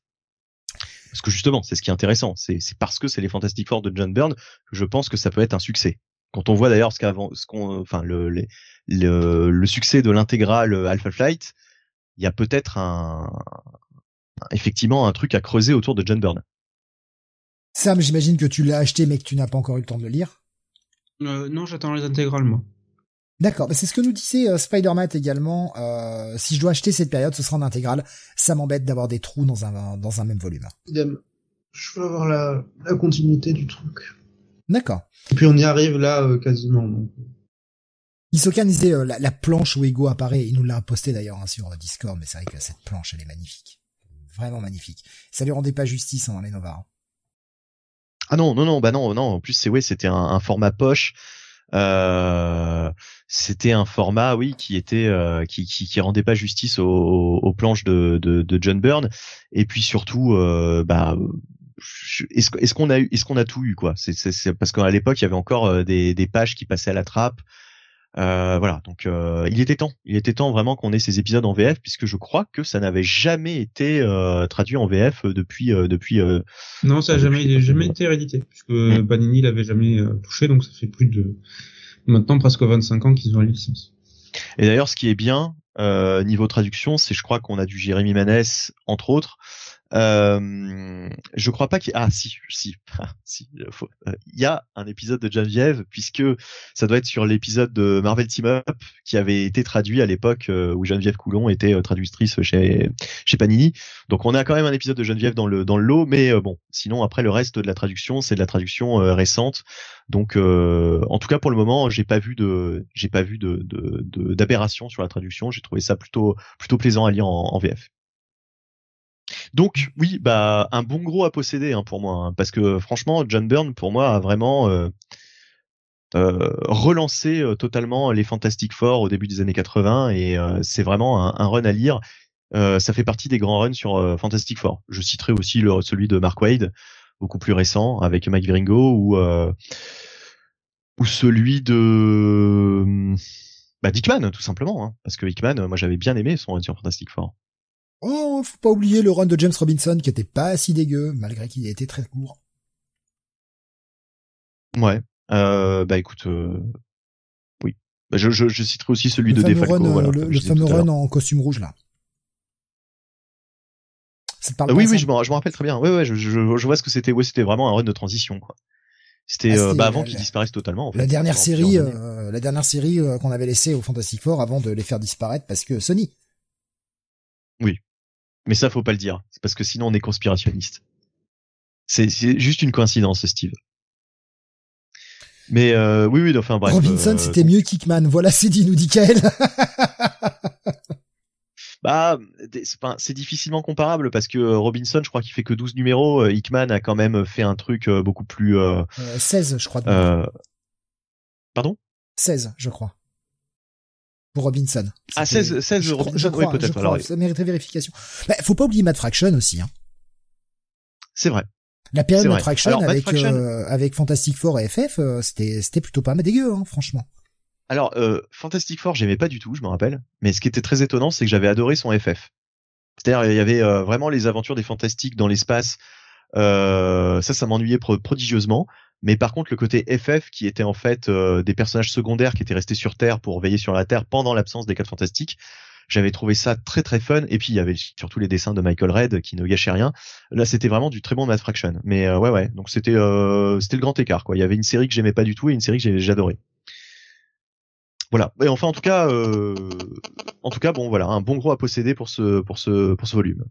Parce que justement, c'est ce qui est intéressant, c'est parce que c'est les Fantastic Four de John Byrne que je pense que ça peut être un succès. Quand on voit d'ailleurs ce qu'avant, ce qu'on, enfin le, le, le succès de l'intégrale Alpha Flight, il y a peut-être un, effectivement un truc à creuser autour de John Byrne. Sam, j'imagine que tu l'as acheté mais que tu n'as pas encore eu le temps de le lire. Euh, non, j'attends les intégrales, moi. D'accord, bah c'est ce que nous disait euh, Spider-Man également. Euh, si je dois acheter cette période, ce sera en intégrale. Ça m'embête d'avoir des trous dans un dans un même volume. Je veux avoir la, la continuité du truc. D'accord. Et puis on y arrive là euh, quasiment. Donc. Isokan disait la, la, planche où Ego apparaît. Il nous l'a posté d'ailleurs hein, sur Discord, mais c'est vrai que cette planche, elle est magnifique, vraiment magnifique. Ça lui rendait pas justice hein, les Nova. Hein. Ah non, non, non, bah non, non. En plus, c'est ouais, c'était un, format poche. Euh, c'était un format, oui, qui était euh, qui, qui, rendait pas justice aux, planches de, de, John Byrne. Et puis surtout, euh, bah est-ce qu'on a eu est-ce qu'on a tout eu quoi? C'est parce qu'à l'époque il y avait encore euh, des pages qui passaient à la trappe euh, voilà, donc euh, il était temps, il était temps vraiment qu'on ait ces épisodes en VF puisque je crois que ça n'avait jamais été euh, traduit en VF depuis depuis. non, ça n'a jamais jamais été réédité puisque mm. Panini l'avait jamais touché, donc ça fait plus de maintenant presque 25 ans qu'ils ont la licence. Et d'ailleurs, ce qui est bien niveau traduction, c'est je crois qu'on a du Jérémy Manès entre autres. Euh, je crois pas qu'il ah si si si euh, il y a un épisode de Geneviève puisque ça doit être sur l'épisode de Marvel Team Up qui avait été traduit à l'époque euh, où Geneviève Coulon était traductrice chez chez Panini. Donc on a quand même un épisode de Geneviève dans le dans le lot mais bon, sinon après le reste de la traduction, c'est de la traduction récente. Donc en tout cas pour le moment, j'ai pas vu de j'ai pas vu de d'aberration sur la traduction, j'ai trouvé ça plutôt plutôt plaisant à lire en VF. Donc oui, bah un bon gros à posséder hein, pour moi, hein, parce que franchement, John Byrne pour moi a vraiment euh, euh, relancé euh, totalement les Fantastic Four au début des années 80 et c'est vraiment un, run à lire. ça fait partie des grands runs sur Fantastic Four. Je citerai aussi celui de Mark Wade, beaucoup plus récent avec Mike Viringo ou ou celui de bah, Dickman tout simplement, hein, parce que Hickman, moi j'avais bien aimé son run sur Fantastic Four. Oh, faut pas oublier le run de James Robinson qui était pas si dégueu, malgré qu'il ait été très court. Ouais. Euh, bah écoute, euh, oui. Bah, je, je, je, citerai aussi celui de Defalco. Run, euh, le, fameux run en costume rouge là. oui, oui, je me, rappelle très bien. Ouais, ouais, je, je, je vois ce que c'était. Ouais, c'était vraiment un run de transition, quoi. C'était ah, bah, avant qu'ils disparaissent totalement. En fait, la dernière série, la dernière série qu'on avait laissée au Fantastic Four avant de les faire disparaître parce que Sony. Oui, mais ça, faut pas le dire. C'est parce que sinon, on est conspirationniste. C'est juste une coïncidence, Steve. Mais euh, oui, oui, enfin bref. Robinson, euh, c'était mieux qu'Hickman. Voilà, c'est dit, nous dit Kael. bah, c'est difficilement comparable parce que Robinson, je crois qu'il fait que 12 numéros. Euh, Hickman a quand même fait un truc beaucoup plus... 16, je crois. Pardon? 16, je crois pour Robinson. Ah 16 16 Robinson oui peut-être alors ça mériterait vérification. Bah, faut pas oublier Matt Fraction aussi hein. C'est vrai. La période Matt Fraction avec euh, avec Fantastic Four et FF euh, c'était c'était plutôt pas mal dégueu hein, franchement. Alors euh, Fantastic Four j'aimais pas du tout, je me rappelle, mais ce qui était très étonnant c'est que j'avais adoré son FF. C'est-à-dire il y avait euh, vraiment les aventures des fantastiques dans l'espace ça ça m'ennuyait prodigieusement. Mais par contre, le côté FF, qui était en fait euh, des personnages secondaires qui étaient restés sur Terre pour veiller sur la Terre pendant l'absence des quatre fantastiques, j'avais trouvé ça très très fun. Et puis il y avait surtout les dessins de Michael Red qui ne gâchaient rien. Là, c'était vraiment du très bon Mad Fraction. Mais euh, ouais ouais, donc c'était euh, c'était le grand écart quoi. Il y avait une série que j'aimais pas du tout et une série que j'adorais. Voilà. Et enfin, en tout cas, en tout cas, bon, voilà, un bon gros à posséder pour ce pour ce pour ce volume.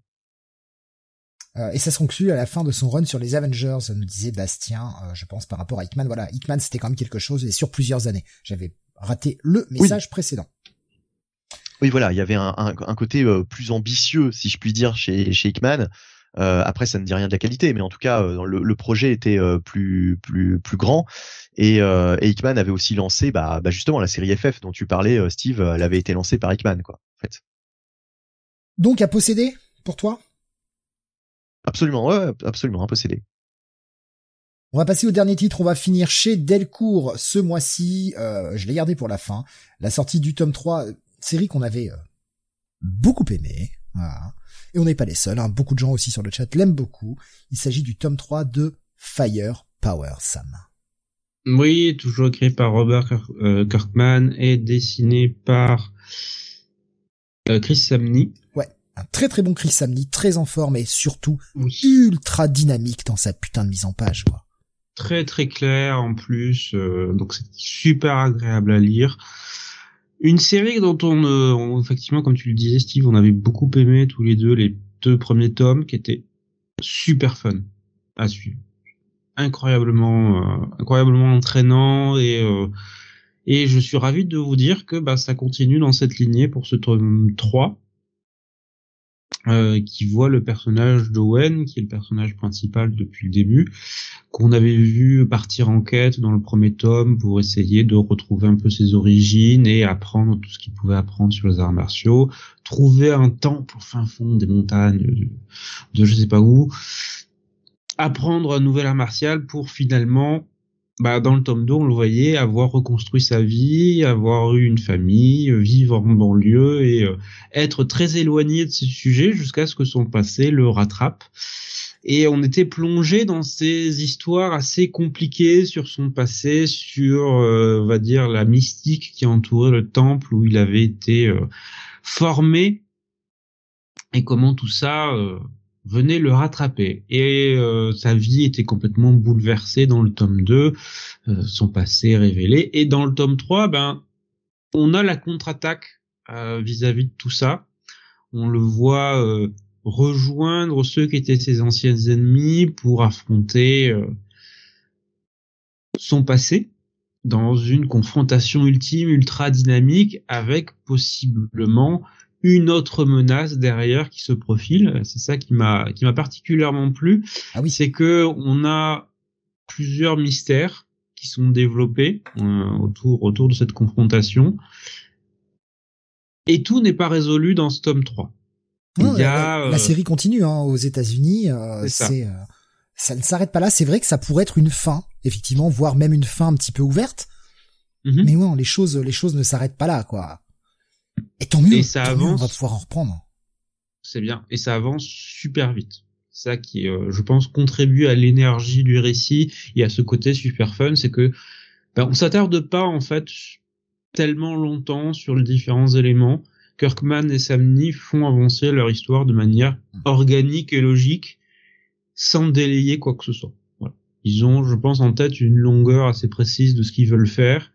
Euh, et ça se conclut à la fin de son run sur les Avengers, nous disait Bastien, euh, je pense par rapport à Hickman. Voilà, Hickman c'était quand même quelque chose et sur plusieurs années. J'avais raté le message précédent. Oui, voilà, il y avait un, un, côté euh, plus ambitieux, si je puis dire, chez, chez Hickman. après, ça ne dit rien de la qualité, mais en tout cas, le, le, projet était plus plus plus grand. Et, et Hickman avait aussi lancé, bah, bah, justement, la série FF dont tu parlais, Steve. Elle avait été lancée par Hickman, quoi. En fait. Donc à posséder pour toi? Absolument, ouais, absolument, impossible. On va passer au dernier titre, on va finir chez Delcourt ce mois-ci, euh, je l'ai gardé pour la fin, la sortie du tome 3, série qu'on avait euh, beaucoup aimé, et on n'est pas les seuls, hein. beaucoup de gens aussi sur le chat l'aiment beaucoup, il s'agit du tome 3 de Fire Power Sam. Oui, toujours écrit par Robert euh, Kirkman et dessiné par Chris Samney un très très bon Chris Samney, très en forme et surtout ultra dynamique dans sa putain de mise en page, quoi. Très très clair en plus, euh, donc c'est super agréable à lire. Une série dont on, euh, effectivement, comme tu le disais, Steve, on avait beaucoup aimé tous les deux les deux premiers tomes, qui étaient super fun à suivre, incroyablement, euh, incroyablement entraînant et et je suis ravi de vous dire que bah ça continue dans cette lignée pour ce tome 3 euh, qui voit le personnage d'Owen, qui est le personnage principal depuis le début, qu'on avait vu partir en quête dans le premier tome pour essayer de retrouver un peu ses origines et apprendre tout ce qu'il pouvait apprendre sur les arts martiaux, trouver un temple au fin fond des montagnes de, de je sais pas où, apprendre un nouvel art martial pour finalement bah, dans le tome 2, on le voyait avoir reconstruit sa vie, avoir eu une famille, euh, vivre en banlieue et euh, être très éloigné de ces sujets jusqu'à ce que son passé le rattrape. Et on était plongé dans ces histoires assez compliquées sur son passé, sur, euh, on va dire, la mystique qui entourait le temple où il avait été formé et comment tout ça venait le rattraper. Et euh, sa vie était complètement bouleversée dans le tome 2, euh, son passé révélé. Et dans le tome 3, ben, on a la contre-attaque euh, vis-à-vis de tout ça. On le voit rejoindre ceux qui étaient ses anciens ennemis pour affronter son passé dans une confrontation ultime ultra dynamique avec possiblement une autre menace derrière qui se profile. C'est ça qui m'a qui m'a particulièrement plu. Ah oui. C'est que on a plusieurs mystères qui sont développés euh, autour autour de cette confrontation. Et tout n'est pas résolu dans ce tome 3. Il y a, la, euh, série continue hein, aux États-Unis. Euh, c'est euh, ça. ne s'arrête pas là. C'est vrai que ça pourrait être une fin, effectivement, voire même une fin un petit peu ouverte. Mhm. Mais ouais, les choses, les choses ne s'arrêtent pas là, quoi. Et tant mieux. Et ça avance. on va pouvoir en reprendre. C'est bien. Et ça avance super vite. Ça qui, euh, je pense, contribue à l'énergie du récit et à ce côté super fun, c'est que ben, on s'attarde pas en fait tellement longtemps sur les différents éléments. Kirkman et Samney font avancer leur histoire de manière organique et logique, sans délayer quoi que ce soit. Voilà. Ils ont, je pense, en tête une longueur assez précise de ce qu'ils veulent faire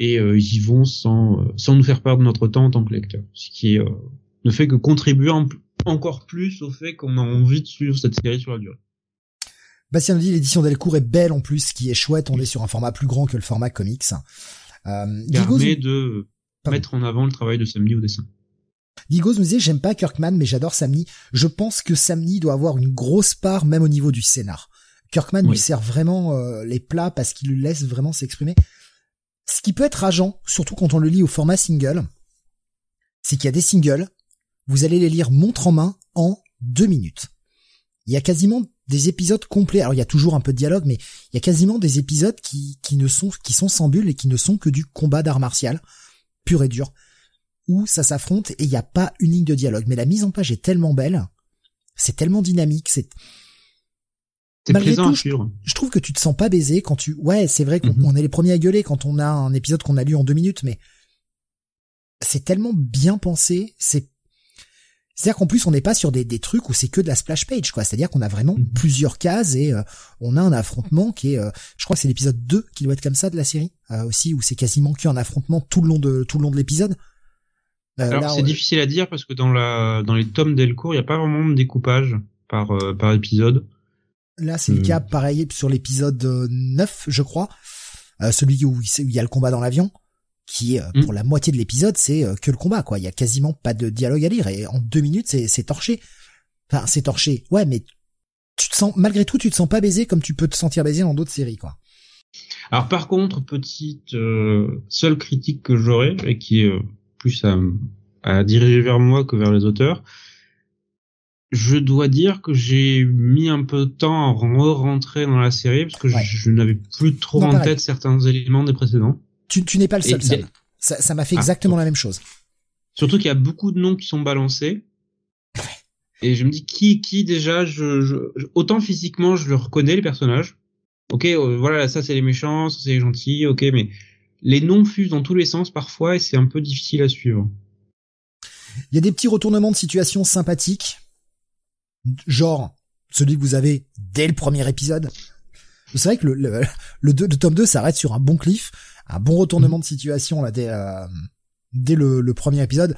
et euh, ils y vont sans euh, sans nous faire perdre notre temps en tant que lecteur, ce qui euh, ne fait que contribuer encore plus au fait qu'on a envie de suivre cette série sur la durée. Bastien nous dit l'édition Delcourt est belle en plus, ce qui est chouette. On est sur un format plus grand que le format comics. Euh, Permet de mettre en avant le travail de Sammy au dessin. Digos nous disait j'aime pas Kirkman mais j'adore Sammy. Je pense que Sammy doit avoir une grosse part même au niveau du scénar. Kirkman lui sert vraiment les plats parce qu'il lui laisse vraiment s'exprimer. Ce qui peut être rageant, surtout quand on le lit au format single, c'est qu'il y a des singles, vous allez les lire montre en main en deux minutes. Il y a quasiment des épisodes complets. Alors il y a toujours un peu de dialogue, mais il y a quasiment des épisodes qui, qui ne sont qui sont sans bulles et qui ne sont que du combat d'art martial pur et dur, où ça s'affronte et il n'y a pas une ligne de dialogue. Mais la mise en page est tellement belle, c'est tellement dynamique, c'est Malgré tout, je, trouve que tu te sens pas baisé quand tu. Ouais, c'est vrai qu'on mhm. est les premiers à gueuler quand on a un épisode qu'on a lu en deux minutes, mais c'est tellement bien pensé. C'est c'est-à-dire qu'en plus on n'est pas sur des, des trucs où c'est que de la splash page, quoi. C'est-à-dire qu'on a vraiment mhm. plusieurs cases et euh, on a un affrontement qui est, euh, je crois que c'est l'épisode 2 qui doit être comme ça de la série euh, aussi, où c'est quasiment qu'un affrontement tout le long de tout le long de l'épisode. Alors c'est difficile à dire parce que dans la dans les tomes Delcourt, il n'y a pas vraiment de découpage par par épisode. Là, c'est le hmm. cas pareil sur l'épisode 9, je crois, euh, celui où il y a le combat dans l'avion, qui euh, hmm. pour la moitié de l'épisode, c'est euh, que le combat, quoi. Il y a quasiment pas de dialogue à lire et en deux minutes, c'est torché. Enfin, c'est torché. Ouais, mais tu te sens malgré tout, tu te sens pas baisé comme tu peux te sentir baisé dans d'autres séries, quoi. Alors par contre, petite seule critique que j'aurais et qui est plus à, à diriger vers moi que vers les auteurs, je dois dire que j'ai mis un peu de temps à re-rentrer dans la série parce que je, n'avais plus trop en tête certains éléments des précédents. Tu, tu n'es pas le seul, Sam. Ça, m'a fait ah, exactement la même chose. Surtout qu'il y a beaucoup de noms qui sont balancés. Et je me dis qui qui déjà je, je autant physiquement je le reconnais les personnages. Ok euh, voilà ça c'est les méchants ça c'est les gentils ok mais les noms fusent dans tous les sens parfois et c'est un peu difficile à suivre. Il y a des petits retournements de situation sympathiques genre celui que vous avez dès le premier épisode. Vous savez que le, le, le, tome 2 s'arrête sur un bon cliff, un bon retournement de situation là dès, euh, dès le, le, premier épisode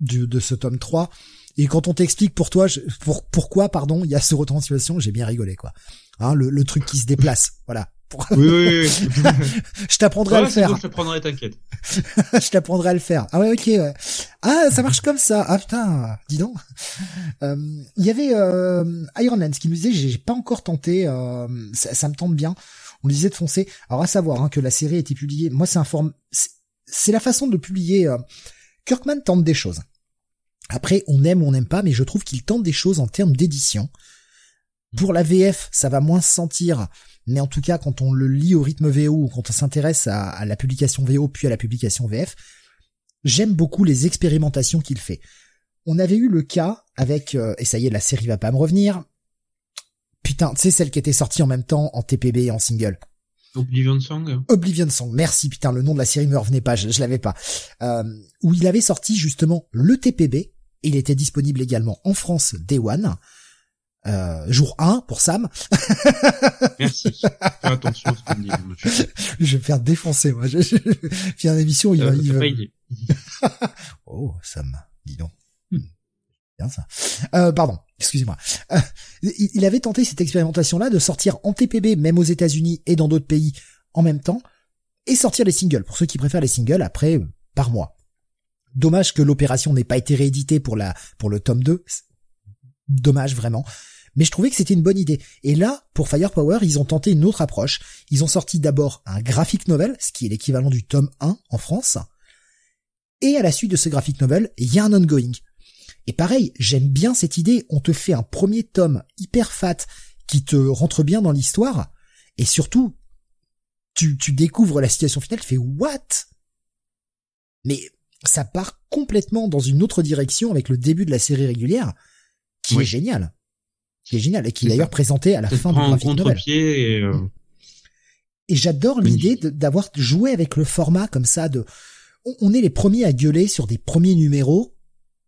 du, de ce tome 3. Et quand on t'explique pour toi, pour, pourquoi, pardon, il y a ce retournement de situation, j'ai bien rigolé, quoi. Hein, le, le truc qui se déplace, voilà. Oui, oui, oui. je t'apprendrai à le faire. je t'apprendrai, t'inquiète. je t'apprendrai à le faire. Ah ouais, ok. Ouais. Ah, ça marche comme ça. Ah putain, dis donc. Euh, il y avait euh, Ironlance qui nous disait, j'ai pas encore tenté. Euh, ça, ça, me tente bien. On lui disait de foncer. Alors à savoir hein, que la série a été publiée. Moi, c'est un forme. C'est la façon de publier. Euh, Kirkman tente des choses. Après, on aime ou on n'aime pas, mais je trouve qu'il tente des choses en termes d'édition. Pour la VF, ça va moins se sentir mais en tout cas quand on le lit au rythme VO ou quand on s'intéresse à, la publication VO puis à la publication VF, j'aime beaucoup les expérimentations qu'il fait. On avait eu le cas avec, euh, et ça y est, la série va pas me revenir, putain, c'est celle qui était sortie en même temps en TPB et en single. Oblivion Song. Oblivion Song, merci putain, le nom de la série me revenait pas, je, l'avais pas. Euh, où il avait sorti justement le TPB, il était disponible également en France Day One, Euh, jour 1 pour Sam. Merci. Fais attention à ce que tu dis. je vais me faire défoncer, moi. Je, je, une émission, il va... Il va... oh, Sam, dis donc. Hmm. Bien ça. Euh, pardon, excusez-moi. Euh, il avait tenté cette expérimentation-là de sortir en TPB, même aux États-Unis et dans d'autres pays, en même temps, et sortir les singles. Pour ceux qui préfèrent les singles, après, par mois. Dommage que l'opération n'ait pas été rééditée pour la pour le tome 2. Dommage vraiment. Mais je trouvais que c'était une bonne idée. Et là, pour Firepower, ils ont tenté une autre approche. Ils ont sorti d'abord un graphic novel, ce qui est l'équivalent du tome 1 en France. Et à la suite de ce graphic novel, il y a un ongoing. Et pareil, j'aime bien cette idée. On te fait un premier tome hyper fat qui te rentre bien dans l'histoire. Et surtout, tu, tu découvres la situation finale, tu fais what? Mais ça part complètement dans une autre direction avec le début de la série régulière, qui est génial, qui est génial et qui est d'ailleurs présenté à la fin du graphique novel. Et, euh... et j'adore l'idée d'avoir joué avec le format comme ça. De, on est les premiers à gueuler sur des premiers numéros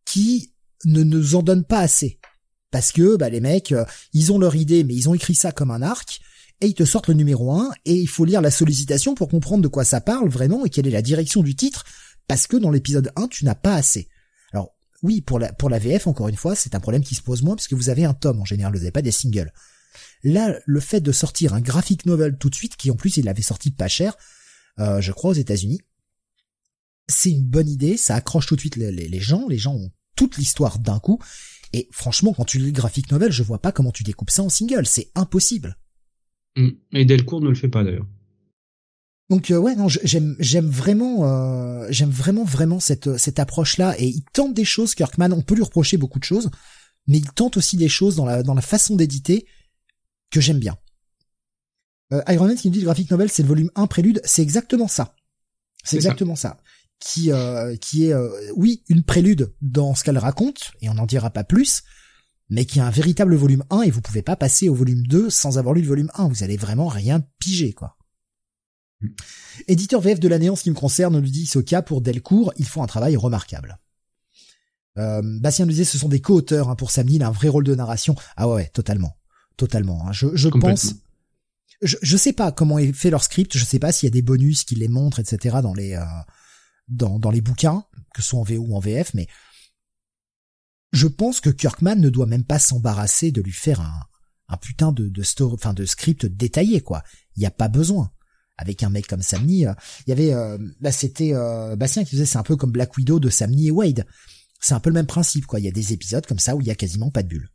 qui ne nous en donnent pas assez, parce que bah, les mecs, euh, ils ont leur idée, mais ils ont écrit ça comme un arc et ils te sortent le numéro 1 et il faut lire la sollicitation pour comprendre de quoi ça parle vraiment et quelle est la direction du titre parce que dans l'épisode 1, tu n'as pas assez. Oui, pour la, VF, encore une fois, c'est un problème qui se pose moins, puisque vous avez un tome en général, vous n'avez pas des singles. Là, le fait de sortir un graphic novel tout de suite, qui en plus il avait sorti pas cher, euh, je crois aux États-Unis, c'est une bonne idée, ça accroche tout de suite les, les gens, les gens ont toute l'histoire d'un coup, et franchement, quand tu lis le graphic novel, je vois pas comment tu découpes ça en single, c'est impossible. Mm. Et Delcourt ne le fait pas d'ailleurs. Donc euh, ouais non j'aime j'aime vraiment euh, j'aime vraiment vraiment cette cette approche là et il tente des choses Kirkman on peut lui reprocher beaucoup de choses mais il tente aussi des choses dans la dans la façon d'éditer que j'aime bien. Euh, Iron Man qui nous dit le graphic novel c'est le volume 1 prélude c'est exactement ça c'est exactement ça. qui euh, qui est euh, oui une prélude dans ce qu'elle raconte et on n'en dira pas plus mais qui est un véritable volume 1 et vous pouvez pas passer au volume 2 sans avoir lu le volume 1 vous allez vraiment rien piger quoi. Éditeur VF de l'année en ce qui me concerne, on lui dit cas pour Delcourt, ils font un travail remarquable. Euh, Bastien nous disait ce sont des co-auteurs hein, pour Sammy, il a un vrai rôle de narration. Ah ouais, totalement, totalement. Hein. Je, je pense, je, je sais pas comment est fait leur script, je sais pas s'il y a des bonus qui les montrent, etc. dans les euh, dans, dans les bouquins, que ce soit en VO ou en VF, mais je pense que Kirkman ne doit même pas s'embarrasser de lui faire un, un putain de de, story, enfin de script détaillé quoi. Il n'y a pas besoin avec un mec comme Samni, euh, il y avait, euh, bah c'était euh, Bastien qui faisait, c'est un peu comme Black Widow de Samni et Wade. C'est un peu le même principe, quoi. Il y a des épisodes comme ça où il y a quasiment pas de bulle.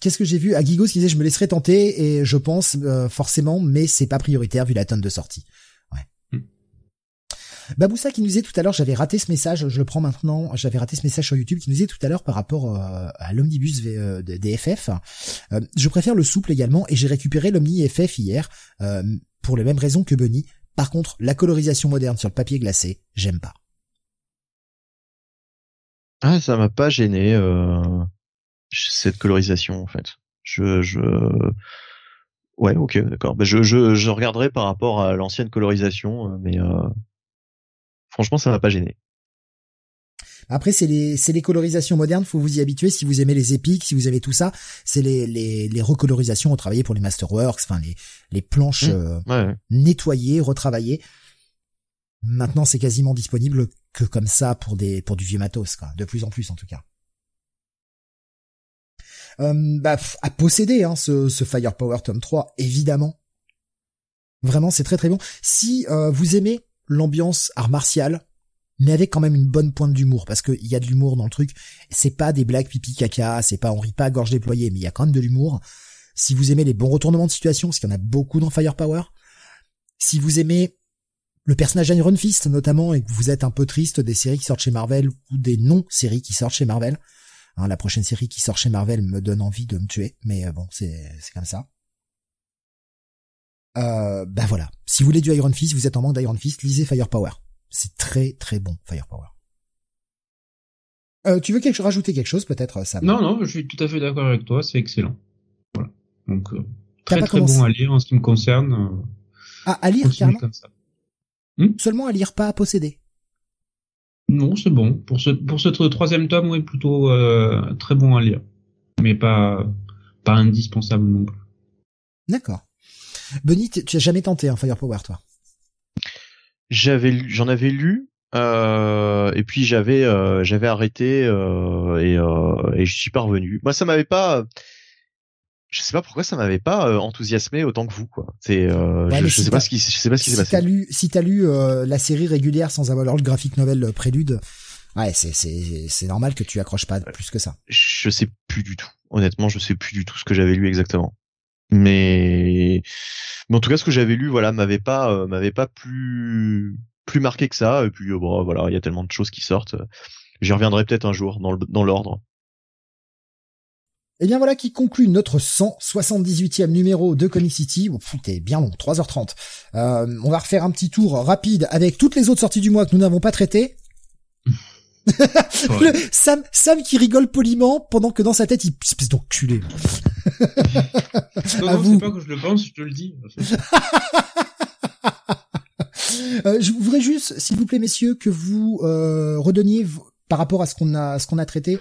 Qu'est-ce que j'ai vu? À Gigos qui disait je me laisserai tenter et je pense forcément, mais c'est pas prioritaire vu la tonne de sortie. Baboussa qui nous disait tout à l'heure, j'avais raté ce message, je le prends maintenant, j'avais raté ce message sur YouTube qui nous disait tout à l'heure par rapport euh, à l'omnibus euh, des FF. Euh, je préfère le souple également et j'ai récupéré l'omni FF hier pour les mêmes raisons que Bunny. Par contre, la colorisation moderne sur le papier glacé, j'aime pas. Ah, ça m'a pas gêné cette colorisation en fait. Je, je... Ouais, ok, d'accord. Bah, je regarderai par rapport à l'ancienne colorisation, mais franchement, ça m'a pas gêné. Après, c'est les, c'est les colorisations modernes, faut vous y habituer. Si vous aimez les épiques, si vous aimez tout ça, c'est les, les, les recolorisations travaillé pour les Masterworks, enfin les, les planches mmh. euh, nettoyées, retravaillées. Maintenant, c'est quasiment disponible que comme ça pour des, pour du vieux matos, quoi. De plus en plus, en tout cas. Euh, bah, à posséder, hein, ce, ce Firepower tome 3, évidemment. Vraiment, c'est très très bon. Si euh, vous aimez l'ambiance art martial, mais avec quand même une bonne pointe d'humour, parce qu'il y a de l'humour dans le truc. C'est pas des blagues pipi caca, c'est pas on rit pas à gorge déployée, mais il y a quand même de l'humour. Si vous aimez les bons retournements de situation, parce qu'il y en a beaucoup dans Firepower, si vous aimez le personnage d'Iron Fist notamment, et que vous êtes un peu triste des séries qui sortent chez Marvel ou des non-séries qui sortent chez Marvel, hein, la prochaine série qui sort chez Marvel me donne envie de me tuer, mais euh, bon, c'est comme ça. Euh, bah voilà. Si vous voulez du Iron Fist, vous êtes en manque d'Iron Fist, lisez Firepower. C'est très très bon, Firepower. Euh, tu veux quelque, rajouter quelque chose peut-être, Sam? Non, non, je suis tout à fait d'accord avec toi, c'est excellent. Voilà. Donc, euh, très très bon à lire en ce qui me concerne. Euh, ah, à lire carrément hmm? Seulement à lire, pas à posséder Non, c'est bon. Pour ce, pour ce troisième tome, oui, plutôt euh, très bon à lire. mais pas pas indispensable non plus. D'accord. Benny, tu as jamais tenté un Firepower, toi? J'avais, j'en avais lu, euh, et puis j'avais, euh, j'avais arrêté euh, et et je suis pas revenu. Moi, ça m'avait pas. Je sais pas pourquoi ça m'avait pas enthousiasmé autant que vous, quoi. C'est, euh, Ouais, je, je si sais pas ce qui, je sais pas ce qui s'est Si t'as passé. lu, si t'as lu euh, la série régulière sans avoir le graphique novel prélude, ouais, c'est c'est c'est normal que tu accroches pas plus que ça. Je sais plus du tout. Honnêtement, je sais plus du tout ce que j'avais lu exactement. Mais, mais en tout cas, ce que j'avais lu, voilà, m'avait pas, euh, m'avait pas plus, plus marqué que ça. Et puis, euh, bon, voilà, il y a tellement de choses qui sortent. J'y reviendrai peut-être un jour dans le, dans l'ordre. Et bien voilà qui conclut notre 178e numéro de Comic City. Bon, t'es bien long, 3h30. Euh, on va refaire un petit tour rapide avec toutes les autres sorties du mois que nous n'avons pas traitées. Le Sam, Sam qui rigole poliment pendant que dans sa tête il espèce d'enculé. Non, À non, vous. c'est pas que je le pense, je te le dis. Euh, je voudrais juste, s'il vous plaît, messieurs, que vous euh, redonniez par rapport à ce qu'on a, ce qu'on a traité,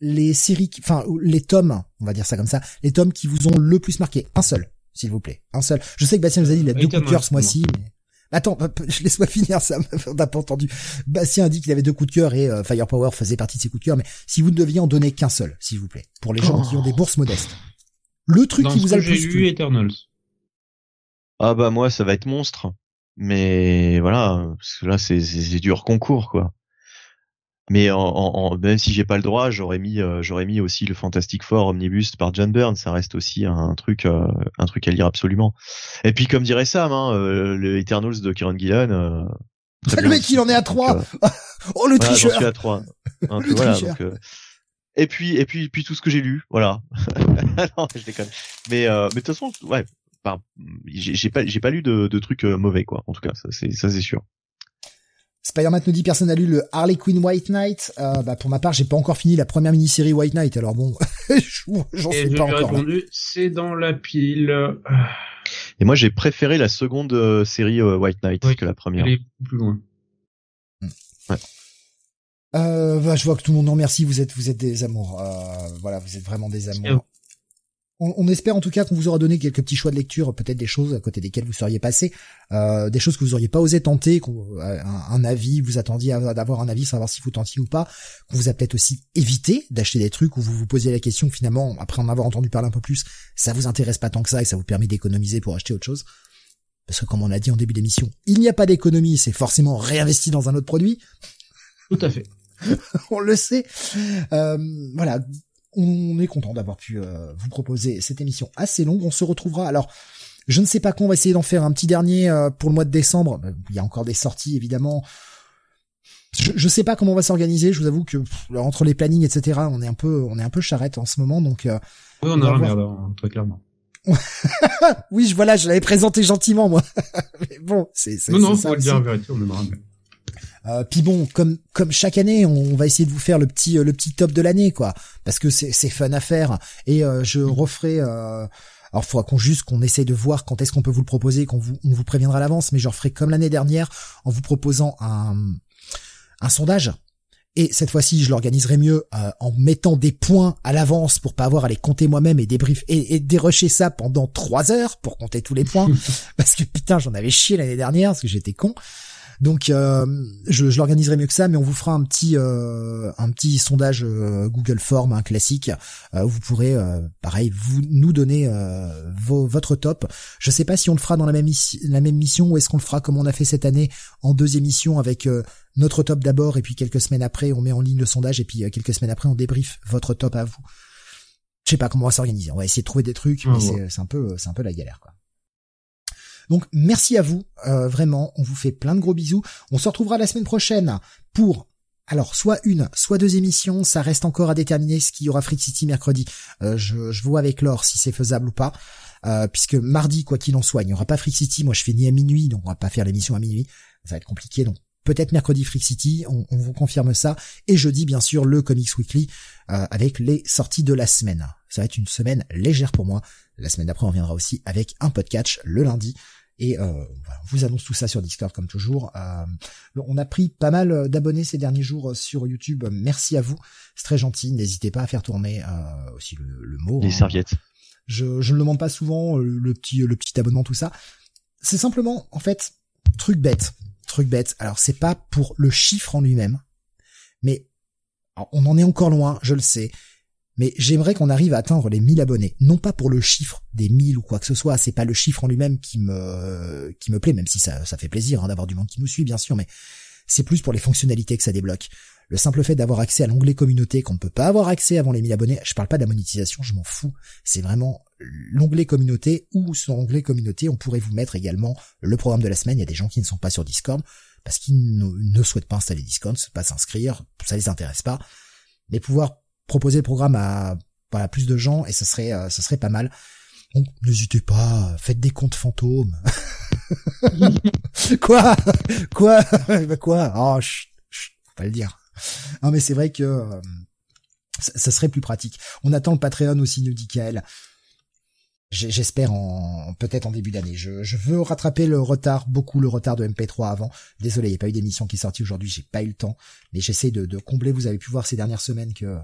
les séries, qui- enfin les tomes, on va dire ça comme ça, les tomes qui vous ont le plus marqué. Un seul, s'il vous plaît, un seul. Je sais que Bastien nous a dit il a deux coups de cœur ce mois-ci. Mais... Attends, je laisse-moi finir ça. On n'a pas entendu. Bastien a dit qu'il avait deux coups de cœur et euh, Firepower faisait partie de ses coups de cœur. Mais si vous ne deviez en donner qu'un seul, s'il vous plaît, pour les gens Oh. qui ont des bourses modestes, le truc Dans qui ce vous a que le j'ai plus lu, plu. Eternals. Ah bah moi, ça va être monstre. Mais voilà, parce que là, c'est, c'est, du hors concours, quoi. Mais en, en, en- même si j'ai pas le droit, j'aurais mis, euh, j'aurais mis aussi le Fantastic Four Omnibus par John Byrne. Ça reste aussi un, truc, euh, un truc à lire absolument. Et puis, comme dirait Sam, hein, euh, le Eternals de Kieran Gillen. euh, Le mec, aussi. il en est à Donc, trois. euh, Oh le voilà, j'en tricheur. suis à trois. Hein, Le voilà, tricheur. donc, euh, Et puis, et puis, puis tout ce que j'ai lu, voilà. non, je déconne. Mais, euh, mais de toute façon, ouais. enfin, j'ai pas, j'ai pas lu de, de trucs euh, mauvais, quoi. En tout cas, ça c'est, ça c'est sûr. Spider-Man nous dit personne n'a lu le Harley Quinn White Knight. Euh, bah pour ma part, j'ai pas encore fini la première mini-série White Knight. Alors bon, j'en je pas encore. répondu, c'est dans la pile. Et moi, j'ai préféré la seconde euh, série euh, White Knight Oui, que la première. Elle est plus loin. Euh, bah, je vois que tout le monde nous remercie. Vous êtes, vous êtes des amours. Euh, voilà, vous êtes vraiment des amours. vous. On, on espère en tout cas qu'on vous aura donné quelques petits choix de lecture, peut-être des choses à côté desquelles vous seriez passé, euh, des choses que vous auriez pas osé tenter, qu'on- euh, un, un avis, vous attendiez à- d'avoir un avis, savoir si vous tentiez ou pas, qu'on vous a peut-être aussi évité d'acheter des trucs où vous vous posiez la question finalement, après en avoir entendu parler un peu plus, ça vous intéresse pas tant que ça et ça vous permet d'économiser pour acheter autre chose. Parce que comme on a dit en début d'émission, il n'y a pas d'économie, c'est forcément réinvesti dans un autre produit. Tout à fait. on le sait. Euh, voilà, on est content d'avoir pu euh, vous proposer cette émission assez longue. On se retrouvera. Alors, je ne sais pas quand on va essayer d'en faire un petit dernier euh, pour le mois de décembre. Euh, Il y a encore des sorties, évidemment. Je, je sais pas comment on va s'organiser. Je vous avoue que pff, entre les plannings, etc., on est un peu, on est un peu charrette en ce moment. Donc, euh, Oui, on On a la merde, hein, très clairement. oui, je voilà, je l'avais présenté gentiment, moi. Mais bon, c'est Non, non, faut le dire la vérité, on bien. Euh, puis bon, comme comme chaque année, on va essayer de vous faire le petit euh, le petit top de l'année, quoi, parce que c'est c'est fun à faire. Et euh, je referai. Euh... Alors, faudra qu'on juste qu'on essaye de voir quand est-ce qu'on peut vous le proposer, qu'on vous on vous préviendra à l'avance. Mais je referai comme l'année dernière en vous proposant un un sondage. Et cette fois-ci, je l'organiserai mieux euh, en mettant des points à l'avance pour pas avoir à les compter moi-même et débrief et, et dérocher ça pendant trois heures pour compter tous les points. parce que putain, j'en avais chié l'année dernière parce que j'étais con. Donc euh, je, je l'organiserai mieux que ça, mais on vous fera un petit euh, un petit sondage euh, Google Form, un classique, euh, où vous pourrez euh, pareil vous nous donner euh, vos, votre top. Je sais pas si on le fera dans la même mission, la même mission ou est-ce qu'on le fera comme on a fait cette année en deux émissions avec euh, notre top d'abord et puis quelques semaines après on met en ligne le sondage et puis euh, quelques semaines après on débrief votre top à vous. Je sais pas comment on va s'organiser. On va essayer de trouver des trucs, Ah, mais c'est un peu c'est un peu la galère quoi. Donc merci à vous, euh, vraiment, on vous fait plein de gros bisous. On se retrouvera la semaine prochaine pour alors soit une, soit deux émissions, ça reste encore à déterminer ce qu'il y aura Freak City mercredi. Euh, je, je vois avec Laure si c'est faisable ou pas, euh, puisque mardi quoi qu'il en soit, il n'y aura pas Freak City. Moi je finis à minuit, donc on va pas faire l'émission à minuit, ça va être compliqué. Donc peut-être mercredi Freak City, on, on vous confirme ça. Et jeudi bien sûr le Comics Weekly avec les sorties de la semaine. Ça va être une semaine légère pour moi. La semaine d'après on reviendra aussi avec un podcast le lundi Et euh, voilà, on vous annonce tout ça sur Discord comme toujours. Euh, on a pris pas mal d'abonnés ces derniers jours sur YouTube. Merci à vous, c'est très gentil. N'hésitez pas à faire tourner euh, aussi le, le mot. Les hein. serviettes. Je, je ne le demande pas souvent, euh, le petit, le petit abonnement, tout ça. C'est simplement, en fait, truc bête, truc bête. Alors c'est pas pour le chiffre en lui-même, mais on en est encore loin, je le sais. Mais j'aimerais qu'on arrive à atteindre les 1000 abonnés. Non pas pour le chiffre des 1000 ou quoi que ce soit, c'est pas le chiffre en lui-même qui me, qui me plaît, même si ça, ça fait plaisir hein, d'avoir du monde qui nous suit, bien sûr, mais c'est plus pour les fonctionnalités que ça débloque. Le simple fait d'avoir accès à l'onglet communauté qu'on ne peut pas avoir accès avant les 1000 abonnés, je parle pas de la monétisation, je m'en fous. C'est vraiment l'onglet communauté ou sur l'onglet communauté, on pourrait vous mettre également le programme de la semaine. Il y a des gens qui ne sont pas sur Discord parce qu'ils ne, ne souhaitent pas installer Discord, pas s'inscrire, ça les intéresse pas. Mais pouvoir proposer le programme à voilà, plus de gens et ça serait euh, ça serait pas mal. Donc n'hésitez pas, faites des comptes fantômes. quoi? Quoi? Bah Quoi? Oh, chut, chut, faut pas le dire. Non mais c'est vrai que euh, ça, serait plus pratique. On attend le Patreon aussi, nous dit Kael. J'espère en peut-être en début d'année. Je, je veux rattraper le retard, beaucoup le retard de MP3 avant. Désolé, il n'y a pas eu d'émission qui est sortie aujourd'hui, j'ai pas eu le temps. Mais j'essaie de, de combler. Vous avez pu voir ces dernières semaines que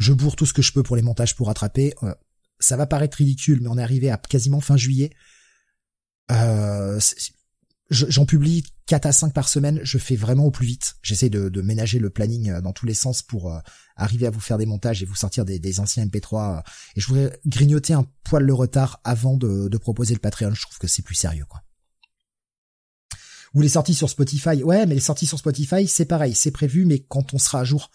je bourre tout ce que je peux pour les montages pour rattraper. Euh, ça va paraître ridicule, mais on est arrivé à quasiment fin juillet. Euh, J'en publie 4 à 5 par semaine, je fais vraiment au plus vite. J'essaie de, ménager le planning euh, dans tous les sens pour euh, arriver à vous faire des montages et vous sortir des, anciens MP3. euh, et je voudrais grignoter un poil le retard avant de, de proposer le Patreon. Je trouve que c'est plus sérieux, quoi. Ou les sorties sur Spotify. Ouais, mais les sorties sur Spotify, c'est pareil, c'est prévu, mais quand on sera à jour,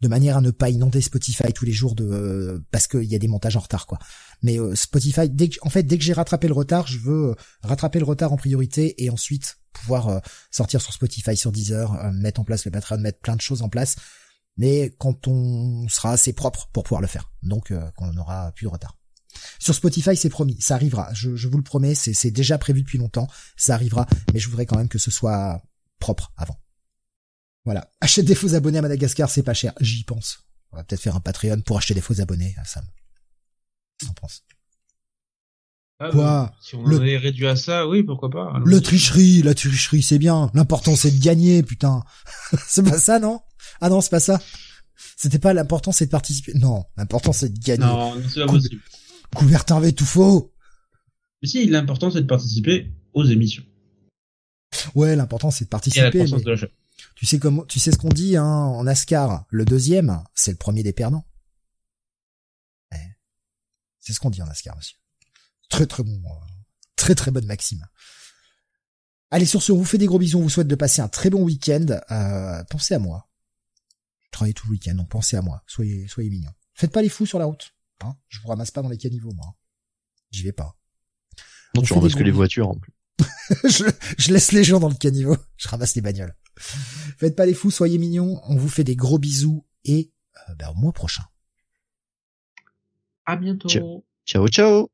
de manière à ne pas inonder Spotify tous les jours de euh, parce qu'il y a des montages en retard, quoi. Mais euh, Spotify, dès que, en fait, dès que j'ai rattrapé le retard, je veux euh, rattraper le retard en priorité et ensuite pouvoir euh, sortir sur Spotify, sur Deezer, euh, mettre en place le Patreon, mettre plein de choses en place. Mais quand on sera assez propre pour pouvoir le faire, donc qu'on aura plus de retard. Sur Spotify, c'est promis, ça arrivera. Je, vous le promets, c'est déjà prévu depuis longtemps, ça arrivera. Mais je voudrais quand même que ce soit propre avant. Voilà. Achète des faux abonnés à Madagascar, c'est pas cher. J'y pense. On va peut-être faire un Patreon pour acheter des faux abonnés à Sam. Qu'est-ce penses? Ah, Quoi? bah, Si on Le- en est réduit à ça, oui, pourquoi pas. Le tricherie, la tricherie, c'est bien. L'important, c'est de gagner, putain. c'est pas ça, non? Ah non, c'est pas ça. C'était pas l'important, c'est de participer. Non, l'important, c'est de gagner. Non, c'est pas possible. V tout faux. Mais si, l'important c'est de participer aux émissions. Ouais, l'important, c'est de Et à la participer. croissance mais de la chaîne. Tu sais comment, tu sais ce qu'on dit, hein, en NASCAR. Le deuxième, c'est le premier des perdants. Ouais. C'est ce qu'on dit en NASCAR, monsieur. Très très bon, euh, très très bonne maxime. Allez, sur ce, on vous fait des gros bisous, on vous souhaite de passer un très bon week-end. Euh, pensez à moi. Je travaille tout le week-end, donc pensez à moi. Soyez, soyez mignons. Faites pas les fous sur la route. Hein je vous ramasse pas dans les caniveaux, moi. J'y vais pas. Non, On tu ramasses que les voitures en plus. je, je laisse les gens dans le caniveau. Je ramasse les bagnoles. Faites pas les fous, soyez mignons. On vous fait des gros bisous et euh, ben, au mois prochain. À bientôt. Ciao. Ciao, ciao